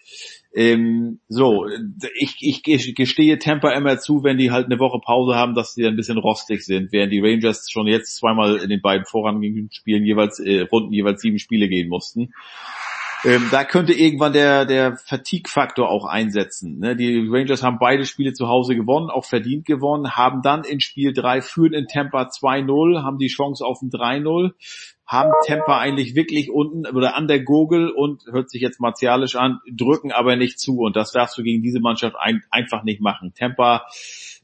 Ähm, so, ich, ich gestehe Tampa immer zu, wenn die halt eine Woche Pause haben, dass sie ein bisschen rostig sind, während die Rangers schon jetzt zweimal in den beiden vorangehenden Spielen jeweils, äh, Runden jeweils sieben Spiele gehen mussten. Ähm, da könnte irgendwann der, der Fatigue-Faktor auch einsetzen. Ne? Die Rangers haben beide Spiele zu Hause gewonnen, auch verdient gewonnen, haben dann in Spiel 3 führen in Tampa 2-0, haben die Chance auf ein 3-0, haben Tampa eigentlich wirklich unten oder an der Gurgel und hört sich jetzt martialisch an, drücken aber nicht zu und das darfst du gegen diese Mannschaft ein, einfach nicht machen. Tampa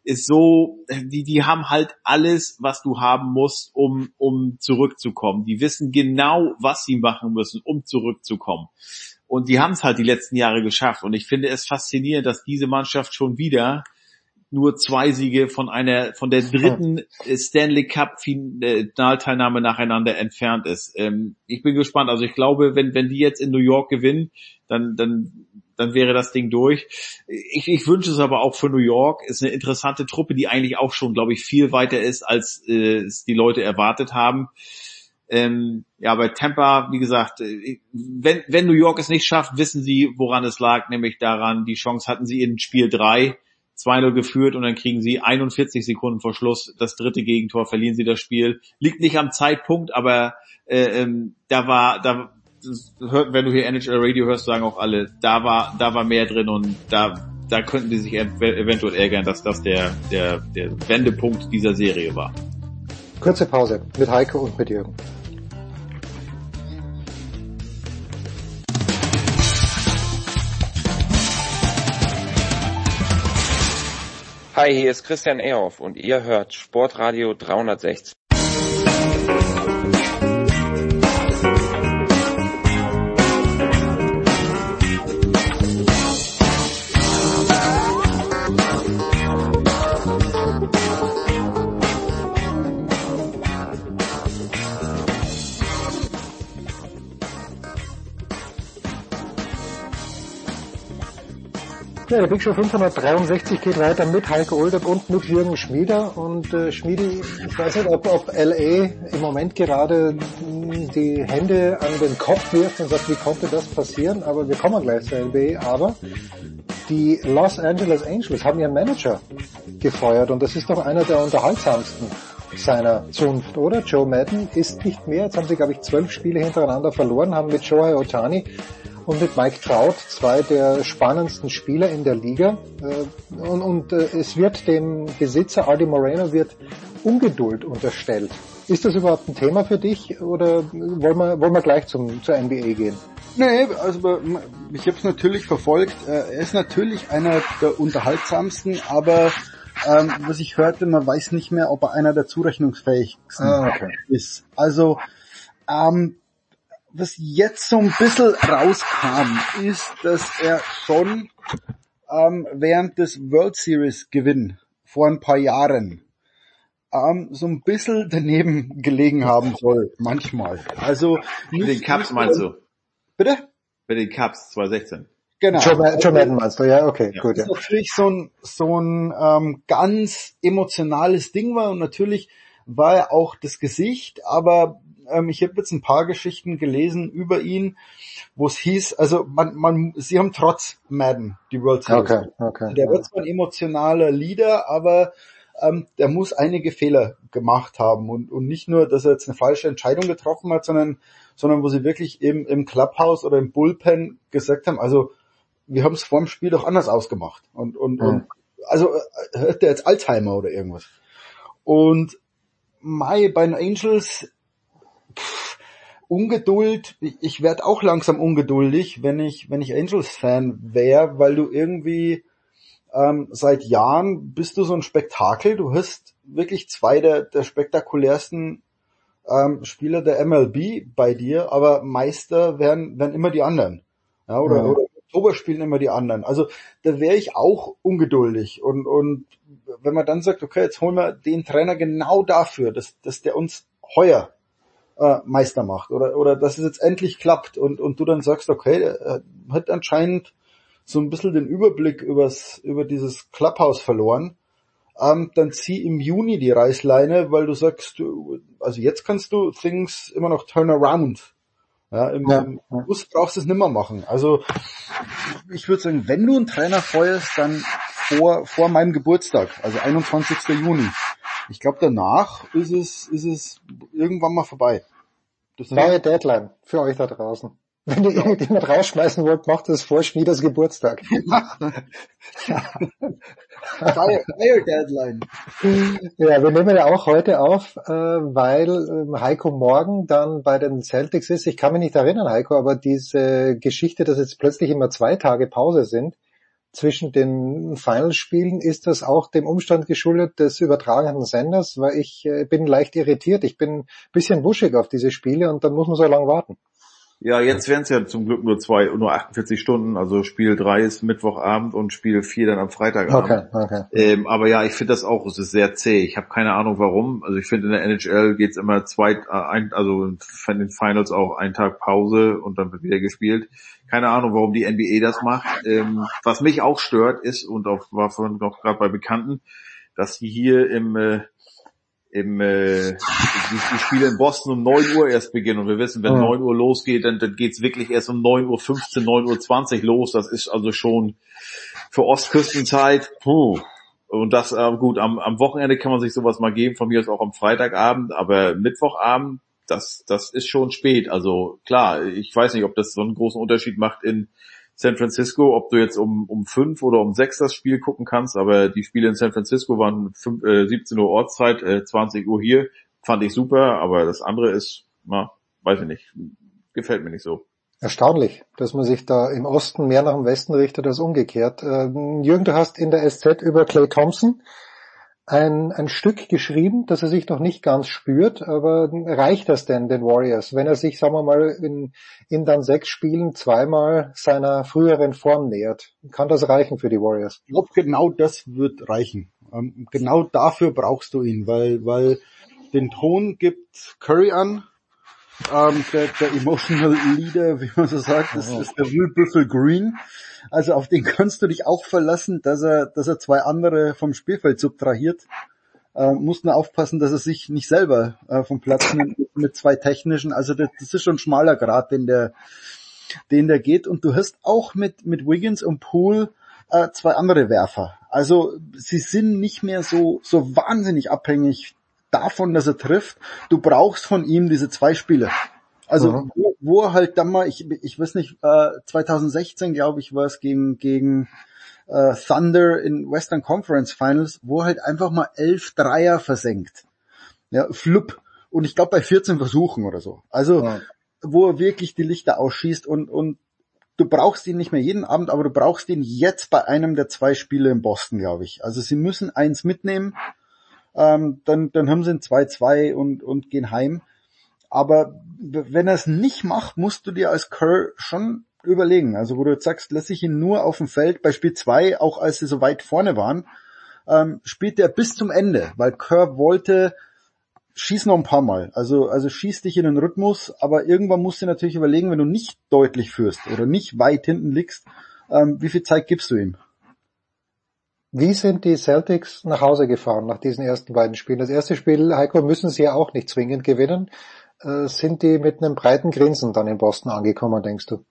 ist so, die, die haben halt alles, was du haben musst, um, um zurückzukommen. Die wissen genau, was sie machen müssen, um zurückzukommen. Und die haben es halt die letzten Jahre geschafft. Und ich finde es faszinierend, dass diese Mannschaft schon wieder nur zwei Siege von einer, von der dritten Stanley Cup Finalteilnahme nacheinander entfernt ist. Ähm, ich bin gespannt. Also ich glaube, wenn, wenn die jetzt in New York gewinnen, dann, dann, dann wäre das Ding durch. Ich, ich wünsche es aber auch für New York. Ist eine interessante Truppe, die eigentlich auch schon, glaube ich, viel weiter ist, als äh, es die Leute erwartet haben. Ähm, ja, bei Tampa, wie gesagt, äh, wenn, wenn New York es nicht schafft, wissen sie, woran es lag, nämlich daran, die Chance hatten sie in Spiel drei 2-0 geführt und dann kriegen sie 41 Sekunden vor Schluss das dritte Gegentor, verlieren sie das Spiel. Liegt nicht am Zeitpunkt, aber äh, ähm, da war, da hört, wenn du hier NHL Radio hörst, sagen auch alle, da war, da war mehr drin und da, da könnten die sich ev eventuell ärgern, dass das der, der, der Wendepunkt dieser Serie war. Kurze Pause mit Heiko und mit Jürgen. Hi, hier ist Christian Ehoff und ihr hört Sportradio 360. Ja, der Big Show 563 geht weiter mit Heiko Olderb und mit Jürgen Schmieder. Und äh, Schmiedi, ich weiß nicht, ob, ob LA im Moment gerade mh, die Hände an den Kopf wirft und sagt, wie konnte das passieren? Aber wir kommen gleich zur NBA. Aber die Los Angeles Angels haben ihren Manager gefeuert und das ist doch einer der unterhaltsamsten seiner Zunft, oder? Joe Madden ist nicht mehr. Jetzt haben sie, glaube ich, zwölf Spiele hintereinander verloren, haben mit Shohei Otani und mit Mike Trout zwei der spannendsten Spieler in der Liga. Äh, Und, und äh, es wird dem Besitzer Aldi Moreno wird Ungeduld unterstellt. Ist das überhaupt ein Thema für dich oder wollen wir, wollen wir gleich zum, zur NBA gehen? Nee, also ich habe es natürlich verfolgt. Äh, Er ist natürlich einer der unterhaltsamsten, aber ähm, was ich hörte, man weiß nicht mehr, ob er einer der zurechnungsfähigsten Ah, okay. ist. Also ähm, was jetzt so ein bisschen rauskam, ist, dass er schon ähm, während des World Series Gewinn vor ein paar Jahren ähm, so ein bisschen daneben gelegen haben soll, manchmal. Also Mit den nicht, Cups nicht meinst du? Bitte? Mit den Cups 2016. Genau. Joe, Joe Madden meinst du, ja, okay, Ja. gut, ja. Das natürlich so ein, so ein ähm, ganz emotionales Ding war und natürlich war er auch das Gesicht, aber ähm, ich habe jetzt ein paar Geschichten gelesen über ihn, wo es hieß, also man, man, sie haben trotz Madden die World Series. Okay, okay. Der wird zwar ein emotionaler Leader, aber ähm, der muss einige Fehler gemacht haben und, und nicht nur, dass er jetzt eine falsche Entscheidung getroffen hat, sondern, sondern wo sie wirklich im, im Clubhouse oder im Bullpen gesagt haben, also wir haben es vor dem Spiel doch anders ausgemacht und und, und also äh, hat der jetzt Alzheimer oder irgendwas und Mai bei den Angels pff, Ungeduld, ich, werde auch langsam ungeduldig, wenn ich wenn ich Angels Fan wäre, weil du irgendwie ähm, seit Jahren bist du so ein Spektakel, du hast wirklich zwei der, der spektakulärsten ähm, Spieler der MLB bei dir, aber Meister werden, werden immer die anderen. Ja, oder, Ja. oder Oktober spielen immer die anderen. Also da wäre ich auch ungeduldig. Und, und wenn man dann sagt, okay, jetzt holen wir den Trainer genau dafür, dass, dass der uns heuer äh, Meister macht oder, oder dass es jetzt endlich klappt und, und du dann sagst, okay, er hat anscheinend so ein bisschen den Überblick übers, über dieses Clubhouse verloren, ähm, dann zieh im Juni die Reißleine, weil du sagst, du, also jetzt kannst du Things immer noch turn around. Ja, im, Ja, August brauchst du es nimmer machen. Also ich würde sagen, wenn du einen Trainer feuerst, dann vor, vor meinem Geburtstag, also 21. Juni. Ich glaube, danach ist es, ist es irgendwann mal vorbei. Das Neue Deadline für euch da draußen. Wenn ihr irgendjemand rausschmeißen wollt, macht das vor Schmieders Geburtstag. <laughs> Fire, Deadline. Ja, wir nehmen ja auch heute auf, äh, weil ähm, Heiko morgen dann bei den Celtics ist. Ich kann mich nicht erinnern, Heiko, aber diese Geschichte, dass jetzt plötzlich immer zwei Tage Pause sind zwischen den Finalspielen, ist das auch dem Umstand geschuldet des übertragenen Senders, weil ich äh, bin leicht irritiert. Ich bin ein bisschen wuschig auf diese Spiele und dann muss man so lange warten. Ja, jetzt wären es ja zum Glück nur zwei, nur 48 Stunden. Also Spiel drei ist Mittwochabend und Spiel vier dann am Freitagabend. Okay, okay. Ähm, aber ja, ich finde das auch, es ist sehr zäh. Ich habe keine Ahnung warum. Also ich finde in der NHL geht's immer zwei, äh, ein, also in den Finals auch einen Tag Pause und dann wird wieder gespielt. Keine Ahnung, warum die NBA das macht. Ähm, was mich auch stört ist, und auch war vorhin noch gerade bei Bekannten, dass die hier im äh, im äh, die, die Spiele in Boston um 9 Uhr erst beginnen und wir wissen, wenn Mhm. 9 Uhr losgeht, dann, dann geht's wirklich erst um 9.15 Uhr, 9.20 Uhr los. Das ist also schon für Ostküstenzeit, puh. Und das, äh, gut, am, am Wochenende kann man sich sowas mal geben, von mir aus auch am Freitagabend, aber Mittwochabend, das, das ist schon spät. Also klar, ich weiß nicht, ob das so einen großen Unterschied macht in San Francisco, ob du jetzt um, um fünf oder um sechs das Spiel gucken kannst, aber die Spiele in San Francisco waren fünf, äh, 17 Uhr Ortszeit, äh, 20 Uhr hier, fand ich super, aber das andere ist, na, weiß ich nicht, gefällt mir nicht so. Erstaunlich, dass man sich da im Osten mehr nach dem Westen richtet als umgekehrt. Ähm, Jürgen, du hast in der SZ über Clay Thompson ein, ein Stück geschrieben, das er sich noch nicht ganz spürt, aber reicht das denn den Warriors, wenn er sich, sagen wir mal, in, in dann sechs Spielen zweimal seiner früheren Form nähert? Kann das reichen für die Warriors? Ich glaube, genau das wird reichen. Ähm, genau dafür brauchst du ihn, weil, weil den Ton gibt Curry an. Ähm, der, der Emotional Leader, wie man so sagt, das ist der Will Buffel Green. Also auf den kannst du dich auch verlassen, dass er, dass er zwei andere vom Spielfeld subtrahiert. Ähm, musst nur aufpassen, dass er sich nicht selber äh, vom Platz nimmt mit zwei technischen. Also das, das ist schon ein schmaler Grad, den der, den der geht. Und du hast auch mit, mit Wiggins und Poole äh, zwei andere Werfer. Also sie sind nicht mehr so, so wahnsinnig abhängig davon, dass er trifft. Du brauchst von ihm diese zwei Spiele. Also Mhm. wo, wo er halt dann mal, ich, ich weiß nicht, äh, 2016 glaube ich war es gegen, gegen äh, Thunder in Western Conference Finals, wo er halt einfach mal elf Dreier versenkt. Ja, flupp. Und ich glaube bei 14 Versuchen oder so. Also wo er wirklich die Lichter ausschießt und, und du brauchst ihn nicht mehr jeden Abend, aber du brauchst ihn jetzt bei einem der zwei Spiele in Boston, glaube ich. Also sie müssen eins mitnehmen, ähm, dann, dann haben sie ein 2-2 und, und gehen heim. Aber wenn er es nicht macht, musst du dir als Kerr schon überlegen. Also wo du jetzt sagst, lass ich ihn nur auf dem Feld, bei Spiel 2, auch als sie so weit vorne waren, ähm, spielt er bis zum Ende, weil Kerr wollte, schieß noch ein paar Mal. Also, also schieß dich in den Rhythmus, aber irgendwann musst du natürlich überlegen, wenn du nicht deutlich führst oder nicht weit hinten liegst, ähm, wie viel Zeit gibst du ihm? Wie sind die Celtics nach Hause gefahren nach diesen ersten beiden Spielen? Das erste Spiel, Heiko, müssen sie ja auch nicht zwingend gewinnen. Äh, sind die mit einem breiten Grinsen dann in Boston angekommen, denkst du?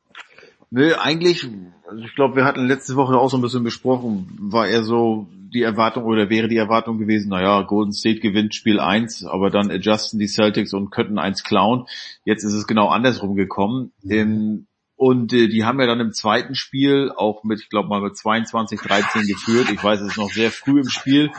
Nö, eigentlich, also ich glaube, wir hatten letzte Woche auch so ein bisschen besprochen, war eher so die Erwartung oder wäre die Erwartung gewesen, naja, Golden State gewinnt Spiel 1, aber dann adjusten die Celtics und könnten eins klauen. Jetzt ist es genau andersrum gekommen. Ähm, und äh, die haben ja dann im zweiten Spiel auch mit, ich glaube mal mit 22, 13 geführt. Ich weiß, es ist noch sehr früh im Spiel,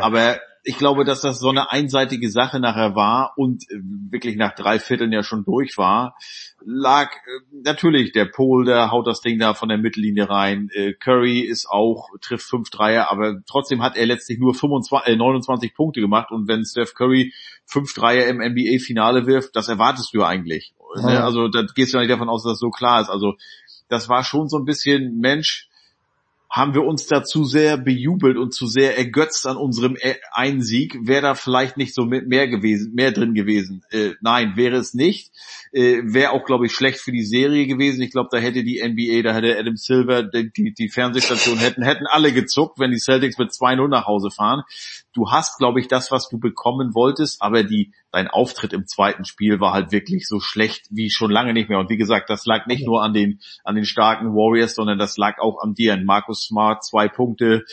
aber ich glaube, dass das so eine einseitige Sache nachher war und äh, wirklich nach drei Vierteln ja schon durch war, lag äh, natürlich der Pol, der haut das Ding da von der Mittellinie rein. Äh, Curry ist auch, trifft fünf Dreier, aber trotzdem hat er letztlich nur 25, äh, 29 Punkte gemacht und wenn Steph Curry fünf Dreier im NBA-Finale wirft, das erwartest du ja eigentlich. Ne? Ja. Also da gehst du ja nicht davon aus, dass das so klar ist. Also das war schon so ein bisschen, Mensch, haben wir uns da zu sehr bejubelt und zu sehr ergötzt an unserem E- einen Sieg, wäre da vielleicht nicht so mehr gewesen, mehr drin gewesen. Äh, nein, wäre es nicht. Äh, wäre auch, glaube ich, schlecht für die Serie gewesen. Ich glaube, da hätte die NBA, da hätte Adam Silver, die, die, die Fernsehstation hätten, hätten alle gezuckt, wenn die Celtics mit 2-0 nach Hause fahren. Du hast, glaube ich, das, was du bekommen wolltest, aber die, dein Auftritt im zweiten Spiel war halt wirklich so schlecht wie schon lange nicht mehr. Und wie gesagt, das lag nicht nur an den, an den starken Warriors, sondern das lag auch an dir. Markus Smart, zwei Punkte,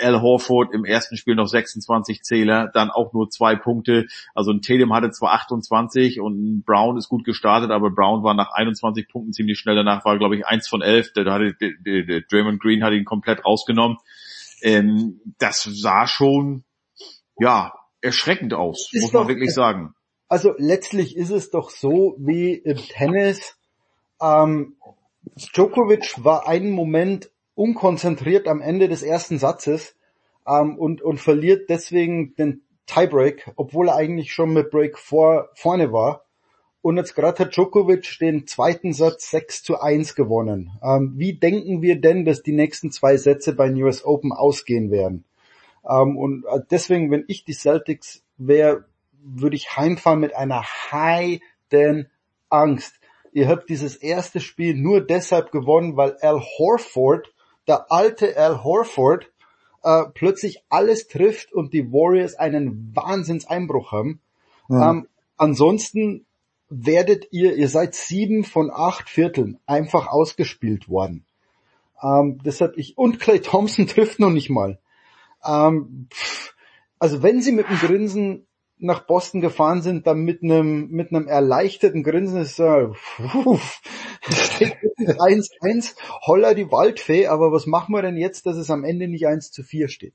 Al Horford im ersten Spiel noch 26 Zähler, dann auch nur zwei Punkte. Also ein Tatum hatte zwar 28 und ein Brown ist gut gestartet, aber Brown war nach 21 Punkten ziemlich schnell. Danach war, glaube ich, eins von elf. Hatte, der, der Draymond Green hat ihn komplett rausgenommen. Ähm, das sah schon, ja, erschreckend aus, Ist muss man doch- wirklich sagen. Also letztlich ist es doch so wie im Tennis. Ähm, Djokovic war einen Moment unkonzentriert am Ende des ersten Satzes ähm, und, und verliert deswegen den Tiebreak, obwohl er eigentlich schon mit Break vor, vorne war. und jetzt gerade hat Djokovic den zweiten Satz 6 zu 1 gewonnen. Ähm, wie denken wir denn, dass die nächsten zwei Sätze bei US Open ausgehen werden? Ähm, und äh, deswegen, wenn ich die Celtics wäre, würde ich heimfahren mit einer heiden Angst. Ihr habt dieses erste Spiel nur deshalb gewonnen, weil Al Horford, der alte Al Horford, äh, plötzlich alles trifft und die Warriors einen Wahnsinnseinbruch haben. Mhm. Ähm, ansonsten werdet ihr, ihr seid sieben von acht Vierteln einfach ausgespielt worden. Ähm, deshalb ich, und Clay Thompson <laughs> trifft noch nicht mal. Ähm, pff, also wenn sie mit dem Grinsen nach Boston gefahren sind, dann mit einem mit einem erleichterten Grinsen ist äh, 1-1, <laughs> holla die Waldfee, aber was machen wir denn jetzt, dass es am Ende nicht 1 zu 4 steht?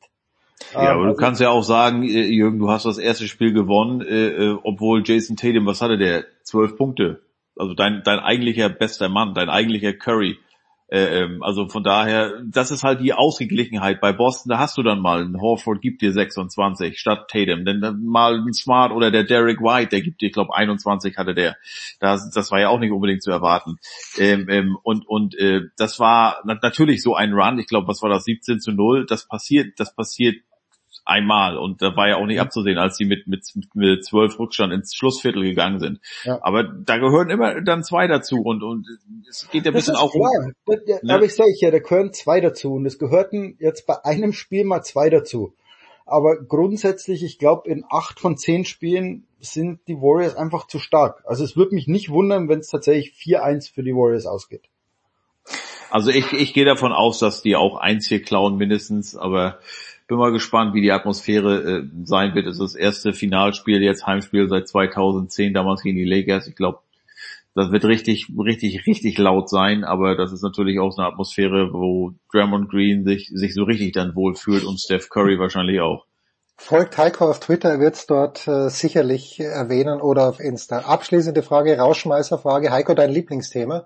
Ja, aber du also kannst ja auch sagen, äh, Jürgen, du hast das erste Spiel gewonnen, äh, äh, obwohl Jason Tatum, was hatte der? Zwölf Punkte. Also dein, dein eigentlicher bester Mann, dein eigentlicher Curry. Äh, ähm, also von daher, das ist halt die Ausgeglichenheit. Bei Boston, da hast du dann mal, ein Horford gibt dir 26 statt Tatum. Denn dann mal ein Smart oder der Derek White, der gibt dir, ich glaube 21 hatte der. Das, das war ja auch nicht unbedingt zu erwarten. Ähm, ähm, und und äh, das war natürlich so ein Run. Ich glaube, was war das? 17 zu 0. Das passiert, das passiert einmal und da war ja auch nicht abzusehen, als sie mit mit mit zwölf Rückstand ins Schlussviertel gegangen sind. Ja. Aber da gehören immer dann zwei dazu und und es geht ja ein bisschen auch klar. um. Ne? Aber ich sage ja, da gehören zwei dazu und es gehörten jetzt bei einem Spiel mal zwei dazu. Aber grundsätzlich, ich glaube, in acht von zehn Spielen sind die Warriors einfach zu stark. Also es würde mich nicht wundern, wenn es tatsächlich 4-1 für die Warriors ausgeht. Also ich, ich gehe davon aus, dass die auch eins hier klauen mindestens, aber bin mal gespannt, wie die Atmosphäre äh, sein wird. Es ist das erste Finalspiel, jetzt Heimspiel seit 2010, damals gegen die Lakers. Ich glaube, das wird richtig, richtig, richtig laut sein, aber das ist natürlich auch so eine Atmosphäre, wo Draymond Green sich, sich so richtig dann wohlfühlt und Steph Curry wahrscheinlich auch. Folgt Heiko auf Twitter, er wird es dort äh, sicherlich erwähnen oder auf Insta. Abschließende Frage, Rauschmeißerfrage. Heiko, dein Lieblingsthema,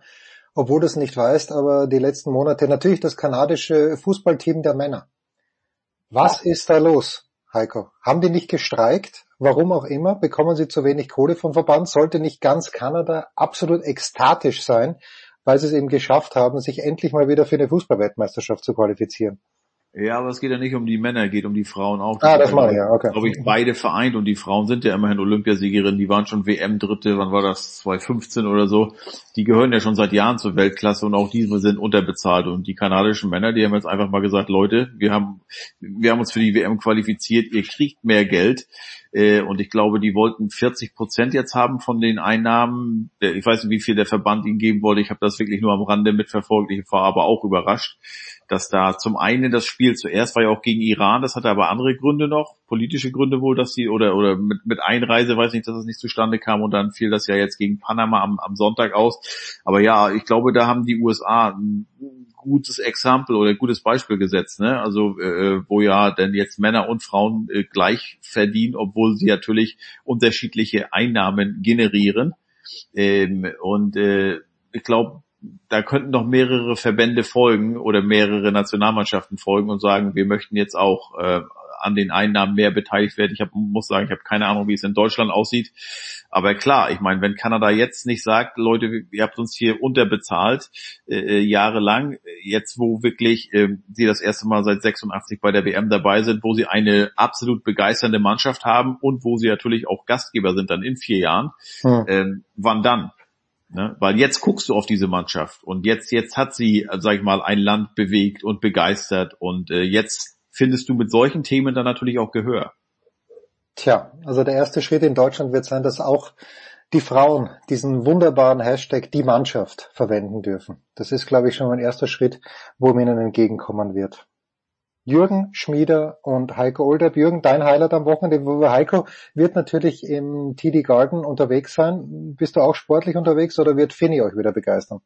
obwohl du es nicht weißt, aber die letzten Monate natürlich das kanadische Fußballteam der Männer. Was ist da los, Heiko? Haben die nicht gestreikt? Warum auch immer? Bekommen sie zu wenig Kohle vom Verband? Sollte nicht ganz Kanada absolut ekstatisch sein, weil sie es eben geschafft haben, sich endlich mal wieder für eine Fußballweltmeisterschaft zu qualifizieren? Ja, aber es geht ja nicht um die Männer, geht um die Frauen auch. ah, das mache ich, ja, okay. Glaube ich, beide vereint und die Frauen sind ja immerhin Olympiasiegerinnen, die waren schon WM-Dritte, wann war das, 2015 oder so. Die gehören ja schon seit Jahren zur Weltklasse und auch diese sind unterbezahlt und die kanadischen Männer, die haben jetzt einfach mal gesagt, Leute, wir haben, wir haben uns für die WM qualifiziert, ihr kriegt mehr Geld. Äh, und ich glaube, die wollten 40 Prozent jetzt haben von den Einnahmen. Ich weiß nicht, wie viel der Verband ihnen geben wollte. Ich habe das wirklich nur am Rande mitverfolgt. Ich war aber auch überrascht dass da zum einen das Spiel zuerst war ja auch gegen Iran, das hatte aber andere Gründe noch, politische Gründe wohl, dass sie oder oder mit, mit Einreise, weiß nicht, dass es nicht zustande kam und dann fiel das ja jetzt gegen Panama am, am Sonntag aus. Aber ja, ich glaube, da haben die USA ein gutes Exempel oder ein gutes Beispiel gesetzt, ne? Also äh, wo ja denn jetzt Männer und Frauen äh, gleich verdienen, obwohl sie natürlich unterschiedliche Einnahmen generieren. Ähm, und äh, ich glaube, da könnten noch mehrere Verbände folgen oder mehrere Nationalmannschaften folgen und sagen, wir möchten jetzt auch äh, an den Einnahmen mehr beteiligt werden. Ich hab, muss sagen, ich habe keine Ahnung, wie es in Deutschland aussieht. Aber klar, ich meine, wenn Kanada jetzt nicht sagt, Leute, ihr habt uns hier unterbezahlt äh, äh jahrelang, jetzt wo wirklich äh, sie das erste Mal seit 86 bei der WM dabei sind, wo sie eine absolut begeisternde Mannschaft haben und wo sie natürlich auch Gastgeber sind dann in vier Jahren, hm. äh, wann dann? Ne? Weil jetzt guckst du auf diese Mannschaft und jetzt, jetzt hat sie, sag ich mal, ein Land bewegt und begeistert und äh, jetzt findest du mit solchen Themen dann natürlich auch Gehör. Tja, also der erste Schritt in Deutschland wird sein, dass auch die Frauen diesen wunderbaren Hashtag die Mannschaft verwenden dürfen. Das ist, glaube ich, schon ein erster Schritt, wo man ihnen entgegenkommen wird. Jürgen Schmieder und Heiko Olderb. Jürgen, dein Highlight am Wochenende. Heiko wird natürlich im TD Garden unterwegs sein. Bist du auch sportlich unterwegs oder wird Finny euch wieder begeistern?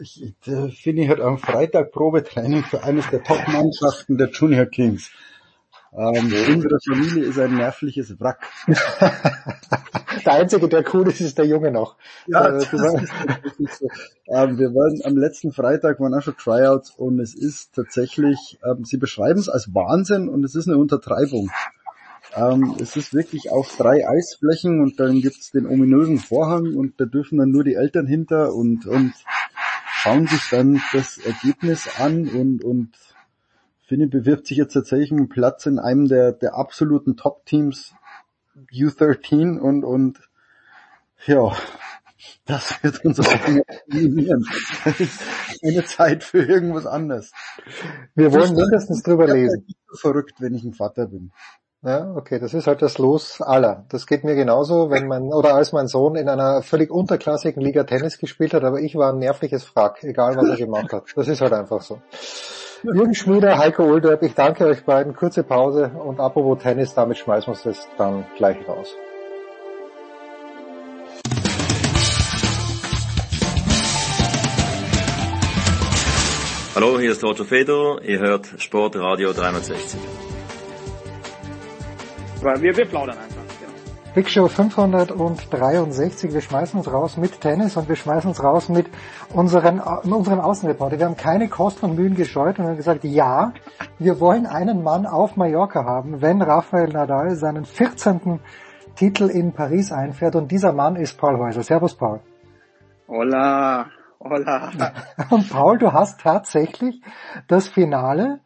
Ich, Finny hat am Freitag Probetraining für eines der Top-Mannschaften der Junior Kings. Ähm, unsere Familie ist ein nervliches Wrack. <laughs> der Einzige, der cool ist, ist der Junge noch. Ja, äh, so. ähm, wir waren am letzten Freitag waren auch schon Tryouts und es ist tatsächlich, ähm, sie beschreiben es als Wahnsinn und es ist eine Untertreibung. Ähm, es ist wirklich auf drei Eisflächen und dann gibt's den ominösen Vorhang und da dürfen dann nur die Eltern hinter und, und schauen sich dann das Ergebnis an und, und Finny bewirbt sich jetzt tatsächlich um einen Platz in einem der, der absoluten Top-Teams U13 und, und ja, das wird uns auch <laughs> minimieren. Keine Zeit für irgendwas anderes. Wir wollen mindestens drüber lesen. Ich bin verrückt, wenn ich ein Vater bin. Ja, okay, das ist halt das Los aller. Das geht mir genauso, wenn mein, oder als mein Sohn in einer völlig unterklassigen Liga Tennis gespielt hat, aber ich war ein nervliches Wrack, egal was er gemacht hat. Das ist halt einfach so. Jürgen Schmieder, Heiko Olderb, ich danke euch beiden. Kurze Pause und apropos Tennis, damit schmeißen wir uns das dann gleich raus. Hallo, hier ist Roger Fedor, ihr hört Sportradio 360. Wir, wir plaudern einfach. Big Show 563. Wir schmeißen uns raus mit Tennis und wir schmeißen uns raus mit unseren, unseren Außenreporter. Wir haben keine Kosten und Mühen gescheut und haben gesagt, ja, wir wollen einen Mann auf Mallorca haben, wenn Rafael Nadal seinen 14. Titel in Paris einfährt und dieser Mann ist Paul Häuser. Servus Paul. Hola, hola. <laughs> Und Paul, du hast tatsächlich das Finale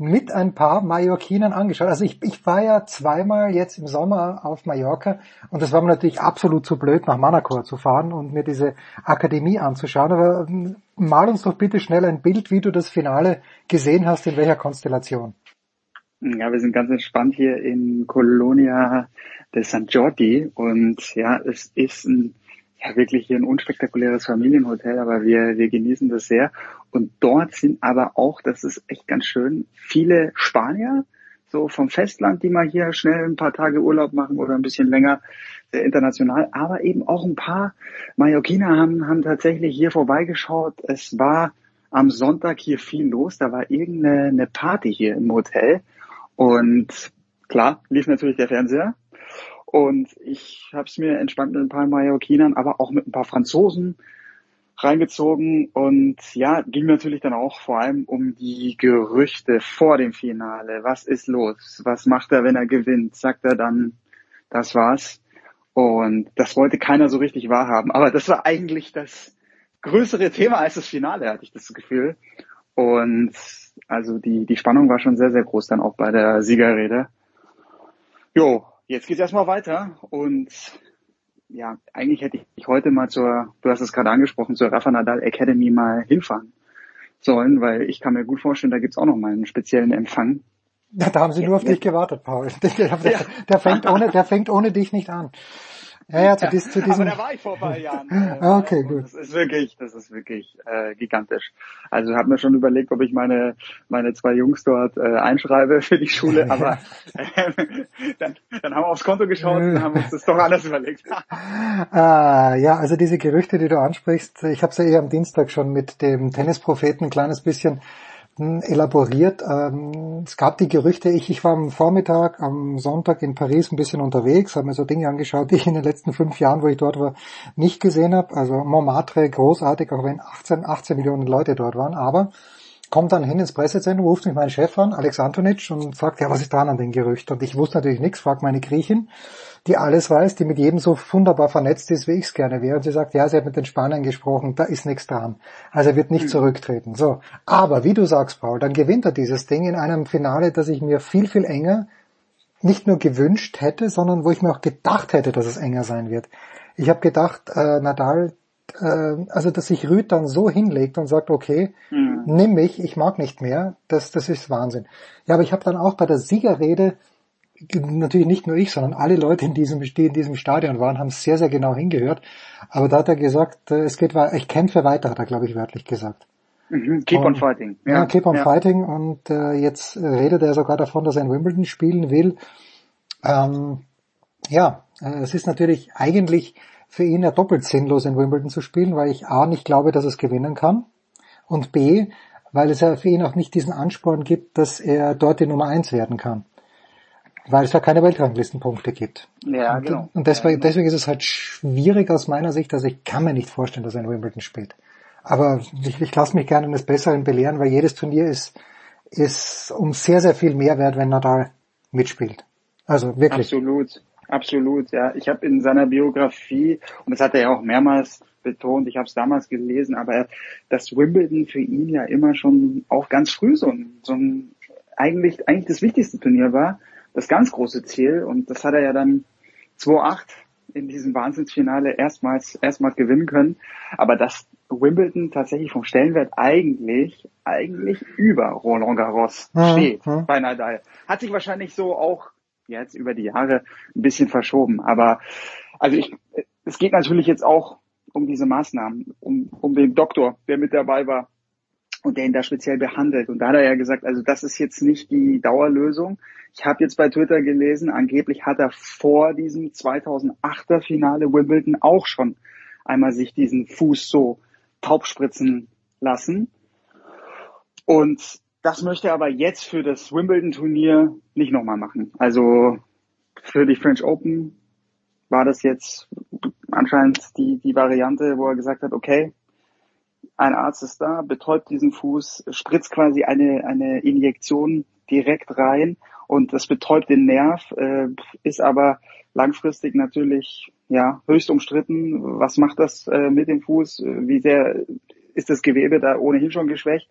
mit ein paar Mallorquinen angeschaut. Also ich, ich war ja zweimal jetzt im Sommer auf Mallorca und das war mir natürlich absolut zu blöd, nach Manacor zu fahren und mir diese Akademie anzuschauen. Aber ähm, mal uns doch bitte schnell ein Bild, wie du das Finale gesehen hast, in welcher Konstellation. Ja, wir sind ganz entspannt hier in Colonia de San Jordi und ja, es ist ein ja wirklich hier ein unspektakuläres Familienhotel, aber wir, wir genießen das sehr. Und dort sind aber auch, das ist echt ganz schön, viele Spanier, so vom Festland, die mal hier schnell ein paar Tage Urlaub machen oder ein bisschen länger, sehr international, aber eben auch ein paar Mallorquiner haben, haben tatsächlich hier vorbeigeschaut. Es war am Sonntag hier viel los, da war irgendeine Party hier im Hotel und klar, lief natürlich der Fernseher und ich habe es mir entspannt mit ein paar Mallorquinern, aber auch mit ein paar Franzosen reingezogen. Und ja, ging natürlich dann auch vor allem um die Gerüchte vor dem Finale. Was ist los? Was macht er, wenn er gewinnt? Sagt er dann, das war's. Und das wollte keiner so richtig wahrhaben. Aber das war eigentlich das größere Thema als das Finale, hatte ich das Gefühl. Und also die, die Spannung war schon sehr, sehr groß dann auch bei der Siegerrede. Jo, Jetzt geht's erstmal weiter und ja, eigentlich hätte ich heute mal zur, du hast es gerade angesprochen, zur Rafa Nadal Academy mal hinfahren sollen, weil ich kann mir gut vorstellen, da gibt's auch noch mal einen speziellen Empfang. Ja, da haben sie nur auf dich gewartet, Paul. <laughs> Der, der, der, fängt ohne, der fängt ohne dich nicht an. Ja, ja, zu, dies, zu diesem. Aber da war ich vor ein paar Jahren. <laughs> okay, gut. Das ist wirklich, das ist wirklich äh, gigantisch. Also habe mir schon überlegt, ob ich meine meine zwei Jungs dort äh, einschreibe für die Schule, <laughs> aber äh, dann, dann haben wir aufs Konto geschaut und haben uns das doch anders überlegt. <laughs> ah, ja, also diese Gerüchte, die du ansprichst, ich habe es ja eh am Dienstag schon mit dem Tennispropheten ein kleines bisschen elaboriert. Ähm, es gab die Gerüchte, ich, ich war am Vormittag, am Sonntag in Paris ein bisschen unterwegs, habe mir so Dinge angeschaut, die ich in den letzten fünf Jahren, wo ich dort war, nicht gesehen habe. Also Montmartre großartig, auch wenn 18, 18 Millionen Leute dort waren, aber kommt dann hin ins Pressezentrum, ruft mich mein Chef an, Alex Antonic, und sagt, ja, was ist dran an den Gerücht? Und ich wusste natürlich nichts, frag meine Griechin die alles weiß, die mit jedem so wunderbar vernetzt ist, wie ich es gerne wäre. Und sie sagt, ja, sie hat mit den Spaniern gesprochen, da ist nichts dran. Also er wird nicht mhm. zurücktreten. So. Aber wie du sagst, Paul, dann gewinnt er dieses Ding in einem Finale, das ich mir viel, viel enger nicht nur gewünscht hätte, sondern wo ich mir auch gedacht hätte, dass es enger sein wird. Ich habe gedacht, äh, Nadal, äh, also dass sich Rüd dann so hinlegt und sagt, okay, mhm. nimm mich, ich mag nicht mehr, das, das ist Wahnsinn. Ja, aber ich habe dann auch bei der Siegerrede natürlich nicht nur ich, sondern alle Leute in diesem, die in diesem Stadion waren, haben sehr, sehr genau hingehört. Aber da hat er gesagt, äh, es geht weiter, ich kämpfe weiter, hat er, glaube ich, wörtlich gesagt. Mhm, keep und, on fighting. Ja, ja keep on ja. fighting. Und äh, jetzt redet er sogar davon, dass er in Wimbledon spielen will. Ähm, ja, äh, es ist natürlich eigentlich für ihn ja doppelt sinnlos, in Wimbledon zu spielen, weil ich A, nicht glaube, dass es gewinnen kann. Und B, weil es ja für ihn auch nicht diesen Ansporn gibt, dass er dort die Nummer eins werden kann weil es ja keine Weltranglistenpunkte gibt. Ja, und, genau. Und deswegen, deswegen ist es halt schwierig aus meiner Sicht, also ich kann mir nicht vorstellen, dass er in Wimbledon spielt. Aber ich, ich lasse mich gerne eines Besseren belehren, weil jedes Turnier ist, ist um sehr, sehr viel mehr wert, wenn Nadal mitspielt. Also wirklich. Absolut, absolut. Ja, ich habe in seiner Biografie und das hat er ja auch mehrmals betont. Ich habe es damals gelesen, aber er, dass Wimbledon für ihn ja immer schon auch ganz früh so ein, so ein eigentlich eigentlich das wichtigste Turnier war, das ganz große Ziel und das hat er ja dann 2-8 in diesem Wahnsinnsfinale erstmals erstmals gewinnen können. Aber dass Wimbledon tatsächlich vom Stellenwert eigentlich eigentlich über Roland Garros Mhm, steht bei Nadal. Hat sich wahrscheinlich so auch jetzt über die Jahre ein bisschen verschoben. Aber also ich, es geht natürlich jetzt auch um diese Maßnahmen, um, um den Doktor, der mit dabei war und der ihn da speziell behandelt. Und da hat er ja gesagt, also das ist jetzt nicht die Dauerlösung. Ich habe jetzt bei Twitter gelesen, angeblich hat er vor diesem 2008er Finale Wimbledon auch schon einmal sich diesen Fuß so taubspritzen lassen. Und das möchte er aber jetzt für das Wimbledon-Turnier nicht nochmal machen. Also für die French Open war das jetzt anscheinend die, die Variante, wo er gesagt hat, okay, ein Arzt ist da, betäubt diesen Fuß, spritzt quasi eine, eine Injektion direkt rein und das betäubt den Nerv, äh, ist aber langfristig natürlich ja höchst umstritten. Was macht das äh, mit dem Fuß? Wie sehr ist das Gewebe da ohnehin schon geschwächt?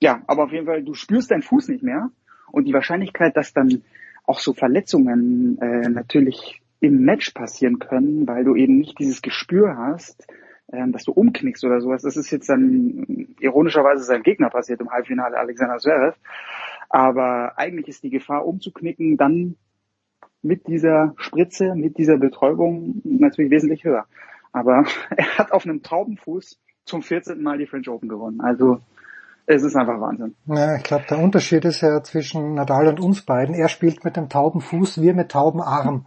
Ja, aber auf jeden Fall, du spürst deinen Fuß nicht mehr und die Wahrscheinlichkeit, dass dann auch so Verletzungen äh, natürlich im Match passieren können, weil du eben nicht dieses Gespür hast, ähm, dass du umknickst oder sowas. Das ist jetzt dann ironischerweise seinem Gegner passiert im Halbfinale, Alexander Zverev. Aber eigentlich ist die Gefahr umzuknicken dann mit dieser Spritze, mit dieser Betäubung natürlich wesentlich höher. Aber <laughs> er hat auf einem Taubenfuß zum 14. Mal die French Open gewonnen. Also es ist einfach Wahnsinn. Ja, ich glaube, der Unterschied ist ja zwischen Nadal und uns beiden. Er spielt mit dem tauben Fuß, wir mit tauben Arm.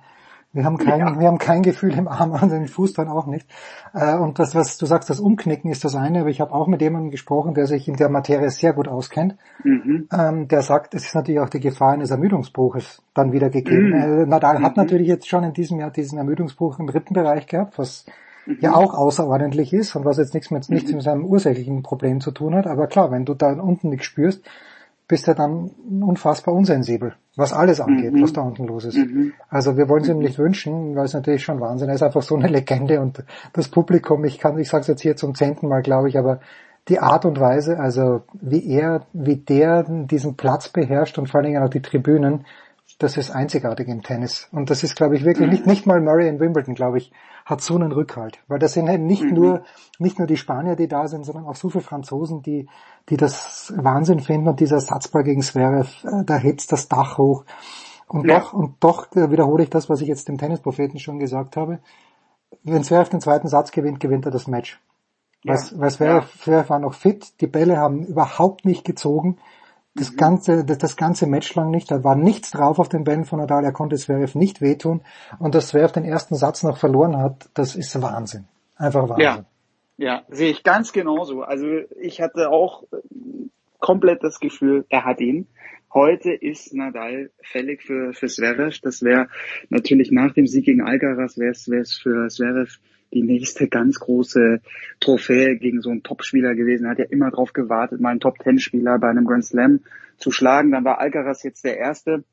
Wir haben kein, Ja. wir haben kein Gefühl im Arm und den Fuß dann auch nicht. Äh, Und das, was du sagst, das Umknicken ist das eine, aber ich habe auch mit jemandem gesprochen, der sich in der Materie sehr gut auskennt. Mhm. Ähm, der sagt, es ist natürlich auch die Gefahr eines Ermüdungsbruches dann wieder gegeben. Mhm. Äh, Nadal hat Mhm. natürlich jetzt schon in diesem Jahr diesen Ermüdungsbruch im Rippenbereich gehabt, was Mhm. ja auch außerordentlich ist und was jetzt nichts mit, nichts mit seinem ursächlichen Problem zu tun hat. Aber klar, wenn du da unten nichts spürst, bist du dann unfassbar unsensibel, was alles angeht, Mhm. was da unten los ist. Mhm. Also wir wollen es ihm nicht wünschen, weil es natürlich schon Wahnsinn ist. Er ist einfach so eine Legende und das Publikum, ich kann, ich sage es jetzt hier zum zehnten Mal, glaube ich, aber die Art und Weise, also wie er, wie der diesen Platz beherrscht und vor allen Dingen auch die Tribünen, das ist einzigartig im Tennis. Und das ist, glaube ich, wirklich nicht, nicht mal Murray in Wimbledon, glaube ich, hat so einen Rückhalt. Weil das sind eben nicht Mhm. nur, nicht nur die Spanier, die da sind, sondern auch so viele Franzosen, die, die das Wahnsinn finden und dieser Satzbar gegen Zverev, äh, da hebt's das Dach hoch. Und Ja. doch, und doch äh, wiederhole ich das, was ich jetzt dem Tennispropheten schon gesagt habe. Wenn Zverev den zweiten Satz gewinnt, gewinnt er das Match. Ja. Weil, Zverev, Zverev war noch fit, die Bälle haben überhaupt nicht gezogen. Das ganze, das, das ganze Match lang nicht. Da war nichts drauf auf den Bällen von Nadal. Er konnte Zverev nicht wehtun. Und dass Zverev den ersten Satz noch verloren hat, das ist Wahnsinn. Einfach Wahnsinn. Ja, ja, sehe ich ganz genauso. Also ich hatte auch äh, komplett das Gefühl, er hat ihn. Heute ist Nadal fällig für, für Zverev. Das wäre natürlich nach dem Sieg gegen Alcaraz wäre es für Zverev die nächste ganz große Trophäe gegen so einen Topspieler gewesen. Er hat ja immer darauf gewartet, mal einen Top-Ten-Spieler bei einem Grand Slam zu schlagen. Dann war Alcaraz jetzt der Erste.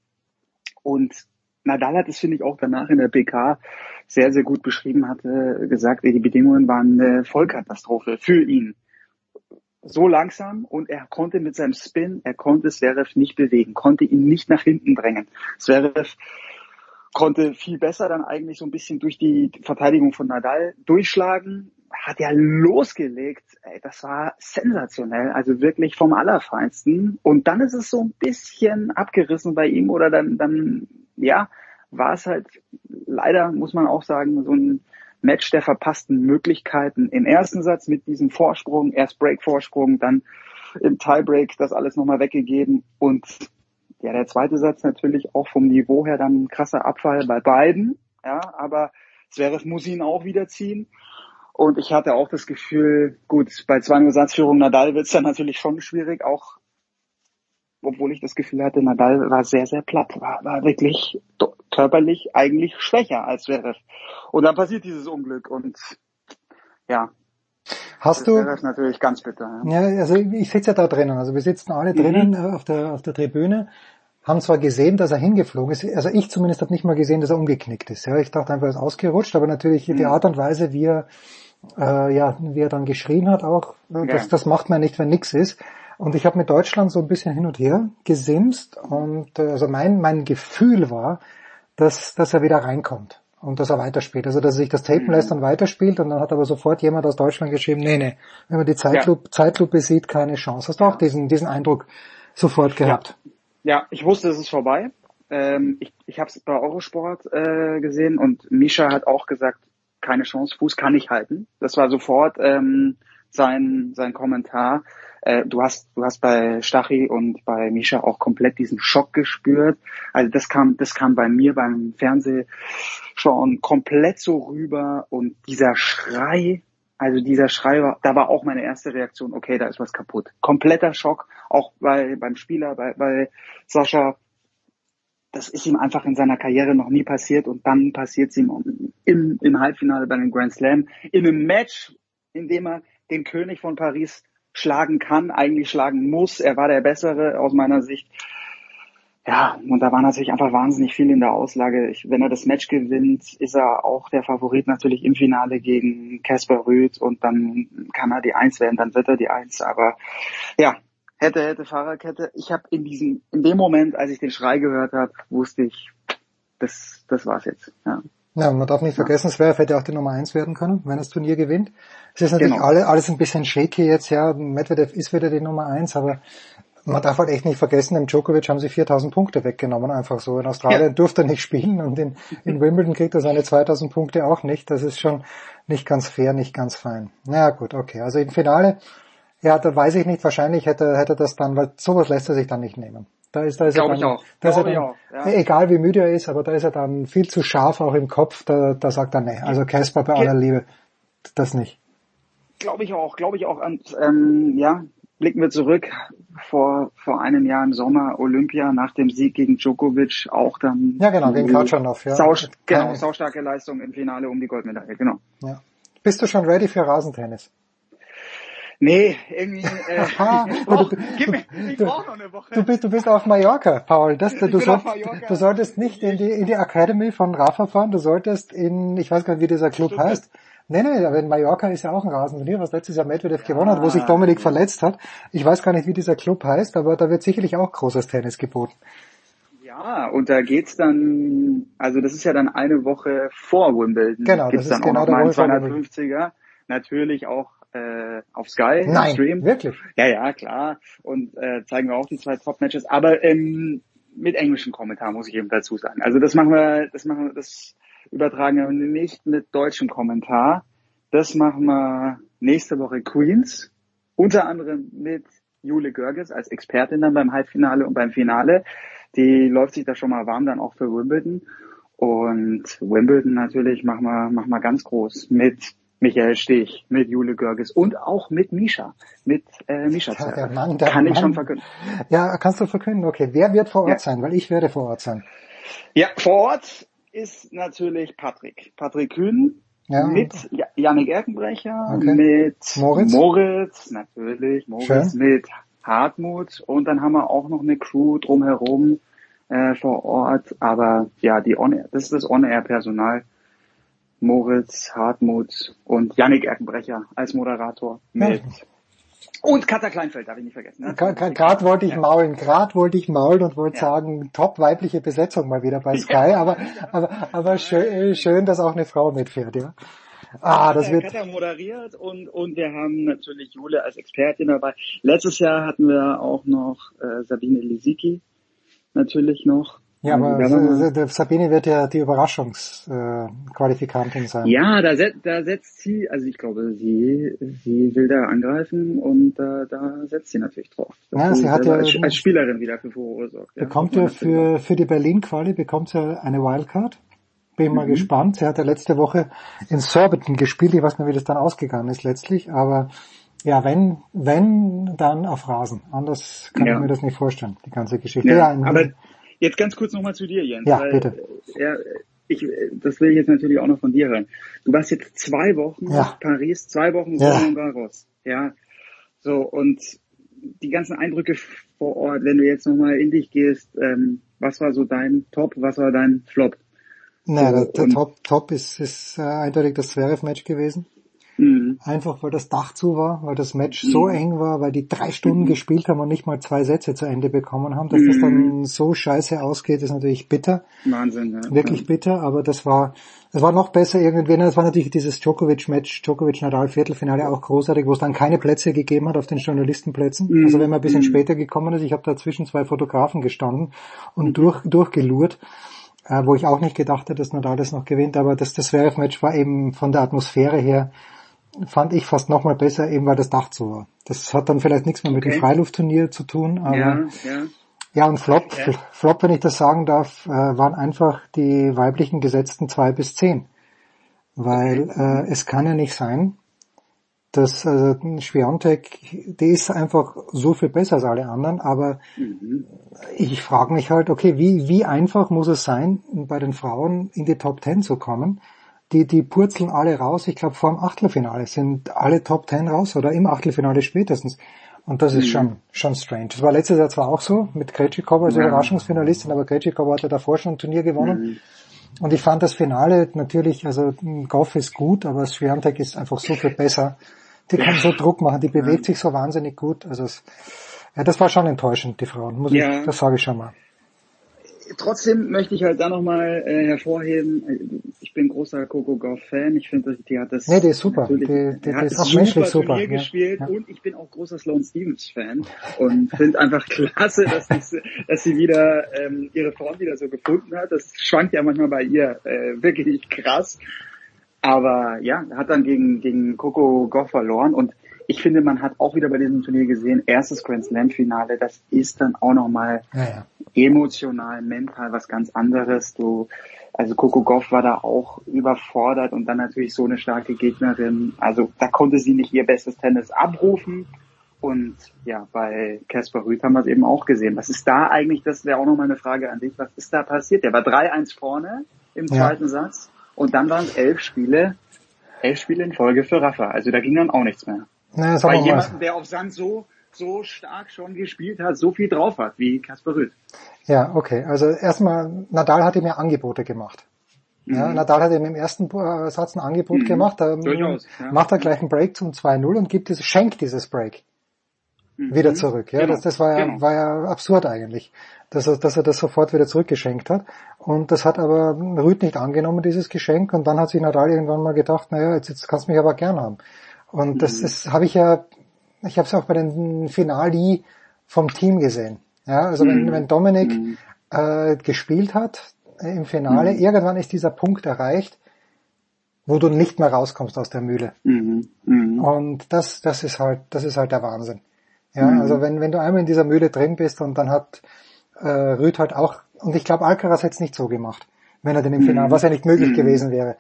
Und Nadal hat es, finde ich, auch danach in der PK sehr, sehr gut beschrieben, hatte gesagt, die Bedingungen waren eine Vollkatastrophe für ihn. So langsam und er konnte mit seinem Spin, er konnte Zverev nicht bewegen, konnte ihn nicht nach hinten drängen. Zverev konnte viel besser dann eigentlich so ein bisschen durch die Verteidigung von Nadal durchschlagen, hat ja losgelegt, ey, das war sensationell, also wirklich vom Allerfeinsten. Und dann ist es so ein bisschen abgerissen bei ihm oder dann, dann, ja, war es halt leider, muss man auch sagen, so ein Match der verpassten Möglichkeiten. Im ersten Satz mit diesem Vorsprung, erst Break-Vorsprung, dann im Tiebreak das alles nochmal weggegeben und ja, der zweite Satz natürlich auch vom Niveau her dann ein krasser Abfall bei beiden, ja, aber Zverev muss ihn auch wieder ziehen. Und ich hatte auch das Gefühl, gut, bei 2-0 Satzführung Nadal wird es dann natürlich schon schwierig, auch obwohl ich das Gefühl hatte, Nadal war sehr, sehr platt, war, war wirklich körperlich eigentlich schwächer als Zverev. Und dann passiert dieses Unglück und ja, Hast du, Zverev natürlich ganz bitter. Ja. Ja, also ich sitze ja da drinnen. Also wir sitzen alle Mhm. drinnen äh, auf der auf der Tribüne. haben zwar gesehen, dass er hingeflogen ist, also ich zumindest habe nicht mal gesehen, dass er umgeknickt ist. Ja, ich dachte einfach, er ist ausgerutscht, aber natürlich die Mhm. Art und Weise, wie er, äh, ja, wie er dann geschrien hat auch, äh, das, Ja. das macht man nicht, wenn nix ist. Und ich habe mit Deutschland so ein bisschen hin und her gesimst und äh, also mein, mein Gefühl war, dass, dass er wieder reinkommt und dass er weiterspielt. Also dass er sich das tapen Mhm. lässt und weiterspielt und dann hat aber sofort jemand aus Deutschland geschrieben, nee, nee, wenn man die Zeitlupe, Zeitlupe sieht, keine Chance. Hast du auch diesen, diesen Eindruck sofort gehabt? Ja, ich wusste, es ist vorbei. Ähm, ich ich habe es bei Eurosport äh, gesehen und Misha hat auch gesagt, keine Chance, Fuß kann ich halten. Das war sofort ähm, sein sein Kommentar. Äh, du hast du hast bei Stachy und bei Misha auch komplett diesen Schock gespürt. Also das kam das kam bei mir beim Fernsehschauen komplett so rüber und dieser Schrei also dieser Schrei war, da war auch meine erste Reaktion, okay, da ist was kaputt. Kompletter Schock, auch bei, beim Spieler, bei, bei Sascha. Das ist ihm einfach in seiner Karriere noch nie passiert und dann passiert es ihm im, im Halbfinale bei einem Grand Slam, in einem Match, in dem er den König von Paris schlagen kann, eigentlich schlagen muss. Er war der Bessere aus meiner Sicht. Ja, und da war natürlich einfach wahnsinnig viel in der Auslage. Ich, wenn er das Match gewinnt, ist er auch der Favorit natürlich im Finale gegen Casper Rüth und dann kann er die Eins werden, dann wird er die Eins. Aber ja, hätte, hätte, Fahrerkette. Ich habe in diesem, in dem Moment, als ich den Schrei gehört habe, wusste ich, das, das war's jetzt. Ja. Ja, man darf nicht vergessen, Zverev hätte auch die Nummer eins werden können, wenn das Turnier gewinnt. Es ist natürlich Genau. alle, alles ein bisschen shaky jetzt, ja. Medvedev ist wieder die Nummer eins, aber man darf halt echt nicht vergessen, dem Djokovic haben sie 4000 Punkte weggenommen, einfach so. In Australien Ja. durfte er nicht spielen und in, in Wimbledon kriegt er seine 2000 Punkte auch nicht. Das ist schon nicht ganz fair, nicht ganz fein. Na gut, okay. Also im Finale, ja, da weiß ich nicht, wahrscheinlich hätte, hätte das dann, weil sowas lässt er sich dann nicht nehmen. Da ist, da ist er Glaub dann, ich auch. Da ist er dann, ja. egal wie müde er ist, aber da ist er dann viel zu scharf auch im Kopf, da, da sagt er, nee, also Casper bei aller Liebe, das nicht. Glaube ich auch, glaube ich auch. Und, ähm, ja, blicken wir zurück vor, vor einem Jahr im Sommer Olympia nach dem Sieg gegen Djokovic auch dann. Ja, genau, gegen Khachanov, ja. Sau, genau, saustarke Leistung im Finale um die Goldmedaille, genau. Ja. Bist du schon ready für Rasentennis? Nee, irgendwie, äh, <laughs> <laughs> gib mir, ich du, brauche noch eine Woche. du, bist, du bist auf Mallorca, Paul. Das, du, bin soll, auf Mallorca. du solltest nicht in die, in die Academy von Rafa fahren, du solltest in, ich weiß gar nicht, wie dieser Club heißt. Nee, nee, aber in Mallorca ist ja auch ein Rasenturnier, was letztes Jahr Medvedev gewonnen hat, wo sich Dominik verletzt hat. Ich weiß gar nicht, wie dieser Club heißt, aber da wird sicherlich auch großes Tennis geboten. Ja, und da geht's dann, also das ist ja dann eine Woche vor Wimbledon. Genau, Gibt's das ist dann genau auch der noch einen 250er. Natürlich auch äh, auf Sky Nein, Stream. wirklich? Ja, ja, klar. Und äh, zeigen wir auch die zwei Top-Matches, aber ähm, mit englischem Kommentar muss ich eben dazu sagen. Also das machen wir, das machen wir, das übertragen wir nicht mit deutschem Kommentar. Das machen wir nächste Woche Queens, unter anderem mit Jule Görges als Expertin dann beim Halbfinale und beim Finale. Die läuft sich da schon mal warm dann auch für Wimbledon. Und Wimbledon natürlich machen wir, machen wir ganz groß mit Michael Stich, mit Jule Görges und auch mit Misha, mit äh, Misha Ja, der. Mann, der Kann ich Mann. schon verkünden. Ja, kannst du verkünden, okay. Wer wird vor Ort Ja. sein? Weil ich werde vor Ort sein. Ja, vor Ort ist natürlich Patrick. Patrick Kühn Ja, mit Ja- Yannick Erkenbrecher, Okay. mit Moritz? Moritz, natürlich, Moritz Schön. mit Hartmut und dann haben wir auch noch eine Crew drumherum äh, vor Ort. Aber ja, die On -Air, das ist das On-Air-Personal. Moritz, Hartmut und Yannick Erkenbrecher als Moderator mit <laughs> und Katja Kleinfeld, darf ich nicht vergessen. Ne? Gerade wollte ich maulen, gerade wollte ich maulen und wollte sagen, top weibliche Besetzung mal wieder bei Sky, aber, aber, aber schön, schön, dass auch eine Frau mitfährt, ja. Ah, das Katja, wird, Katja moderiert und, und wir haben natürlich Jule als Expertin dabei. Letztes Jahr hatten wir auch noch äh, Sabine Lisicki natürlich noch. Ja, aber S- Sabine wird ja die Überraschungsqualifikantin sein. Ja, da, set, da setzt sie, also ich glaube, sie, sie will da angreifen und äh, da setzt sie natürlich drauf. Ja, sie hat ja- als, als Spielerin wieder für Furore sorgt. Ja, Bekommt ja natürlich für, für die Berlin-Quali bekommt sie eine Wildcard. Bin mal Mhm. gespannt. Sie hat ja letzte Woche in Surbiton gespielt. Ich weiß nicht, wie das dann ausgegangen ist letztlich. Aber ja, wenn, wenn, dann auf Rasen. Anders kann Ja. ich mir das nicht vorstellen, die ganze Geschichte. Ja, Ja, aber jetzt ganz kurz nochmal zu dir, Jens. Ja, weil, bitte. äh, Ja, ich, das will ich jetzt natürlich auch noch von dir hören. Du warst jetzt zwei Wochen Ja. Paris, zwei Wochen Ja. Roland Garros. Ja. So, und die ganzen Eindrücke vor Ort, wenn du jetzt nochmal in dich gehst, ähm, was war so dein Top, was war dein Flop? Na, So, der, der Top, Top ist, ist äh, eindeutig das Zverev-Match gewesen. Mhm. Einfach weil das Dach zu war, weil das Match so eng war, weil die drei Stunden gespielt haben und nicht mal zwei Sätze zu Ende bekommen haben. Dass das dann so scheiße ausgeht, ist natürlich bitter. Wahnsinn, ja. Wirklich bitter, aber das war, das war noch besser irgendwie. Das war natürlich dieses Djokovic-Match, Djokovic-Nadal-Viertelfinale auch großartig, wo es dann keine Plätze gegeben hat auf den Journalistenplätzen. Mhm. Also wenn man ein bisschen Mhm. später gekommen ist, ich habe da zwischen zwei Fotografen gestanden und durch, durchgelurt, äh, wo ich auch nicht gedacht hätte, dass Nadal das noch gewinnt, aber das, das Zverev-Match war eben von der Atmosphäre her, fand ich fast noch mal besser, eben weil das Dach zu war. Das hat dann vielleicht nichts mehr mit dem Okay. Freiluftturnier zu tun, aber ja, ja. ja, und Flop, Ja. Flop, wenn ich das sagen darf, äh, waren einfach die weiblichen gesetzten zwei bis zehn. Weil äh, es kann ja nicht sein, dass äh, Schwiontek, die ist einfach so viel besser als alle anderen, aber ich frage mich halt, okay, wie, wie einfach muss es sein, bei den Frauen in die Top Ten zu kommen? Die, die purzeln alle raus, ich glaube vor dem Achtelfinale sind alle Top Ten raus oder im Achtelfinale spätestens. Und das ist Mhm. schon, schon strange. Das war letztes Jahr zwar auch so, mit Krejcikova als Ja. Überraschungsfinalistin, aber Krejcikova hatte davor schon ein Turnier gewonnen. Mhm. Und ich fand das Finale natürlich, also m, Goff ist gut, aber Swiatek ist einfach so viel besser. Die kann so Druck machen, die bewegt sich so wahnsinnig gut. Also es, ja, das war schon enttäuschend, die Frauen, muss Ja. ich, das sage ich schon mal. Trotzdem möchte ich halt da nochmal äh, hervorheben, äh, ich bin großer Coco Gauff-Fan. Ich finde, die hat das Nee, die ist super. Die- die- hat die ist auch menschlich super, Turnier ja. gespielt Ja. und ich bin auch großer Sloane Stevens-Fan und finde einfach klasse, dass, sie- dass sie wieder ähm, ihre Form wieder so gefunden hat. Das schwankt ja manchmal bei ihr äh, wirklich krass. Aber ja, hat dann gegen, gegen Coco Goff verloren und ich finde, man hat auch wieder bei diesem Turnier gesehen, erstes Grand Slam Finale, das ist dann auch nochmal Ja, ja. emotional, mental was ganz anderes. Du, also Coco Goff war da auch überfordert und dann natürlich so eine starke Gegnerin. Also da konnte sie nicht ihr bestes Tennis abrufen. Und ja, bei Casper Rüth haben wir es eben auch gesehen. Was ist da eigentlich, das wäre auch nochmal eine Frage an dich, was ist da passiert? Der war 3-1 vorne im Ja. zweiten Satz und dann waren es elf Spiele, elf Spiele in Folge für Rafa. Also da ging dann auch nichts mehr. Naja, Bei wir mal, jemandem, der auf Sand so, so stark schon gespielt hat, so viel drauf hat wie Casper Rüth. Ja, okay. Also erstmal, Nadal hat ihm ja Angebote gemacht. Ja, Mhm. Nadal hat ihm im ersten äh, Satz ein Angebot Mhm. gemacht, da Durchaus, ja. macht er gleich einen Break zum 2-0 und gibt es, schenkt dieses Break wieder zurück. Ja, Genau, das, das war ja, genau. war ja absurd eigentlich, dass er, dass er das sofort wieder zurückgeschenkt hat. Und das hat aber Rüd nicht angenommen, dieses Geschenk. Und dann hat sich Nadal irgendwann mal gedacht, naja, jetzt, jetzt kannst du mich aber gern haben. Und das, Mhm. das habe ich ja, ich habe es auch bei den Finali vom Team gesehen. Ja, also wenn, Mhm. wenn Dominik äh, gespielt hat äh, im Finale, Mhm. irgendwann ist dieser Punkt erreicht, wo du nicht mehr rauskommst aus der Mühle. Mhm. Mhm. Und das, das ist halt, das ist halt der Wahnsinn. Ja, Mhm. also wenn, wenn du einmal in dieser Mühle drin bist und dann hat äh, Rüd halt auch, und ich glaube Alcaraz hätte es nicht so gemacht, wenn er denn im Mhm. Finale, was ja nicht möglich Mhm. gewesen wäre.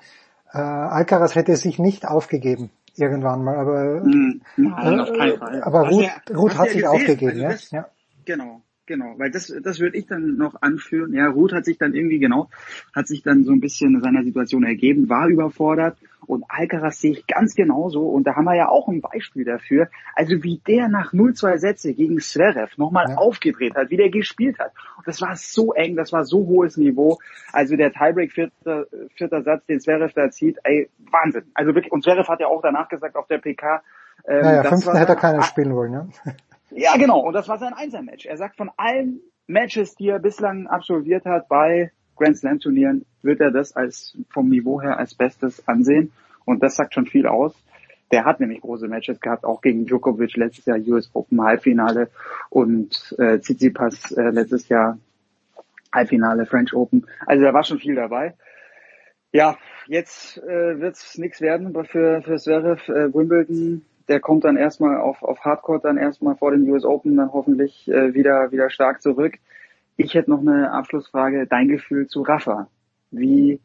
Äh, Alcaraz hätte sich nicht aufgegeben irgendwann mal, aber Mhm. Nein, auf keinen äh, Fall. aber Ruth, ja- Ruth hat ja sich gesehen. aufgegeben, Also ja? das- ja. Genau, genau, weil das, das würde ich dann noch anführen. Ja, Ruth hat sich dann irgendwie genau, hat sich dann so ein bisschen seiner Situation ergeben, war überfordert und Alcaraz sehe ich ganz genauso und da haben wir ja auch ein Beispiel dafür. Also wie der nach 0-2 Sätze gegen Zverev nochmal aufgedreht hat, wie der gespielt hat. Und das war so eng, das war so hohes Niveau. Also der Tiebreak vierter, vierter Satz, den Zverev da zieht, ey, Wahnsinn. Also wirklich, und Zverev hat ja auch danach gesagt auf der PK, ähm, Naja, das fünften war hätte er keinen spielen wollen, ja. ja, genau. Und das war sein Einzelmatch. Er sagt, von allen Matches, die er bislang absolviert hat bei Grand Slam Turnieren, wird er das als vom Niveau her als Bestes ansehen. Und das sagt schon viel aus. Der hat nämlich große Matches gehabt, auch gegen Djokovic letztes Jahr US Open Halbfinale und äh, Tsitsipas äh, letztes Jahr Halbfinale French Open. Also da war schon viel dabei. Ja, jetzt äh, wird's nichts werden für für Zverev äh, Wimbledon. Der kommt dann erstmal auf auf Hardcore dann erstmal vor den US Open dann hoffentlich äh, wieder wieder stark zurück. Ich hätte noch eine Abschlussfrage. Dein Gefühl zu Rafa? Wie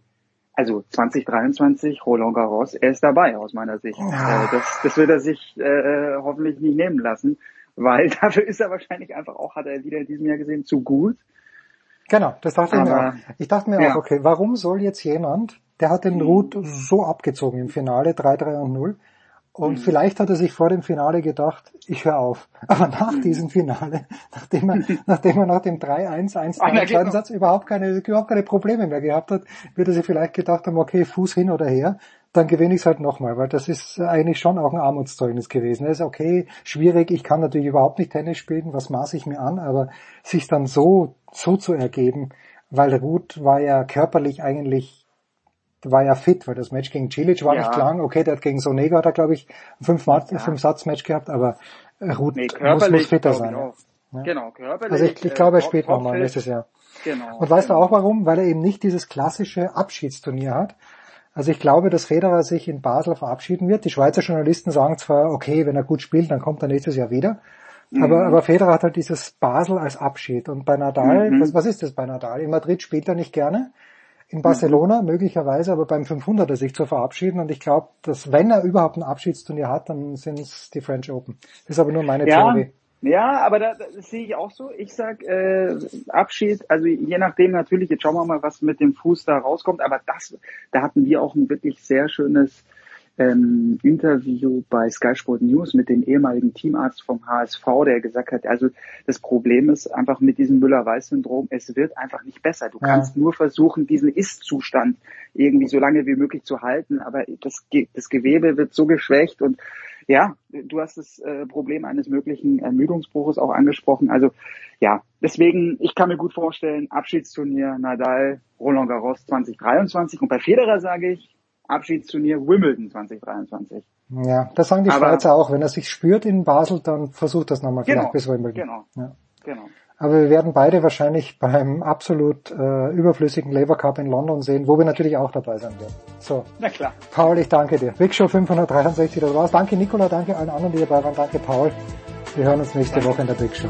also 2023 Roland Garros, er ist dabei aus meiner Sicht. Äh, das, das wird er sich äh, hoffentlich nicht nehmen lassen, weil <laughs> dafür ist er wahrscheinlich einfach auch, hat er wieder in diesem Jahr gesehen, zu gut. Genau, das dachte ich mir Aber- auch. Ich dachte mir ja. auch, okay, warum soll jetzt jemand, der hat den Ruth so abgezogen im Finale, 3-3 und 0, Und mhm. vielleicht hat er sich vor dem Finale gedacht, ich höre auf. <laughs> Aber nach diesem Finale, <laughs> nachdem er, <laughs> nachdem er nach dem 3-1, 1 2 zweiten Satz überhaupt keine, überhaupt keine Probleme mehr gehabt hat, wird er sich vielleicht gedacht haben, okay, Fuß hin oder her, dann gewinne ich es halt nochmal, weil das ist eigentlich schon auch ein Armutszeugnis gewesen. Er ist okay, schwierig, ich kann natürlich überhaupt nicht Tennis spielen, was maße ich mir an, aber sich dann so, so zu ergeben, weil Ruth war ja körperlich eigentlich war ja fit, weil das Match gegen Cilic war ja. nicht lang. Okay, der hat gegen Sonega hat er, glaube ich, ein fünf, ja. fünf Satz Match gehabt, aber Ruth nee, muss, muss fitter sein. Ja. Genau, körperlich. Also ich, ich glaube, er äh, spielt nochmal nächstes Jahr. Genau. Und weißt genau. du auch warum? Weil er eben nicht dieses klassische Abschiedsturnier hat. Also ich glaube, dass Federer sich in Basel verabschieden wird. Die Schweizer Journalisten sagen zwar, okay, wenn er gut spielt, dann kommt er nächstes Jahr wieder. Mhm. Aber, aber Federer hat halt dieses Basel als Abschied. Und bei Nadal, mhm. was, was ist das bei Nadal? In Madrid spielt er nicht gerne in Barcelona möglicherweise, aber beim 500er sich zu verabschieden. Und ich glaube, dass wenn er überhaupt ein Abschiedsturnier hat, dann sind es die French Open. Das ist aber nur meine ja, Theorie. Ja, aber da, das sehe ich auch so. Ich sag äh, Abschied, also je nachdem natürlich, jetzt schauen wir mal, was mit dem Fuß da rauskommt, aber das, da hatten wir auch ein wirklich sehr schönes ähm, Interview bei Sky Sport News mit dem ehemaligen Teamarzt vom HSV, der gesagt hat, also das Problem ist einfach mit diesem Müller-Weiß-Syndrom, es wird einfach nicht besser. Du ja. kannst nur versuchen, diesen Ist-Zustand irgendwie so lange wie möglich zu halten, aber das, das Gewebe wird so geschwächt und ja, du hast das äh, Problem eines möglichen Ermüdungsbruches auch angesprochen. Also ja, deswegen, ich kann mir gut vorstellen, Abschiedsturnier Nadal, Roland Garros 2023 und bei Federer sage ich, Abschiedsturnier Wimbledon 2023. Ja, das sagen die Aber, Schweizer auch. Wenn er sich spürt in Basel, dann versucht das nochmal genau, vielleicht bis Wimbledon. Genau, ja. genau. Aber wir werden beide wahrscheinlich beim absolut äh, überflüssigen Labour Cup in London sehen, wo wir natürlich auch dabei sein werden. So. Na klar. Paul, ich danke dir. Big Show 563, das war's. Danke Nicola, danke allen anderen, die dabei waren. Danke Paul. Wir hören uns nächste danke. Woche in der Big Show.